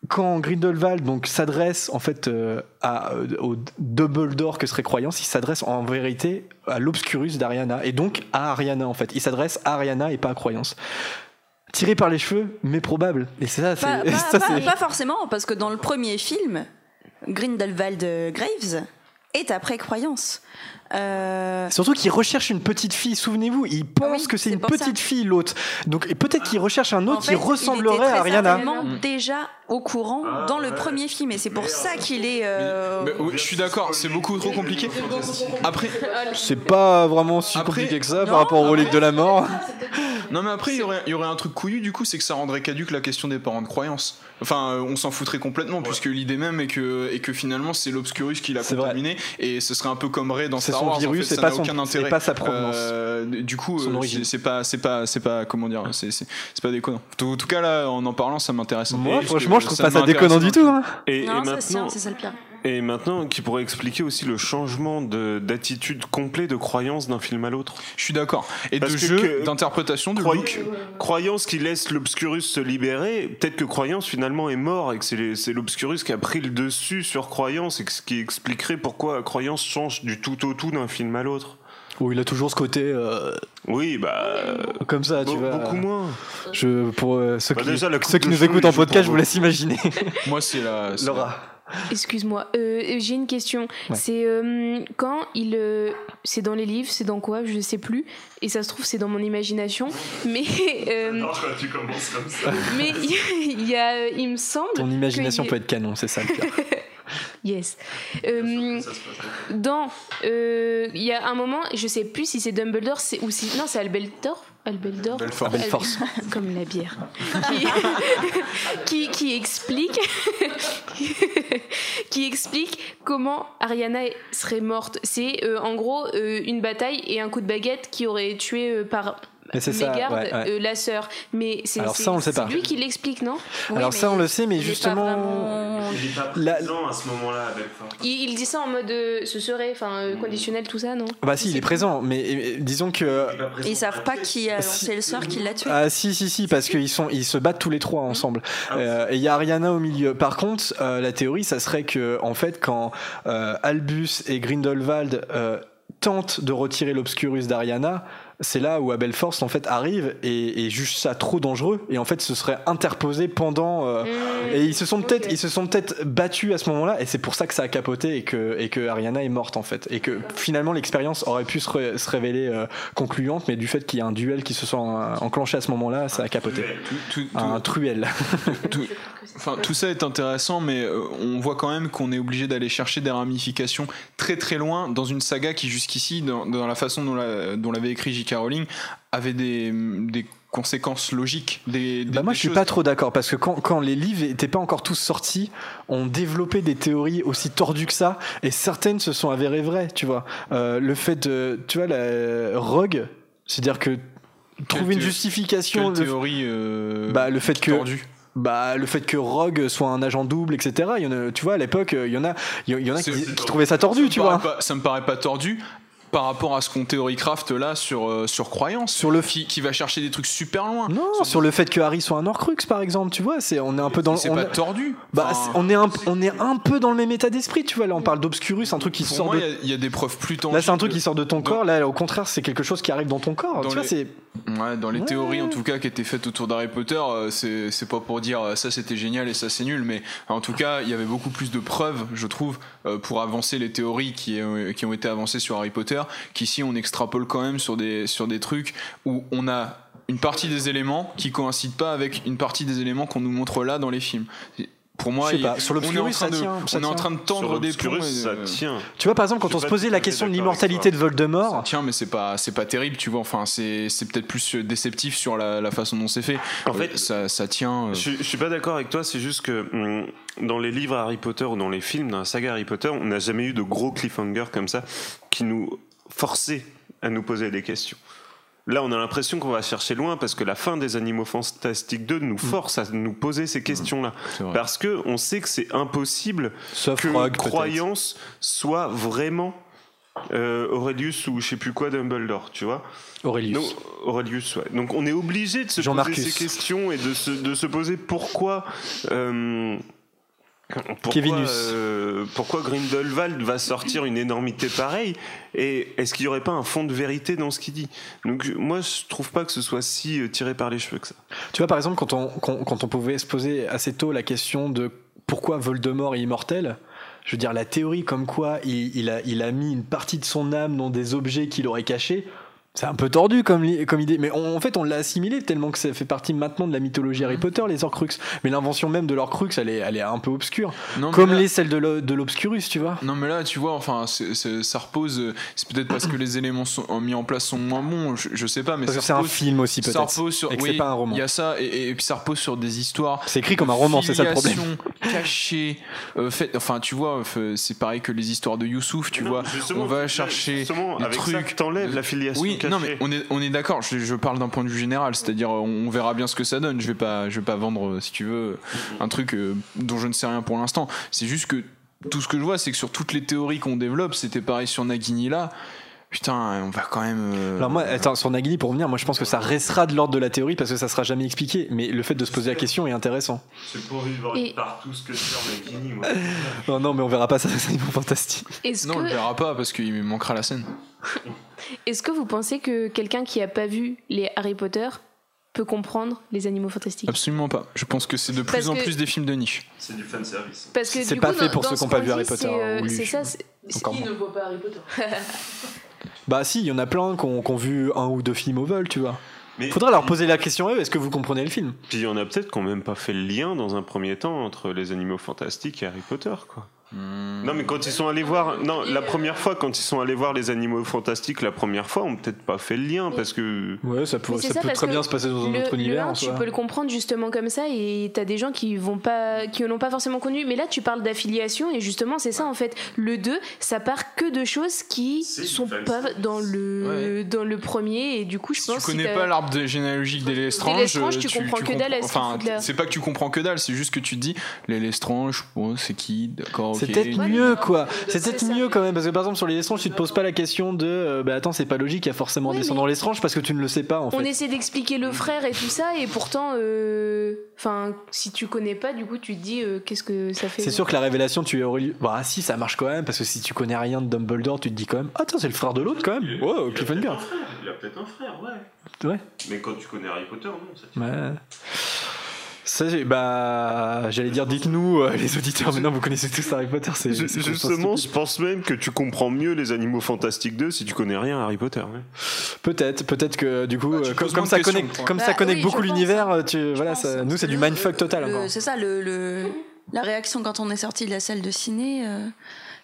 quand Grindelwald donc s'adresse en fait euh, à, euh, au Dumbledore que serait croyance, il s'adresse en vérité à l'Obscurus d'Ariana et donc à Ariana en fait. Il s'adresse à Ariana et pas à croyance. Tiré par les cheveux, mais probable. Et c'est ça, Pas, c'est pas- ça, pas- forcément, parce que dans le premier film, Grindelwald Graves est après croyance. Euh, Surtout qu'il recherche une petite fille, souvenez-vous, il pense Oui, que c'est une petite ça. fille l'autre. Donc et peut-être qu'il recherche un en autre fait, qui ressemblerait il était à très Ariana. certainement déjà au courant dans le premier film, et c'est pour ça qu'il est. euh, Mais, oui, je suis d'accord c'est beaucoup trop compliqué après C'est pas vraiment si Après- compliqué que ça Non, par rapport au relique de la mort. Non mais après il y aurait, il y aurait un truc couillu du coup c'est que ça rendrait caduque la question des parents de croyance. Enfin euh, on s'en foutrait complètement puisque l'idée même est que, et que finalement c'est l'obscurus qui l'a vrai. contaminé et ce serait un peu comme Ray dans C'est Star son Wars. en virus, fait, c'est pas son- aucun intérêt. pas sa provenance. Euh, du coup euh, c'est- pas c'est pas c'est pas comment dire c'est pas déconnant. En tout cas là en en parlant ça m'intéresse. un peu, Moi franchement je trouve pas ça déconnant du tout. hein. Et, maintenant, c'est c'est ça le pire. Et maintenant, qui pourrait expliquer aussi le changement de- d'attitude complet de croyance d'un film à l'autre. Je suis d'accord. Et Parce de que- jeu d'interprétation de Croy- look. Croyance qui laisse l'obscurus se libérer, peut-être que Croyance finalement est mort et que c'est l'obscurus qui a pris le dessus sur Croyance et que ce qui expliquerait pourquoi Croyance change du tout au tout d'un film à l'autre. Oh, il a toujours ce côté euh, Oui, bah. comme ça, tu be- vois. beaucoup moins. Je pour euh, ceux Bah, qui, déjà, la coupe ceux qui nous écoutent en podcast, je vous laisse imaginer. Moi c'est la Laura. Excuse-moi, euh, j'ai une question. C'est euh, quand il. euh, c'est dans les livres, c'est dans quoi Je sais plus. Et ça se trouve, c'est dans mon imagination. Mais. euh, tu commences comme ça. mais il y a. Il me semble. Ton imagination peut être canon, c'est ça le pire. Yes. Euh, dans. euh, Il y a un moment, je sais plus si c'est Dumbledore ou si. Non, c'est Albeltor. Albeltor. Belfort. Al- Belfort. Comme la bière. qui, qui, qui explique. qui explique comment Ariana serait morte. C'est euh, en gros euh, une bataille et un coup de baguette qui aurait tué euh, par. Mais c'est ça, mégarde, ouais, ouais. euh, la sœur. Mais c'est, Alors c'est- ça, on le sait c'est pas. lui qui l'explique, non? Alors ça, on le sait, mais il justement. vraiment- Il est pas La- présent à ce moment-là il, il dit ça en mode euh, ce serait, enfin euh, conditionnel, tout ça, non? Bah si, il est présent, mais disons que. Et ils savent pas qui a Si- lancé le sort qui l'a tué. Ah si si si parce qu'ils sont ils se battent tous les trois ensemble Euh, et il y a Ariana au milieu. Par contre la théorie ça serait que en fait quand Albus et Grindelwald euh, tentent de retirer l'obscurus d'Ariana c'est là où Abelforce en fait arrive et, et juge ça trop dangereux. Et en fait ce serait interposé pendant euh, et ils se sont peut-être ils se sont peut-être battus à ce moment-là. Et c'est pour ça que ça a capoté et que et que Ariana est morte en fait. Et que finalement l'expérience aurait pu se, ré- se révéler euh, concluante. Mais du fait qu'il y a un duel qui se soit enclenché à ce moment-là ça a capoté. Tout- tout- un truel. tout- Enfin, tout ça est intéressant, mais euh, on voit quand même qu'on est obligé d'aller chercher des ramifications très très loin dans une saga qui jusqu'ici, dans, dans la façon dont la- dont l'avait écrit J.K. Rowling, avait des, des conséquences logiques. Des, des- Bah moi des je suis choses- pas trop d'accord parce que quand, quand les livres étaient pas encore tous sortis, on développait des théories aussi tordues que ça et certaines se sont avérées vraies, tu vois. Euh, le fait de, tu vois, la Rogue, c'est-à-dire que trouver une justification, le, théorie euh, bah, le fait que tordue. Bah le fait que Rogue soit un agent double, etc. Il y en a, tu vois, à l'époque, il y en a, il y en a qui, trouvaient ça tordu, Ça tu vois. pas- ça me paraît pas tordu par rapport à ce qu'on théorie-craft là sur, euh, sur croyance. Sur le qui, qui va chercher des trucs super loin. Non, sur le fait que Harry soit un Horcrux, par exemple, tu vois, c'est on est un peu dans, C'est on pas est- tordu. bah, Enfin, on est un, on est un peu dans le même état d'esprit, tu vois. Là, on parle d'obscurus, un truc qui pour sort moi, de il y a- il y, a des preuves plus tangibles. Là, c'est un truc qui sort de ton corps. Là, au contraire, c'est quelque chose qui arrive dans ton corps. Dans tu vois, les- c'est Ouais, dans les Ouais. théories en tout cas qui étaient faites autour d'Harry Potter, euh, c'est c'est pas pour dire euh, ça c'était génial et ça c'est nul, mais en tout cas il y avait beaucoup plus de preuves, je trouve, pour avancer les théories qui, qui ont été avancées sur Harry Potter, qu'ici on extrapole quand même sur des, sur des trucs où on a une partie des éléments qui coïncident pas avec une partie des éléments qu'on nous montre là dans les films. Pour moi, Je sais pas, sur on est en train ça de, tient, ça on est en tient. train de Sur tendre des ponts. l'obscurus, et, ça euh, tient. Tu vois, par exemple, quand on se posait la question de l'immortalité de. Voldemort, Tiens, mais c'est pas c'est pas terrible, tu vois. Enfin, c'est c'est peut-être plus déceptif sur la, la façon dont c'est fait. En fait, ça, ça tient. euh, Je, je suis pas d'accord avec toi, c'est juste que hum, dans les livres Harry Potter ou dans les films, dans la saga Harry Potter, on n'a jamais eu de gros cliffhangers comme ça qui nous forçaient à nous poser des questions. Là, on a l'impression qu'on va chercher loin parce que la fin des Animaux Fantastiques 2 nous force à nous poser ces questions-là. c'est vrai. Parce que on sait que c'est impossible sauf que Rogue, croyance soit vraiment euh, Aurelius ou je sais plus quoi Dumbledore, tu vois. Aurelius. Donc, Aurelius, ouais. Donc on est obligé de se poser ces questions et de se, de se poser pourquoi. euh, pourquoi, Kevinus. euh, pourquoi Grindelwald va sortir une énormité pareille et est-ce qu'il n'y aurait pas un fond de vérité dans ce qu'il dit Donc moi je trouve pas que ce soit si euh, tiré par les cheveux que ça. Tu vois, par exemple, quand on, quand, quand on pouvait se poser assez tôt la question de pourquoi Voldemort est immortel, je veux dire, la théorie comme quoi il, il a, il a mis une partie de son âme dans des objets qu'il aurait cachés, c'est un peu tordu comme, idée. Mais on- en fait, on l'a assimilé tellement que ça fait partie maintenant de la mythologie Harry Potter, les Horcruxes. Mais l'invention même de l'Horcrux, elle est, elle est un peu obscure. non, Comme là- les celles de l'o- de l'Obscurus, tu vois. Non mais là tu vois enfin ça repose c'est peut-être parce que les éléments sont, mis en place sont moins bons je, je sais pas mais Parce ça que c'est un film aussi, ça peut-être. repose sur Et que oui, c'est pas un roman. il y a ça et, et puis ça repose sur des histoires C'est écrit comme un roman, c'est ça le problème. cachée euh, fait enfin tu vois euh, c'est pareil que les histoires de Youssouf tu Non, vois on va chercher justement, des avec trucs ça, t'enlèves la filiation oui non mais on est on est d'accord je, parle d'un point de vue général c'est-à-dire on verra bien ce que ça donne. Je vais pas je vais pas vendre euh, si tu veux un truc euh, dont je ne sais rien pour l'instant. C'est juste que tout ce que je vois c'est que sur toutes les théories qu'on développe c'était pareil sur Nagini là putain on va quand même euh, Alors moi, attends, sur Nagini, pour revenir, moi je pense que ça restera de l'ordre de la théorie parce que ça sera jamais expliqué. Mais le fait de se poser la question est intéressant. C'est pour vivre Et- partout ce que sur Nagini, moi. Non, non, mais on verra pas ça, c'est fantastique. Est-ce non on le que, verra pas parce qu'il manquera la scène est-ce que vous pensez que quelqu'un qui a pas vu les Harry Potter peut comprendre les animaux fantastiques? Absolument pas. Je pense que c'est de plus Parce en que- plus des films de niche. C'est du fan service. Parce que C'est pas coup, fait dans- pour dans ceux ce qui ont pas vu Harry Potter, c'est, euh. C'est ça. c'est- moins. ne voit pas Harry Potter? Bah si, il y en a plein qui ont, qui ont vu un ou deux films au vol, tu vois. Mais Faudra leur poser la question eux, est-ce que vous comprenez le film? Puis il y en a peut-être qui n'ont même pas fait le lien dans un premier temps entre les animaux fantastiques et Harry Potter, quoi. Hmm. Non, mais quand ils sont allés voir, non, la première fois, quand ils sont allés voir les animaux fantastiques, la première fois, on peut-être pas fait le lien parce que. Ouais, ça, peut, ça ça, peut très bien se passer dans un le, autre le univers. en tu soi. peux le comprendre justement comme ça et t'as des gens qui vont pas qui l'ont pas forcément connu mais là tu parles d'affiliation et justement c'est ça en fait le 2 ça part que de choses qui sont pas service. dans le dans le premier et du coup je Si tu pense connais si pas l'arbre de- généalogique des Lestrange, Lestrange, tu comprends que dalle à ce Enfin, c'est pas que tu comprends que dalle, c'est juste que tu te dis les Lestrange, bon, c'est qui? D'accord, C'est peut-être Ouais, mieux quoi. c'est peut-être mieux quand même parce que par exemple sur les Lestrange tu te poses pas la question de euh, bah attends c'est pas logique il y a forcément Ouais, des descendants mais- Lestrange parce que tu ne le sais pas en on fait. essaie d'expliquer le frère et tout ça et pourtant euh, enfin si tu connais pas du coup tu te dis euh, qu'est-ce que ça fait C'est sûr que la révélation tu aurais lu- bah si ça marche quand même parce que si tu connais rien de Dumbledore tu te dis quand même ah tiens c'est le frère de l'autre quand même. Wow cliffhanger. Il a peut-être un frère, ouais. Ouais. Mais quand tu connais Harry Potter, non. ça- Ouais. Bah, j'allais dire, dites-nous, euh, les auditeurs, maintenant vous connaissez tous Harry Potter, c'est Je- c'est Justement, je pense même que tu comprends mieux les animaux fantastiques 2 si tu connais rien à Harry Potter. ouais. Peut-être, peut-être que du coup, Bah, euh, comme, ça connecte, comme Bah ça connecte oui, beaucoup l'univers, hein. tu, voilà, Je ça- pense. nous c'est du mindfuck total. C'est ça, le, le- la réaction quand on est sorti de la salle de ciné, euh,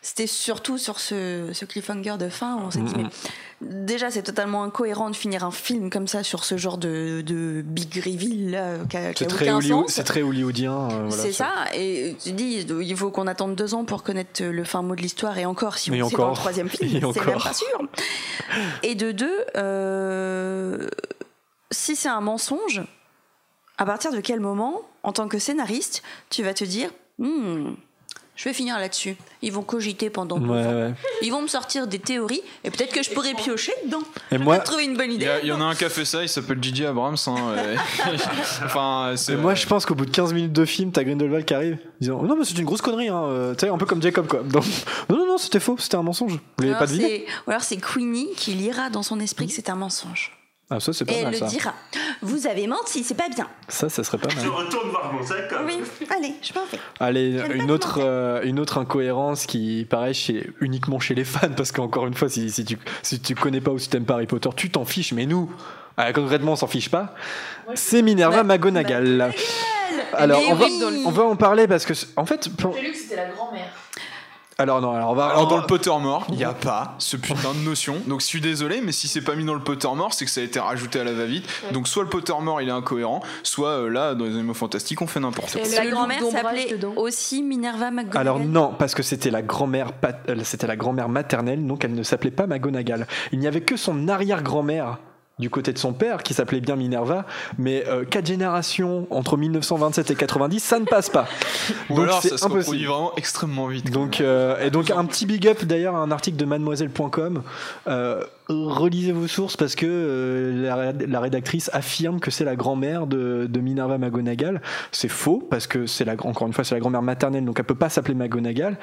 c'était surtout sur ce, ce cliffhanger de fin où on s'est dit, Mhm. mais déjà c'est totalement incohérent de finir un film comme ça sur ce genre de, de big reveal là, qui C'est très, aucun Hollywood- sens. c'est très hollywoodien. euh, voilà, c'est ça, et tu dis, il faut qu'on attende deux ans pour connaître le fin mot de l'histoire, et encore, si Et on sait dans le troisième film, c'est même pas sûr. Et de deux, euh, si c'est un mensonge, à partir de quel moment, en tant que scénariste, tu vas te dire, Hmm, je vais finir là-dessus. Ils vont cogiter pendant deux Ouais, ouais. Ils vont me sortir des théories, et peut-être que je pourrais piocher dedans. Et Je moi, trouver une bonne Il idée. il y en a un qui a fait ça, il s'appelle Gigi Abrams. hein, enfin, c'est. et moi, je pense qu'au bout de 15 minutes de film, t'as Grindelwald qui arrive, disant non mais c'est une grosse connerie, hein. euh, tu sais un peu comme Jacob quoi. Donc, non non non, c'était faux, c'était un mensonge. Vous l'avez pas deviné c'est- Ou alors c'est Queenie qui lira dans son esprit que c'est un mensonge. Ah ça c'est pas Et elle mal le ça. dira. Vous avez menti, c'est pas bien. Ça ça serait pas mal. retourne voir mon sac. Oui, allez, je m'en vais. Allez, une autre, euh, une autre incohérence qui paraît chez, uniquement chez les fans, parce qu'encore une fois, si, si, tu, si tu connais pas ou si t'aimes pas Harry Potter, tu t'en fiches, mais nous, euh, concrètement, on s'en fiche pas. C'est Minerva Bah, McGonagall. Alors, Mais on va, oui. on va en parler parce que, en fait, pour- J'ai lu que c'était la grand-mère. Alors non, alors on va. Alors dans le Pottermore, il n'y a pas ce putain de notion. Donc je suis désolé, mais si c'est pas mis dans le Pottermore, c'est que ça a été rajouté à la va-vite. Donc soit le Pottermore il est incohérent, soit euh, là dans les animaux fantastiques on fait n'importe quoi. Et La grand-mère s'appelait aussi Minerva McGonagall. Alors non, parce que c'était la grand-mère, pat- euh, c'était la grand-mère maternelle, donc elle ne s'appelait pas McGonagall. Il n'y avait que son arrière-grand-mère du côté de son père qui s'appelait bien Minerva, mais euh, quatre générations entre 1927 et 90, ça ne passe pas. Ou Donc alors c'est ça se reproduit impossible. vraiment extrêmement vite. Donc, euh, et donc un petit big up d'ailleurs à un article de mademoiselle.com. Euh, relisez vos sources parce que euh, la, la rédactrice affirme que c'est la grand-mère de, de Minerva McGonagall. C'est faux parce que c'est la encore une fois c'est la grand-mère maternelle donc elle peut pas s'appeler McGonagall.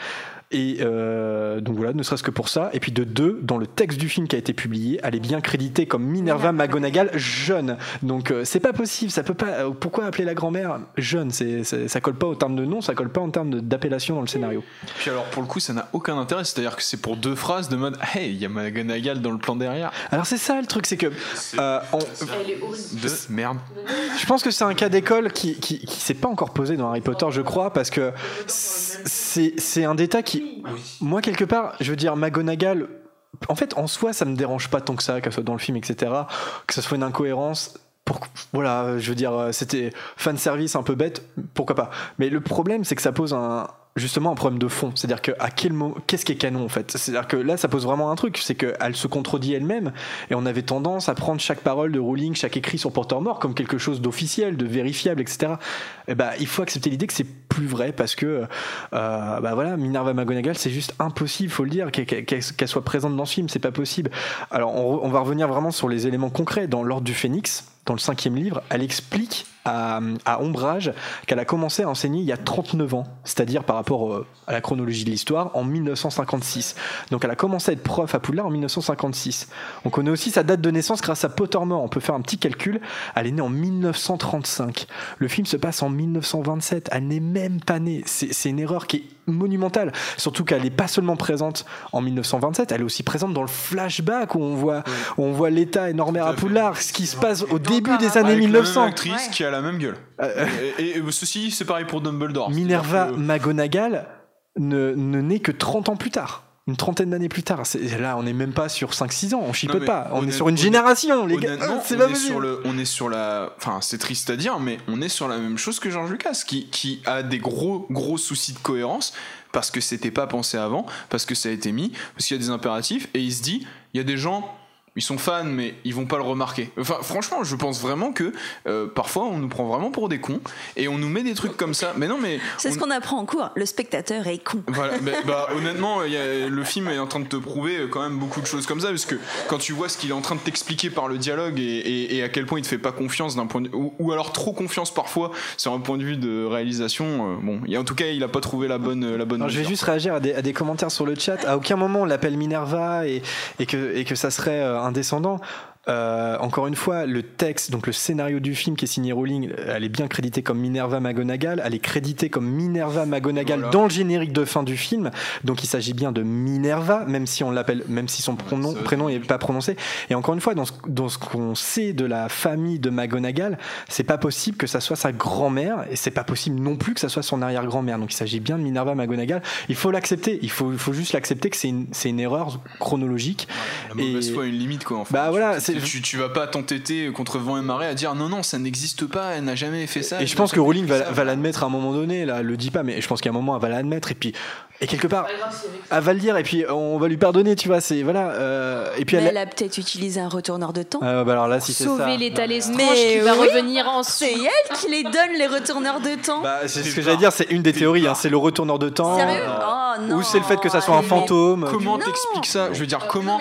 Et euh, donc voilà, ne serait-ce que pour ça. Et puis de deux, dans le texte du film qui a été publié, elle est bien créditée comme Minerva McGonagall jeune. Donc euh, c'est pas possible, ça peut pas. euh, Pourquoi appeler la grand-mère jeune? C'est, c'est- Ça colle pas en termes de nom, ça colle pas en termes d'appellation dans le scénario. Puis alors pour le coup ça n'a aucun intérêt, c'est-à-dire que c'est pour deux phrases de mode Hey, il y a McGonagall dans le plan derrière. Alors c'est ça le truc, c'est que euh, on- Elle est. De merde. je pense que c'est un cas d'école qui, qui, qui s'est pas encore posé dans Harry Potter, je crois, parce que c'est c'est un détail qui, moi quelque part, je veux dire McGonagall. En fait, en soi, ça me dérange pas tant que ça, qu'elle soit dans le film, etc. Que ça soit une incohérence. Pour, voilà, je veux dire, euh, c'était fan service un peu bête, pourquoi pas. Mais le problème, c'est que ça pose un, justement un problème de fond. C'est-à-dire que à quel moment, qu'est-ce qui est canon en fait? C'est-à-dire que là, ça pose vraiment un truc, c'est qu'elle se contredit elle-même, et on avait tendance à prendre chaque parole de Rowling, chaque écrit sur Pottermore comme quelque chose d'officiel, de vérifiable, etc. Et ben, il faut accepter l'idée que c'est plus vrai parce que, euh, bah voilà, Minerva McGonagall, c'est juste impossible, faut le dire, qu'elle soit présente dans ce film, c'est pas possible. Alors, on, on va revenir vraiment sur les éléments concrets dans l'ordre du Phénix. Dans le cinquième livre, elle explique à, à Ombrage qu'elle a commencé à enseigner il y a 39 ans, c'est-à-dire par rapport euh, à la chronologie de l'histoire, en 1956. Donc elle a commencé à être prof à Poudlard en 1956. On connaît aussi sa date de naissance grâce à Pottermore. On peut faire un petit calcul. Elle est née en 1935. Le film se passe en 1927. Elle n'est même pas née. C'est c'est une erreur qui est monumentale. Surtout qu'elle n'est pas seulement présente en 1927, elle est aussi présente dans le flashback où on voit, où on voit l'État énorme à Poudlard, ce qui se passe au début des années Avec la 1900. même actrice qui a la même gueule. et, et- ceci, c'est pareil pour Dumbledore. Minerva que- McGonagall ne, ne naît que 30 ans plus tard. Une trentaine d'années plus tard. C'est- Là, on n'est même pas sur 5-6 ans, on chipote pas. On est sur une génération, les gars. C'est on est sur le, on est sur la, enfin c'est triste à dire, mais on est sur la même chose que George Lucas, qui, qui a des gros gros soucis de cohérence parce que c'était pas pensé avant, parce que ça a été mis, parce qu'il y a des impératifs et il se dit, il y a des gens, ils sont fans, mais ils vont pas le remarquer. Enfin, franchement, je pense vraiment que euh, parfois on nous prend vraiment pour des cons et on nous met des trucs comme ça. Mais non, mais C'est ce on- qu'on apprend en cours. Le spectateur est con. voilà, bah, honnêtement, il y a- le film est en train de te prouver euh, quand même beaucoup de choses comme ça, parce que quand tu vois ce qu'il est en train de t'expliquer par le dialogue et, et- et à quel point il te fait pas confiance d'un point de, ou, ou alors trop confiance parfois sur un point de vue de réalisation, euh, bon, il y a- en tout cas, il a pas trouvé la bonne la bonne. Alors, je vais juste réagir à des, à des commentaires sur le chat. À aucun moment on l'appelle Minerva et, et, que, et que ça serait euh, un descendant. Euh, encore une fois, le texte, donc le scénario du film qui est signé Rowling, elle est bien créditée comme Minerva McGonagall. Elle est créditée comme Minerva McGonagall Voilà. dans le générique de fin du film. Donc il s'agit bien de Minerva, même si on l'appelle, même si son pronom, prénom n'est pas prononcé. Et encore une fois, dans ce, dans ce qu'on sait de la famille de McGonagall, c'est pas possible que ça soit sa grand-mère et c'est pas possible non plus que ça soit son arrière-grand-mère. Donc il s'agit bien de Minerva McGonagall. Il faut l'accepter. Il faut, il faut juste l'accepter que c'est une, une erreur chronologique. La mauvaise Et- foi une limite quoi. Enfin, Bah tu- voilà, c'est- tu, tu vas pas t'entêter contre vent et marée à dire non non ça n'existe pas, elle n'a jamais fait ça. Et je pense que Rowling va l'admettre à un moment donné. Là, elle le dit pas, mais je pense qu'à un moment elle va l'admettre. Et puis, et quelque part, elle va le dire. Et puis, on va lui pardonner. Tu vois, c'est voilà. euh, et puis Mais elle. elle a peut-être utilisé un retourneur de temps. Ah, bah alors là, si c'est ça. Sauver l'état Lestrange Mais qui va oui, revenir en C'est elle qui les donne, les retourneurs de temps. Bah, c'est ce que j'allais dire, c'est une des théories, hein, c'est le retourneur de temps. Sérieux euh, Oh non. ou c'est le fait que ça soit un fantôme. Comment t'expliques ça? Je veux dire, comment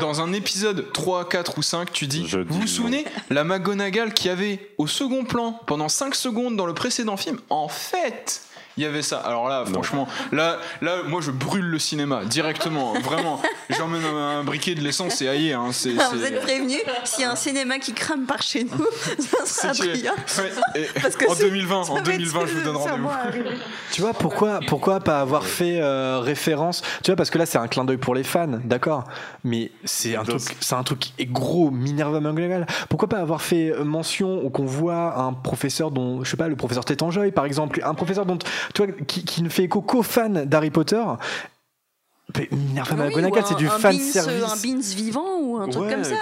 dans un épisode 3, 4 ou 5, tu dis Je Vous dis vous souvenez La McGonagall qui avait au second plan pendant 5 secondes dans le précédent film En fait il y avait ça. Alors là, franchement, là, là, moi, je brûle le cinéma directement. Vraiment, j'emmène un, un briquet de l'essence et aïe. Hein, c'est, vous êtes prévenus, s'il y a un cinéma qui crame par chez nous, ça sera c'est- brillant. Ouais, et Parce que en c'est- 2020, ça en va être 2020, je vous donne rendez-vous. Tu vois, pourquoi, pourquoi pas avoir fait euh, référence? Tu vois, parce que là, c'est un clin d'œil pour les fans, d'accord? Mais c'est un, truc, c'est un truc qui est gros, Minerva McGonagall. Pourquoi pas avoir fait euh, mention ou qu'on voit un professeur dont, je sais pas, le professeur Tétanjoy, par exemple, un professeur dont, tu vois, qui, qui ne fait écho qu'aux fans d'Harry Potter Minerva Oui, McGonagall, ou c'est du un fan Beans, euh, service. Un beans vivant ou un truc Ouais, comme ça.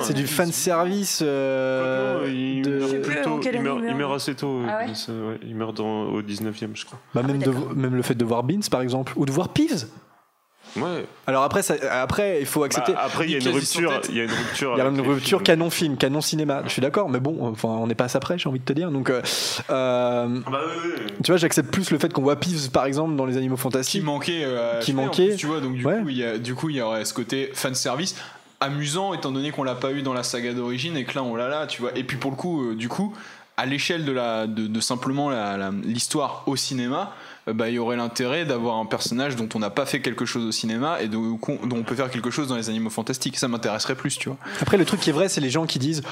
C'est du fan service. euh, il, de- meurt plutôt- il, il assez tôt. Ah ouais il, se- ouais, il meurt dans- au 19e, je crois. bah, même, de, d'accord. même le fait de voir Beans, par exemple, ou de voir Peeves. Ouais. Alors après, ça, après, il faut accepter. Bah, après, il y a une rupture. Il y a une rupture. Il y a une rupture canon film, canon cinéma. Je suis d'accord, mais bon, enfin, on n'est pas à ça près, j'ai envie de te dire. Donc, euh, euh, Ah bah oui, oui. tu vois, j'accepte plus le fait qu'on voit Peeves, par exemple, dans les Animaux qui Fantastiques. manquait euh, Qui faire, en manquait. plus, tu vois donc du Ouais. coup il y a du coup il y aurait ce côté fan service amusant étant donné qu'on l'a pas eu dans la saga d'origine et que là on l'a là tu vois et puis pour le coup euh, du coup à l'échelle de la de, de simplement l'histoire au cinéma bah il y aurait l'intérêt d'avoir un personnage dont on n'a pas fait quelque chose au cinéma et dont, dont on peut faire quelque chose dans les animaux fantastiques ça m'intéresserait plus tu vois Après, le truc qui est vrai, c'est les gens qui disent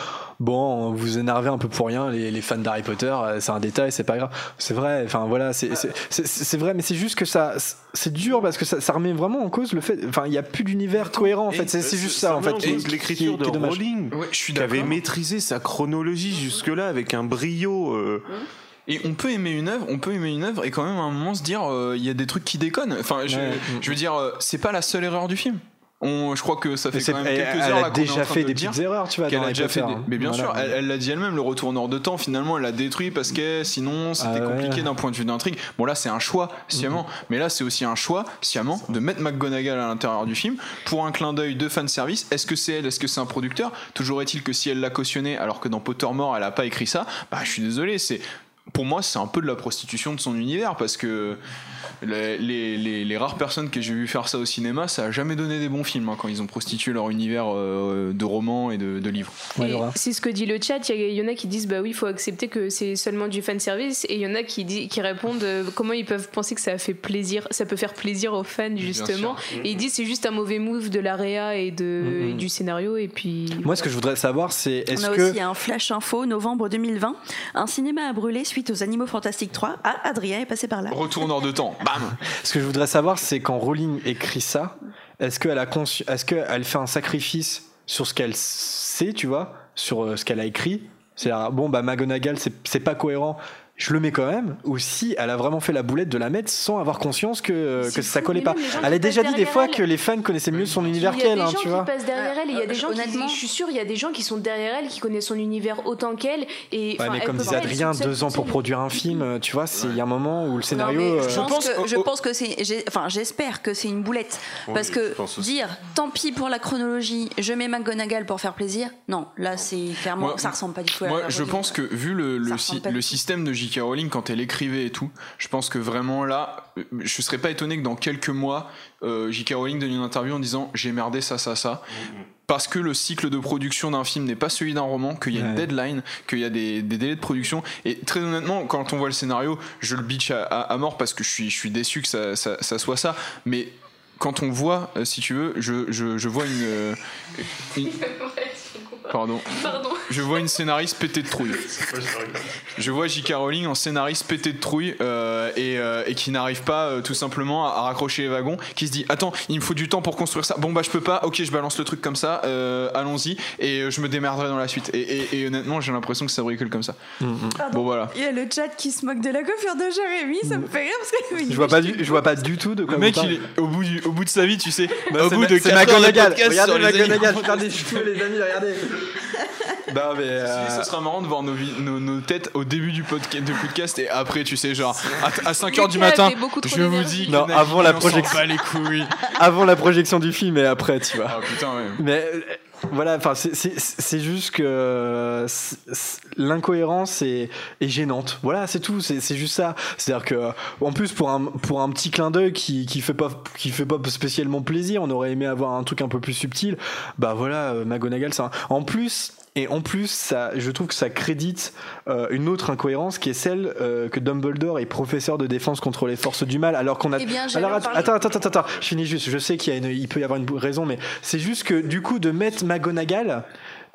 Bon, vous énervez un peu pour rien, les, les fans d'Harry Potter, euh, c'est un détail, c'est pas grave. C'est vrai, enfin voilà, c'est vrai, mais c'est juste que ça, c'est dur parce que ça, ça remet vraiment en cause le fait. Enfin, il n'y a plus d'univers cohérent en fait, c'est juste ça en fait. l'écriture de. Rowling. ouais Qui avait maîtrisé sa chronologie jusque-là avec un brio. euh, Et on peut aimer une œuvre, on peut aimer une œuvre et quand même à un moment se dire euh, il y a des trucs qui déconnent. Enfin, je, Ouais. je veux dire, euh, c'est pas la seule erreur du film. On, je crois que ça fait quand même elle, quelques elle heures là a déjà fait de des petites erreurs, tu vois. dans a déjà fait des... hein. Mais bien Voilà. sûr, elle elle l'a dit elle-même, le retourneur de temps, finalement, elle l'a détruit parce que sinon c'était Ah ouais. compliqué d'un point de vue d'intrigue. Bon là, c'est un choix sciemment, Mhm. mais là c'est aussi un choix sciemment de mettre McGonagall à l'intérieur du film pour un clin d'œil de fan service. Est-ce que c'est elle Est-ce que c'est un producteur? Toujours est-il que si elle l'a cautionné alors que dans Pottermore elle a pas écrit ça, bah je suis désolé, c'est pour moi, c'est un peu de la prostitution de son univers parce que Les, les- les- les rares personnes que j'ai vu faire ça au cinéma, ça a jamais donné des bons films hein, quand ils ont prostitué leur univers euh, de romans et de, de livres. Ouais, c'est ce que dit le chat. Il y, a- en a qui disent bah oui, il faut accepter que c'est seulement du fan service, et il y en a qui, dit, qui répondent euh, comment ils peuvent penser que ça fait plaisir, ça peut faire plaisir aux fans justement. Et ils disent c'est juste un mauvais move de l'AREA et de Mhm. et du scénario et puis. Moi, ce que je voudrais savoir, c'est On est-ce a que aussi un flash info, novembre 2020. Un cinéma a brûlé suite aux Animaux Fantastiques 3. Ah, Adrien est passé par là. Retourneur de temps, bam Ce que je voudrais savoir, c'est quand Rowling écrit ça, est-ce qu'elle a consci- est-ce qu'elle fait un sacrifice sur ce qu'elle sait, tu vois, sur euh, ce qu'elle a écrit? C'est bon, bah McGonagall, c'est pas cohérent. Je le mets quand même, ou si elle a vraiment fait la boulette de la mettre sans avoir conscience que, euh, que ça collait pas. Elle a déjà dit des fois elle. que les fans connaissaient mieux son univers Il y a qu'elle, des hein, gens qui passent derrière elle et il y a des gens qui, je suis sûre, il y a des gens qui sont derrière elle, qui connaissent son univers autant qu'elle. Et Ouais, mais elle comme disait Adrien, deux ans pour produire un film, euh, tu vois, c'est- il y a un moment où le scénario. Non, euh, je, pense, que, je pense que c'est. Enfin, j'espère que c'est une boulette. Oui, parce que dire tant pis pour la chronologie, je mets McGonagall pour faire plaisir, non, là c'est clairement. Ça ressemble pas du tout à Moi, je pense que vu le, système de J.K. Rowling quand elle écrivait et tout, je pense que vraiment là, euh, je serais pas étonné que dans quelques mois, euh, J.K. Rowling donne une interview en disant j'ai merdé ça, ça, ça. Parce que le cycle de production d'un film n'est pas celui d'un roman, qu'il y a une deadline, qu'il y a des, des délais de production. Et très honnêtement, quand on voit le scénario, je le bitch à, à- à mort parce que je suis, je suis déçu que ça, ça- ça soit ça. Mais quand on voit, euh, si tu veux, je, je, je vois une, une- Pardon. Pardon. Je vois une scénariste pété de trouille. Je vois J.K. Rowling en scénariste pété de trouille euh, et, euh, et qui n'arrive pas euh, tout simplement à, à raccrocher les wagons, qui se dit attends il me faut du temps pour construire ça. Bon bah je peux pas. Ok je balance le truc comme ça. euh, Allons-y et je me démerderai dans la suite. Et, et- et honnêtement j'ai l'impression que ça bricole comme ça. Bon voilà. Il y a le chat qui se moque de la coiffure de Jérémy, ça me fait rire parce que. Je vois pas du, je vois pas du tout de quoi Le mec il est au bout du, au bout de sa vie tu sais. Bah, au bout Ma- de c'est 4 heures de McGonagall. Regardez McGonagall, faire des cheveux les amis, regardez. Non mais euh, Ça sera marrant de voir nos, vi- nos, nos têtes au début du podcast, du podcast et après, tu sais, genre à, 5h du matin, je vous dis que Non, avant la projection. les couilles. avant la projection du film et après, tu vois. Ah putain, ouais. Mais euh, voilà, enfin, c'est- juste que l'incohérence est, est gênante. Voilà, c'est tout. C'est juste ça. C'est-à-dire que, en plus, pour un pour un petit clin d'œil qui qui fait pas qui fait pas spécialement plaisir, on aurait aimé avoir un truc un peu plus subtil. Bah voilà, euh, McGonagall, ça. En plus. Et en plus, ça, je trouve que ça crédite euh, une autre incohérence qui est celle euh, que Dumbledore est professeur de défense contre les forces du mal, alors qu'on a. Eh bien, alors en attends, attends, attends, attends, attends, je finis juste. Je sais qu'il une- peut y avoir une raison, mais c'est juste que du coup de mettre McGonagall.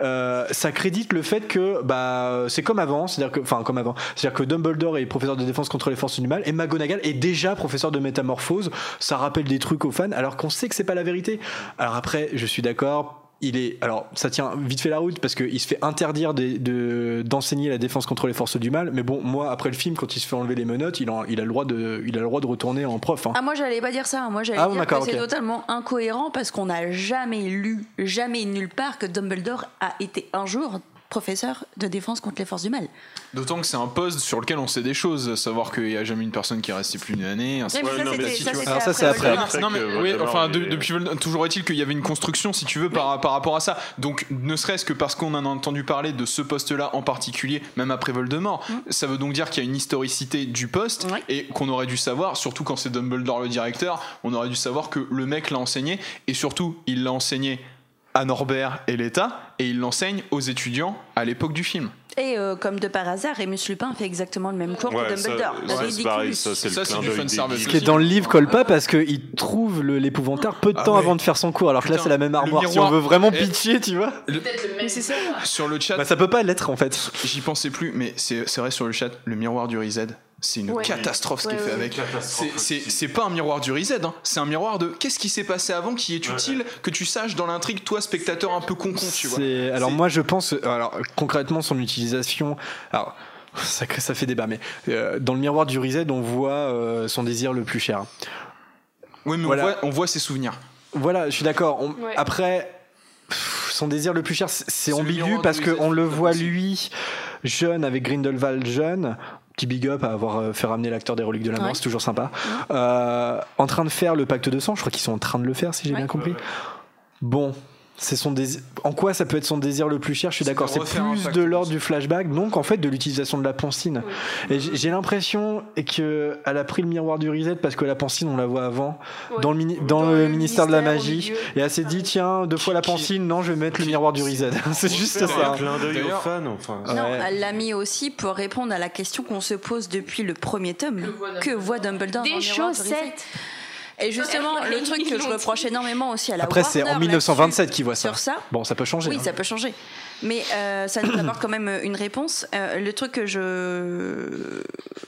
euh, ça crédite le fait que bah c'est comme avant, c'est-à-dire que enfin comme avant, c'est-à-dire que Dumbledore est professeur de défense contre les forces du mal et McGonagall est déjà professeur de métamorphose. Ça rappelle des trucs aux fans, alors qu'on sait que c'est pas la vérité. Alors après, je suis d'accord. Il est alors ça tient vite fait la route parce qu'il se fait interdire de d'enseigner la défense contre les forces du mal. Mais bon, moi après le film, quand il se fait enlever les menottes, il a, il a le droit de il a le droit de retourner en prof. hein. Ah moi j'allais pas dire ça, moi j'allais Ah dire que c'est totalement incohérent parce qu'on n'a jamais lu, jamais nulle part que Dumbledore a été un jour professeur de défense contre les forces du mal. D'autant que c'est un poste sur lequel on sait des choses, savoir qu'il n'y a jamais une personne qui est restée plus d'une année. Ouais, non, ça, mais si ça, tu Alors ça, c'est après. Voldemort. Non, mais, que oui, enfin, de- depuis Voldemort, toujours est-il qu'il y avait une construction, si tu veux, par, par rapport à ça. Donc, ne serait-ce que parce qu'on en a entendu parler de ce poste-là en particulier, même après Voldemort, ça veut donc dire qu'il y a une historicité du poste et qu'on aurait dû savoir, surtout quand c'est Dumbledore le directeur, on aurait dû savoir que le mec l'a enseigné et surtout, il l'a enseigné à Norbert et l'État et il l'enseigne aux étudiants à l'époque du film. Et euh, comme de par hasard, Remus Lupin fait exactement le même cours Ouais, que ça, Dumbledore. ouais, c'est Ridicule. pareil, ça c'est Ça, le c'est clin du des service. Ce qui est dans le livre colle pas parce qu'il trouve le- l'épouvantaire peu de Ah temps ouais. avant de faire son cours, alors que là c'est la même le armoire. Si on veut vraiment pitcher, tu vois, Mais c'est ça. Sur le chat, bah ça peut pas l'être en fait. J'y pensais plus, mais c'est vrai sur le chat, le miroir du Reset, c'est une Ouais. catastrophe ce qui Ouais, est fait avec. C'est- pas un miroir du Reset, hein. c'est un miroir de qu'est-ce qui s'est passé avant qui est utile que tu saches dans l'intrigue, toi spectateur un peu tu vois. C'est- Alors moi je pense, alors concrètement son utilisation, alors ça, ça fait débat, mais euh, dans le miroir du Reset on voit euh, son désir le plus cher. Oui, mais Voilà. on, voit, on voit ses souvenirs. Voilà, je suis d'accord. Après, pff, son désir le plus cher, c'est- ambigu parce qu'on le voit lui jeune avec Grindelwald jeune. Petit big up à avoir euh, fait ramener l'acteur des reliques de la mort, Ouais. c'est toujours sympa. Euh, en train de faire le pacte de sang, je crois qu'ils sont en train de le faire si j'ai Ouais. bien compris. Bon, c'est son désir. En quoi ça peut être son désir le plus cher Je suis d'accord. C'est plus de l'ordre du flashback, donc en fait de l'utilisation de la pancine. Et j'ai l'impression que elle a pris le miroir du reset parce que la pancine on la voit avant Ouais. dans le, mini- dans Dans le le ministère de la magie milieu. et elle s'est dit tiens deux fois la pancine non je vais mettre le miroir du reset. c'est juste ça. Un clin d'œil aux fans, enfin. Ouais. Non, elle l'a mis aussi pour répondre à la question qu'on se pose depuis le premier tome. Que voit Dumbledore Dumbledore dans Des le miroir du chaussettes. Et justement, le truc que je reproche énormément aussi à la Après c'est en 1927 là-dessus, qu'il voit ça. Sur ça, Bon ça peut changer. oui, hein. ça peut changer. Mais euh, ça nous apporte quand même une réponse. Euh, le truc que je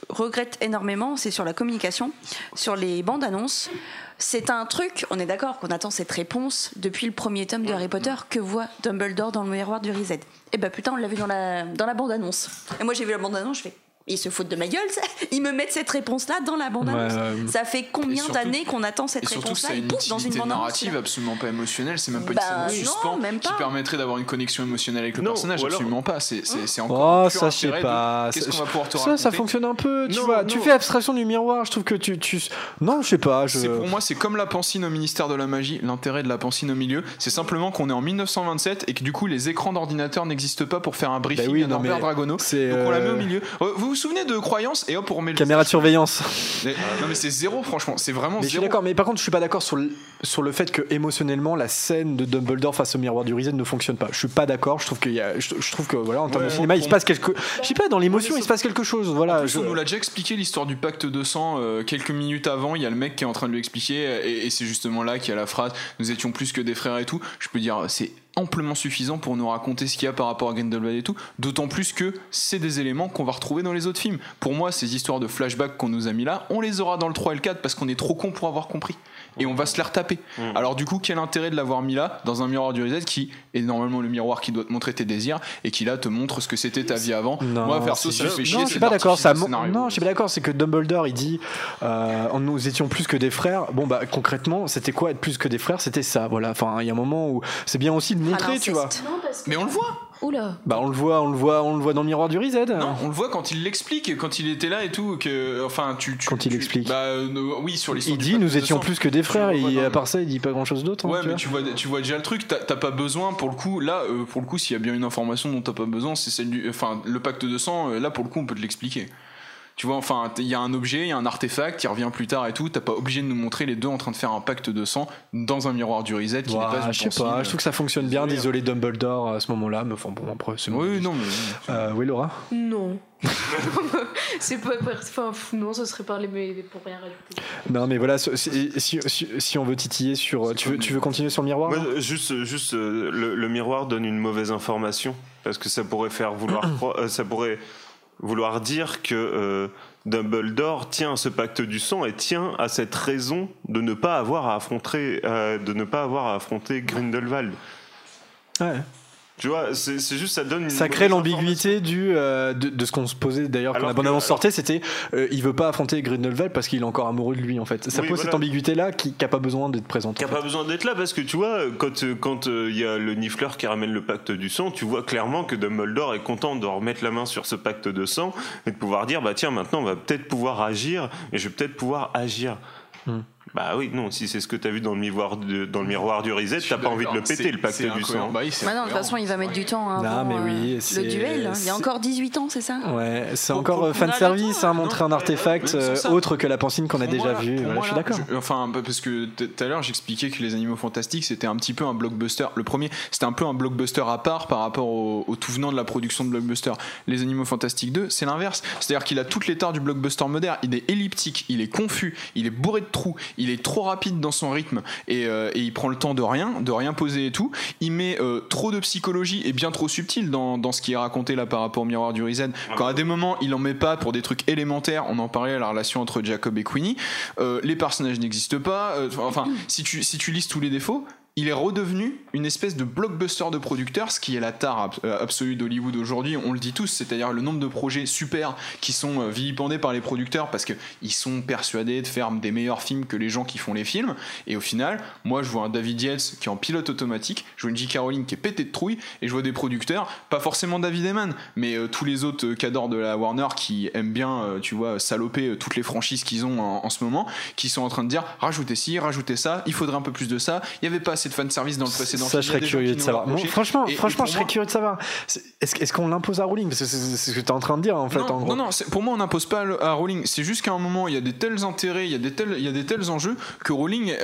regrette énormément, c'est sur la communication, sur les bandes annonces. C'est un truc, on est d'accord qu'on attend cette réponse depuis le premier tome de Harry Potter. Que voit Dumbledore dans le miroir du reset? Et ben putain, on l'a vu dans la, dans la bande annonce. Et moi j'ai vu la bande annonce, je fais. Ils se foutent de ma gueule, ça. Ils me mettent cette réponse-là dans la bande annonce. Ouais, ouais. Ça fait combien d'années qu'on attend cette réponse-là une pouf, dans une utilité bande annonce. narrative absolument pas émotionnelle, c'est même pas Bah, une scène de non, suspens même qui pas. permettrait d'avoir une connexion émotionnelle avec le Non, personnage, alors- absolument pas. C'est encore Oh, ça, je sais de pas. Qu'est-ce qu'on Ça- va pouvoir te Ça, raconter ça fonctionne un peu. Tu Non, vois, non. tu fais abstraction du miroir. Je trouve que tu, tu... non, je sais pas. Je... Pour moi, c'est comme la pancine au ministère de la magie. L'intérêt de la pancine au milieu, c'est simplement qu'on est en 1927 et que du coup, les écrans d'ordinateur n'existent pas pour faire un briefing Bah oui, à Dragono. Donc on la met au euh, milieu. Euh, Vous vous souvenez de Croyance et hop, on remet le. Caméra de surveillance. Mais- non mais c'est zéro, franchement, c'est vraiment Mais je suis zéro. d'accord, mais par contre, je suis pas d'accord sur le, sur le fait que émotionnellement, la scène de Dumbledore face au miroir du reset ne fonctionne pas. Je suis pas d'accord. Je trouve qu'il y a, je, je trouve que voilà, en termes Ouais, de cinéma, il se passe quelque, je sais pas, dans l'émotion, il se passe quelque chose. En Voilà. plus, je- on nous l'a déjà expliqué l'histoire du pacte de sang euh, quelques minutes avant. Il y a le mec qui est en train de lui expliquer, et, et c'est justement là qu'il y a la phrase Nous étions plus que des frères et tout. Je peux dire, c'est amplement suffisant pour nous raconter ce qu'il y a par rapport à Grindelwald et tout. D'autant plus que c'est des éléments qu'on va retrouver dans les autres films. Pour moi, ces histoires de flashback qu'on nous a mis là, on les aura dans le 3 et le 4 parce qu'on est trop con pour avoir compris. Et on va se les retaper. Mm. Alors, du coup, quel intérêt de l'avoir mis là, dans un miroir du reset qui est normalement le miroir qui doit te montrer tes désirs et qui là te montre ce que c'était ta vie avant? Non, Moi, perso, c'est ça me fait chier. Non, je suis pas d'accord. Ça, non, je suis pas d'accord. C'est que Dumbledore, il dit, euh, nous étions plus que des frères. Bon, bah concrètement, c'était quoi être plus que des frères? C'était ça. Voilà. Enfin, il y a un moment où c'est bien aussi de Ah, montrer, tu vois. Mais on le voit. Oula. Bah, on le voit, on le voit, on le voit dans le miroir du reset. Non, on le voit quand il l'explique, quand il était là et tout, que enfin tu, tu- Quand il tu- explique. Bah euh, oui, sur l'histoire. Il dit, nous étions plus que des frères. Et dans à part ça, il dit pas grand chose d'autre. hein, Ouais, tu mais vois. tu vois, tu vois déjà le truc. T'as t'as pas besoin pour le coup. Là, euh, pour le coup, s'il y a bien une information dont t'as pas besoin, c'est celle du, enfin, le pacte de sang. euh, là, pour le coup, on peut te l'expliquer. Tu vois, enfin, il y a un objet, il y a un artefact qui revient plus tard et tout. T'as pas obligé de nous montrer les deux en train de faire un pacte de sang dans un miroir du reset qui pas une je sais pas, je trouve que ça fonctionne bien d'isoler Dumbledore à ce moment-là, mais enfin bon, après, c'est Oui, non, mais. Euh, oui, Laura? Non. c'est pas. Enfin, non, ça serait parler, mais pour rien rajouter. Non, mais voilà, si, si, si- si on veut titiller sur. Tu veux, tu veux continuer sur le miroir euh, juste, juste euh, le, le miroir donne une mauvaise information parce que ça pourrait faire vouloir, croire- euh, ça pourrait vouloir dire que euh, Dumbledore tient à ce pacte du sang et tient à cette raison de ne pas avoir à affronter, euh, de ne pas avoir à affronter Grindelwald. Tu vois, c'est juste ça donne une Ça crée l'ambiguïté du euh, de, de ce qu'on se posait d'ailleurs quand la bande annonce sortait, c'était euh, il veut pas affronter Grindelwald parce qu'il est encore amoureux de lui en fait. Ça Oui, pose voilà. cette ambiguïté là qui n'a pas besoin d'être présente. Qui en a fait. pas besoin d'être là parce que tu vois, quand euh, quand euh, il y a le nifleur qui ramène le pacte du sang, tu vois clairement que Dumbledore est content de remettre la main sur ce pacte de sang et de pouvoir dire bah tiens maintenant on va peut-être pouvoir agir et je vais peut-être pouvoir agir. Hmm. Bah oui non si c'est ce que t'as vu dans le miroir de- dans le miroir du reset, t'as pas envie de le péter le pacte du sang. Bah Bah non, de toute façon, il va mettre du temps Non, mais euh, oui, le duel. Il y a encore 18 ans, c'est ça? Ouais, c'est encore euh, fan service, hein, non, montrer un artefact euh, autre que la pancine qu'on a déjà moi, là- vu. pour Voilà, je suis d'accord. Enfin, bah, parce que tout à l'heure j'expliquais que les animaux fantastiques c'était un petit peu un blockbuster. Le premier, c'était un peu un blockbuster à part par rapport au, au tout venant de la production de blockbuster. Les animaux fantastiques 2, c'est l'inverse. C'est-à-dire qu'il a toutes les tares du blockbuster moderne. Il est elliptique, il est confus, il est bourré de trous, il est trop rapide dans son rythme et, euh, et il prend le temps de rien, de rien poser et tout. Il met euh, trop de psychologie et bien trop subtil dans, dans ce qui est raconté là par rapport au miroir du Reset. Quand à des moments il en met pas pour des trucs élémentaires, on en parlait à la relation entre Jacob et Queenie, euh, les personnages n'existent pas. euh, enfin, si tu, si tu lises tous les défauts, il est redevenu une espèce de blockbuster de producteur, ce qui est la tare euh, absolue d'Hollywood aujourd'hui. On le dit tous, c'est-à-dire le nombre de projets super qui sont euh, vilipendés par les producteurs parce qu'ils sont persuadés de faire des meilleurs films que les gens qui font les films. Et au final, moi, je vois un David Yates qui est en pilote automatique, je vois une J. Caroline qui est pété de trouille, et je vois des producteurs, pas forcément David Eman, mais euh, tous les autres cadors de la Warner qui aiment bien, tu vois, saloper toutes les franchises qu'ils ont en, en ce moment, qui sont en train de dire rajoutez ci, rajoutez ça, il faudrait un peu plus de ça, il y avait pas assez assez de fanservice dans le précédent Ça, je a serais curieux de savoir. Bon, franchement, Et- franchement, je serais moi- curieux de savoir. Est-ce qu'on l'impose à Rowling? Parce que c'est ce que tu es en train de dire, en fait, non, en gros. non, non, pour moi, on n'impose pas à Rowling. C'est juste qu'à un moment, il y a des tels intérêts, il y a des tels, il y a des tels enjeux que Rowling euh,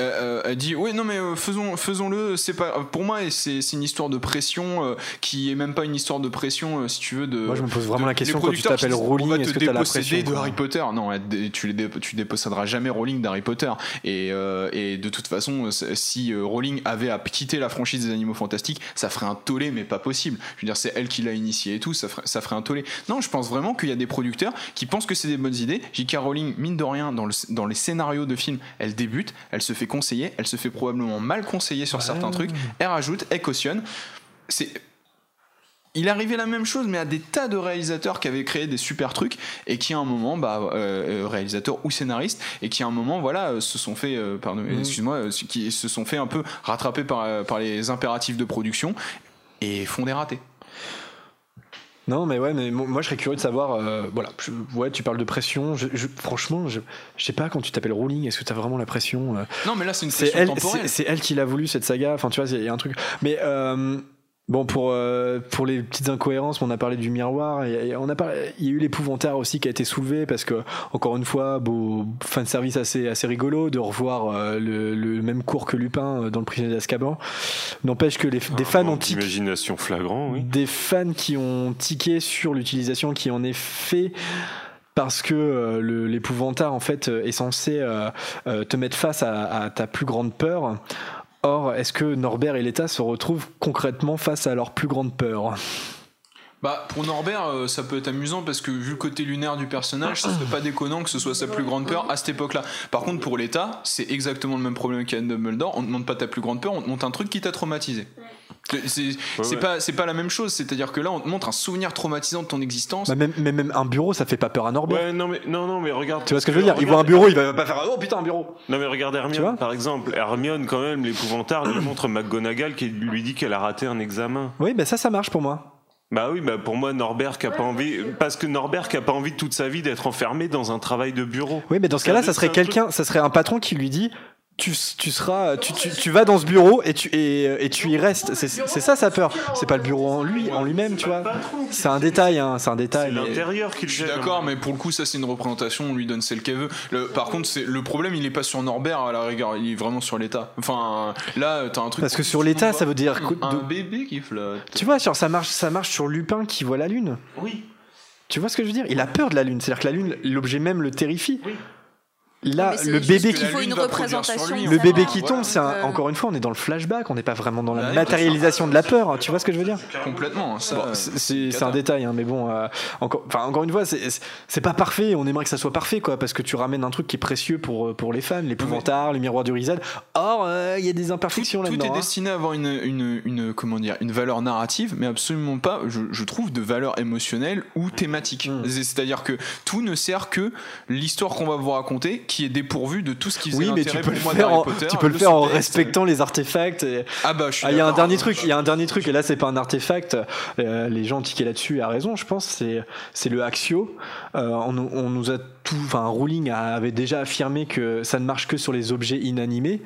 euh, a dit ouais, non, mais euh, faisons, faisons-le. C'est pas pour moi, et c'est une histoire de pression euh, qui est même pas une histoire de pression, si tu veux. De, Moi, je me pose vraiment de- la question, quand tu t'appelles Rowling, est-ce que t'as la déposséder pression, de Harry Potter? Non, tu, les dé- tu déposséderas jamais Rowling d'Harry Potter. Et, de toute façon, si Rowling avait à quitter la franchise des Animaux Fantastiques, ça ferait un tollé, mais pas possible. Je veux dire, c'est elle qui l'a initié et tout, ça ferait, ça ferait un tollé. Non, je pense vraiment qu'il y a des producteurs qui pensent que c'est des bonnes idées. J.K. Rowling, mine de rien, dans, le, dans les scénarios de films, elle débute, elle se fait conseiller, elle se fait probablement mal conseiller sur certains trucs, elle rajoute, elle cautionne. C'est il arrivait la même chose, mais à des tas de réalisateurs qui avaient créé des super trucs et qui à un moment, bah, euh, euh, réalisateurs ou scénaristes, et qui à un moment, voilà, euh, se sont fait, euh, pardon, Mhm. excuse-moi, qui se sont fait un peu rattraper par, par les impératifs de production et font des ratés. Non, mais ouais, mais mo- moi je serais curieux de savoir. euh, voilà, je- ouais, tu parles de pression. Je, je- franchement, je, sais pas quand tu t'appelles Rowling, est-ce que t'as vraiment la pression euh, Non, mais là, c'est une C'est pression elle, c'est elle qui l'a voulu cette saga. Enfin, tu vois, il y a un truc. Mais euh, bon, pour euh, pour les petites incohérences, on a parlé du miroir. Et, et on a parlé, il y a eu l'épouvantaire aussi qui a été soulevé parce que encore une fois, beau fin de service assez assez rigolo de revoir euh, le, le même cours que Lupin euh, dans le prisonnier d'Azkaban. N'empêche que les, des fans ont tiqué Imagination flagrant, oui. des fans qui ont tiqué sur l'utilisation qui en est fait parce que euh, l'épouvantail en fait est censé euh, euh, te mettre face à, à ta plus grande peur. Or, est-ce que Norbert et l'État se retrouvent concrètement face à leur plus grande peur? Bah, pour Norbert, euh, ça peut être amusant parce que vu le côté lunaire du personnage, ça serait pas déconnant que ce soit sa plus grande peur à cette époque-là. Par contre, pour l'État, c'est exactement le même problème qu'à Dumbledore. On ne demande pas ta plus grande peur, on te montre un truc qui t'a traumatisé. C'est ouais. pas, c'est pas la même chose, c'est-à-dire que là, on te montre un souvenir traumatisant de ton existence. Bah, même, même, même un bureau, ça fait pas peur à Norbert. Ouais, non mais non non mais regarde. Tu vois ce que je veux dire? Il voit un bureau, il va pas faire oh putain un bureau. Non mais regarde Tu vois? Hermione par exemple. Hermione quand même l'épouvantard lui montre McGonagall qui lui dit qu'elle a raté un examen. Oui, bah ça, ça marche pour moi. Bah oui, bah pour moi Norbert qui a pas envie parce que Norbert qui a pas envie toute sa vie d'être enfermé dans un travail de bureau. Oui, mais dans ce cas-là, ça serait quelqu'un, ça serait un patron qui lui dit. Tu, tu seras, tu, tu, tu vas dans ce bureau et tu, et, et tu y restes. C'est c'est ça sa peur. C'est pas le bureau en lui, en lui-même, tu vois. C'est un détail, hein, c'est un détail. l'intérieur qui le Je suis d'accord, mais pour le coup, ça c'est une représentation, on lui donne celle qu'elle veut. Le- par contre, c'est le problème, il est pas sur Norbert à la rigueur, il est vraiment sur l'État. Enfin, là, t'as un truc. Parce que sur l'État, ça veut dire que- un de- bébé qui flotte. Tu vois, genre, ça marche, ça marche sur Lupin qui voit la lune. Oui. Tu vois ce que je veux dire? Il a peur de la lune. C'est-à-dire que la lune, l'objet même le terrifie. Là, le bébé qui, faut une représentation. lui, le bébé qui tombe, c'est un- euh, encore une fois, on est dans le flashback. On n'est pas vraiment dans la Ouais, matérialisation de la peur. Tu vois ce que je veux dire? Complètement, ça. Bon, euh, c'est- un détail, hein, mais bon, euh, encore, enfin, encore une fois, c'est pas parfait. On aimerait que ça soit parfait, quoi, parce que tu ramènes un truc qui est précieux pour, pour les fans, l'épouvantail, le miroir du Rizal. Or, euh, il y a des Tout, imperfections tout là-dedans. est hein. destiné à avoir une, une, une, comment dire, une valeur narrative, mais absolument pas, je, je trouve, de valeur émotionnelle ou thématique. Mm. C'est- C'est-à-dire que tout ne sert que l'histoire qu'on va vous raconter, qui est dépourvue de tout ce qui Oui, mais tu peux le faire, en, Potter, tu peux le le faire en respectant les artefacts. et- Ah bah, je suis Ah, il y a un dernier truc, il y a un dernier truc, et là c'est pas un artefact. euh, les gens tiquaient là-dessus, à raison, je pense. C'est c'est le Axio. Euh, on, nous- on nous a tout, enfin, Rowling avait déjà affirmé que ça ne marche que sur les objets inanimés.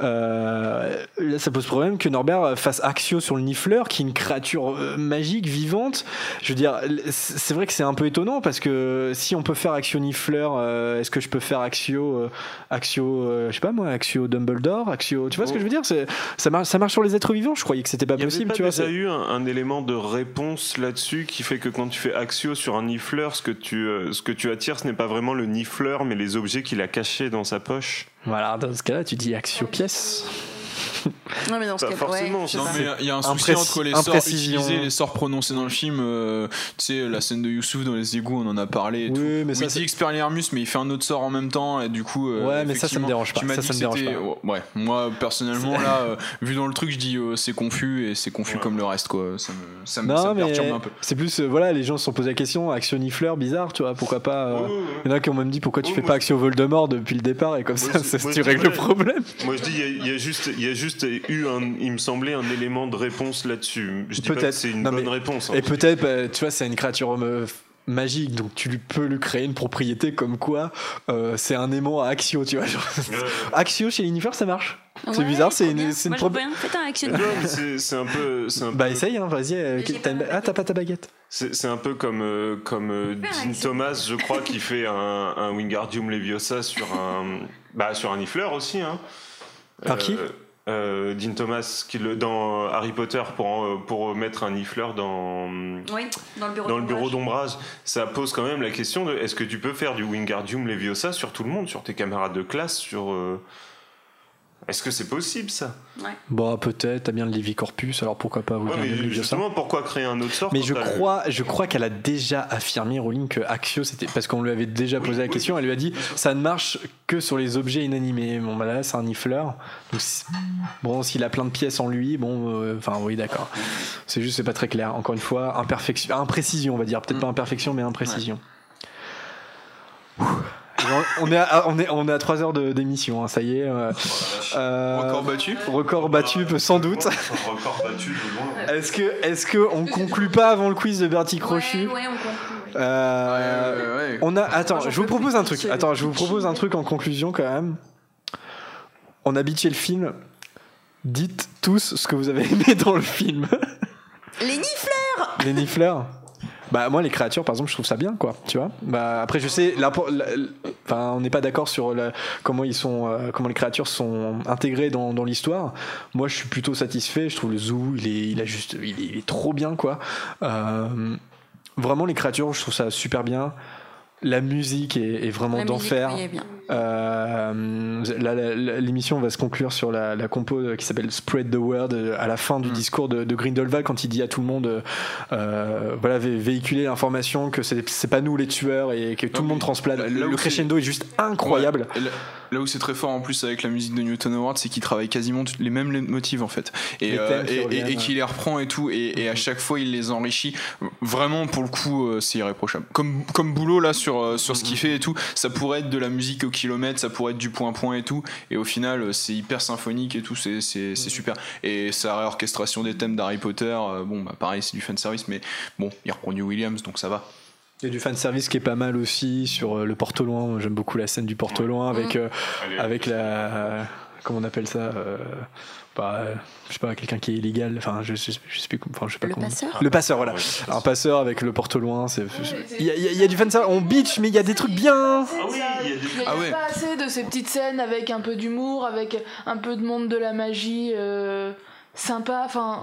Euh, là, ça pose problème que Norbert fasse Axio sur le Nifleur, qui est une créature euh, magique, vivante. Je veux dire, c'est vrai que c'est un peu étonnant parce que si on peut faire Axio Nifleur, euh, est-ce que je peux faire Axio, euh, Axio, euh, je sais pas moi, Axio Dumbledore, Axio, tu vois ce que je veux dire? Ça marche, ça marche sur les êtres vivants. Je croyais que c'était pas y avait possible, pas tu vois. déjà eu un, un élément de réponse là-dessus qui fait que quand tu fais Axio sur un nifleur, ce que tu, ce que tu attires, ce n'est pas vraiment le nifleur, mais les objets qu'il a cachés dans sa poche? Voilà, dans ce cas-là, tu dis Axio pièce. Non, mais dans ce Pas cas, forcément, ouais, Non mais il y a un souci entre les sorts utilisés, les sorts prononcés dans le film. euh, tu sais la scène de Youssouf dans les égouts, on en a parlé. Et Oui, tout. mais ça, c'est- dit Expelliarmus, mais il fait un autre sort en même temps et du coup. euh, Ouais, mais ça, ça me dérange pas. Tu m'as Ça, dit ça que me dérange pas. Ouais, moi personnellement là, euh, vu dans le truc, je dis euh, c'est confus et c'est confus Ouais. comme le reste quoi. Ça me, ça me, Non, ça me mais perturbe un peu. c'est plus, euh, voilà, les gens se sont posé la question, Axio Nifleur, bizarre, tu vois, pourquoi pas. euh. Il y en a qui ont même dit pourquoi tu fais pas Axio Voldemort depuis le départ et comme ça, tu règles le problème. Moi je dis, il y a- juste, juste eu un, il me semblait un élément de réponse là-dessus. Je dis pas que c'est une Non, bonne mais- réponse. hein. Et peut-être, bah, tu vois, c'est une créature euh, magique, donc tu lui peux lui créer une propriété comme quoi euh, c'est un aimant à Axio, tu vois. genre. Axio chez l'univers, ça marche? c'est Ouais, bizarre, c'est une, c'est une Moi, je veux pro- bien. Faites un action. Non, mais c'est un peu. un Bah peu- essaye, hein, vas-y. euh, Ah, t'as pas ta baguette. C'est c'est un peu comme, euh, comme euh, Dean. Thomas, je crois, qui fait un, un Wingardium Leviosa sur un, bah, sur un Niffler aussi. Hein. Par qui? Euh, Dean Thomas, qui le, dans Harry Potter, pour, pour mettre un Niffler dans, Oui, dans le bureau. d'ombrage, ça pose quand même la question de est-ce que tu peux faire du Wingardium Leviosa sur tout le monde, sur tes camarades de classe, sur. euh, Est-ce que c'est possible ça Bon, peut-être, t'as bien le Levicorpus, alors pourquoi pas vous Ouais, mais justement, pourquoi créer un autre sort Mais je crois, je crois qu'elle a déjà affirmé, Rowling, que Axio, c'était. Parce qu'on lui avait déjà posé la question, elle lui a dit ça ne marche que sur les objets inanimés. Bon, bah là, c'est un nifleur. Donc, bon, s'il a plein de pièces en lui, bon, euh, enfin, oui, d'accord. C'est juste, c'est pas très clair. Encore une fois, imperfection, imprécision, on va dire. Peut-être pas imperfection, mais imprécision. Ouh. On est à, on est, on est à 3 heures de- d'émission, hein, ça y est. euh, euh, Record battu record battu, sans doute. Record battu. Est-ce que, est-ce que on conclut pas avant le quiz de Bertie Crochu Ouais, ouais, on conclut. ouais. Euh, Ouais, ouais, ouais. On a. Attends, je vous propose un truc. Attends, je vous propose un truc en conclusion quand même. On a bitché le film. Dites tous ce que vous avez aimé dans le film. Les nifles les nifleurs. Bah moi les créatures par exemple je trouve ça bien quoi tu vois. Bah après je sais enfin on n'est pas d'accord sur comment ils sont euh, comment les créatures sont intégrées dans, dans l'histoire. Moi je suis plutôt satisfait je trouve le zoo il est il a juste il est, il est trop bien quoi. Euh, vraiment les créatures je trouve ça super bien la musique est, est vraiment d'enfer euh, L'émission va se conclure sur la, la compo euh, qui s'appelle Spread the Word euh, à la fin Mm. du discours de, de Grindelwald quand il dit à tout le monde euh, voilà vé- véhiculer l'information que c'est pas nous les tueurs et que tout le monde transplane. Le, crescendo est juste incroyable. Ouais, là, où c'est très fort en plus avec la musique de Newton Howard, c'est qu'il travaille quasiment les mêmes motifs en fait. Et, Les euh, et- et- et qu'il les reprend et tout. Et, à chaque fois, il les enrichit. Vraiment, pour le coup, euh, c'est irréprochable. Comme, comme boulot là sur, euh, sur ce qu'il fait et tout, ça pourrait être de la musique au kilomètre, ça pourrait être du point-point et tout. Et au final, c'est hyper symphonique et tout, c'est c'est super. Et sa réorchestration des thèmes d'Harry Potter, euh, bon, bah pareil, c'est du fanservice, mais bon, il reprend du Williams, donc ça va. Il y a du fanservice qui est pas mal aussi sur euh, le porte au loin. J'aime beaucoup la scène du porte au loin avec, euh, Allez, avec la. Comment on appelle ça euh, bah, euh, Je sais pas, quelqu'un qui est illégal. Enfin, je, je, je sais plus comment. Enfin, je sais pas Le comment. passeur Le passeur, voilà. Un passeur avec le porte au loin. c'est- Il y, a- il y a- il y a du fanservice. On bitch, mais il y a des trucs bien. Ah oui, il y a des- Il n'y a, Ah ouais. pas assez de ces petites scènes avec un peu d'humour, avec un peu de monde de la magie euh, sympa. Enfin,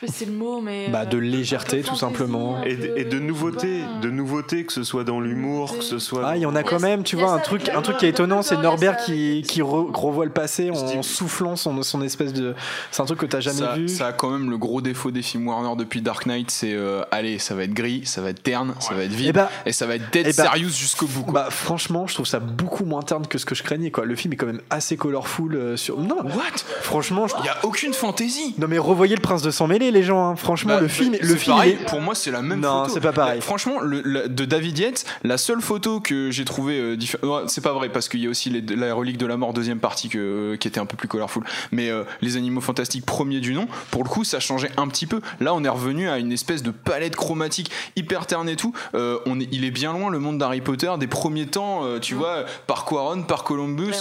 je sais pas si c'est le mot, mais. Bah, de euh, légèreté, tout simplement. Et, de- et de pas. de nouveautés, que ce soit dans l'humour, que ce soit. Ah, il y en a quand même, tu vois, un truc, un truc qui est étonnant, c'est Norbert qui, qui re- revoit le passé en soufflant son, son espèce de. C'est un truc que t'as jamais ça, vu. ça a quand même le gros défaut des films Warner depuis Dark Knight, c'est euh, allez, ça va être gris, ça va être terne, ça va être vide, Eh bah- et ça va être dead eh bah- serious jusqu'au bout. Quoi. Bah, franchement, je trouve ça beaucoup moins terne que ce que je craignais, quoi. Le film est quand même assez colorful euh, sur. Non, What? Franchement, je... Il y a aucune fantaisie. non mais revoyez le Prince de sang mêlé, les gens. hein. Franchement, Bah, le film, c'est le film, pareil, il est- pour moi c'est la même Non, photo. c'est pas pareil. Bah, franchement, le, le- de David Yates, la seule photo que j'ai trouvée euh, diffé- c'est pas vrai parce qu'il y a aussi les- la relique de la mort deuxième partie que, euh, qui était un peu plus colorful. Mais euh, les animaux fantastiques premier du nom, pour le coup, ça changeait un petit peu. Là, on est revenu à une espèce de palette chromatique hyper terne et tout. Euh, on est, il est bien loin le monde d'Harry Potter des premiers temps, euh, tu vois, par Quaron, par Columbus,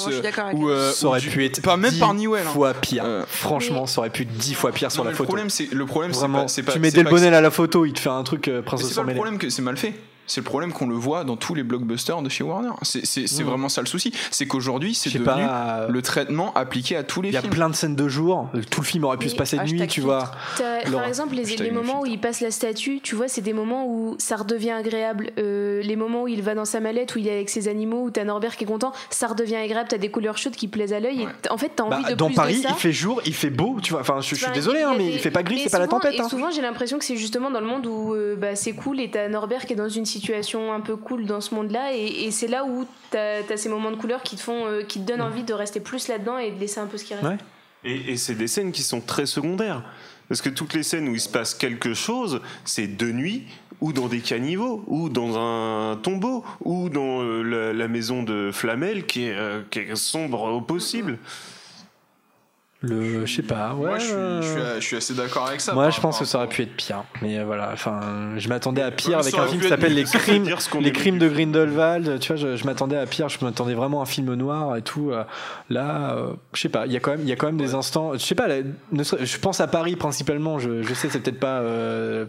ou, euh, ça ou aurait du- pu être pas même par Newell. hein. fois pire. Euh, Franchement, ça aurait pu être dix fois pire sur Non, la mais le photo. problème, c'est le problème, c'est pas, tu mets c'est Del pas que Bonnel à la photo, il te fait un truc euh, Prince mais de c'est sang pas le mêlé. problème que c'est mal fait. C'est le problème qu'on le voit dans tous les blockbusters de chez Warner. C'est c'est- c'est Mm. vraiment ça le souci. C'est qu'aujourd'hui, c'est devenu pas, le traitement appliqué à tous les Il y a films. plein de scènes de jour. Tout le film aurait pu Mais se passer de nuit, tu vois. Par exemple, les, les moments filtre. où il passe la statue, tu vois, c'est des moments où ça redevient agréable. Euh, les moments où il va dans sa mallette, où il est avec ses animaux, où t'as Norbert qui est content, ça redevient agréable. T'as des couleurs chaudes qui plaisent à l'œil. Ouais. En fait, t'as Bah, envie de dans plus Paris, de ça. il fait jour, il fait beau, tu vois. Enfin, je, je suis Enfin, désolé, hein, mais il fait pas gris, c'est pas la tempête. Et hein. souvent, j'ai l'impression que c'est justement dans le monde où euh, bah, c'est cool et t'as Norbert qui est dans une situation un peu cool dans ce monde-là. Et, et c'est là où t'as as ces moments de couleur qui te font, euh, qui te donnent envie de rester plus là-dedans et de laisser un peu ce qui reste. Ouais. Et, et c'est des scènes qui sont très secondaires. Parce que toutes les scènes où il se passe quelque chose, c'est de nuit, ou dans des caniveaux, ou dans un tombeau, ou dans euh, la, la maison de Flamel qui est, euh, qui est sombre au possible. Le, je sais pas. Ouais, Moi, je suis, euh, je suis- je suis assez d'accord avec ça. Moi, je pense que ça aurait pu être pire. Mais euh, voilà, enfin, je m'attendais à pire avec un film qui s'appelle Les. Crimes, les crimes de Grindelwald. Tu vois, je, je m'attendais à pire. Je m'attendais vraiment à un film noir et tout. Euh, Là, euh, je sais pas. Il y a quand même, il y a quand même des instants. Je sais pas. là, ne serait- je pense à Paris principalement. Je, je sais, c'est peut-être pas euh,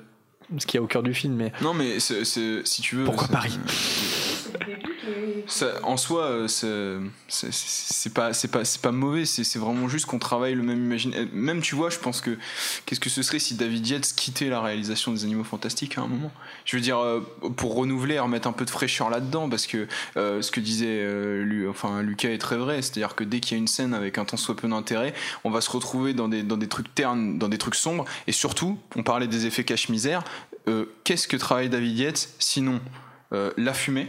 ce qu'il y a au cœur du film, mais Non, mais si tu veux. Pourquoi c'est- En soi, euh, c'est pas, pas, mauvais. C'est vraiment juste qu'on travaille le même imaginaire. Même, tu vois, je pense que. Qu'est-ce que ce serait si David Yates quittait la réalisation des Animaux Fantastiques à un moment? Je veux dire, euh, pour renouveler, remettre un peu de fraîcheur là-dedans, parce que euh, ce que disait euh, enfin, Lucas est très vrai. C'est-à-dire que dès qu'il y a une scène avec un tant soit peu d'intérêt, on va se retrouver dans des, trucs ternes, dans des trucs sombres. Et surtout, on parlait des effets cache-misère. Euh, Qu'est-ce que travaille David Yates sinon euh, la fumée,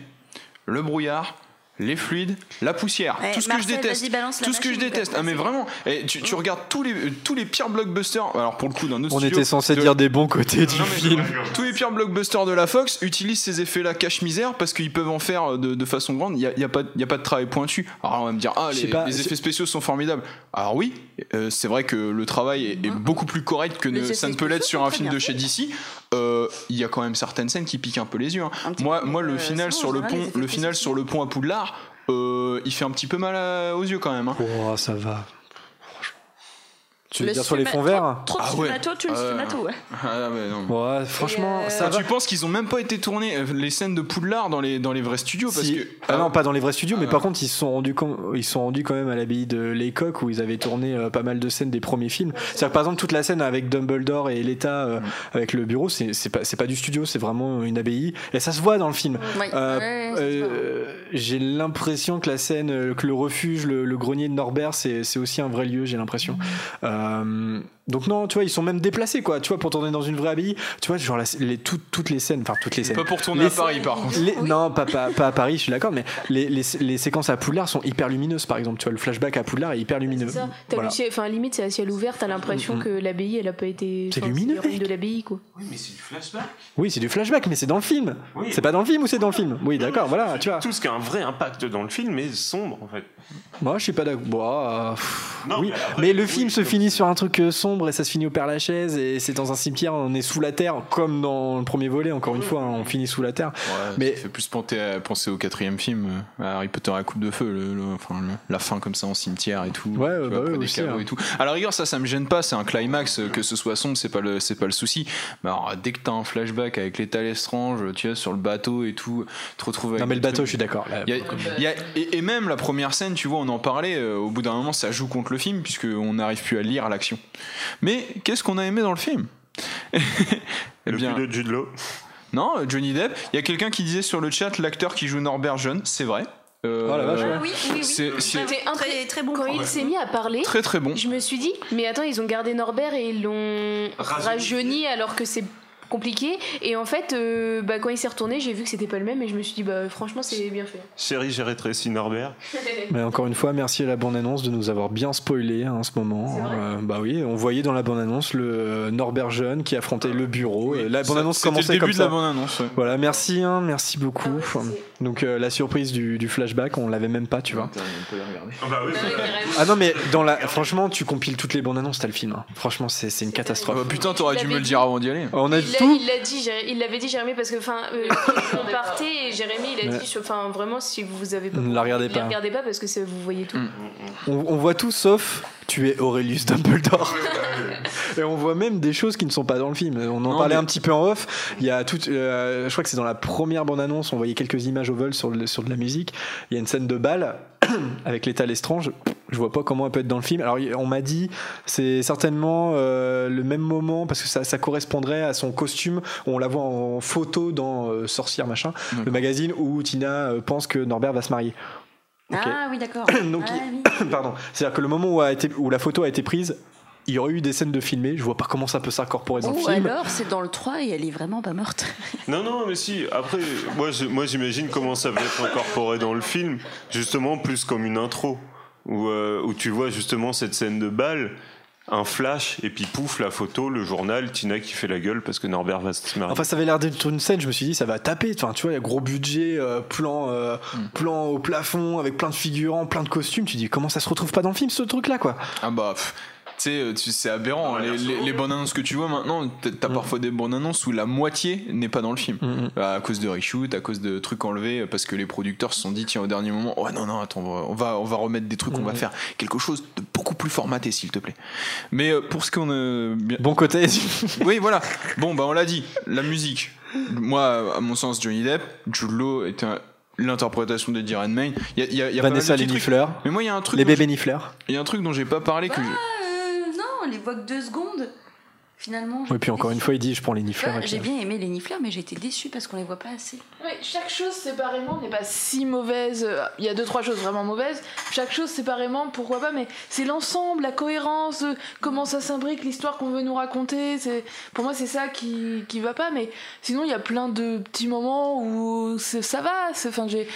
le brouillard, les fluides, la poussière, Ouais, tout ce Marcel, que je déteste, tout ce que je déteste. Ah mais vraiment, et tu, tu regardes tous les tous les pires blockbusters. Alors pour le coup d'un autre on studio, était censé de- dire des bons côtés du non, mais film. tous les pires blockbusters de la Fox utilisent ces effets-là cache-misère parce qu'ils peuvent en faire de, de façon grande. Il n'y a, y a, pas- il y a pas de travail pointu. Alors on va me dire, ah, les, pas, effets spéciaux sont formidables. Alors oui, euh, c'est vrai que le travail est, est beaucoup plus correct que ne- ça ne peut l'être sur un film de chez DC. Euh, Il y a quand même certaines scènes qui piquent un peu les yeux. hein. Moi, moi, le euh, final sur le pont, le final sur le pont à Poudlard, euh, il fait un petit peu mal à- aux yeux quand même. hein. Oh, ça va. Tu veux Le dire sur les fonds verts Trop de Ah ouais. tu le Euh, cinémato, ouais. Ah, ouais, non. Ouais, franchement, euh, ça Ah, va. tu penses qu'ils ont même pas été tournés euh, les scènes de Poudlard dans les dans les vrais studios parce Si- que ah non, pas dans les vrais studios, mais Ah. par contre, ils se sont rendus, com- ils sont rendus quand même à l'abbaye de Laycock où ils avaient tourné euh, pas mal de scènes des premiers films. C'est-à-dire que par exemple, toute la scène avec Dumbledore et l'État euh, avec le bureau, c'est c'est pas, c'est pas du studio, c'est vraiment une abbaye. Et ça se voit dans le film. Ouais. Euh, Ouais, ça se voit. euh, J'ai l'impression que la scène, euh, que le refuge, le, le grenier de Norbert, c'est c'est aussi un vrai lieu, j'ai l'impression. Euh, donc non, tu vois, ils sont même déplacés, quoi. Tu vois, pour tourner dans une vraie abbaye, tu vois, genre la- les, toutes, toutes les scènes, enfin toutes les scènes. pas pour tourner Les- à Paris par contre. Les- Non, pas, pas, pas à Paris, je suis d'accord, mais les, les, les séquences à Poudlard sont hyper lumineuses, par exemple. Tu vois, le flashback à Poudlard est hyper lumineux. C'est ça. Voilà. enfin limite c'est à ciel ouvert, t'as l'impression Mm, mm. que l'abbaye elle a pas été. C'est lumineux, mec. de l'abbaye quoi. Oui, mais c'est du flashback. Oui, c'est du flashback, mais c'est dans le film. Oui. C'est pas dans le film ou c'est dans le film? Oui, d'accord, voilà, tu vois. Tout ce qui a un vrai impact dans le film est sombre en fait. Moi, je suis pas d'accord. Oui, mais après, mais le oui, film se finit sur un truc euh, sombre et ça se finit au Père Lachaise et c'est dans un cimetière, on est sous la terre, comme dans le premier volet, encore une fois, hein, on finit sous la terre. Ouais, Mais- ça fait plus penser, à- penser au quatrième film, à Harry Potter à coupe de feu, le, le- enfin, le- la fin comme ça en cimetière et tout. Ouais, bah vois, ouais, aussi, hein. et tout. À la rigueur, ça, ça me gêne pas, c'est un climax, que ce soit sombre, c'est pas le, c'est pas le souci. Mais alors, dès que t'as un flashback avec l'état Lestrange, tu vois, sur le bateau et tout, te retrouves avec. Non, mais le bateau, trucs- je suis d'accord. là. Il y a- il y a- et, et même la première scène, tu vois, on en parlait, euh, au bout d'un moment, ça joue contre le film, puisqu'on n'arrive plus à lire l'action. Mais qu'est-ce qu'on a aimé dans le film Eh Le bien, plus de Jude Law. non, euh, Johnny Depp. Il y a quelqu'un qui disait sur le chat l'acteur qui joue Norbert Jeune, c'est vrai. Euh, Oh la vache, ouais. Ah oui, oui, oui. J'étais impré- Très, très bon. Quand il s'est mis à parler, très très bon. je me suis dit, mais attends, ils ont gardé Norbert et ils l'ont rajeuni alors que c'est compliqué. Et en fait, euh, bah, quand il s'est retourné, j'ai vu que c'était pas le même et je me suis dit, bah, franchement, c'est bien fait. Chérie, j'ai rétréci Norbert. Mais encore une fois, merci à la bande-annonce de nous avoir bien spoilé hein, en ce moment. Euh, bah oui, on voyait dans la bande-annonce le euh, Norbert jeune qui affrontait le bureau. Oui, Et la ça- bande-annonce c'était commençait le comme début de la ça. bande-annonce. ouais. Voilà, merci, hein, merci beaucoup. Donc euh, la surprise du, du flashback, on l'avait même pas, tu vois. Ah bah oui, Ah non, mais dans la, franchement, tu compiles toutes les bandes annonces, t'as le film. hein. Franchement, c'est une Ah catastrophe. bah, putain, t'aurais dû me le dire avant d'y aller. On a Il l'a- tout. il l'a dit, il l'avait dit Jérémy parce que enfin euh, on partait et Jérémy il a Ouais. dit enfin vraiment si vous avez pas Ne la regardez ne pas. regardez pas parce que c'est- vous voyez tout. Mm. On, on voit tout sauf tu es Aurelius Dumbledore. Et on voit même des choses qui ne sont pas dans le film. On en Non, parlait mais- un petit peu en off. Il y a tout, euh, je crois que c'est dans la première bande-annonce, on voyait quelques images au vol sur, le- sur de la musique. Il y a une scène de bal avec l'état Lestrange. Je vois pas comment elle peut être dans le film. Alors on m'a dit c'est certainement euh, le même moment parce que ça, ça correspondrait à son costume. On la voit en photo dans euh, Sorcière machin, le magazine où Tina euh, pense que Norbert va se marier. Ah oui, d'accord. Donc, Ah il- oui. Pardon. C'est-à-dire que le moment où, a été, où la photo a été prise, il y aurait eu des scènes de filmés. Je vois pas comment ça peut s'incorporer dans le Ou film. alors, c'est dans le 3 et elle est vraiment pas morte. Non, non, mais si. Après, moi, je- moi, j'imagine comment ça va être incorporé dans le film, justement plus comme une intro, où, euh, où tu vois justement cette scène de bal, un flash, et puis pouf, la photo, le journal, Tina qui fait la gueule parce que Norbert va se marier. Enfin, ça avait l'air d'être une scène. Je me suis dit, ça va taper. Enfin, tu vois, il y a gros budget, euh, plan, euh, Hmm. plan au plafond, avec plein de figurants, plein de costumes. Tu dis, comment ça se retrouve pas dans le film, ce truc-là, quoi? Ah bah, pff, sais, euh, tu- c'est aberrant. les, les- les bonnes annonces que tu vois maintenant, t'as t'as parfois des bonnes annonces où la moitié n'est pas dans le film. À cause de reshoot, à cause de trucs enlevés, parce que les producteurs se sont dit, tiens, au dernier moment, ouais, non, non, attends, on va, on va remettre des trucs, on va faire quelque chose de beaucoup plus formaté, s'il te plaît. Mais euh, pour ce qu'on. euh, bien- Bon côté. oui, voilà. Bon, bah on l'a dit. La musique. Moi, à mon sens, Johnny Depp, Jude Law était un- l'interprétation de Eddie Redmayne. Il y a, y a- y a Vanessa. Mais moi, il y a un truc. Les bébés Nifleur. Il y a un truc dont j'ai pas parlé que. Euh, non, les voix que deux secondes. Finalement. Et puis encore une fois, il dit je prends les Nifleurs. J'ai bien aimé les nifleurs, mais j'ai été déçue parce qu'on les voit pas assez. Ouais, chaque chose séparément n'est pas si mauvaise. Il y a deux trois choses vraiment mauvaises. Chaque chose séparément, pourquoi pas Mais c'est l'ensemble, la cohérence, euh, comment ça s'imbrique, l'histoire qu'on veut nous raconter. C'est pour moi c'est ça qui qui va pas. Mais sinon il y a plein de petits moments où ça va. C'est enfin j'ai.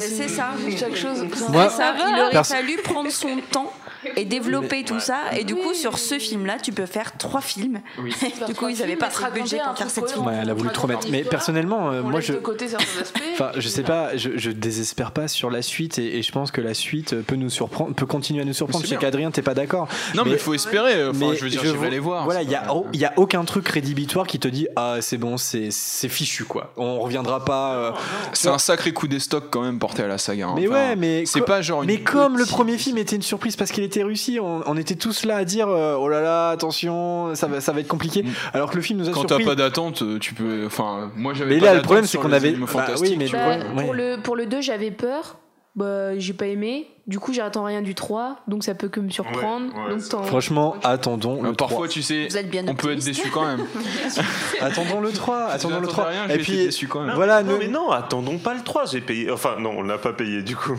C'est ça. Chaque chose. Moi- ça, il aurait fallu prendre son temps et développer tout ça. Et du coup, sur ce film-là, tu peux faire trois films. du coup, ils n'avaient pas de budget pour faire films. Ouais, elle a voulu trop mettre. Mais personnellement, euh, moi je. de côté certains aspects. Enfin, je sais pas, je, je désespère pas sur la suite et, et je pense que la suite peut nous surprendre, peut continuer à nous surprendre. C'est Je sais qu'Adrien, t'es pas d'accord. Non, mais il faut espérer. Enfin, mais je veux dire, je vais aller voir. Voilà, il y a, oh, y a aucun truc rédhibitoire qui te dit ah c'est bon, c'est c'est fichu quoi. On reviendra pas. euh, C'est un sacré coup des stocks quand même porté à la saga. hein. Mais ouais, mais c'est pas genre. Mais comme le premier film était une surprise parce qu'il était réussi, on, était tous là à dire euh, oh là là attention, ça va ça va être compliqué. Alors que le film nous a. Quand surpris. t'as pas d'attente, euh, tu peux. Enfin, moi j'avais. Mais pas là, le problème, c'est qu'on avait- bah oui, mais Bah, le problème- pour, ouais. le, pour le 2, j'avais peur. Bah, j'ai pas aimé. Du coup, j'attends rien du 3. Donc, ça peut que me surprendre. Ouais, ouais, donc, Franchement, attendons Euh, le Parfois, 3. tu sais, Vous êtes bien on peut être déçu quand même. Attendons le 3, attendons le n'attendais 3. rien, Et puis déçu quand même. voilà, non, nous- mais non, attendons pas le 3, j'ai payé. Enfin, non, on l'a pas payé du coup.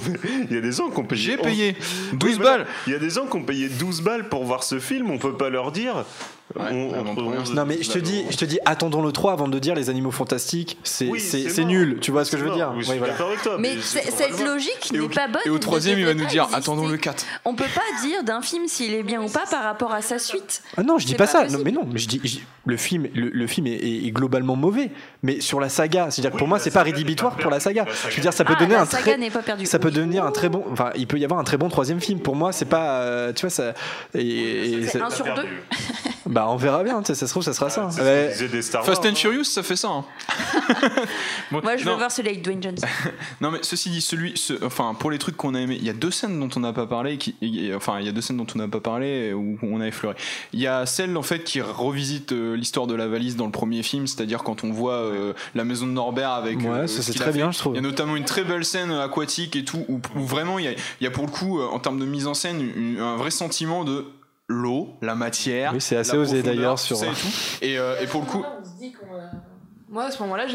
Il y a des gens qui ont payé. J'ai 11 payé Oui, 12 voilà. balles. Il y a des gens qui ont payé 12 balles pour voir ce film, on peut pas leur dire. Ouais, on, on- on Non mais je te dis, je te dis, attendons le 3 avant de dire les animaux fantastiques. C'est Oui, nul. Tu vois ce que je veux dire oui, Oui, voilà. toi. Mais cette logique n'est pas bonne. et au troisième, il va nous dire exister. attendons le 4. On peut pas dire d'un film s'il est bien ou pas par rapport à sa suite. Ah non, je dis pas, pas ça. Non, mais non, mais je dis, je dis- le film, le, le film est, globalement mauvais. Mais sur la saga, c'est-à-dire que pour moi, c'est pas rédhibitoire pour la saga. Je veux dire, ça peut Ah, donner la un très, ça peut devenir un très bon. Enfin, il peut y avoir un très bon troisième film. Pour moi, c'est pas, euh, tu vois, ça. C'est- un sur deux. bah, on verra bien. Ça se trouve, ça sera ça. Disait des Star Fast and hein. Furious, ça fait ça. hein. Bon, Moi, je veux non, voir celui avec Dwayne Johnson. non, mais ceci dit, celui, ce- enfin, pour les trucs qu'on a aimé, il y a deux scènes dont on n'a pas parlé, qui, et- enfin, il y a deux scènes dont on n'a pas parlé où on a effleuré. Il y a celle en fait qui revisite euh, l'histoire de la valise dans le premier film, c'est-à-dire quand on voit euh, la maison de Norbert avec. Ouais, euh, ça, ce c'est très bien, je trouve. Il y a notamment une très belle scène aquatique et tout, où, où vraiment il y a, il y a pour le coup, en termes de mise en scène, une- un vrai sentiment de l'eau, la matière. Oui, c'est assez osé, d'ailleurs, sur- et tout. Et, euh, et pour le coup, Moi, à ce moment-là,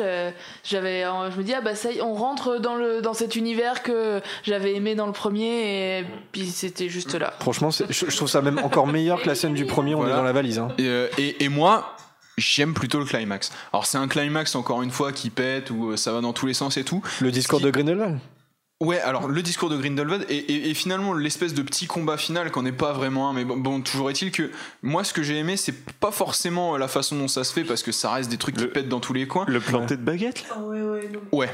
j'avais, euh, je me dis, ah bah ça y est, on rentre dans, le, dans cet univers que j'avais aimé dans le premier, et puis c'était juste là. Franchement, je, je trouve ça même encore meilleur que la scène du premier. On Voilà. est dans la valise. hein. Et, euh, et, et moi, j'aime plutôt le climax. Alors c'est un climax encore une fois qui pète où euh, ça va dans tous les sens et tout. Le discours qui- de Grindelwald. Ouais, alors le discours de Grindelwald et, et- et finalement l'espèce de petit combat final qu'on n'est pas vraiment un, mais bon, bon, toujours est-il que moi ce que j'ai aimé c'est pas forcément la façon dont ça se fait parce que ça reste des trucs qui Le- pètent dans tous les coins. Le planté de baguette là? Ouais.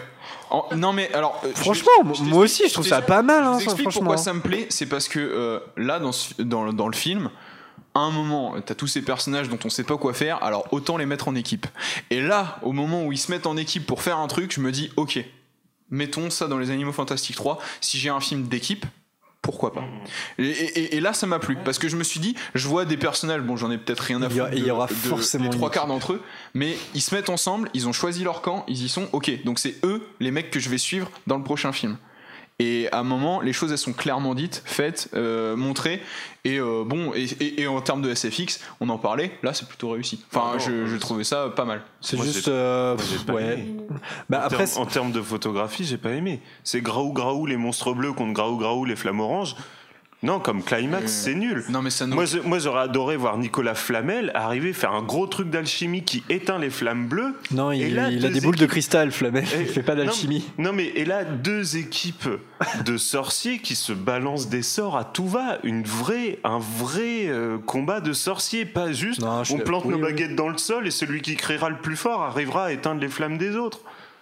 En- non mais alors. euh, je- Franchement, je moi aussi, je trouve ça pas mal. je Hein, vous ça, explique franchement. pourquoi ça me plaît, c'est parce que euh, là, dans, ce- dans, le- dans le film, à un moment, t'as tous ces personnages dont on sait pas quoi faire, alors autant les mettre en équipe. Et là, au moment où ils se mettent en équipe pour faire un truc, je me dis, ok, mettons ça dans les Animaux Fantastiques 3, si j'ai un film d'équipe, pourquoi pas et, et- et là, ça m'a plu, parce que je me suis dit, je vois des personnages, bon, j'en ai peut-être rien à Il y a- foutre. il y de- aura de- forcément une trois quarts d'entre eux, mais ils se mettent ensemble, ils ont choisi leur camp, ils y sont, ok, donc c'est eux, les mecs que je vais suivre dans le prochain film. Et à un moment, les choses elles sont clairement dites, faites, euh, montrées. Et euh, bon, et, et- et en termes de SFX, on en parlait. Là, c'est plutôt réussi. Enfin, Ah je, trouvais ça pas mal. C'est juste. euh, pas ouais. Bah En après, termes- en termes de photographie, j'ai pas aimé. C'est Graou Graou les monstres bleus contre Graou Graou les flammes oranges. Non, comme climax, c'est nul. Non, mais ça nous. Moi, je- moi, j'aurais adoré voir Nicolas Flamel arriver faire un gros truc d'alchimie qui éteint les flammes bleues. non, il, Et là, il a des boules de cristal, Flamel. Eh, Il fait pas d'alchimie. Non, non, mais et là, deux équipes de sorciers qui se balancent des sorts à tout va. Une vraie, un vrai euh, combat de sorciers, pas juste Non, on plante oui, nos oui. baguettes dans le sol et celui qui criera le plus fort arrivera à éteindre les flammes des autres.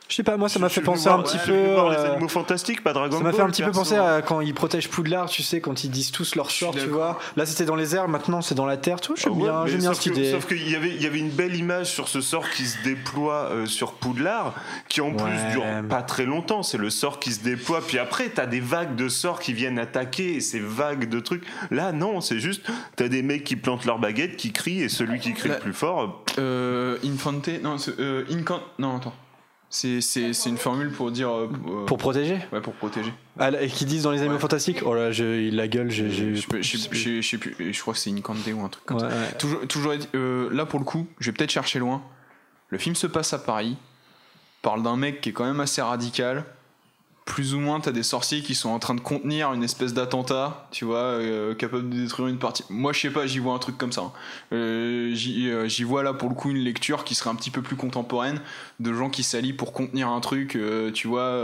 Je sais pas, moi ça m'a fait penser voir- un petit peu. les euh, animaux fantastiques, pas Dragon Ça m'a fait un petit peu penser à quand ils protègent Poudlard, tu sais, quand ils disent tous leur sort, tu vois. Là c'était dans les airs, maintenant c'est dans la terre, vois. J'aime Ah ouais, bien, bien sauf cette que- idée. Sauf qu'il y avait, il y avait une belle image sur ce sort qui se déploie euh, sur Poudlard, qui en Ouais. plus dure pas très longtemps. C'est le sort qui se déploie, puis après t'as des vagues de sorts qui viennent attaquer, et ces vagues de trucs. Là, non, c'est juste t'as des mecs qui plantent leur baguette, qui crient, et celui qui crie le plus fort. Euh, Infante, non, c'est, euh, Incan, non, attends. C'est, une formule pour dire. euh, euh, Pour protéger Ouais, pour protéger. Ah, et qui disent dans les animaux fantastiques Oh là, je, la gueule, j'ai. Je, je, sais- plus, je crois que c'est Incante ou un truc comme Ouais, ça. ouais. Toujours, toujours euh, là pour le coup, je vais peut-être chercher loin. Le film se passe à Paris, parle d'un mec qui est quand même assez radical. Plus ou moins, t'as des sorciers qui sont en train de contenir une espèce d'attentat, tu vois, euh, capable de détruire une partie. Moi, je sais pas, j'y vois un truc comme ça. hein. Euh, j'y euh, j'y vois là pour le coup une lecture qui serait un petit peu plus contemporaine de gens qui s'allient pour contenir un truc, tu vois,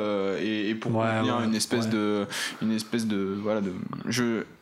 et, et pour Ouais, contenir ouais, une espèce ouais. de, une espèce de, voilà, de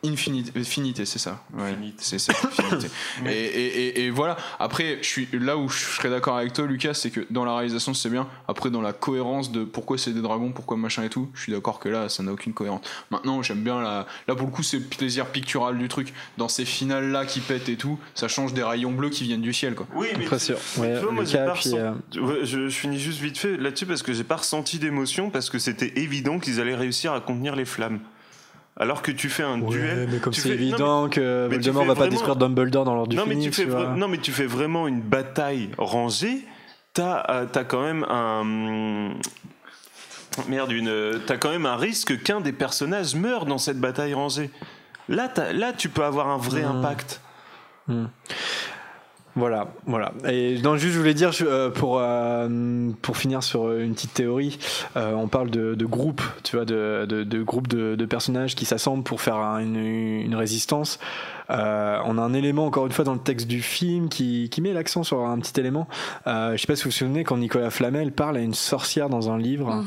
jeu infinité, finité, c'est ça. Ouais, c'est ça, et, et, et, et voilà. Après, je suis là où je serais d'accord avec toi, Lucas, c'est que dans la réalisation c'est bien. Après, dans la cohérence de pourquoi c'est des dragons, pourquoi machin et tout, je suis d'accord que là, ça n'a aucune cohérence. Maintenant, j'aime bien la, là pour le coup, c'est le plaisir pictural du truc. Dans ces finales là qui pètent et tout, ça change des rayons bleus qui viennent du ciel, quoi. Oui, mais Très sûr. tu Ouais, vois, moi, Lucas, puis, euh, Ouais, je, je finis juste vite fait là-dessus parce que j'ai pas ressenti d'émotion parce que c'était évident qu'ils allaient réussir à contenir les flammes. Alors que tu fais un Ouais, duel. mais comme c'est fais- évident mais- que Voldemort va pas détruire Dumbledore dans l'ordre du non, mais tu fais vra- non, mais tu fais vraiment une bataille rangée. T'as euh, quand même un. Merde, une. T'as quand même un risque qu'un des personnages meure dans cette bataille rangée. Là, là tu peux avoir un vrai Hmm. impact. Voilà, voilà. Et non, juste, je voulais dire, euh, pour, euh, pour finir sur une petite théorie, euh, on parle de, de groupes, tu vois, de, de, de groupes de, de personnages qui s'assemblent pour faire un- une, une résistance. On a un élément, encore une fois, dans le texte du film qui, qui met l'accent sur un petit élément. Je sais pas si vous vous souvenez, quand Nicolas Flamel parle à une sorcière dans un livre. Mhm.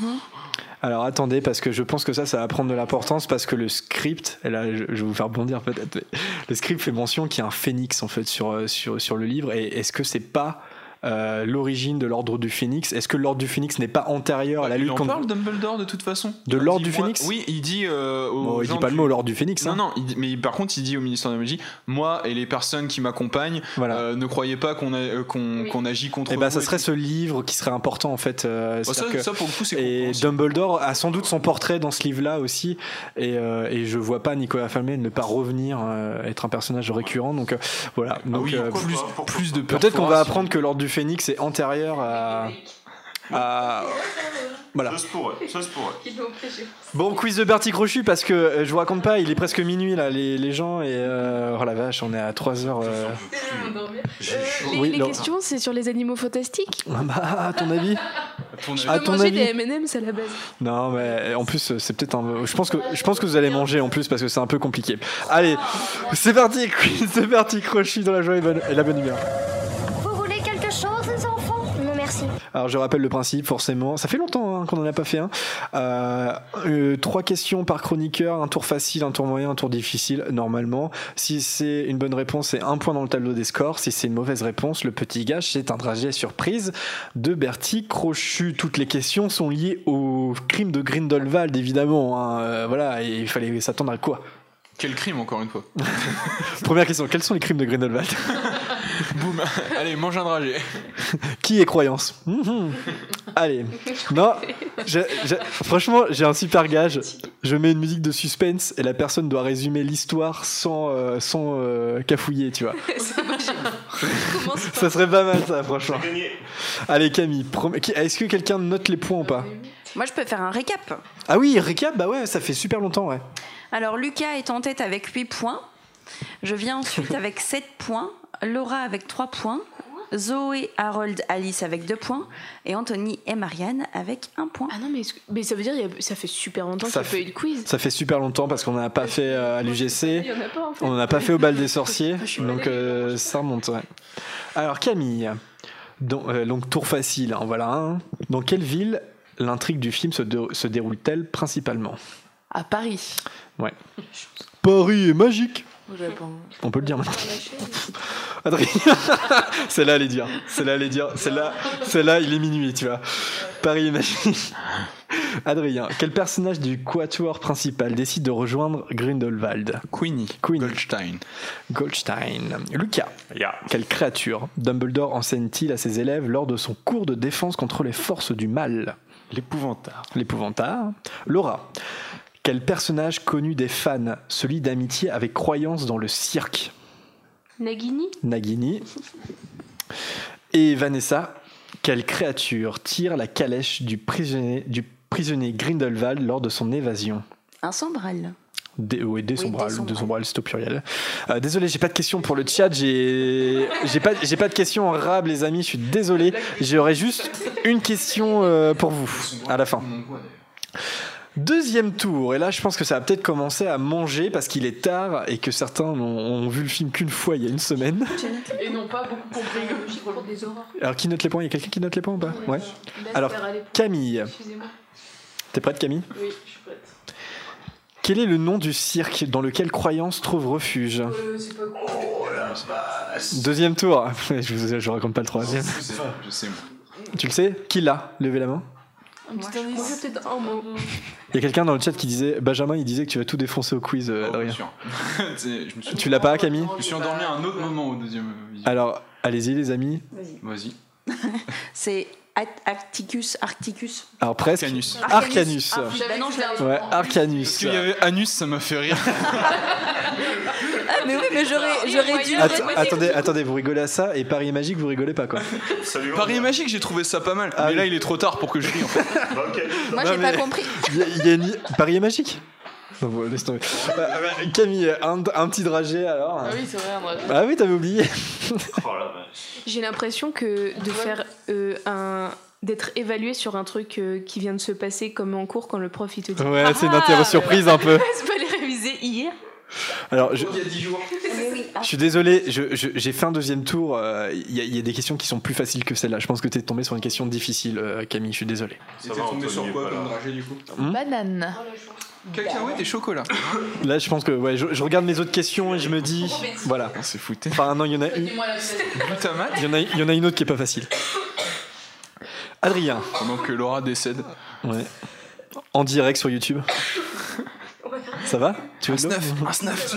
Alors attendez, parce que je pense que ça, ça va prendre de l'importance, parce que le script, et là je, vais vous faire bondir peut-être, le script fait mention qu'il y a un phénix en fait sur, euh, sur, sur le livre, et est-ce que c'est pas euh, l'origine de l'ordre du phénix Est-ce que l'ordre du phénix n'est pas antérieur à la Il lutte en contre... parle Dumbledore de toute façon. De Il l'ordre du moi- Phénix Oui, il dit. euh, aux Bon, il dit pas le du- mot l'ordre du phénix. Non, hein. non, il dit- mais par contre, il dit au ministère de la Magie Moi et les personnes qui m'accompagnent, Voilà. euh, ne croyez pas qu'on a- euh, qu'on qu'on agit contre Et bah vous ça et serait tout. ce livre qui serait important en fait. euh, Bah, ça, que- ça, pour le coup, c'est Et compréhensible. Dumbledore a sans doute son portrait dans ce livre-là aussi, et, euh, et je vois pas Nicolas Flamel ne pas revenir euh, être un personnage récurrent. Donc euh, voilà. Ah Donc, oui, euh, plus, plus de Peut-être qu'on va apprendre que l'ordre du Phénix est antérieur à. à- Voilà. Ça se pourrait, ça se pourrait. Bon, quiz de Bertie Crochu parce que euh, je vous raconte pas, il est presque minuit là, les, les gens, et euh, oh la vache, on est à 3 heures. euh. Les, Oui, les questions, c'est sur les animaux fantastiques. Ah bah, à ton avis Je À peux ton manger avis des M&M's à la base. Non, mais en plus, c'est peut-être un. Je pense que je pense que vous allez manger en plus parce que c'est un peu compliqué. Allez, c'est parti, quiz de Bertie Crochu dans la joie et, bonne- et la bonne humeur. Alors je rappelle le principe, forcément. Ça fait longtemps hein, qu'on n'en a pas fait un. Euh, euh, trois questions par chroniqueur, un tour facile, un tour moyen, un tour difficile, normalement. Si c'est une bonne réponse, c'est un point dans le tableau des scores. Si c'est une mauvaise réponse, le petit gage, c'est un trajet surprise de Bertie Crochu. Toutes les questions sont liées au crime de Grindelwald, évidemment. hein. Euh, voilà, et il fallait s'attendre à quoi? Quel crime, encore une fois? Première question, quels sont les crimes de Grindelwald? Boum Allez, mange un dragé. Qui est croyance Mhm. Allez. Non, franchement, j'ai un super gage. Je mets une musique de suspense et la personne doit résumer l'histoire sans, euh, sans euh, cafouiller, tu vois. Ça serait pas mal, ça, franchement. Allez, Camille, prom- qui- est-ce que quelqu'un note les points ou pas Moi, je peux faire un récap. Ah oui, récap, bah ouais, ça fait super longtemps, ouais. Alors, Lucas est en tête avec 8 points. Je viens ensuite avec 7 points. Laura avec 3 points. Zoé, Harold, Alice avec 2 points. Et Anthony et Marianne avec 1 point. Ah non, mais, mais ça veut dire que ça fait super longtemps qu'il Ça n'y a pas fait- eu de quiz. Ça fait super longtemps parce qu'on n'en a pas fait euh, à l'UGC. Il y en a pas, en fait. On n'en a pas fait au bal des sorciers. donc euh, ça remonte, ouais. Alors Camille, donc, euh, donc tour facile, en voilà un. Dans quelle ville l'intrigue du film se, dé- se déroule-t-elle principalement? À Paris. Ouais. Paris est magique. Au Japon. On peut le dire maintenant. Adrien, celle-là, elle est dire. Celle-là, elle est dire. Celle-là, celle-là, il est minuit, tu vois. Paris Imagine. Adrien, quel personnage du quatuor principal décide de rejoindre Grindelwald? Queenie. Queenie. Goldstein. Goldstein. Lucas, Ya. quelle créature? Dumbledore enseigne-t-il à ses élèves lors de son cours de défense contre les forces du mal? L'épouvantard. L'épouvantard. Laura, quel personnage connu des fans? Se lie d'amitié avec croyance dans le cirque Nagini? Nagini. Et Vanessa, quelle créature tire la calèche du prisonnier, du prisonnier Grindelwald lors de son évasion? Un sombral. Des, oui, des Oui, sombrales, des sombrales. des sombrales, c'est au pluriel. Euh, désolé, j'ai pas de questions pour le chat, j'ai j'ai pas, j'ai pas de questions en rab, les amis, je suis désolé. J'aurais juste une question euh, pour vous à la fin. Deuxième tour, et là je pense que ça va peut-être commencer à manger parce qu'il est tard et que certains n'ont ont vu le film qu'une fois il y a une semaine. Et non pas beaucoup compris. pour des horreurs. Alors qui note les points? Il y a quelqu'un qui note les points ou pas? Ouais. Alors Camille, Excusez-moi. t'es prête Camille? Oui, je suis prête. Quel est le nom du cirque dans lequel Croyance trouve refuge? Euh, c'est pas cool. Deuxième tour. je, vous, je raconte pas le troisième. Je sais, moi. Tu le sais? Qui l'a? Levez la main. Un petit indice. Moi, j'ai peut-être un mot. Il y a quelqu'un dans le chat qui disait Benjamin, il disait que tu vas tout défoncer au quiz, euh, Oh, Adrien. Tu l'as pas, Camille Je me suis endormi à un autre moment au deuxième. visio. Alors, allez-y, les amis. Vas-y. C'est Arcticus. Arcticus. Alors, presque. Arcanus. Arcanus. Ah, oui, non, je l'avais- Ouais, Arcanus. Parce qu'il y avait Anus, ça m'a fait rire. Ah, mais oui, mais j'aurais, j'aurais dû. Att- attendez, attendez, vous rigolez à ça et Paris Magique, vous rigolez pas quoi Salut. Paris Magique, j'ai trouvé ça pas mal. Ah mais oui. là, il est trop tard pour que je rie en fait. Moi, j'ai mais- pas compris. Il y a, il y a une... Paris est magique? Non, bon, laisse tomber. Euh, Camille, un, un petit dragé alors Ah oui, c'est vrai, André. Ah oui, t'avais oublié. Oh la vache. J'ai l'impression que de faire euh, un d'être évalué sur un truc euh, qui vient de se passer comme en cours quand le prof il te dit Ouais, c'est une interro surprise un peu. c'est pas les réviser hier Alors, je, Il y a 10 jours. Je suis désolé, j'ai fait un deuxième tour. euh, Il y, a- il y a des questions qui sont plus faciles que celle-là. Je pense que t'es tombé sur une question difficile, euh, Camille. Je suis désolé. Anthony est pas là. dragé du coup Hmm Banane. Cacahuètes et chocolat. Là, je pense que ouais, je, je regarde mes autres questions et je me dis, voilà. On s'est fouté. Enfin, non, il y en a une. Il y, en a, il y en a une autre qui est pas facile. Adrien, Pendant que Laura décède. ouais. en direct sur YouTube. Ça va Tu veux de l'eau Un snuff.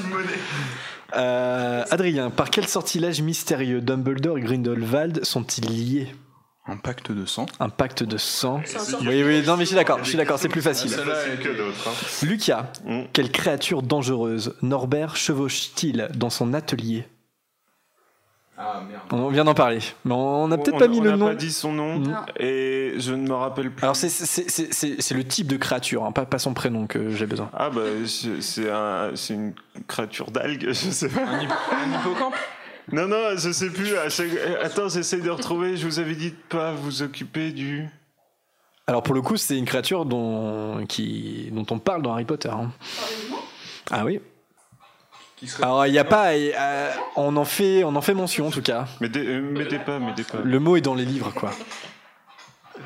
Euh, Adrien, par quel sortilège mystérieux Dumbledore et Grindelwald sont-ils liés? Un pacte de sang. Un pacte de sang Oui, oui, non, mais je suis d'accord, je suis d'accord, c'est plus facile. C'est facile que d'autres. hein. Lucas, Mm. quelle créature dangereuse Norbert chevauche-t-il dans son atelier? Ah merde. On vient d'en parler, mais on n'a peut-être On- pas mis on le n'a nom. pas dit son nom Non. et je ne me rappelle plus. Alors c'est- le type de créature, hein, pas, pas son prénom que j'ai besoin. Ah bah c'est c'est un- c'est une créature d'algue, je sais pas. Un, hip- un hippocampe? Non non, je sais plus. Attends, j'essaye de retrouver. Je vous avais dit de pas vous occuper du. Alors pour le coup, c'est une créature dont, qui, dont on parle dans Harry Potter. hein. Ah oui. Qui serait Alors il n'y a pas, euh, on en fait, on en fait mention en tout cas. Mais euh, m'aidez pas, m'aidez pas. Le mot est dans les livres quoi.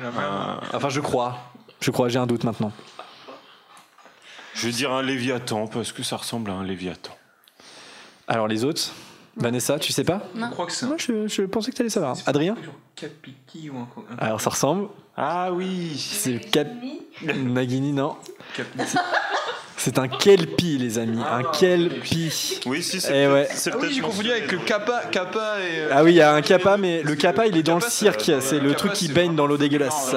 Un- Enfin je crois, je crois, j'ai un doute maintenant. je vais dire un léviathan parce que ça ressemble à un léviathan. Alors les autres, Vanessa, tu sais pas? Je crois que c'est un. Moi je, je pensais que tu allais savoir. Adrien? Capiki ou un. un- Alors ça ressemble. Ah oui. C'est Cap... Nagini? Non. Cap- C'est un kelpie les amis, un kelpie. Oui, si Eh c'est peut-être- ouais. c'est Ah oui, j'ai confondu avec le kappa, kappa et. euh, Ah oui, il y a un kappa, mais le kappa il est dans le cirque, c'est- le truc qui baigne dans l'eau dégueulasse.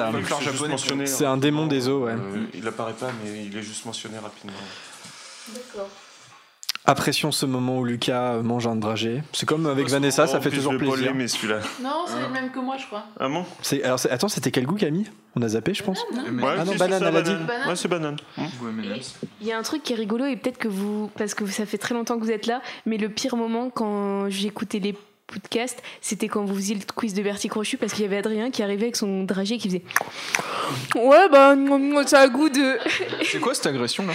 C'est hein. un démon des eaux, ouais. Euh, il apparaît pas, mais il est juste mentionné rapidement. Apprécions ce moment où Lucas mange un dragé. C'est comme avec Vanessa, ça fait toujours plaisir. Non, c'est le même que moi, je crois. Ah bon? C'est- Alors, c'est- attends, c'était quel goût Camille? On a zappé, je pense. Ouais, Ah non, banane, elle a dit. Banane. Ouais, c'est banane. M&M's. Il y a un truc qui est rigolo et peut-être que vous, parce que ça fait très longtemps que vous êtes là, mais le pire moment quand j'écoutais les podcasts, c'était quand vous faisiez le quiz de Bertie Crochu parce qu'il y avait Adrien qui arrivait avec son dragé et qui faisait Ouais, bah, ça a goût de. C'est quoi cette agression là?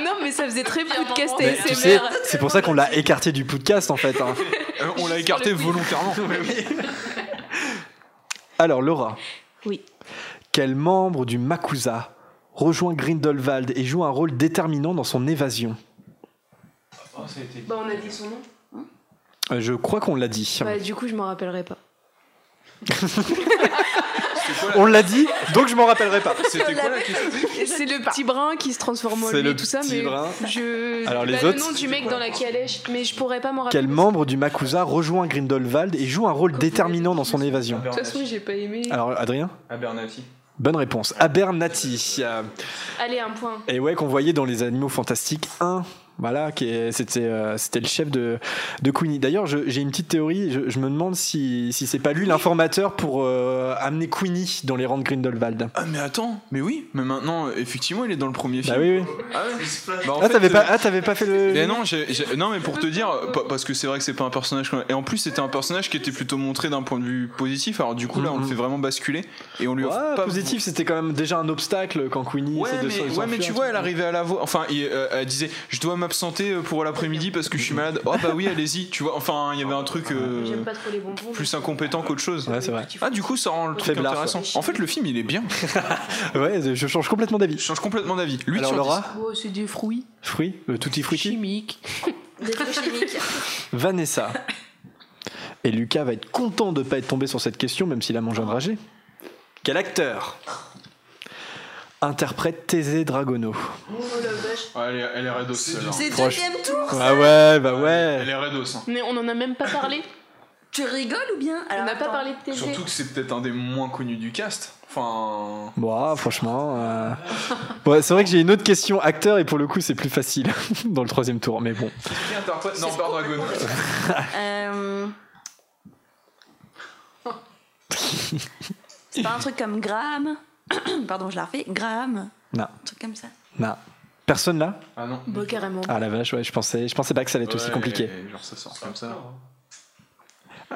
Non, mais ça faisait très podcast Mais tu sais, c'est pour ça qu'on l'a écarté du podcast en fait. hein. Euh, On l'a écarté volontairement. Alors, Laura. Oui. Quel membre du Makusa rejoint Grindelwald et joue un rôle déterminant dans son évasion? Bah, on a dit son nom. Euh, Je crois qu'on l'a dit. Bah, du coup, je m'en rappellerai pas. On l'a dit, donc je m'en rappellerai pas. C'était quoi la question? C'est le petit brun qui se transforme en C'est lui tout ça, petit mais brun. je. Alors, les bah, autres, le nom du mec dans la calèche, mais je pourrais pas m'en rappeler. Quel membre du Makusa rejoint Grindelwald et joue un rôle déterminant dans son évasion? De toute façon, j'ai pas aimé. Alors, Adrien? Abernathy. Bonne réponse. Abernathy. Allez, un point. Et ouais, qu'on voyait dans les Animaux Fantastiques 1. Voilà, c'était euh, c'était le chef de, de Queenie. D'ailleurs, j'ai une petite théorie. Je, je me demande si, si c'est pas lui l'informateur pour euh, amener Queenie dans les rangs de Grindelwald. Ah mais attends, mais oui, mais maintenant effectivement il est dans le premier film. Bah oui, oui. Ah ouais. Bah, Ah, fait, t'avais pas, euh, ah, t'avais pas fait le. Mais non, non, mais pour te dire, pa- parce que c'est vrai que c'est pas un personnage. Et en plus, c'était un personnage qui était plutôt montré d'un point de vue positif. Alors du coup, là, on le fait vraiment basculer et on lui offre Ouais, pas. positif, c'était quand même déjà un obstacle quand Queenie Ouais, de mais, s'en- ouais, mais tu vois, elle arrivait à la voix. Enfin, il- euh, elle disait Je dois m'absenter pour l'après-midi parce que je suis malade. Oh, bah oui, allez-y. Tu vois, enfin, il y avait un truc euh, J'aime pas trop les bonbons. plus incompétent qu'autre chose. Ouais, c'est vrai. Ah, du coup, ça rend le truc intéressant. En fait, le film, il est bien. Ouais, je change complètement d'avis. Je change complètement d'avis. 8 Alors, sur 10. Laura Oh, c'est des fruits Fruits Le tutti frutti chimiques. Des trucs chimiques. Vanessa. Et Lucas va être content de pas être tombé sur cette question, même s'il a mangé un dragé. Quel acteur? Interprète Thésée Dragono Oh la vache. Ouais, elle est, elle est redos, celle-là. C'est deuxième tour Ah ouais, bah ouais. Elle est redos. hein. Mais on en a même pas parlé. Tu rigoles ou bien? On Alors, n'a pas attends. parlé de TG. Surtout que c'est peut-être un des moins connus du cast. Enfin. Bon, ah, franchement. euh, ouais, c'est vrai que j'ai une autre question acteur et pour le coup c'est plus facile dans le troisième tour, mais bon. Qui interprète Norbert Dragon Euh... C'est pas un truc comme Graham? Pardon, je la refais. Graham Non, Un truc comme ça. non. Personne là? Ah non. Bah, carrément. Ah la vache, ouais, je pensais, je pensais pas que ça allait être aussi compliqué. Genre ça sort comme ça.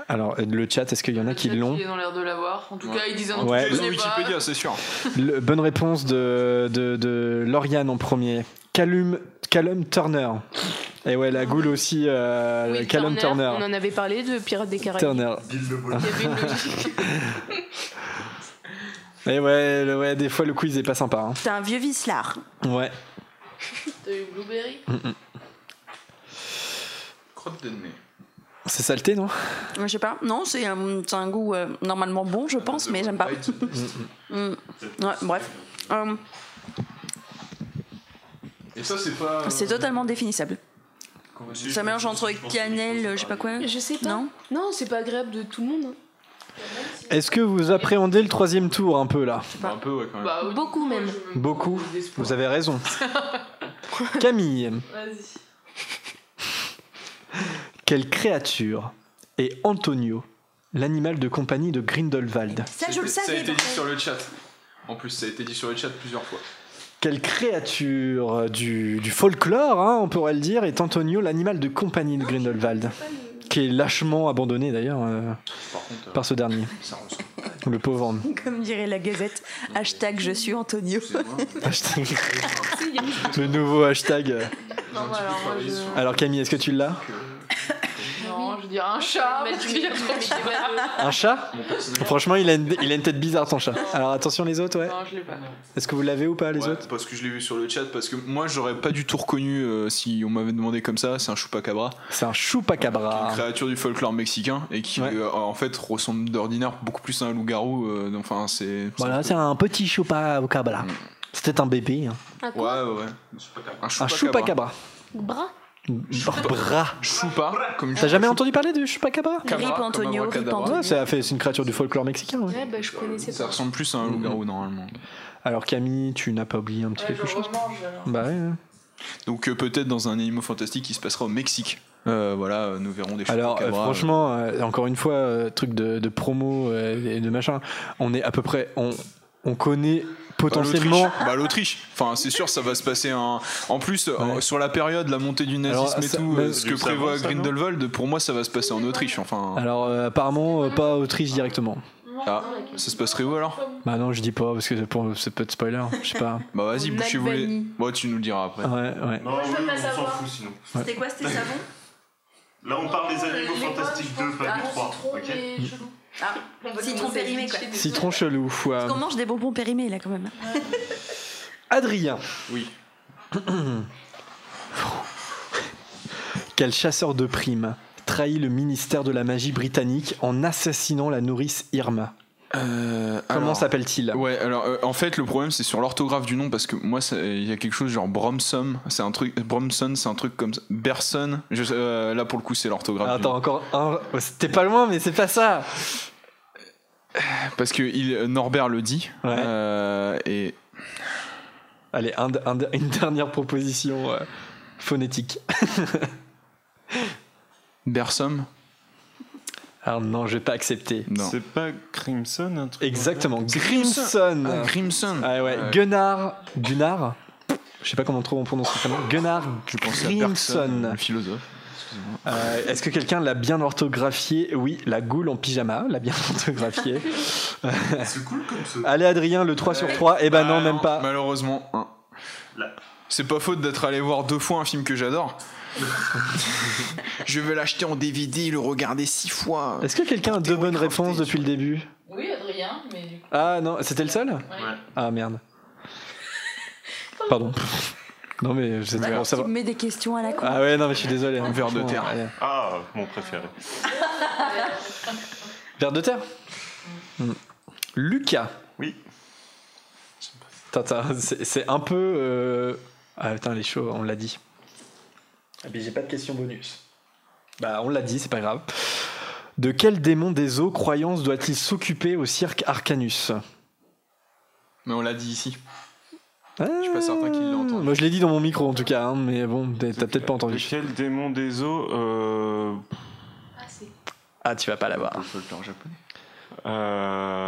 Alors euh, le chat, est-ce qu'il y en a qui l'ont Ils ont l'air de l'avoir. En tout Ouais. cas, ils disent un Ouais. truc. Wikipédia, c'est sûr. Le- Bonne réponse de, de, de Lauriane en premier. Callum, Callum Turner. Et ouais, la goule aussi, euh, Oui, Callum Turner. On en avait parlé de Pirates des Caraïbes. Turner. Il y avait une logique. Et ouais, le- ouais, des fois le quiz est pas sympa. hein. C'est un vieux vicelard. Ouais. T'as eu Blueberry Crotte de nez. C'est saleté, non? Je sais pas. Non, c'est un, c'est un goût euh, normalement bon, je pense, mais j'aime pas. Mm. Ouais, bref. Euh, Et ça, c'est pas. c'est totalement définissable. Ça mélange entre cannelle, je sais pas quoi. Je sais pas. Non? Non, c'est pas agréable de tout le monde. hein. Est-ce que vous appréhendez le troisième tour un peu là Un peu, ouais, quand même. Bah, Beaucoup même. Beaucoup. Vous avez raison. Camille, Vas-y. quelle créature est Antonio, l'animal de compagnie de Grindelwald? Ça, je le Ça a savais. été dit sur le chat. En plus, ça a été dit sur le chat plusieurs fois. Quelle créature du, du folklore, hein, on pourrait le dire, est Antonio, l'animal de compagnie de Grindelwald? Qui est lâchement abandonné d'ailleurs euh, Par euh, ce dernier, ça le pauvre homme. Comme dirait la Gazette, hashtag je suis Antonio. Hashtag- le nouveau hashtag. Non, bah, alors, moi, je... Alors Camille, est-ce que tu l'as? Non, je dirais un chat. Mais parce tu qu'il y a mets- trop de tu mets pas Un chat Franchement, il a, une, il a une tête bizarre ton chat. Alors attention les autres, ouais. Non, je l'ai pas. Est-ce que vous l'avez ou pas les Ouais, autres parce que je l'ai vu sur le chat, parce que moi j'aurais pas du tout reconnu euh, si on m'avait demandé comme ça, c'est un chupacabra, C'est un chupacabra. une créature du folklore mexicain et qui Ah. Ouais. euh, en fait ressemble d'ordinaire beaucoup plus à un loup-garou. euh, enfin, c'est. Voilà, c'est un petit chupacabra. C'était un bébé. hein. Un Ouais, ouais, ouais. Un Un chupacabra. chupacabra. Bras Bras. Choupa, comme T'as jamais entendu parler de chupacabra Cabra, Rip Antonio, rip. Antonio. Ouais, ça a fait- c'est une créature du folklore mexicain. ouais. Ouais, bah je connaissais Ça pas. ressemble plus à un loup-garou normalement. Alors Camille, tu n'as pas oublié un petit quelque je chose. Bah ouais. ouais. Donc euh, peut-être dans un animaux fantastique qui se passera au Mexique. Euh, voilà, euh, nous verrons des Alors euh, franchement, euh, encore une fois, euh, truc de, de promo euh, et de machin, on est à peu près, on, on connaît Bah, potentiellement. l'Autriche. Bah, l'Autriche. Enfin, c'est sûr, ça va se passer un. En plus, euh, Ouais. sur la période, la montée du nazisme Alors, et ça- tout, euh, ce que prévoit Grindelwald, pour moi, ça va se passer en Autriche. Enfin, Alors euh, apparemment euh, pas Autriche directement. ah, ça se passerait où alors? Bah non, je dis pas parce que c'est pour- c'est peut-être spoiler. Je sais pas. Bah vas-y, bouchez-vous les. Bon, tu nous le diras après. Ouais, ouais. Non, oui, peux pas on s'en savoir. fout sinon. C'était quoi C'était savon? Là, on parle des animaux fantastiques 2, pas du 3. Ok Ah, citron périmé quoi. Citron chelou. ouais. Parce qu'on mange des bonbons périmés là quand même. Adrien. Oui. Quel chasseur de primes trahit le ministère de la magie britannique en assassinant la nourrice Irma? Euh, Comment alors- s'appelle-t-il? Ouais, alors euh, en fait le problème c'est sur l'orthographe du nom parce que moi il y a quelque chose genre Bromson, c'est un truc Bromson, c'est un truc comme ça. Berson, je, euh, là pour le coup c'est l'orthographe. Attends, nom. encore un. T'es pas loin, mais c'est pas ça. Parce que il, Norbert le dit. Ouais. et Allez, un- un- une dernière proposition phonétique. Bersom, Alors non, je vais pas accepter. non. C'est pas Crimson un truc Exactement, C'est Grimson. Ah, Grimson. Ah ouais, Gunnar. Gunnar Je sais pas comment trop on prononce son prénom. Gunnar je pensais à Bergson, Grimson. le philosophe. Euh, Est-ce que quelqu'un l'a bien orthographié? Oui, la goule en pyjama l'a bien orthographié. C'est cool comme ça. Allez Adrien, le 3 sur 3. Eh ben non, Ah, même pas. Malheureusement. hein. C'est pas faute d'être allé voir deux fois un film que j'adore. je vais l'acheter en DVD, le regarder six fois. Est-ce que quelqu'un a deux bonnes réponses depuis le début Oui, Adrien, mais du coup. Ah non, c'était le seul Ah merde. Pardon. Non mais je sais Alors, bon, ça tu va. me mets des questions à la con. Ah ouais, non mais je suis désolé. hein, Un verre de terre. Ah, mon préféré. Verre de terre. Lucas. Oui. C'est c'est un peu. euh, Ah putain, les chauds, on l'a dit. Ah mais j'ai pas de question bonus. Bah on l'a dit, c'est pas grave. De quel démon des eaux croyance doit-il s'occuper au cirque Arcanus? Mais on l'a dit ici. Je suis pas certain qu'il l'a entendu. Moi je l'ai dit dans mon micro en tout cas, hein, mais bon, t'as peut-être pas De entendu. quel démon des eaux euh... Ah, tu vas pas l'avoir. folklore japonais.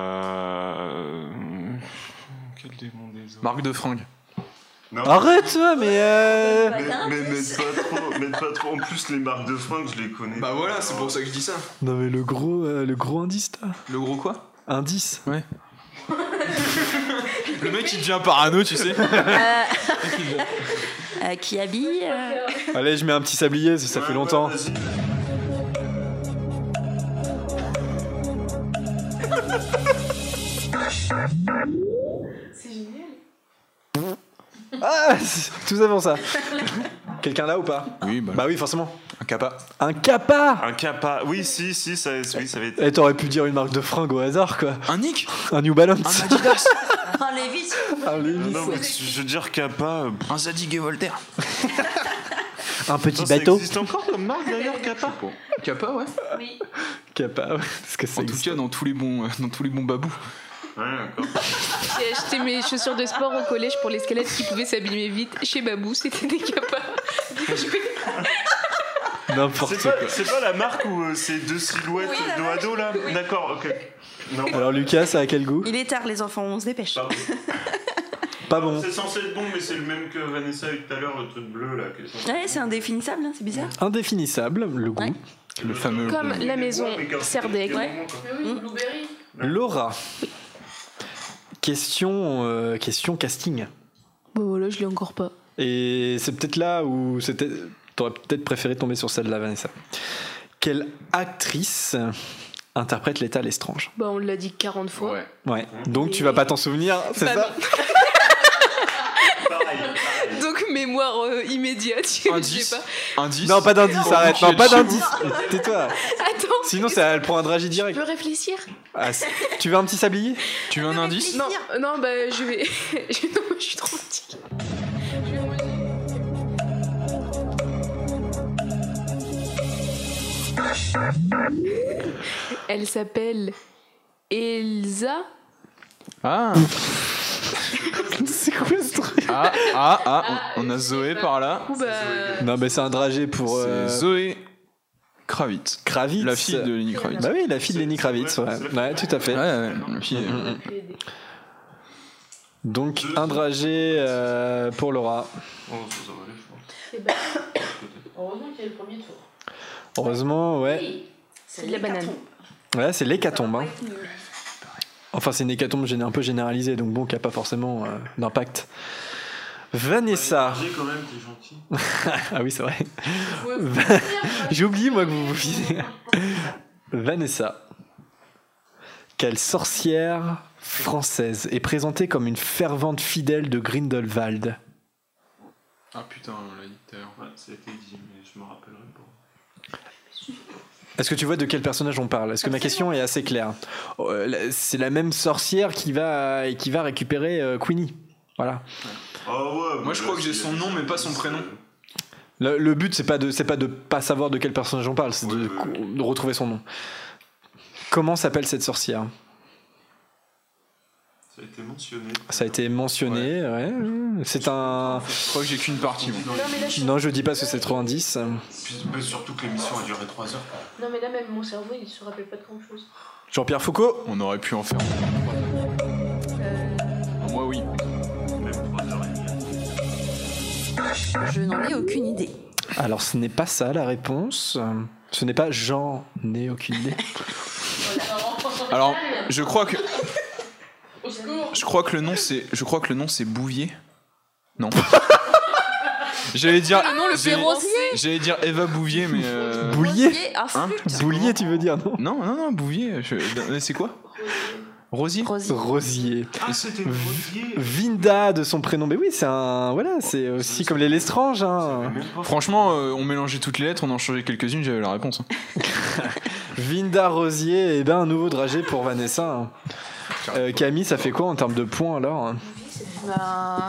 euh... Quel démon des eaux? Marc de Fringue. Non. Arrête, toi, mais. euh, Mais, mais pas trop, pas trop. En plus, les marques de fringues, je les connais. Bah voilà, c'est pour ça que je dis ça. Non, mais le gros, euh, le gros indice, là. Le gros quoi? Indice Ouais. Le mec il devient parano, tu sais. Euh, qui habille euh, Allez, je mets un petit sablier, ça, ça fait longtemps. ouais. C'est génial. Ah, tout ça pour ça. Quelqu'un là ou pas Oui, bah, Bah oui, forcément. un kappa. Un kappa Un kappa. Oui, si, si, ça, oui, ça va être. Eh, t'aurais pu dire une marque de fringues au hasard, quoi. Un Nick Un New Balance. Un Adidas Un Lévis Un Non, Levi's. non, mais je veux dire kappa. euh, Un Zadig et Voltaire Un petit putain, ça bateau. existe encore comme marque d'ailleurs, kappa Kappa, ouais. Oui. Kappa, ouais. Parce que ça En tout existe. cas, dans tous les bons, euh, dans tous les bons babous. Ouais. J'ai acheté mes chaussures de sport au collège pour les squelettes qui pouvaient s'abîmer vite. Chez Babou, c'était des capas. N'importe C'est quoi. pas, c'est pas la marque où euh, c'est deux silhouettes Oui, la dos à dos là D'accord, ok. Non, Alors, Lucas, ça a quel goût? Il est tard, les enfants, on se dépêche. pardon. Pas bon. C'est censé être bon, mais c'est le même que Vanessa a eu tout à l'heure, le truc bleu là. qui est censé- Ouais, c'est indéfinissable, hein, c'est bizarre. Indéfinissable, le goût. Ouais. Le fameux. Comme la maison Ouais. Mais oui, Blueberry. Laura. Question, euh, question casting. Bon, voilà, je l'ai encore pas. Et c'est peut-être là où c'était. T'aurais peut-être préféré tomber sur celle-là, Vanessa. Quelle actrice interprète l'état Lestrange Bah, on l'a dit 40 fois. Ouais. Ouais. Donc tu vas pas t'en souvenir, c'est Bah ça? Pareil, mémoire euh, immédiate. je sais Indice. pas. Indice. Non, pas d'indice, Oh, arrête. Non, pas d'indice. Tais-toi. Attends, Sinon, ça, elle prend un dragé tu direct. peux réfléchir Ah, tu veux un petit sablier? Tu veux un indice? Non, non, bah, je vais. je- non, je suis trop fatiguée. Elle s'appelle Elsa. Ah C'est quoi ce truc Ah, ah, ah, on on a Zoé par là. Bah, Non, mais c'est un dragé pour euh, C'est Zoé Kravitz. Kravitz. La fille de Lenny Kravitz. Bah oui, la fille de Lenny Kravitz, ouais. Ouais, tout à fait. Ouais, ouais, la fille. Mm. Donc, un dragé euh, pour Laura. Oh, ça va aller, je pense. Heureusement qu'il y a le premier tour. Heureusement, ouais. c'est de la banane. Ouais, c'est l'hécatombe. hein. Enfin, c'est une hécatombe un peu généralisée, donc bon, qui n'a pas forcément euh, d'impact. Vanessa. J'ai quand même, t'es gentil. ah oui, c'est vrai. J'ai oublié, moi, que vous vous fiez. Vanessa. Quelle sorcière française est présentée comme une fervente fidèle de Grindelwald? Ah putain, on l'a dit tout à l'heure. Ouais, ça a été dit, mais je me rappellerai pas. Est-ce que tu vois de quel personnage on parle? Est-ce que ma question est assez claire? Euh, la- C'est la même sorcière qui va, qui va récupérer euh, Queenie. Voilà. Moi, je crois que j'ai son nom, mais pas son prénom. Le, le but, c'est pas de, c'est pas de pas savoir de quel personnage on parle, c'est de, de retrouver son nom. Comment s'appelle cette sorcière? Ça a été mentionné. Ça a été mentionné. ouais. C'est un. Je crois que j'ai qu'une partie. moi. Non, je dis pas que c'est trop indice. Surtout que l'émission a duré 3 heures. Non, mais là, même mon cerveau, il se rappelle pas de grand chose. Jean-Pierre Foucault. On aurait pu en faire. Moi, oui. Je n'en ai aucune idée. Alors, ce n'est pas ça la réponse. Ce n'est pas Jean n'ai aucune idée. Alors, je crois que. Je crois que le nom c'est. Je crois que le nom c'est Bouvier. Non. J'allais dire. Le nom le j'allais- rosier. J'allais dire Eva Bouvier, mais. euh, Bouillier Ah, flûte. Boulier, tu veux dire, non Non, non, non, Bouvier. je- mais C'est quoi Rosier Rosier. Ah, c'était Rosier. Vinda de son prénom. Mais oui, c'est un. Voilà, c'est aussi comme les Lestrange. Hein. Franchement, euh, on mélangeait toutes les lettres, on en changeait quelques-unes, j'avais la réponse. hein. Vinda Rosier, et ben un nouveau dragé pour Vanessa. hein. Euh, Camille, ça fait quoi en termes de points alors hein Ben,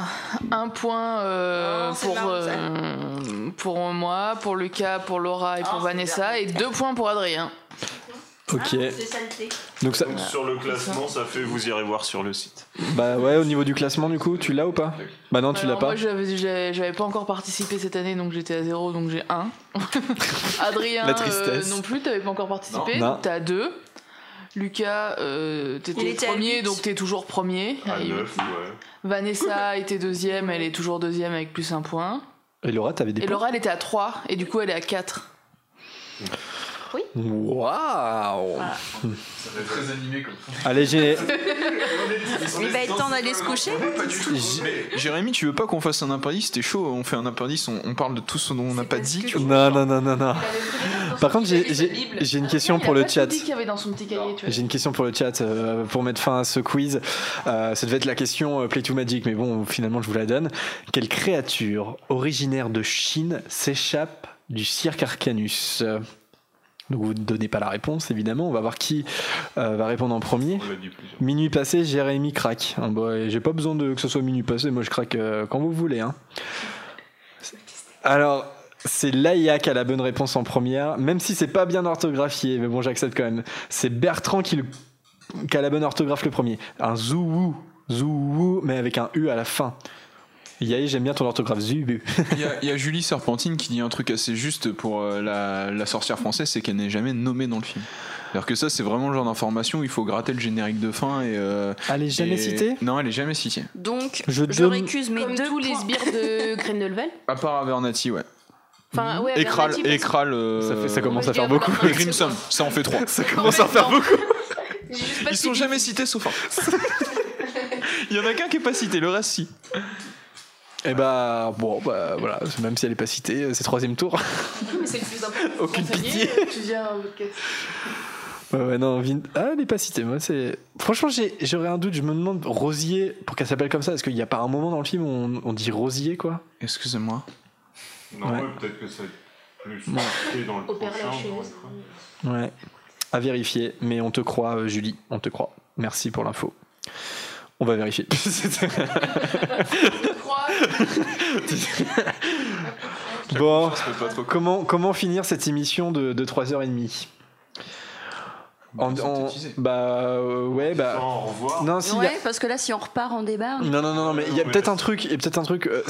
un point euh, Oh, pour, euh, pour moi, pour Lucas, pour Laura et pour Vanessa, et deux points pour Adrien. Ok. Donc ça, Donc sur le classement, ça fait, vous irez voir sur le site. bah ouais, au niveau du classement du coup, tu l'as ou pas Bah non, tu l'as pas. Moi, j'avais pas encore participé cette année, donc j'étais à zéro, donc j'ai un. Adrien, La tristesse. euh, non plus, t'avais pas encore participé, Non. donc t'as deux. Lucas, euh, t'étais premier, donc t'es toujours premier. À avec 9, huit. ouais. Vanessa était deuxième, elle est toujours deuxième avec plus un point. Et Laura, t'avais des Et points Laura, elle était à 3, et du coup, elle est à 4. Waouh Ça fait très animé comme ça. Allez, j'ai. Il va être temps d'aller se coucher. Jérémy, tu veux pas qu'on fasse un appendice? C'était chaud, on fait un appendice, on, on parle de tout ce dont on n'a pas dit. Non, non, non, non, non. Par contre, j'ai- une question pour le chat. J'ai une question pour le chat pour mettre fin à ce quiz. Euh, ça devait être la question euh, Play to Magic, mais bon, finalement, je vous la donne. Quelle créature originaire de Chine s'échappe du cirque Arcanus? Euh, Donc, vous ne donnez pas la réponse, évidemment. On va voir qui euh, va répondre en premier. Minuit passé, Jérémy craque. Bah, J'ai pas besoin de que ce soit minuit passé, moi je craque euh, quand vous voulez. hein. Alors, c'est Laïa qui a la bonne réponse en première, même si c'est pas bien orthographié, mais bon, j'accepte quand même. C'est Bertrand qui, le- qui a la bonne orthographe le premier. Un zouvou, zouvou, mais avec un U à la fin. Yaï, j'aime bien ton orthographe, zubu. Il y, a- il y a Julie Serpentine qui dit un truc assez juste pour euh, la, la sorcière française, c'est qu'elle n'est jamais nommée dans le film. C'est-à-dire que ça, c'est vraiment le genre d'information où il faut gratter le générique de fin et. euh, Elle est jamais et- citée Non, elle est jamais citée. Donc, Je je, donne- récuse mes Comme deux tous les points. sbires de Grindelwald. À part Avernathy, ouais. Enfin, ouais, Et Kral, Avernathy, et parce- Kral, euh, Ça, fait, ça commence à faire beaucoup. Et Grimson, ça en fait trois. Ça commence à faire beaucoup. Ils sont jamais cités sauf un. Il y en a qu'un qui est pas cité, le reste si. Et bah, bon, bah voilà, même si elle est pas citée, c'est troisième tour. Mais c'est le plus important. Aucune pitié. Tu viens au podcast. Ouais, ouais, non, Vin- Ah, elle n'est pas citée. Moi, c'est. Franchement, j'ai- j'aurais un doute. Je me demande Rosier pour qu'elle s'appelle comme ça. Est-ce qu'il n'y a pas un moment dans le film où on, on dit Rosier, quoi? Excusez-moi. Non, Ouais. peut-être que être plus dans le prochain. Dans Ouais. À vérifier. Mais on te croit, euh, Julie. On te croit. Merci pour l'info. On va vérifier. bon, comment, comment finir cette émission de, de 3h30 En- en- Bah, euh, ouais, bah. Au revoir. Non, si, a- Ouais, parce que là, si on repart en débat. Non, non, non, non, mais il y a peut-être un truc. Il y a peut-être un truc. euh,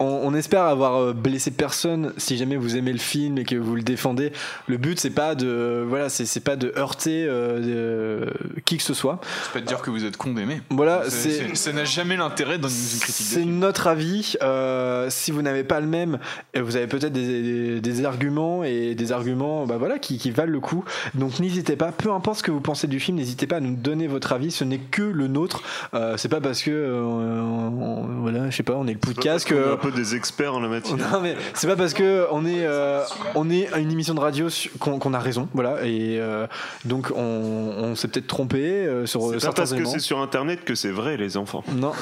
on, on espère avoir euh, blessé personne. Si jamais vous aimez le film et que vous le défendez, le but c'est pas de voilà, c'est c'est pas de heurter euh, de- qui que ce soit. C'est pas de dire que vous êtes con d'aimer. Voilà, C'est- c'est c'est- ça n'a jamais l'intérêt dans une critique. c'est notre avis. Euh, si vous n'avez pas le même, vous avez peut-être des, des- des arguments et des arguments, bah voilà, qui, qui valent le coup. Donc n'hésitez pas, peu importe ce que vous pensez du film, n'hésitez pas à nous donner votre avis. Ce n'est que le nôtre. Euh, c'est pas parce que euh, on- on- voilà, je sais pas, on est le podcast que peu des experts en la matière. non mais c'est pas parce que on est euh, on est à une émission de radio qu'on a raison voilà et euh, donc on, on s'est peut-être trompé euh, sur C'est pas certains parce que c'est sur internet que c'est vrai, les enfants. Non.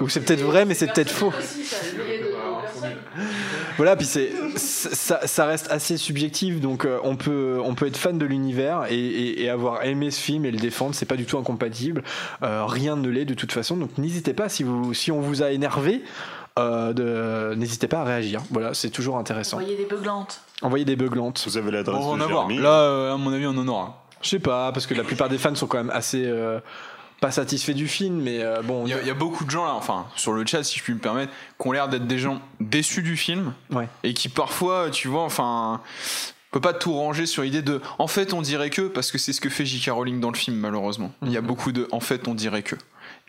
Ou c'est peut-être vrai mais c'est peut-être faux. Aussi, ça, Voilà, puis c'est ça, ça reste assez subjectif, donc euh, on peut on peut être fan de l'univers et, et- et avoir aimé ce film et le défendre, c'est pas du tout incompatible. Euh, rien ne l'est de toute façon, donc n'hésitez pas si vous si on vous a énervé. Euh, de- N'hésitez pas à réagir. Voilà, c'est toujours intéressant. Envoyer des beuglantes. Envoyez des beuglantes. Vous avez l'adresse On va en de avoir. Jérémy. Là, euh, à mon avis, on en aura. Je sais pas, parce que la plupart des fans sont quand même assez euh, pas satisfaits du film, mais euh, bon. Il y, a- il y a beaucoup de gens là, enfin, sur le chat, si je puis me permettre, qui ont l'air d'être des gens déçus du film Ouais. et qui parfois, tu vois, enfin, on peut pas tout ranger sur l'idée de. En fait, on dirait que parce que c'est ce que fait J.K. Rowling dans le film, malheureusement. Il y a beaucoup de. En fait, on dirait que.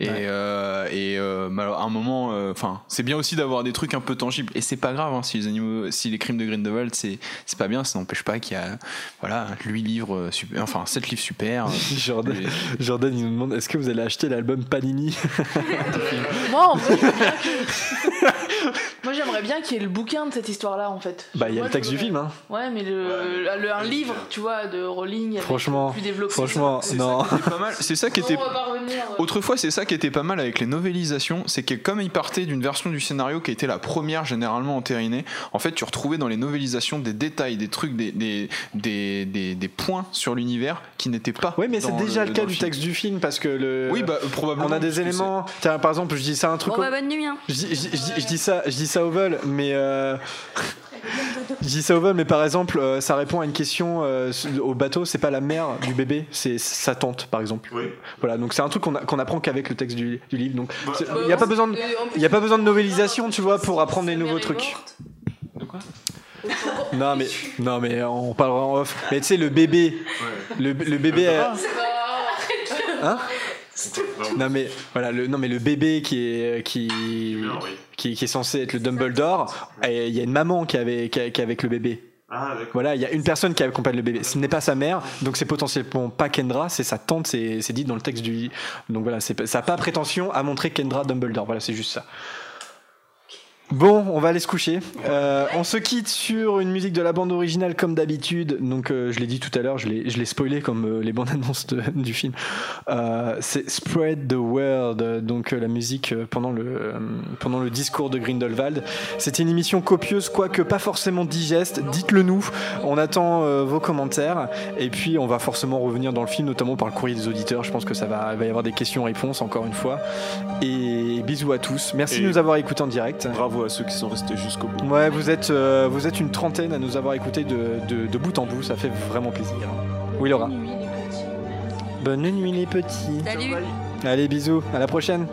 Et, Ouais. euh, et euh, à un moment, euh, enfin, c'est bien aussi d'avoir des trucs un peu tangibles. Et c'est pas grave hein, si les animaux, si les crimes de Grindelwald, c'est c'est pas bien. Ça n'empêche pas qu'il y a, voilà, huit livres euh, super, enfin, sept livres super. Jordan, Jordan, il nous demande est-ce que vous allez acheter l'album Panini? Moi, en vrai, Moi, j'aimerais bien qu'il y ait le bouquin de cette histoire-là, en fait. Bah, il y a Moi, le texte je du film, hein. Ouais, mais le, le- un livre, tu vois, de Rowling. avec Franchement, plus développé. franchement, C'est non. ça qui était pas mal. C'est ça qui était. on va pas revenir, euh. Autrefois, c'est ça qui était pas mal avec les novélisations, c'est que comme ils partaient d'une version du scénario qui était la première généralement entérinée, en fait, tu retrouvais dans les novélisations des détails, des trucs, des, des, des, des- des points sur l'univers qui n'étaient pas. Oui, mais c'est dans déjà le, cas du film. texte du film parce que le. Oui, bah, probablement, On a des que éléments. Tiens, par exemple, je dis ça un truc. Bon, au- bah, bonne nuit. Hein. Je dis, je dis- je dis- je dis ça, je dis ça au vol, mais euh, je dis ça au vol, mais par exemple, euh, ça répond à une question euh, au bateau. C'est pas la mère du bébé, c'est sa tante, par exemple. Oui. Voilà, donc c'est un truc qu'on a- qu'on apprend qu'avec le texte du, du livre. Donc, Bah, c'est- bah, il n'y a pas euh, besoin de, il y a pas besoin de novélisation, tu vois, pour apprendre des nouveaux trucs. Non mais non mais on parlera en off. Mais tu sais le bébé, le, le bébé. euh, Hein? Non mais voilà le non mais le bébé qui est qui qui, qui est censé être le Dumbledore, et il y a une maman qui avait qui, est avec le bébé. Ah. Voilà, il y a une personne qui accompagne le bébé. Ce n'est pas sa mère, donc c'est potentiellement pas Kendra, c'est sa tante, c'est c'est dit dans le texte du. Donc voilà, c'est pas- ça n'a pas prétention à montrer Kendra Dumbledore. Voilà, c'est juste ça. Bon, on va aller se coucher. Euh, on se quitte sur une musique de la bande originale comme d'habitude. Donc, euh, je l'ai dit tout à l'heure, je l'ai je l'ai spoilé comme euh, les bandes annonces de- du film. Euh, c'est Spread the Word, euh, donc la musique pendant le, pendant le discours de Grindelwald. C'était une émission copieuse, quoique pas forcément digeste. Dites-le nous, on attend vos commentaires. Et puis, on va forcément revenir dans le film, notamment par le courrier des auditeurs. Je pense que ça va, il va y avoir des questions-réponses encore une fois. Et bisous à tous. Merci Et de nous avoir écoutés en direct. Bravo à ceux qui sont restés jusqu'au bout. Ouais, vous êtes, euh, vous êtes une trentaine à nous avoir écoutés de, de, de bout en bout, ça fait vraiment plaisir. Oui, Laura. Bonne nuit les petits. Salut. Allez, bisous, à la prochaine.